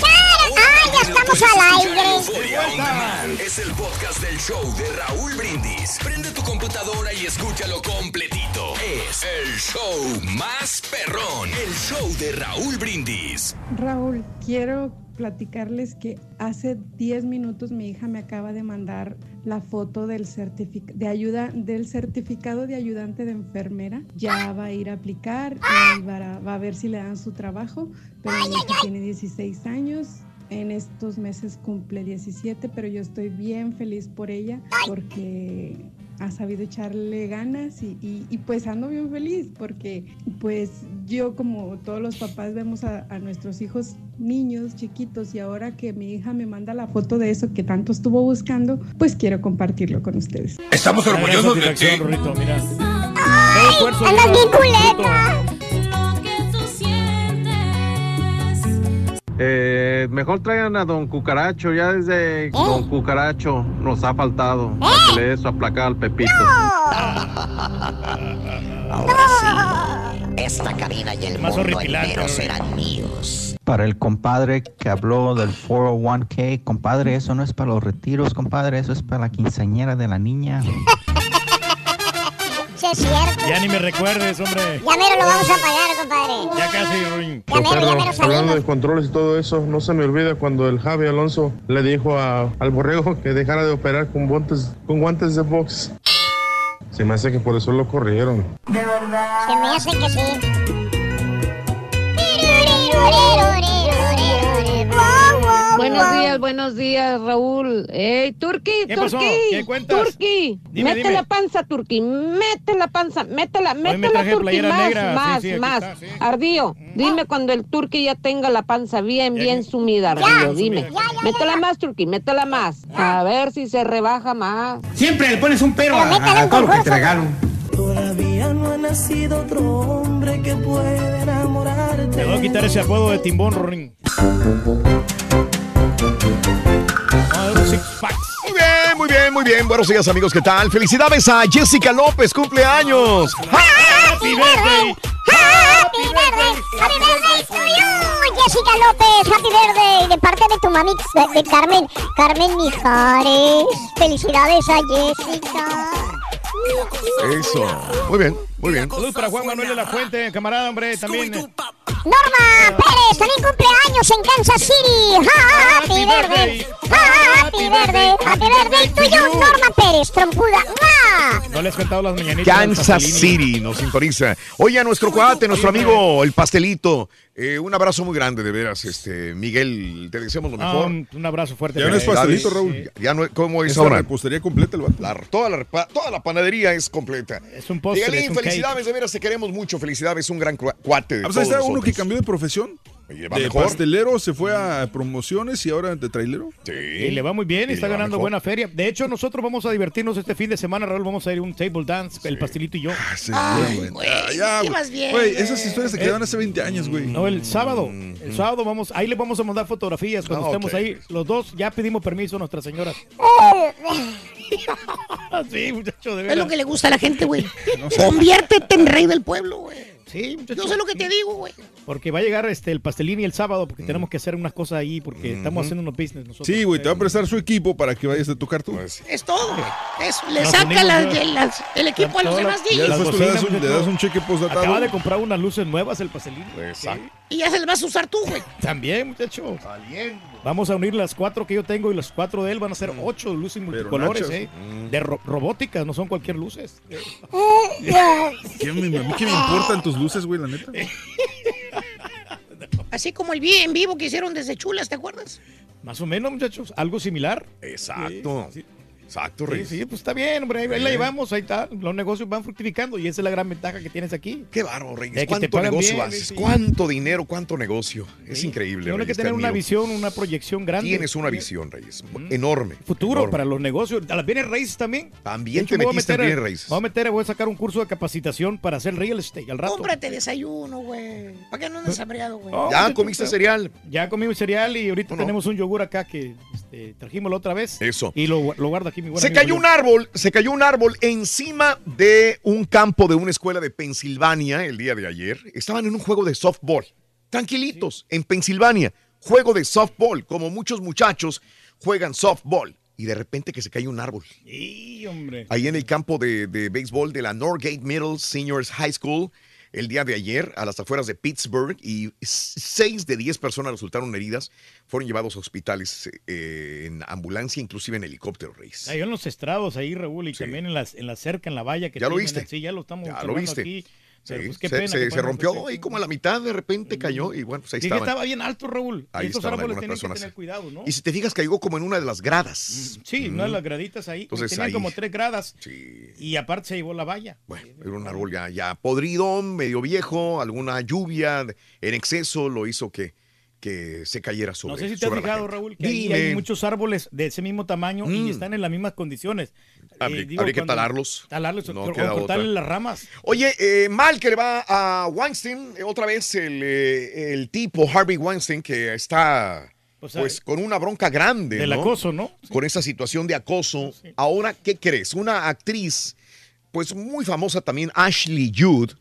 ¡Ah, ya estamos al aire! Es el podcast del show de Raúl Brindis. Prende tu computadora y escúchalo completito. Es el show más perrón. El show de Raúl Brindis. Raúl, quiero platicarles que hace 10 minutos mi hija me acaba de mandar la foto del, certific- de ayuda, del certificado de ayudante de enfermera. Ya va a ir a aplicar y va a, ver si le dan su trabajo. Pero hija tiene 16 años. En estos meses cumple 17, pero yo estoy bien feliz por ella porque ha sabido echarle ganas y, y- y, pues ando bien feliz porque pues yo como todos los papás vemos a, a nuestros hijos niños chiquitos y ahora que mi hija me manda la foto de eso que tanto estuvo buscando, pues quiero compartirlo con ustedes. Estamos orgullosos de ti. Rorrito, mira. Todo esfuerzo ¡Andas lleva bien fruto. culeta! Eh, mejor traigan a Don Cucaracho, ya desde Don Cucaracho nos ha faltado. Para que le dé su aplacar al Pepito. Esta cabina y el Más mundo entero serán míos. Para el compadre que habló del 401k, compadre, eso no es para los retiros, compadre, eso es para la quinceañera de la niña. (laughs) Sí, es cierto. Ya ni me recuerdes, hombre. Ya mero lo vamos a pagar, compadre. Ya casi, Rorri. Ya mero, ya mero Hablando de controles y todo eso, no se me olvida cuando el Javi Alonso le dijo a- al borrego que dejara de operar con guantes, con guantes de box. Se me hace que por eso lo corrieron. Se me hace que sí. Buenos días, buenos días, Raúl. Ey, Turki, ¿Qué pasó? Turki, ¿Qué cuentas? Turki, Dime, mete dime. la panza, Turki, mete la panza, métela, métela, más, negra, más, sí, más. está, sí. Ardío, dime cuando el Turki ya tenga la panza bien, bien sumida, Ardío, dime. Métela más, Turki, métela más. A ver si se rebaja más. Siempre le pones un pero a, a todo lo que te regalo. Todavía no ha nacido otro hombre que pueda enamorarte. Te voy a quitar ese apodo de timbón, Rorín. Muy bien, muy bien, muy bien. Buenos días, amigos. ¿Qué tal? Felicidades a Jessica López, cumpleaños. ¡Happy birthday! ¡Happy birthday! ¡Happy birthday to you! Jessica López, happy birthday de parte de tu mami, de, de Carmen, Carmen Mijares. Felicidades a Jessica. Eso. Muy bien, muy bien. Saludos para Juan Manuel de la Fuente, camarada, hombre, también. Norma Pérez también cumpleaños en Kansas City. Happy birthday. Happy birthday. Happy birthday to you, Norma Pérez, trompuda. No le has cantado las mañanitas. Kansas. City nos sintoniza. Oye, a nuestro cuate, nuestro amigo, el pastelito. eh, un abrazo muy grande, de veras, este Miguel. Te deseamos lo Ah, mejor. un, un abrazo fuerte. Ya no es pastelito, Raúl. Ya no, ¿Cómo es Esa ahora? repostería completa el vato. La- toda, la, toda la panadería es completa. Es un postre, Miguelín, es un felicidades, de veras, te queremos mucho. Felicidades, un gran cua- cuate de Ah, pues todos está uno que cambió de profesión. Oye, De mejor. pastelero se fue a promociones y ahora de trailero. Sí. Y le va muy bien, Y está le ganando mejor. buena feria. De hecho, nosotros vamos a divertirnos este fin de semana, Raúl. Vamos a ir a un table dance, el pastelito y yo. Ah, Sí, ya, güey. Ah, ya, güey. bien, Güey, esas historias se quedaron hace 20 años, güey. No, el sábado. El sábado vamos, ahí les vamos a mandar fotografías cuando Ah, estemos ahí. Los dos ya pedimos permiso a nuestras señoras. (laughs) (laughs) sí, muchacho, de Es veras. lo que le gusta a la gente, güey. No sé. Conviértete en rey del pueblo, güey. Sí, muchacho. Yo sé lo que te digo, güey. Porque va a llegar este el pastelín y el sábado porque tenemos que hacer unas cosas ahí porque estamos haciendo unos business nosotros. Sí, güey, te va a prestar su equipo para que vayas a tocar tú. Es todo, güey. Eso, le Nos saca las- ¿no? de las- el equipo a los demás DJs. después tú le das un, le das un cheque postdatado. Acaba de comprar unas luces nuevas el pastelín. Exacto. Y ya se las vas a usar tú, güey. (laughs) También, muchacho. Vamos a unir las cuatro que yo tengo y las cuatro de él van a ser ocho luces multicolores. ¿eh? De ro- robóticas, no son cualquier luces. ¿Qué me- a mí qué me importan tus luces, güey, la neta? (laughs) Así como el vi- en vivo que hicieron desde Chulas, ¿te acuerdas? Más o menos, muchachos. Algo similar. Exacto. Exacto, Sí, Reyes. sí, pues está bien, hombre. Ahí, ahí la Eh. llevamos, ahí está. Los negocios van fructificando y esa es la gran ventaja que tienes aquí. Qué bárbaro, Reyes. Eh, ¿Cuánto negocio bien, haces? sí. ¿Cuánto dinero? ¿Cuánto negocio? Es increíble. Tiene que tener una visión, una proyección grande. Tienes una visión, Reyes. Enorme. Futuro enorme. para los negocios. A las bienes raíces también. También hecho, te me voy a metiste en bienes raíces. Voy a meter, voy a sacar un curso de capacitación para hacer real estate al rato. Cómprate desayuno, güey. ¿Para qué no andes hambriado, güey? Oh, ¿Ya comiste pero- cereal? Ya comí mi cereal y ahorita no? tenemos un yogur acá que este, trajimos la otra vez. Eso. Y lo, lo guardo aquí, mi buen Se cayó Julio. un árbol, se cayó un árbol encima de un campo de una escuela de Pensilvania el día de ayer. Estaban en un juego de softball. Tranquilitos, en Pensilvania. Juego de softball, como muchos muchachos juegan softball. Y de repente que se cae un árbol. Sí, hombre. Ahí en el campo de, de béisbol de la Norgate Middle Seniors High School el día de ayer a las afueras de Pittsburgh y s- seis de diez personas resultaron heridas. Fueron llevados a hospitales eh, en ambulancia, inclusive en helicóptero, Reyes. Cayó en los estrados ahí, Raúl, y también en, las, en la cerca, en la valla que ¿Ya lo viste? Sí, ya lo estamos Ya lo viste. aquí. Pero Sí, pues qué se, pena se- que se puedan rompió ahí como a la mitad, de repente cayó y bueno, pues ahí Sí, que estaban. estaba bien alto, Raúl. Ahí y estos árboles tienen que tener cuidado, ¿no? Y si te fijas, cayó como en una de las gradas. Sí, no de las graditas ahí. Entonces, tenían ahí- como tres gradas. Y aparte se llevó la valla. Era un árbol ya, ya podrido, medio viejo, alguna lluvia en exceso lo hizo que, que se cayera sobre No sé si te has fijado. Raúl, que ahí hay muchos árboles de ese mismo tamaño y Mm. están en las mismas condiciones. Habría- Eh, digo, habría que talarlos. Talarlos No o, cortarle las ramas. Oye, eh, mal que le va a Weinstein, eh, otra vez el, el tipo Harvey Weinstein que está O sea, pues con una bronca grande. del ¿no? acoso, ¿no? Con esa situación de acoso. Ahora, ¿qué crees? Una actriz, pues muy famosa también, Ashley Judd,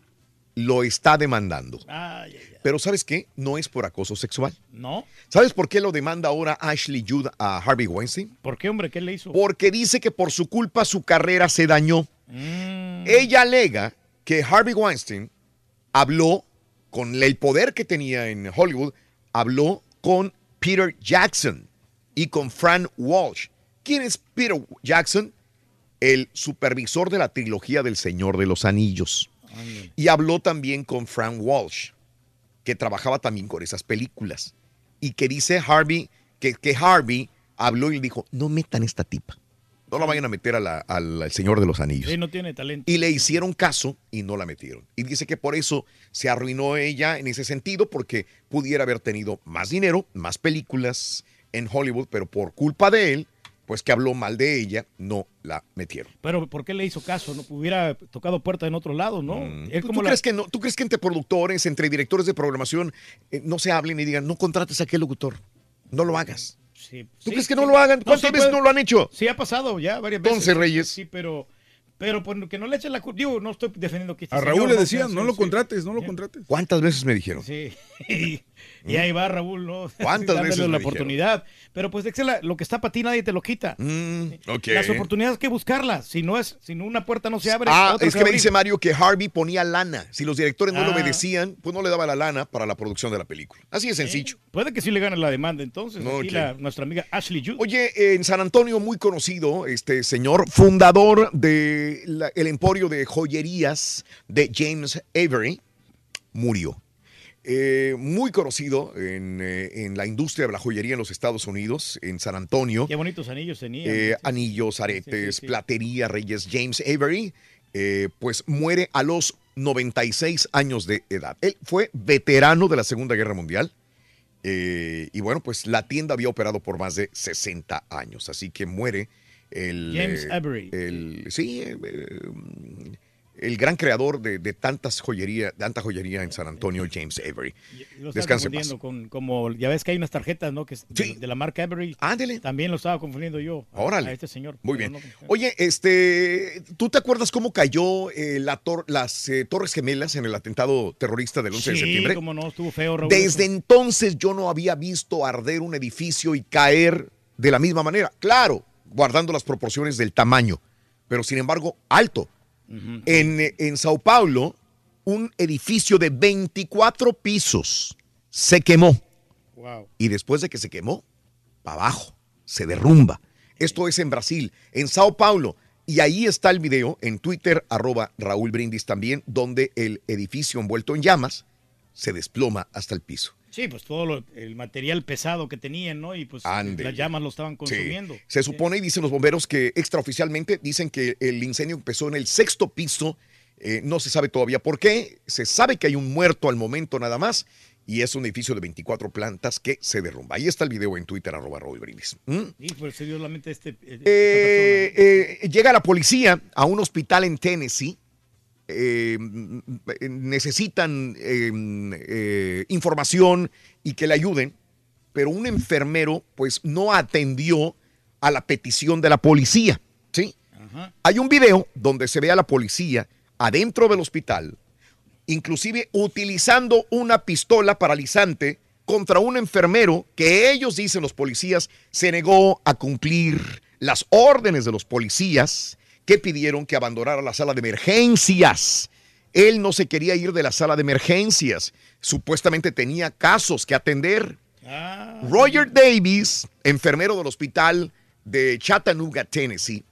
lo está demandando. Ay, ay. Pero ¿sabes qué? No es por acoso sexual. ¿No? ¿Sabes por qué lo demanda ahora Ashley Judd a Harvey Weinstein? ¿Por qué, hombre? ¿Qué le hizo? Porque dice que por su culpa su carrera se dañó. Mm. Ella alega que Harvey Weinstein habló con el poder que tenía en Hollywood, habló con Peter Jackson y con Fran Walsh. ¿Quién es Peter Jackson? El supervisor de la trilogía del Señor de los Anillos. Y habló también con Fran Walsh, que trabajaba también con esas películas. Y que dice Harvey, que, que Harvey habló y le dijo, no metan esta tipa. No la vayan a meter a la- al, al Señor de los Anillos. Sí, no tiene talento. Y le hicieron caso y no la metieron. Y dice que por eso se arruinó ella en ese sentido, porque pudiera haber tenido más dinero, más películas en Hollywood, pero por culpa de él, pues que habló mal de ella, no la metieron. Pero ¿por qué le hizo caso? No hubiera tocado puertas en otro lado, ¿no? Es ¿Tú, como tú la- crees que no, ¿Tú crees que entre productores, entre directores de programación, eh, no se hablen y digan, no contrates a aquel locutor? No lo hagas. Sí, ¿Tú sí, crees que sí. no lo hagan? ¿Cuántas sí veces puede- no lo han hecho? Sí, ha pasado ya varias veces. Entonces, Reyes. Sí, pero, pero pues, que no le echen la culpa. Digo, no estoy defendiendo que este A Raúl señor, le decían, no lo sí. contrates, no lo contrates. ¿Cuántas veces me dijeron? Sí. (laughs) Y, ahí va Raúl, ¿no? (laughs) ¿Cuántas veces me la dijeron? oportunidad. Pero pues la- lo que está para ti nadie te lo quita. Mm, ok. Las oportunidades hay que buscarlas. Si no es, si no una puerta no se abre, Ah, es que me dice. Mario que Harvey ponía lana. Si los directores no le Ah. obedecían, pues no le daba la lana para la producción de la película. Así de sencillo. Puede que sí le gane la demanda entonces. No, Aquí ok. la- nuestra amiga Ashley Judd. Oye, en San Antonio, muy conocido, este señor, fundador del emporio de joyerías de James Avery, murió. Eh, muy conocido en, eh, en la industria de la joyería en los Estados Unidos, en San Antonio. Qué bonitos anillos tenía. Eh, anillos, aretes, platería, Reyes James Avery, pues muere a los 96 años de edad. Él fue veterano de la Segunda Guerra Mundial. y bueno, pues la tienda había operado por más de 60 años, así que muere el... James Avery. el- sí, el gran creador de, de tantas joyería, tanta joyería en San Antonio, James Avery. Lo Descanse paz. con, como, ya ves que hay unas tarjetas, ¿no? Que de, de la marca Every. Ándele. También lo estaba confundiendo yo. Órale. A este señor. Muy bien. no- Oye, este, ¿tú te acuerdas cómo cayó eh, la tor- las eh, Torres Gemelas en el atentado terrorista del 11 de Sí, septiembre? cómo no, estuvo feo, Raúl. Desde entonces yo no había visto arder un edificio y caer de la misma manera. Claro, guardando las proporciones del tamaño, pero sin embargo alto. En, en Sao Paulo, un edificio de 24 pisos se quemó. Wow. Y después de que se quemó, para abajo, se derrumba. Esto es en Brasil, en Sao Paulo. Y ahí está el video en Twitter, arroba Raúl Brindis también, donde el edificio envuelto en llamas se desploma hasta el piso. Sí, pues todo lo- el material pesado que tenían, ¿no? Y pues las llamas lo estaban Sí. consumiendo. Se supone, y dicen los bomberos, que extraoficialmente dicen que el incendio empezó en el sexto piso. Eh, no se sabe todavía por qué. Se sabe que hay un muerto al momento nada más. Y es un edificio de 24 plantas que se derrumba. Ahí está el video en Twitter, arroba Raúl Brindis. ¿Mm? Y pues se dio solamente este. eh, Eh, eh, llega la policía a un hospital en Tennessee. Eh, necesitan eh, eh, información y que le ayuden, pero un enfermero pues no atendió a la petición de la policía. ¿sí? Hay un video donde se ve a la policía adentro del hospital, inclusive utilizando una pistola paralizante contra un enfermero que ellos dicen los policías se negó a cumplir las órdenes de los policías que pidieron que abandonara la sala de emergencias. Él no se quería ir de la sala de emergencias. Supuestamente tenía casos que atender. Roger Davis, enfermero del hospital de Chattanooga, Tennessee,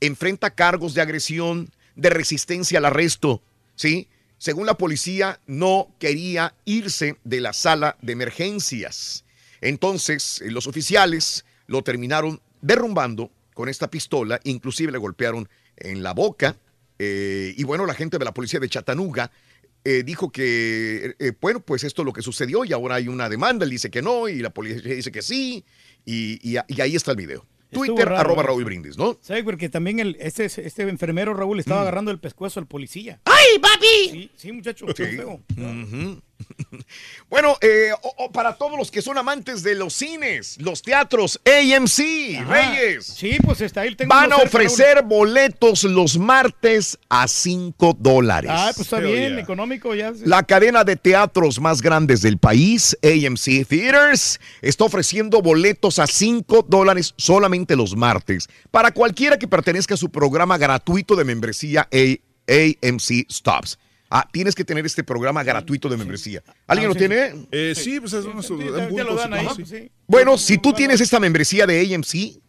enfrenta cargos de agresión, de resistencia al arresto, ¿sí? Según la policía, no quería irse de la sala de emergencias. Entonces, eh, los oficiales lo terminaron derrumbando con esta pistola, inclusive le golpearon en la boca. eh, y bueno, la gente de la policía de Chattanooga eh, dijo que, eh, bueno, pues esto es lo que sucedió y ahora hay una demanda. Él dice que no y la policía dice que sí. Y, y- y ahí está el video. Estuvo Twitter, raro, arroba ¿eh? Raúl Brindis, ¿no? ¿Sabes? Porque también el, este, este enfermero Raúl Mm. estaba agarrando el pescuezo al policía. ¡Ay, papi! Sí, sí muchacho. Sí. feo. Ujú. Bueno, eh, o- o para todos los que son amantes de los cines, los teatros, AMC, Reyes. Sí, pues está ahí. tengo Van a uno ofrecer boletos los martes a 5 dólares. Ah, pues está bien, económico ya. La cadena de teatros más grandes del país, AMC Theaters, está ofreciendo boletos a 5 dólares solamente los martes para cualquiera que pertenezca a su programa gratuito de membresía A- AMC Stops. Ah, tienes que tener este programa gratuito de membresía. ¿Alguien Ah, lo sí. tiene? Eh, sí, pues es unos ya lo dan ahí, pues, sí. Bueno, si tú tienes esta membresía de AMC,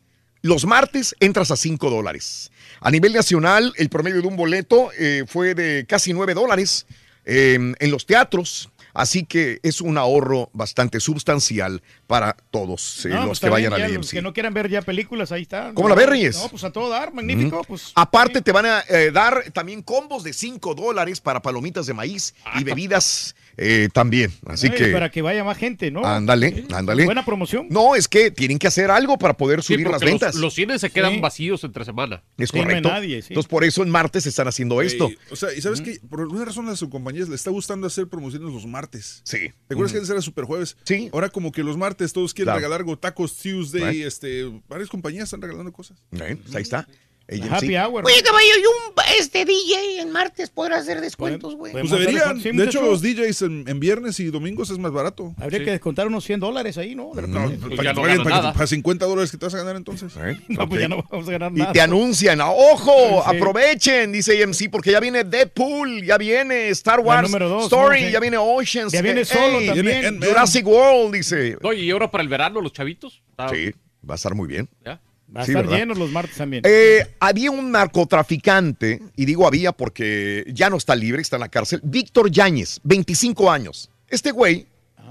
los martes entras a 5 dólares. A nivel nacional, el promedio de un boleto eh, fue de casi 9 dólares eh, en los teatros. Así que es un ahorro bastante sustancial para todos eh, No, pues los está que vayan bien, al ya, Los AMC. que no quieran ver ya películas, ahí está. ¿Cómo No, la ves, Reyes? No, pues a todo dar, magnífico. Pues Aparte, te van a eh, dar también combos de 5 dólares para palomitas de maíz y bebidas eh, también. Así Ay, que. Para que vaya más gente, ¿no? Ándale, ándale. Buena promoción. No, es que tienen que hacer algo para poder Sí, subir las los- ventas. Los, cines se quedan Sí. vacíos entre semana. Es Sí, no hay correcto. nadie, sí. Entonces, por eso en martes están haciendo esto. O sea, y sabes que por alguna razón a sus compañías le está gustando hacer promociones los martes. Sí. ¿Te acuerdas que antes era super jueves? Sí. Ahora como que los martes todos quieren Claro. regalar tacos Tuesday, Right. este, varias compañías están regalando cosas. Ahí está. AMC. Happy hour. Oye, caballo, y un este DJ en martes podrá hacer descuentos, güey. Pues deberían. de hecho, los DJs en, en viernes y domingos es más barato. Habría que descontar unos 100 dólares ahí, ¿no? De repente. Para, ya que no para que- nada. para 50 dólares que te vas a ganar entonces. Eh, No, pues ya no vamos a ganar Y nada. te anuncian, ojo, Sí. aprovechen, dice AMC, porque ya viene Deadpool, ya viene Star Wars dos, Story, ¿no? Sí. ya viene Oceans. Ya viene eh, solo hey, también. Viene. Jurassic World, dice. No, y ahora para el verano, los chavitos. Ah, Sí, va a estar muy bien. ¿ya? Va a Sí, estar ¿verdad? llenos los martes también. Eh, había un narcotraficante, y digo había porque ya no está libre, está en la cárcel, Víctor Yáñez, 25 años. Este güey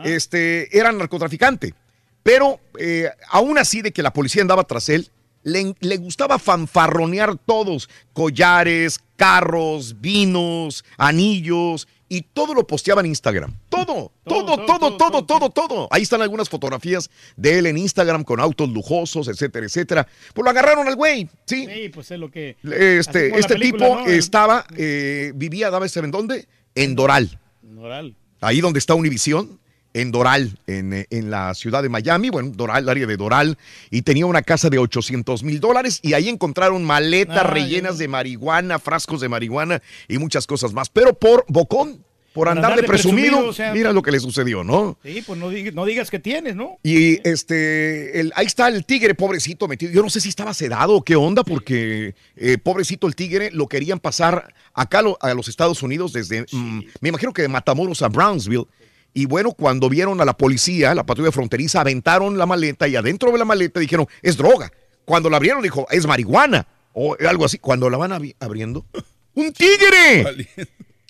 este, era narcotraficante, pero eh, aún así de que la policía andaba tras él, le, le gustaba fanfarronear todos, collares, carros, vinos, anillos, y todo lo posteaba en Instagram. Todo todo, todo, todo, todo, todo. Ahí están algunas fotografías de él en Instagram con autos lujosos, etcétera, etcétera. Pues lo agarraron al güey, ¿sí? Sí, pues es lo que. Este, este película, tipo ¿no? estaba, eh, vivía, daba en dónde? En Doral. Moral. ahí donde está Univisión, en Doral, en, en la ciudad de Miami, bueno, Doral, el área de Doral, y tenía una casa de 800 mil dólares y ahí encontraron maletas Ah, rellenas de marihuana, frascos de marihuana y muchas cosas más. Pero por bocón, por, andar andar de presumido, presumido, o sea- mira lo que le sucedió, ¿no? Sí, pues no digas, no digas que tienes, ¿no? Y este, el- ahí está el tigre, pobrecito, metido. Yo no sé si estaba sedado o qué onda, porque eh, pobrecito el tigre lo querían pasar acá lo- a los Estados Unidos desde, mm, me imagino que de Matamoros a Brownsville. Y bueno, cuando vieron a la policía, la patrulla fronteriza, aventaron la maleta y adentro de la maleta dijeron, es droga. Cuando la abrieron dijo, es marihuana o algo así. Cuando la van abri- abriendo, ¡un tigre!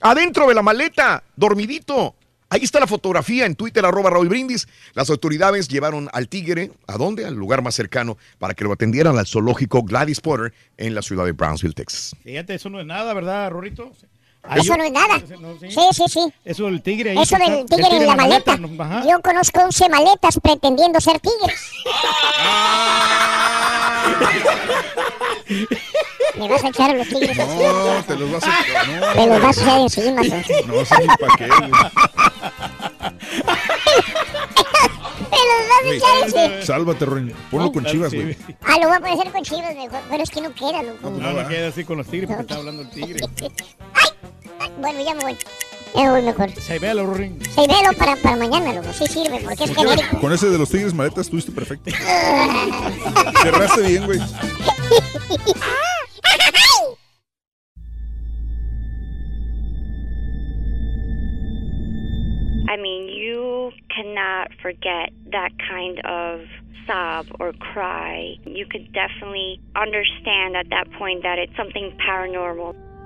Adentro de la maleta, dormidito. Ahí está la fotografía en Twitter, arroba Raúl Brindis. Las autoridades llevaron al tigre, ¿a dónde? Al lugar más cercano para que lo atendieran al zoológico Gladys Potter en la ciudad de Brownsville, Texas. Fíjate, eso no es nada, ¿verdad, Eso no es nada. Sí, sí, sí. Eso del tigre ahí. Eso del está- tigre en la maleta. no. Yo conozco 11 maletas pretendiendo ser tigres. Me vas a echar a los tigres No, te los vas a. No, Te los vas a echar encima. No sé ni para qué. Te los vas a echar encima. Sálvate, Ron. Ponlo con chivas, güey. Ah, lo voy a poner hacer con chivas mejor. Pero es que no queda, loco. No, no queda así con los tigres porque está hablando el tigre. (laughs) Bueno, ya me voy. Ya voy mejor. Se ve Rorín. Sí, velo para, para mañana, loco. Sí sirve, porque es genérico. Con ese de los tigres maletas estuviste perfecto. Cerraste bien, güey. I mean, you cannot forget that kind of sob or cry. You could definitely understand at that point that it's something paranormal.